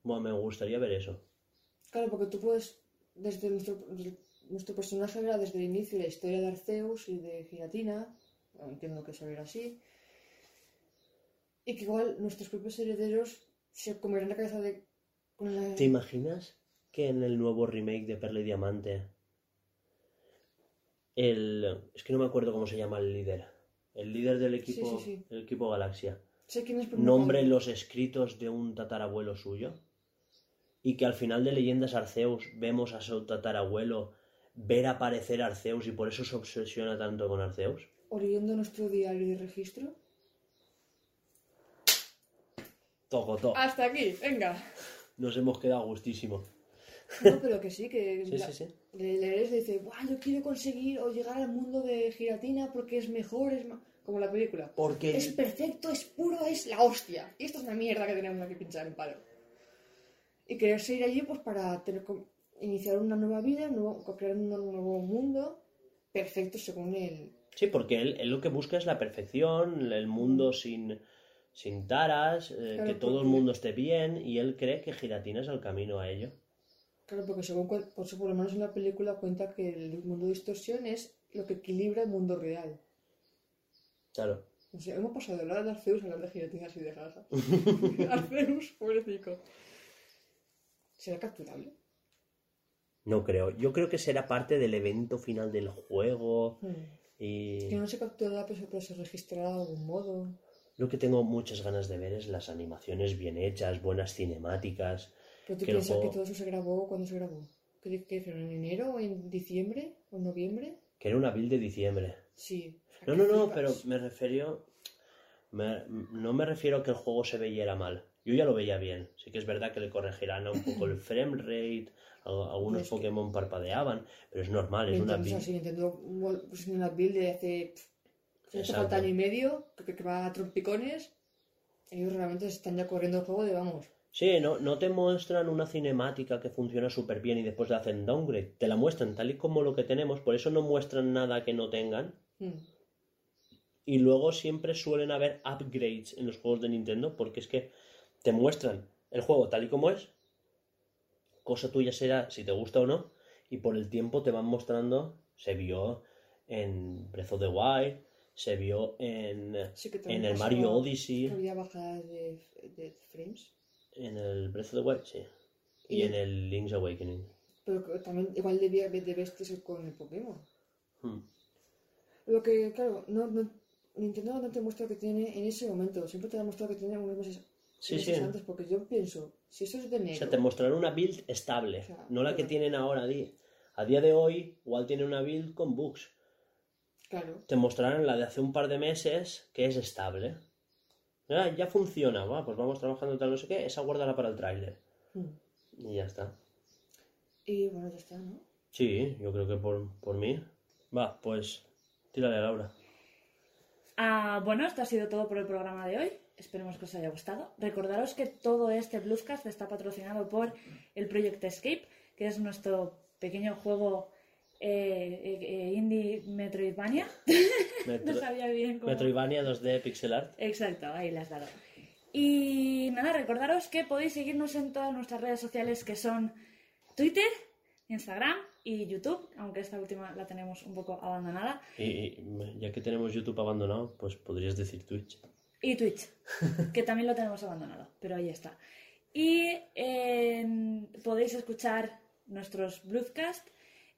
Bueno, me gustaría ver eso. Claro, porque tú puedes, desde nuestro, nuestro personaje era desde el inicio la historia de Arceus y de Giratina, entiendo que eso era así, y que igual nuestros propios herederos se comerán la cabeza de... Con la... ¿Te imaginas que en el nuevo remake de Perla y Diamante el es que no me acuerdo cómo se llama el líder, el líder del equipo, sí, sí. el equipo Galaxia, Sé quién es, nombre los escritos de un tatarabuelo suyo y que al final de Leyendas Arceus vemos a su tatarabuelo ver aparecer a Arceus y por eso se obsesiona tanto con Arceus. O leyendo nuestro diario de registro. Toco, toco. Hasta aquí, venga. Nos hemos quedado gustísimo. No, pero que sí, que Sí, la- sí, sí. le dice, Buah, yo quiero conseguir o llegar al mundo de Giratina porque es mejor, es más... Como la película. Porque Es perfecto, es puro, es la hostia. Y esto es una mierda que tenemos que pinchar en palo. Y quererse ir allí pues para tener, iniciar una nueva vida, nuevo- crear un nuevo mundo perfecto según él. Sí, porque él, él lo que busca es la perfección, el mundo sin, sin taras, eh, Claro, que todo el mundo esté bien, y él cree que Giratina es el camino a ello. Claro, porque según por, eso por lo menos en la película cuenta que el mundo de distorsión es lo que equilibra el mundo real. Claro. O sea, hemos pasado de hablar de Arceus a hablar de Giratina así de jaja. Arceus, pobrecito. ¿Será capturable? No creo. Yo creo que será parte del evento final del juego. Y Que no se capturará, pero se, registrará de algún modo. lo que tengo muchas ganas de ver es las animaciones bien hechas, buenas cinemáticas. Pero tú Que piensas que todo eso se grabó cuando se grabó. ¿Qué, qué dijeron? ¿En enero o en diciembre? ¿O en noviembre? Que era una build de diciembre. Sí. No, que no, no, flipas. pero me refiero. me- no me refiero a que el juego se veía mal. Yo ya lo veía bien. Sí que es verdad que le corregirán un poco el frame rate, algunos que- Pokémon parpadeaban, pero es normal, es una build. si Nintendo pues, una build de hace. si Exacto. falta año y medio, que, que va a trompicones. Ellos realmente se están ya corriendo el juego de vamos. Sí, no, no te muestran una cinemática que funciona súper bien y después le hacen downgrade. Te la muestran tal y como lo que tenemos, por eso no muestran nada que no tengan. Hmm. Y luego siempre suelen haber upgrades en los juegos de Nintendo, porque es que te muestran el juego tal y como es. Cosa tuya será si te gusta o no. Y por el tiempo te van mostrando. Se vio en Breath of the Wild. Se vio en, Sí en el Mario Odyssey. Había bajadas de, de frames. En el Breath of the Wild, sí. Y Y- en el Link's Awakening. Pero también igual debía de vestirse con el Pokémon. Hmm. Lo que, claro, no, no, Nintendo no te muestra que tiene en ese momento. Siempre te ha mostrado que tiene unos meses, Sí, sí. antes. Porque yo pienso, si eso es de O sea, te mostrarán una build estable, O sea, no la que tienen ahora. a di- A día de hoy, igual tienen una build con bugs. Claro. Te mostrarán la de hace un par de meses, que es estable. Ah, ya funciona, va, pues vamos trabajando tal no sé qué, esa guárdala para el tráiler. Hmm. Y ya está. Y bueno, ya está, ¿no? Sí, yo creo que por, por mí. Va, pues tírale, Laura. Ah, bueno, esto ha sido todo por el programa de hoy. Esperemos que os haya gustado. Recordaros que todo este Bluescast está patrocinado por el Project Escape, que es nuestro pequeño juego eh, eh, eh, indie Metroidvania. Metro- no sabía bien cómo. Metroidvania 2D Pixel Art. Exacto, ahí las has dado. Y nada, recordaros que podéis seguirnos en todas nuestras redes sociales que son Twitter, Instagram y YouTube, aunque esta última la tenemos un poco abandonada, Y, y ya que tenemos YouTube abandonado, pues podrías decir Twitch. Y Twitch, que también lo tenemos abandonado, pero ahí está. Y en- podéis escuchar nuestros Bluescast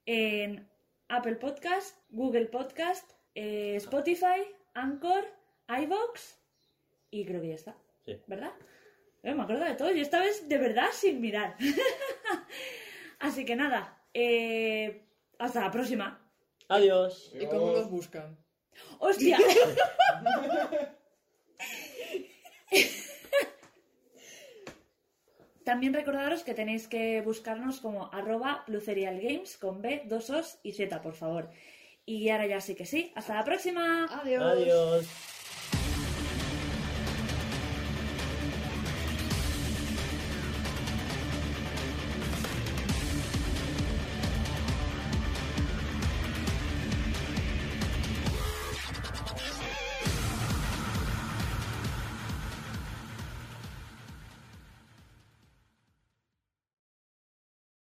en Apple Podcast, Google Podcast, eh, Spotify, Anchor, iVoox y creo que ya está. Sí. ¿Verdad? Eh, me acuerdo de todo y esta vez de verdad sin mirar. Así que nada, eh, hasta la próxima. Adiós. ¿Y cómo los buscan? ¡Hostia! También recordaros que tenéis que buscarnos como arroba Games con B, dos Os y Z, por favor. Y ahora ya sí que sí. ¡Hasta la próxima! Adiós. Adiós.